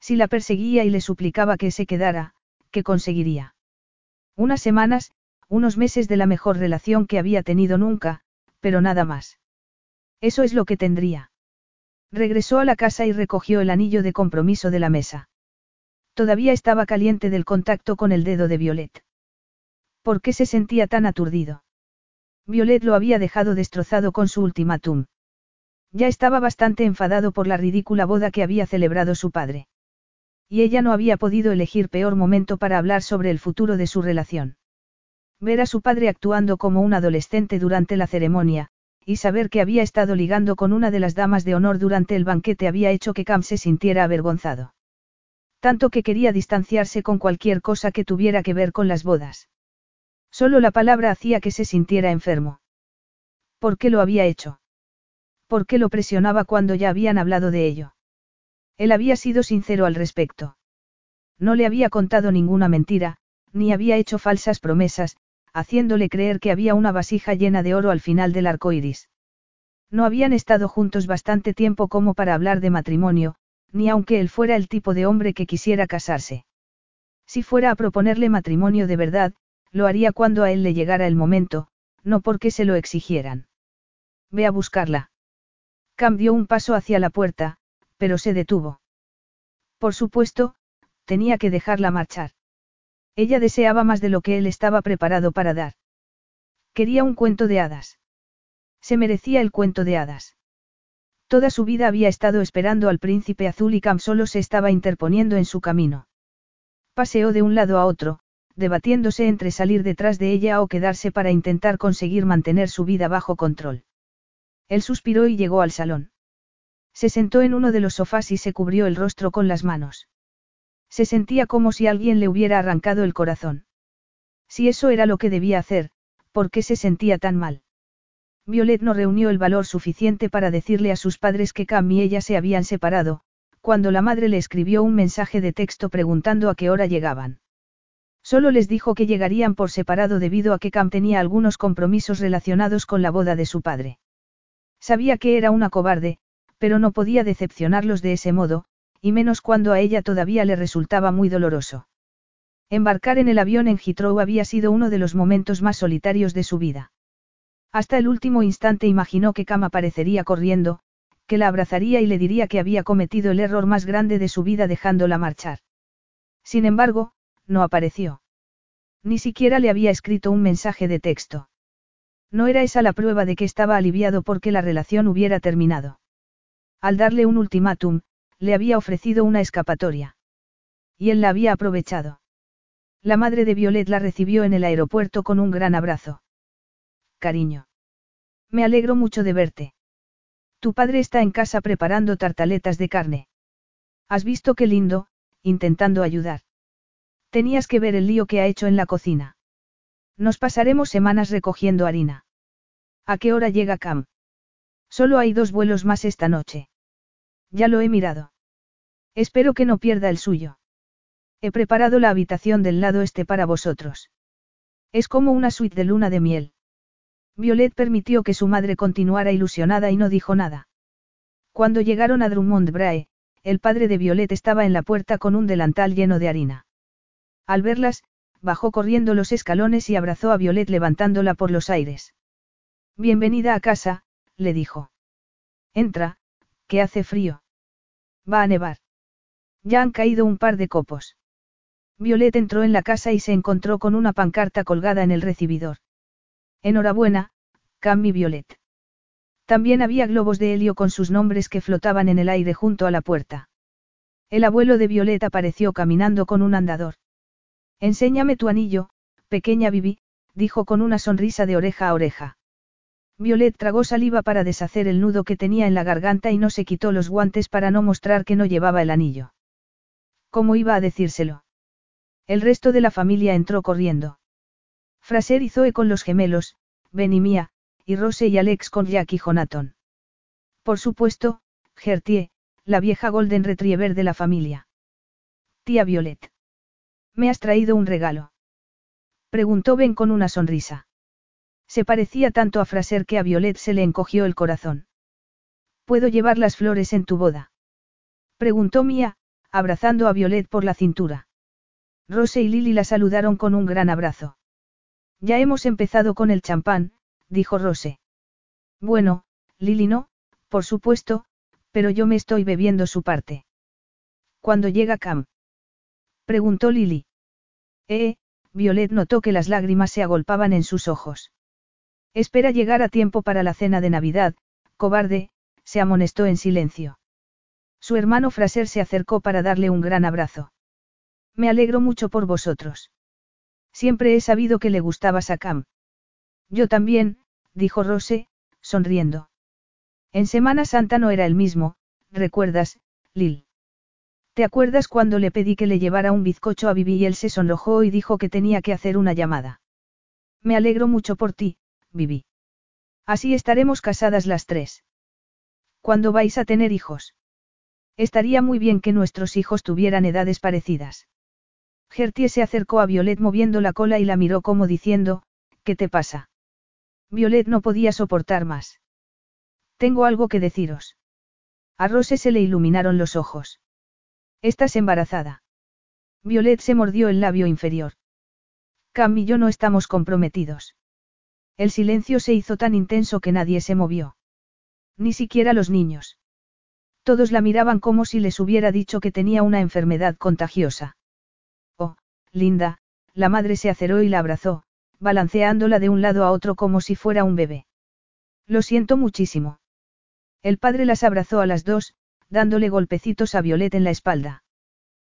Si la perseguía y le suplicaba que se quedara, ¿qué conseguiría? Unas semanas, unos meses de la mejor relación que había tenido nunca, pero nada más. Eso es lo que tendría. Regresó a la casa y recogió el anillo de compromiso de la mesa. Todavía estaba caliente del contacto con el dedo de Violet. ¿Por qué se sentía tan aturdido? Violet lo había dejado destrozado con su ultimátum. Ya estaba bastante enfadado por la ridícula boda que había celebrado su padre. Y ella no había podido elegir peor momento para hablar sobre el futuro de su relación. Ver a su padre actuando como un adolescente durante la ceremonia, y saber que había estado ligando con una de las damas de honor durante el banquete había hecho que Cam se sintiera avergonzado. Tanto que quería distanciarse con cualquier cosa que tuviera que ver con las bodas. Solo la palabra hacía que se sintiera enfermo. ¿Por qué lo había hecho? ¿Por qué lo presionaba cuando ya habían hablado de ello? Él había sido sincero al respecto. No le había contado ninguna mentira, ni había hecho falsas promesas, haciéndole creer que había una vasija llena de oro al final del arco iris. No habían estado juntos bastante tiempo como para hablar de matrimonio, ni aunque él fuera el tipo de hombre que quisiera casarse. Si fuera a proponerle matrimonio de verdad, lo haría cuando a él le llegara el momento, no porque se lo exigieran. Ve a buscarla. Cambió un paso hacia la puerta, pero se detuvo. Por supuesto, tenía que dejarla marchar. Ella deseaba más de lo que él estaba preparado para dar. Quería un cuento de hadas. Se merecía el cuento de hadas. Toda su vida había estado esperando al príncipe azul y Cam solo se estaba interponiendo en su camino. Paseó de un lado a otro, debatiéndose entre salir detrás de ella o quedarse para intentar conseguir mantener su vida bajo control. Él suspiró y llegó al salón. Se sentó en uno de los sofás y se cubrió el rostro con las manos. Se sentía como si alguien le hubiera arrancado el corazón. Si eso era lo que debía hacer, ¿por qué se sentía tan mal? Violet no reunió el valor suficiente para decirle a sus padres que Cam y ella se habían separado, cuando la madre le escribió un mensaje de texto preguntando a qué hora llegaban. Solo les dijo que llegarían por separado debido a que Cam tenía algunos compromisos relacionados con la boda de su padre. Sabía que era una cobarde, pero no podía decepcionarlos de ese modo, y menos cuando a ella todavía le resultaba muy doloroso. Embarcar en el avión en Heathrow había sido uno de los momentos más solitarios de su vida. Hasta el último instante imaginó que Cam aparecería corriendo, que la abrazaría y le diría que había cometido el error más grande de su vida dejándola marchar. Sin embargo, no apareció. Ni siquiera le había escrito un mensaje de texto. No era esa la prueba de que estaba aliviado porque la relación hubiera terminado. Al darle un ultimátum, le había ofrecido una escapatoria. Y él la había aprovechado. La madre de Violet la recibió en el aeropuerto con un gran abrazo cariño. Me alegro mucho de verte. Tu padre está en casa preparando tartaletas de carne. ¿Has visto qué lindo, intentando ayudar? Tenías que ver el lío que ha hecho en la cocina. Nos pasaremos semanas recogiendo harina. ¿A qué hora llega Cam? Solo hay dos vuelos más esta noche. Ya lo he mirado. Espero que no pierda el suyo. He preparado la habitación del lado este para vosotros. Es como una suite de luna de miel. Violet permitió que su madre continuara ilusionada y no dijo nada. Cuando llegaron a Drummond Brae, el padre de Violet estaba en la puerta con un delantal lleno de harina. Al verlas, bajó corriendo los escalones y abrazó a Violet levantándola por los aires. Bienvenida a casa, le dijo. Entra, que hace frío. Va a nevar. Ya han caído un par de copos. Violet entró en la casa y se encontró con una pancarta colgada en el recibidor. Enhorabuena, Cam y Violet. También había globos de helio con sus nombres que flotaban en el aire junto a la puerta. El abuelo de Violet apareció caminando con un andador. Enséñame tu anillo, pequeña Bibi, dijo con una sonrisa de oreja a oreja. Violet tragó saliva para deshacer el nudo que tenía en la garganta y no se quitó los guantes para no mostrar que no llevaba el anillo. ¿Cómo iba a decírselo? El resto de la familia entró corriendo. Fraser y Zoe con los gemelos, Ben y Mia, y Rose y Alex con Jack y Jonathan. Por supuesto, Gertie, la vieja Golden Retriever de la familia. Tía Violet. ¿Me has traído un regalo? Preguntó Ben con una sonrisa. Se parecía tanto a Fraser que a Violet se le encogió el corazón. ¿Puedo llevar las flores en tu boda? Preguntó Mia, abrazando a Violet por la cintura. Rose y Lily la saludaron con un gran abrazo. Ya hemos empezado con el champán, dijo Rose. Bueno, Lily no, por supuesto, pero yo me estoy bebiendo su parte. ¿Cuándo llega Cam? Preguntó Lily. Eh, Violet notó que las lágrimas se agolpaban en sus ojos. Espera llegar a tiempo para la cena de Navidad, cobarde, se amonestó en silencio. Su hermano Fraser se acercó para darle un gran abrazo. Me alegro mucho por vosotros. Siempre he sabido que le gustabas a Cam. Yo también, dijo Rose, sonriendo. En Semana Santa no era el mismo, ¿recuerdas, Lil? ¿Te acuerdas cuando le pedí que le llevara un bizcocho a Bibi y él se sonrojó y dijo que tenía que hacer una llamada? Me alegro mucho por ti, Bibi. Así estaremos casadas las tres. ¿Cuándo vais a tener hijos? Estaría muy bien que nuestros hijos tuvieran edades parecidas. Gertie se acercó a Violet moviendo la cola y la miró como diciendo, ¿qué te pasa? Violet no podía soportar más. Tengo algo que deciros. A Rose se le iluminaron los ojos. Estás embarazada. Violet se mordió el labio inferior. Cam y yo no estamos comprometidos. El silencio se hizo tan intenso que nadie se movió. Ni siquiera los niños. Todos la miraban como si les hubiera dicho que tenía una enfermedad contagiosa. Linda, la madre se aceró y la abrazó, balanceándola de un lado a otro como si fuera un bebé. Lo siento muchísimo. El padre las abrazó a las dos, dándole golpecitos a Violet en la espalda.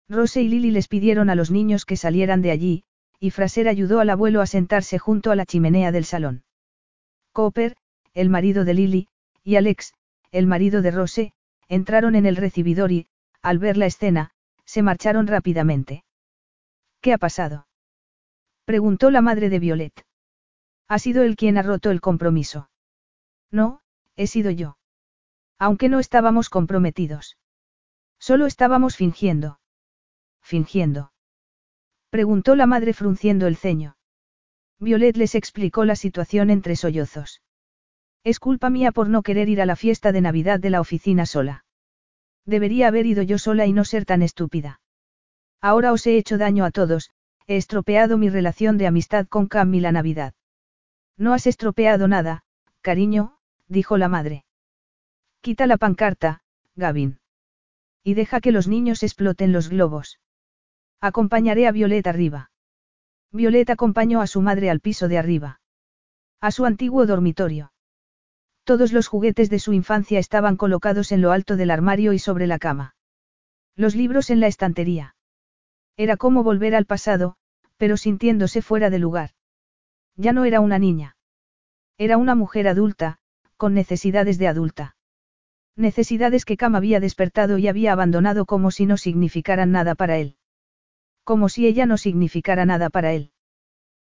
Rose y Lily les pidieron a los niños que salieran de allí, y Fraser ayudó al abuelo a sentarse junto a la chimenea del salón. Cooper, el marido de Lily, y Alex, el marido de Rose, entraron en el recibidor y, al ver la escena, se marcharon rápidamente. ¿Qué ha pasado? Preguntó la madre de Violet. Ha sido él quien ha roto el compromiso. No, he sido yo. Aunque no estábamos comprometidos. Solo estábamos fingiendo. Fingiendo. Preguntó la madre frunciendo el ceño. Violet les explicó la situación entre sollozos. Es culpa mía por no querer ir a la fiesta de Navidad de la oficina sola. Debería haber ido yo sola y no ser tan estúpida. Ahora os he hecho daño a todos, he estropeado mi relación de amistad con Cam y la Navidad. No has estropeado nada, cariño, dijo la madre. Quita la pancarta, Gavin. Y deja que los niños exploten los globos. Acompañaré a Violet arriba. Violet acompañó a su madre al piso de arriba. A su antiguo dormitorio. Todos los juguetes de su infancia estaban colocados en lo alto del armario y sobre la cama. Los libros en la estantería. Era como volver al pasado, pero sintiéndose fuera de lugar. Ya no era una niña. Era una mujer adulta, con necesidades de adulta. Necesidades que Cam había despertado y había abandonado como si no significaran nada para él. Como si ella no significara nada para él.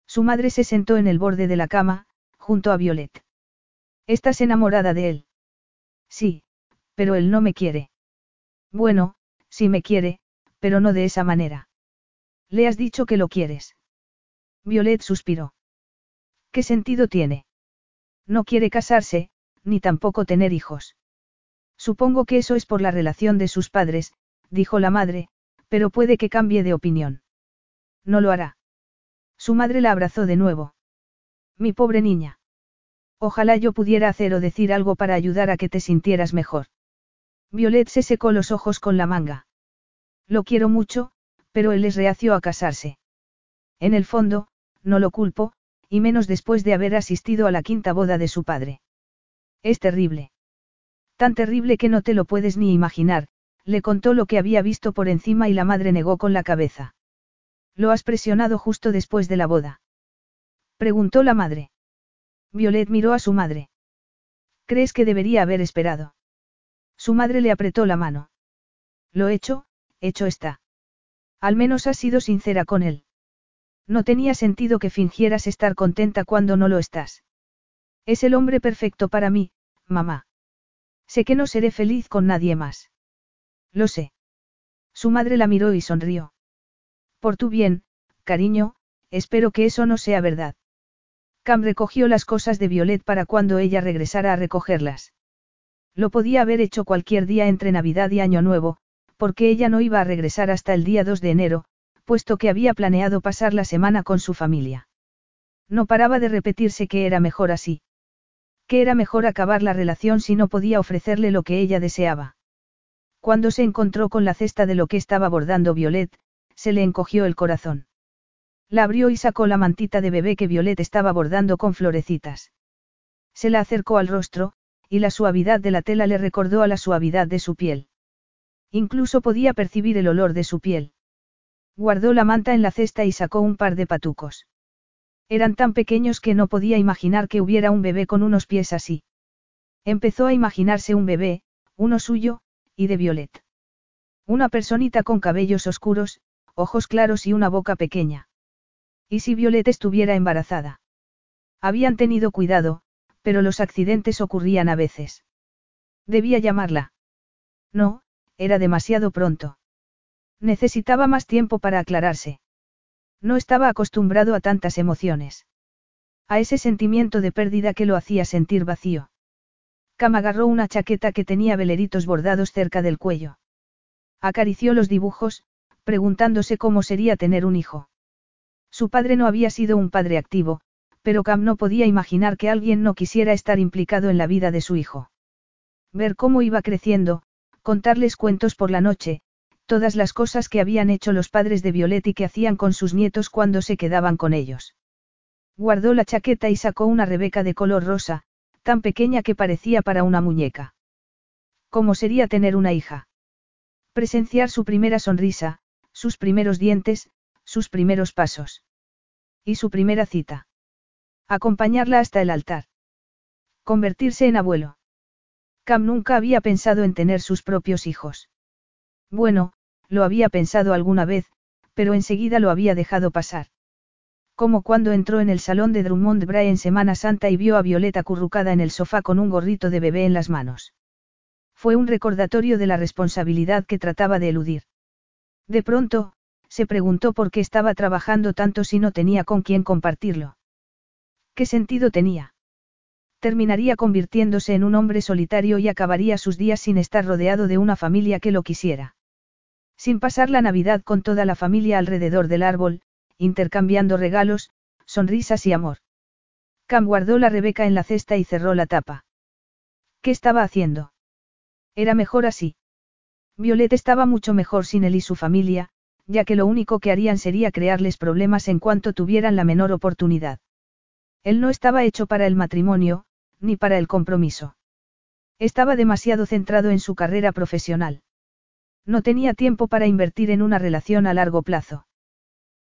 Su madre se sentó en el borde de la cama, junto a Violet. ¿Estás enamorada de él? Sí, pero él no me quiere. Bueno, sí me quiere, pero no de esa manera. Le has dicho que lo quieres. Violet suspiró. ¿Qué sentido tiene? No quiere casarse, ni tampoco tener hijos. Supongo que eso es por la relación de sus padres, dijo la madre, pero puede que cambie de opinión. No lo hará. Su madre la abrazó de nuevo. Mi pobre niña. Ojalá yo pudiera hacer o decir algo para ayudar a que te sintieras mejor. Violet se secó los ojos con la manga. Lo quiero mucho, pero él es reacio a casarse. En el fondo, no lo culpo, y menos después de haber asistido a la quinta boda de su padre. Es terrible. Tan terrible que no te lo puedes ni imaginar, le contó lo que había visto por encima y la madre negó con la cabeza. ¿Lo has presionado justo después de la boda? Preguntó la madre. Violet miró a su madre. ¿Crees que debería haber esperado? Su madre le apretó la mano. Lo hecho, hecho está. Al menos has sido sincera con él. No tenía sentido que fingieras estar contenta cuando no lo estás. Es el hombre perfecto para mí, mamá. Sé que no seré feliz con nadie más. Lo sé. Su madre la miró y sonrió. Por tu bien, cariño, espero que eso no sea verdad. Cam recogió las cosas de Violet para cuando ella regresara a recogerlas. Lo podía haber hecho cualquier día entre Navidad y Año Nuevo, porque ella no iba a regresar hasta el día 2 de enero, puesto que había planeado pasar la semana con su familia. No paraba de repetirse que era mejor así. Que era mejor acabar la relación si no podía ofrecerle lo que ella deseaba. Cuando se encontró con la cesta de lo que estaba bordando Violet, se le encogió el corazón. La abrió y sacó la mantita de bebé que Violet estaba bordando con florecitas. Se la acercó al rostro, y la suavidad de la tela le recordó a la suavidad de su piel. Incluso podía percibir el olor de su piel. Guardó la manta en la cesta y sacó un par de patucos. Eran tan pequeños que no podía imaginar que hubiera un bebé con unos pies así. Empezó a imaginarse un bebé, uno suyo, y de Violet. Una personita con cabellos oscuros, ojos claros y una boca pequeña. ¿Y si Violet estuviera embarazada? Habían tenido cuidado, pero los accidentes ocurrían a veces. Debía llamarla. No, era demasiado pronto. Necesitaba más tiempo para aclararse. No estaba acostumbrado a tantas emociones. A ese sentimiento de pérdida que lo hacía sentir vacío. Cam agarró una chaqueta que tenía veleritos bordados cerca del cuello. Acarició los dibujos, preguntándose cómo sería tener un hijo. Su padre no había sido un padre activo, pero Cam no podía imaginar que alguien no quisiera estar implicado en la vida de su hijo. Ver cómo iba creciendo, contarles cuentos por la noche, todas las cosas que habían hecho los padres de Violet y que hacían con sus nietos cuando se quedaban con ellos. Guardó la chaqueta y sacó una rebeca de color rosa, tan pequeña que parecía para una muñeca. ¿Cómo sería tener una hija? Presenciar su primera sonrisa, sus primeros dientes, sus primeros pasos. Y su primera cita. Acompañarla hasta el altar. Convertirse en abuelo. Cam nunca había pensado en tener sus propios hijos. Bueno, lo había pensado alguna vez, pero enseguida lo había dejado pasar. Como cuando entró en el salón de Drummond Bray en Semana Santa y vio a Violeta acurrucada en el sofá con un gorrito de bebé en las manos. Fue un recordatorio de la responsabilidad que trataba de eludir. De pronto, se preguntó por qué estaba trabajando tanto si no tenía con quién compartirlo. ¿Qué sentido tenía? Terminaría convirtiéndose en un hombre solitario y acabaría sus días sin estar rodeado de una familia que lo quisiera. Sin pasar la Navidad con toda la familia alrededor del árbol, intercambiando regalos, sonrisas y amor. Cam guardó la Rebeca en la cesta y cerró la tapa. ¿Qué estaba haciendo? Era mejor así. Violet estaba mucho mejor sin él y su familia, ya que lo único que harían sería crearles problemas en cuanto tuvieran la menor oportunidad. Él no estaba hecho para el matrimonio, ni para el compromiso. Estaba demasiado centrado en su carrera profesional. No tenía tiempo para invertir en una relación a largo plazo.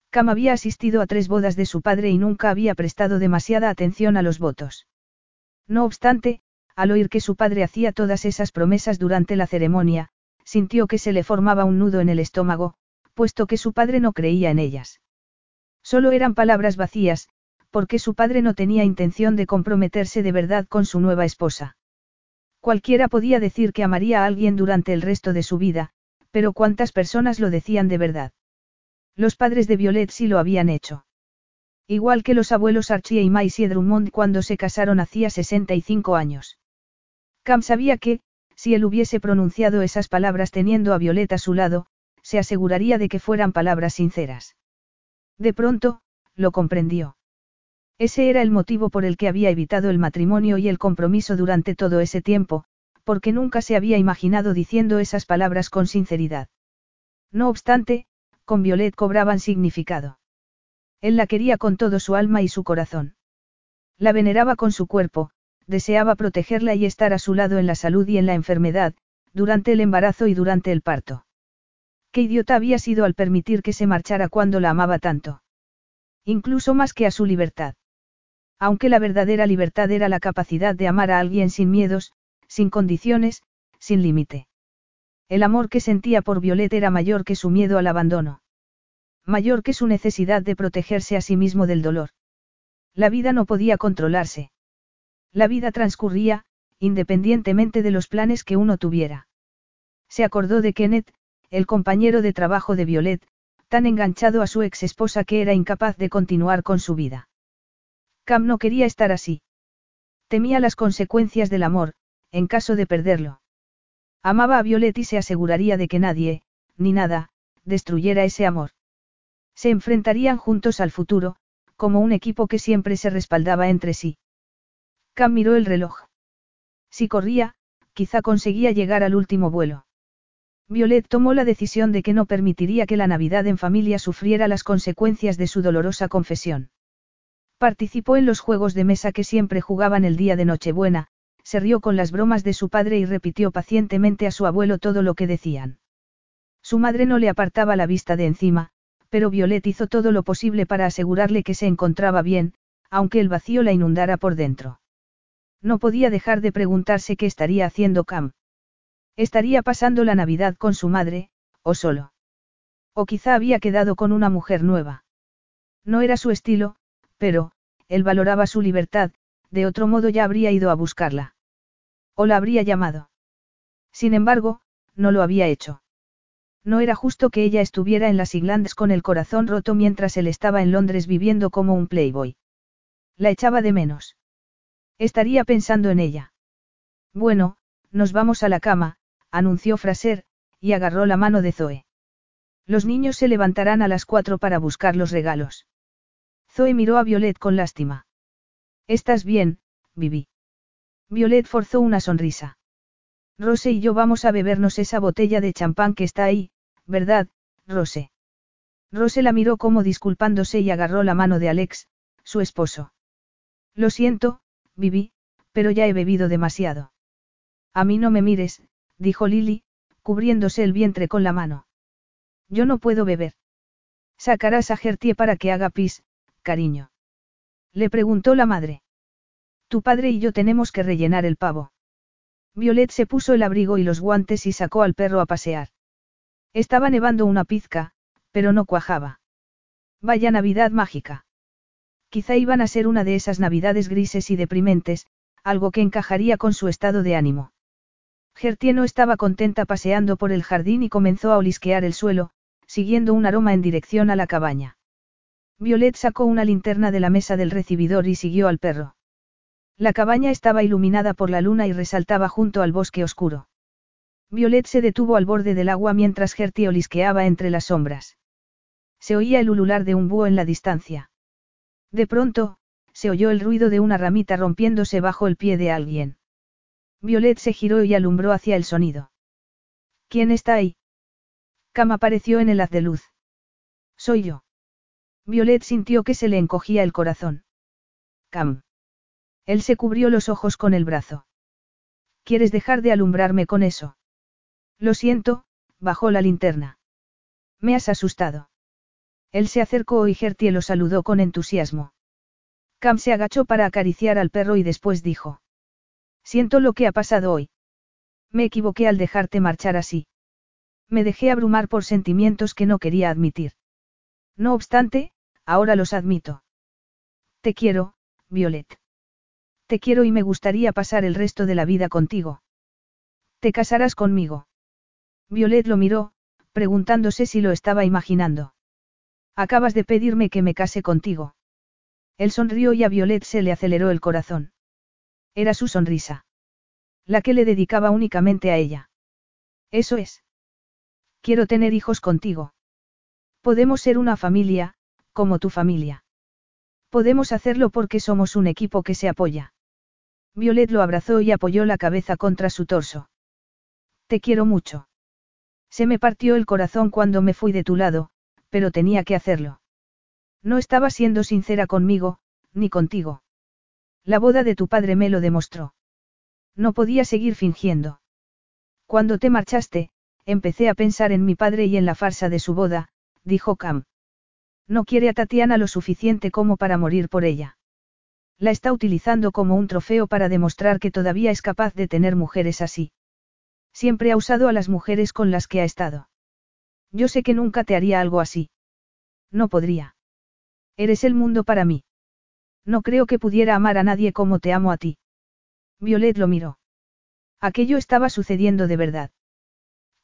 Cam había asistido a tres bodas de su padre y nunca había prestado demasiada atención a los votos. No obstante, al oír que su padre hacía todas esas promesas durante la ceremonia, sintió que se le formaba un nudo en el estómago, puesto que su padre no creía en ellas. Solo eran palabras vacías, porque su padre no tenía intención de comprometerse de verdad con su nueva esposa. Cualquiera podía decir que amaría a alguien durante el resto de su vida, pero ¿cuántas personas lo decían de verdad? Los padres de Violet sí lo habían hecho. Igual que los abuelos Archie y Maisie Drummond cuando se casaron hacía 65 años. Cam sabía que, si él hubiese pronunciado esas palabras teniendo a Violet a su lado, se aseguraría de que fueran palabras sinceras. De pronto, lo comprendió. Ese era el motivo por el que había evitado el matrimonio y el compromiso durante todo ese tiempo, porque nunca se había imaginado diciendo esas palabras con sinceridad. No obstante, con Violet cobraban significado. Él la quería con todo su alma y su corazón. La veneraba con su cuerpo, deseaba protegerla y estar a su lado en la salud y en la enfermedad, durante el embarazo y durante el parto. Qué idiota había sido al permitir que se marchara cuando la amaba tanto. Incluso más que a su libertad. Aunque la verdadera libertad era la capacidad de amar a alguien sin miedos, sin condiciones, sin límite. El amor que sentía por Violet era mayor que su miedo al abandono. Mayor que su necesidad de protegerse a sí mismo del dolor. La vida no podía controlarse. La vida transcurría, independientemente de los planes que uno tuviera. Se acordó de Kenneth, el compañero de trabajo de Violet, tan enganchado a su ex esposa que era incapaz de continuar con su vida. Cam no quería estar así. Temía las consecuencias del amor, en caso de perderlo. Amaba a Violet y se aseguraría de que nadie, ni nada, destruyera ese amor. Se enfrentarían juntos al futuro, como un equipo que siempre se respaldaba entre sí. Cam miró el reloj. Si corría, quizá conseguía llegar al último vuelo. Violet tomó la decisión de que no permitiría que la Navidad en familia sufriera las consecuencias de su dolorosa confesión. Participó en los juegos de mesa que siempre jugaban el día de Nochebuena, se rió con las bromas de su padre y repitió pacientemente a su abuelo todo lo que decían. Su madre no le apartaba la vista de encima, pero Violet hizo todo lo posible para asegurarle que se encontraba bien, aunque el vacío la inundara por dentro. No podía dejar de preguntarse qué estaría haciendo Cam. Estaría pasando la Navidad con su madre, o solo. O quizá había quedado con una mujer nueva. No era su estilo, pero, él valoraba su libertad, de otro modo ya habría ido a buscarla. O la habría llamado. Sin embargo, no lo había hecho. No era justo que ella estuviera en las Islandes con el corazón roto mientras él estaba en Londres viviendo como un playboy. La echaba de menos. Estaría pensando en ella. Bueno, nos vamos a la cama, anunció Fraser, y agarró la mano de Zoe. Los niños se levantarán a las cuatro para buscar los regalos. Zoe miró a Violet con lástima. ¿Estás bien, Vivi? Violet forzó una sonrisa. Rose y yo vamos a bebernos esa botella de champán que está ahí, ¿verdad, Rose? Rose la miró como disculpándose y agarró la mano de Alex, su esposo. Lo siento, Vivi, pero ya he bebido demasiado. A mí no me mires, dijo Lily, cubriéndose el vientre con la mano. Yo no puedo beber. Sacarás a Gertie para que haga pis, cariño. Le preguntó la madre. Tu padre y yo tenemos que rellenar el pavo. Violet se puso el abrigo y los guantes y sacó al perro a pasear. Estaba nevando una pizca, pero no cuajaba. Vaya Navidad mágica. Quizá iban a ser una de esas Navidades grises y deprimentes, algo que encajaría con su estado de ánimo. Gertie no estaba contenta paseando por el jardín y comenzó a olisquear el suelo, siguiendo un aroma en dirección a la cabaña. Violet sacó una linterna de la mesa del recibidor y siguió al perro. La cabaña estaba iluminada por la luna y resaltaba junto al bosque oscuro. Violet se detuvo al borde del agua mientras Gertie olisqueaba entre las sombras. Se oía el ulular de un búho en la distancia. De pronto, se oyó el ruido de una ramita rompiéndose bajo el pie de alguien. Violet se giró y alumbró hacia el sonido. ¿Quién está ahí? Cam apareció en el haz de luz. Soy yo. Violet sintió que se le encogía el corazón. Cam. Él se cubrió los ojos con el brazo. ¿Quieres dejar de alumbrarme con eso? Lo siento, bajó la linterna. Me has asustado. Él se acercó y Gertie lo saludó con entusiasmo. Cam se agachó para acariciar al perro y después dijo. Siento lo que ha pasado hoy. Me equivoqué al dejarte marchar así. Me dejé abrumar por sentimientos que no quería admitir. No obstante, ahora los admito. Te quiero, Violet. Te quiero y me gustaría pasar el resto de la vida contigo. ¿Te casarás conmigo? Violet lo miró, preguntándose si lo estaba imaginando. Acabas de pedirme que me case contigo. Él sonrió y a Violet se le aceleró el corazón. Era su sonrisa. La que le dedicaba únicamente a ella. Eso es. Quiero tener hijos contigo. Podemos ser una familia, como tu familia. Podemos hacerlo porque somos un equipo que se apoya. Violet lo abrazó y apoyó la cabeza contra su torso. Te quiero mucho. Se me partió el corazón cuando me fui de tu lado, pero tenía que hacerlo. No estaba siendo sincera conmigo, ni contigo. La boda de tu padre me lo demostró. No podía seguir fingiendo. Cuando te marchaste, empecé a pensar en mi padre y en la farsa de su boda, dijo Cam. No quiere a Tatiana lo suficiente como para morir por ella. La está utilizando como un trofeo para demostrar que todavía es capaz de tener mujeres así. Siempre ha usado a las mujeres con las que ha estado. Yo sé que nunca te haría algo así. No podría. Eres el mundo para mí. No creo que pudiera amar a nadie como te amo a ti. Violet lo miró. Aquello estaba sucediendo de verdad.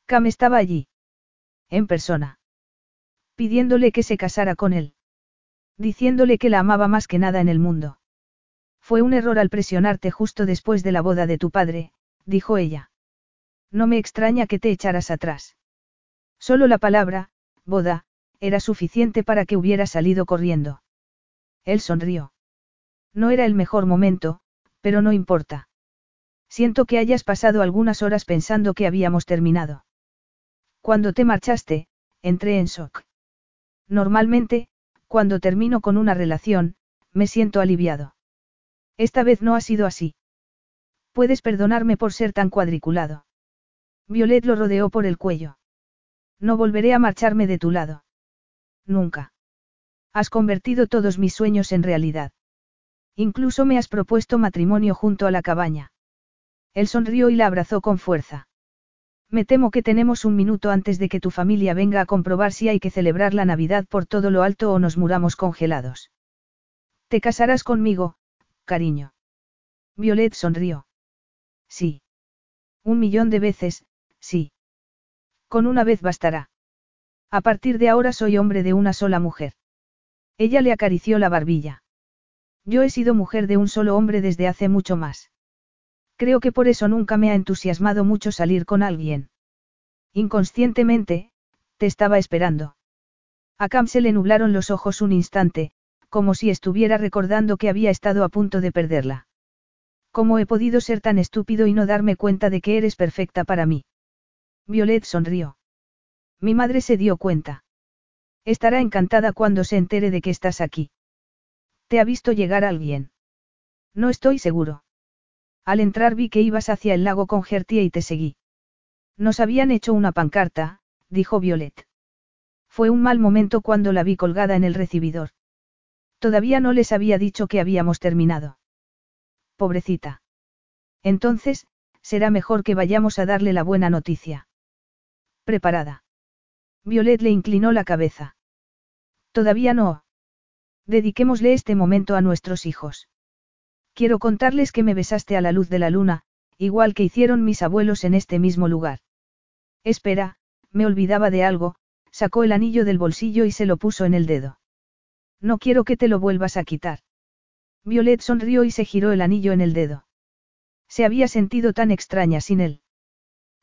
Cam estaba allí. En persona. Pidiéndole que se casara con él. Diciéndole que la amaba más que nada en el mundo. Fue un error al presionarte justo después de la boda de tu padre, dijo ella. No me extraña que te echaras atrás. Solo la palabra, boda, era suficiente para que hubiera salido corriendo. Él sonrió. No era el mejor momento, pero no importa. Siento que hayas pasado algunas horas pensando que habíamos terminado. Cuando te marchaste, entré en shock. Normalmente, cuando termino con una relación, me siento aliviado. Esta vez no ha sido así. Puedes perdonarme por ser tan cuadriculado. Violet lo rodeó por el cuello. No volveré a marcharme de tu lado. Nunca. Has convertido todos mis sueños en realidad. Incluso me has propuesto matrimonio junto a la cabaña. Él sonrió y la abrazó con fuerza. Me temo que tenemos un minuto antes de que tu familia venga a comprobar si hay que celebrar la Navidad por todo lo alto o nos muramos congelados. Te casarás conmigo, cariño. Violet sonrió. Sí. Un millón de veces, sí. Con una vez bastará. A partir de ahora soy hombre de una sola mujer. Ella le acarició la barbilla. Yo he sido mujer de un solo hombre desde hace mucho más. Creo que por eso nunca me ha entusiasmado mucho salir con alguien. Inconscientemente, te estaba esperando. A Cam se le nublaron los ojos un instante, como si estuviera recordando que había estado a punto de perderla. ¿Cómo he podido ser tan estúpido y no darme cuenta de que eres perfecta para mí? Violet sonrió. Mi madre se dio cuenta. Estará encantada cuando se entere de que estás aquí. ¿Te ha visto llegar alguien? No estoy seguro. Al entrar vi que ibas hacia el lago con Gertie y te seguí. Nos habían hecho una pancarta, dijo Violet. Fue un mal momento cuando la vi colgada en el recibidor. Todavía no les había dicho que habíamos terminado. Pobrecita. Entonces, será mejor que vayamos a darle la buena noticia. Preparada. Violet le inclinó la cabeza. Todavía no. Dediquémosle este momento a nuestros hijos. Quiero contarles que me besaste a la luz de la luna, igual que hicieron mis abuelos en este mismo lugar. Espera, me olvidaba de algo, sacó el anillo del bolsillo y se lo puso en el dedo. No quiero que te lo vuelvas a quitar. Violet sonrió y se giró el anillo en el dedo. Se había sentido tan extraña sin él.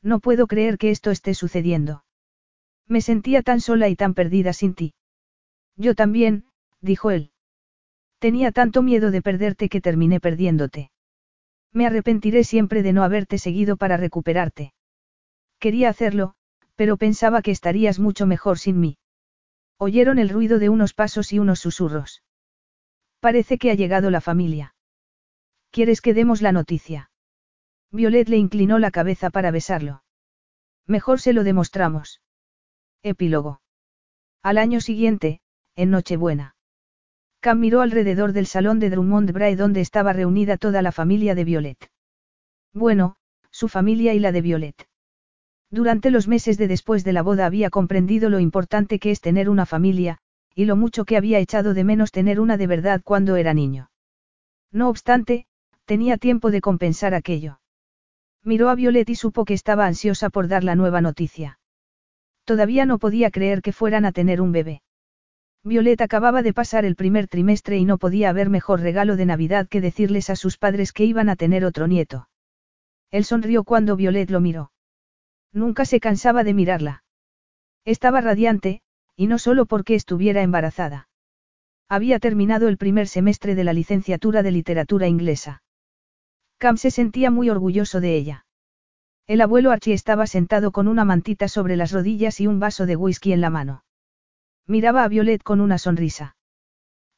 No puedo creer que esto esté sucediendo. Me sentía tan sola y tan perdida sin ti. Yo también, dijo él. Tenía tanto miedo de perderte que terminé perdiéndote. Me arrepentiré siempre de no haberte seguido para recuperarte. Quería hacerlo, pero pensaba que estarías mucho mejor sin mí. Oyeron el ruido de unos pasos y unos susurros. Parece que ha llegado la familia. ¿Quieres que demos la noticia? Violet le inclinó la cabeza para besarlo. Mejor se lo demostramos. Epílogo. Al año siguiente, en Nochebuena. Cam miró alrededor del salón de Drummond Brae donde estaba reunida toda la familia de Violet. Bueno, su familia y la de Violet. Durante los meses de después de la boda había comprendido lo importante que es tener una familia, y lo mucho que había echado de menos tener una de verdad cuando era niño. No obstante, tenía tiempo de compensar aquello. Miró a Violet y supo que estaba ansiosa por dar la nueva noticia. Todavía no podía creer que fueran a tener un bebé. Violet acababa de pasar el primer trimestre y no podía haber mejor regalo de Navidad que decirles a sus padres que iban a tener otro nieto. Él sonrió cuando Violet lo miró. Nunca se cansaba de mirarla. Estaba radiante, y no solo porque estuviera embarazada. Había terminado el primer semestre de la licenciatura de literatura inglesa. Cam se sentía muy orgulloso de ella. El abuelo Archie estaba sentado con una mantita sobre las rodillas y un vaso de whisky en la mano. Miraba a Violet con una sonrisa.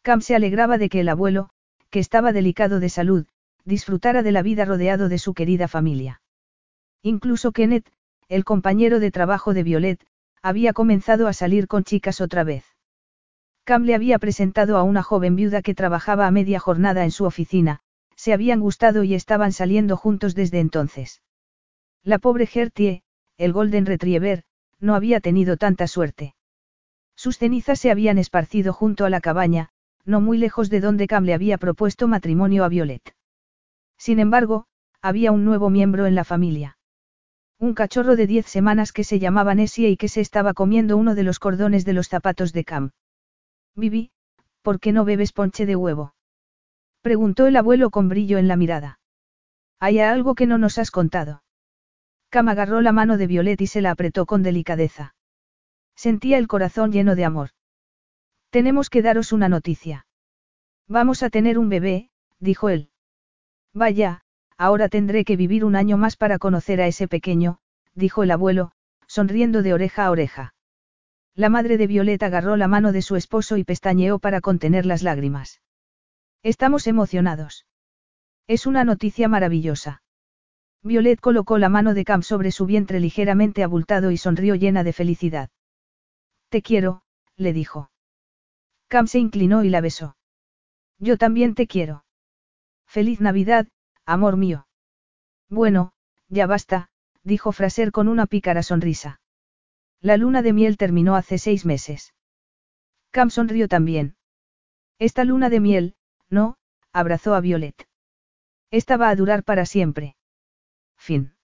Cam se alegraba de que el abuelo, que estaba delicado de salud, disfrutara de la vida rodeado de su querida familia. Incluso Kenneth, el compañero de trabajo de Violet, había comenzado a salir con chicas otra vez. Cam le había presentado a una joven viuda que trabajaba a media jornada en su oficina, se habían gustado y estaban saliendo juntos desde entonces. La pobre Gertie, el Golden Retriever, no había tenido tanta suerte. Sus cenizas se habían esparcido junto a la cabaña, no muy lejos de donde Cam le había propuesto matrimonio a Violet. Sin embargo, había un nuevo miembro en la familia. Un cachorro de diez semanas que se llamaba Nessie y que se estaba comiendo uno de los cordones de los zapatos de Cam. Vivi, ¿por qué no bebes ponche de huevo? Preguntó el abuelo con brillo en la mirada. ¿Hay algo que no nos has contado? Cam agarró la mano de Violet y se la apretó con delicadeza. Sentía el corazón lleno de amor. Tenemos que daros una noticia. Vamos a tener un bebé, dijo él. Vaya, ahora tendré que vivir un año más para conocer a ese pequeño, dijo el abuelo, sonriendo de oreja a oreja. La madre de Violeta agarró la mano de su esposo y pestañeó para contener las lágrimas. Estamos emocionados. Es una noticia maravillosa. Violet colocó la mano de Cam sobre su vientre ligeramente abultado y sonrió llena de felicidad. Te quiero, le dijo. Cam se inclinó y la besó. Yo también te quiero. Feliz Navidad, amor mío. Bueno, ya basta, dijo Fraser con una pícara sonrisa. La luna de miel terminó hace seis meses. Cam sonrió también. Esta luna de miel, no, abrazó a Violet. Esta va a durar para siempre. Fin.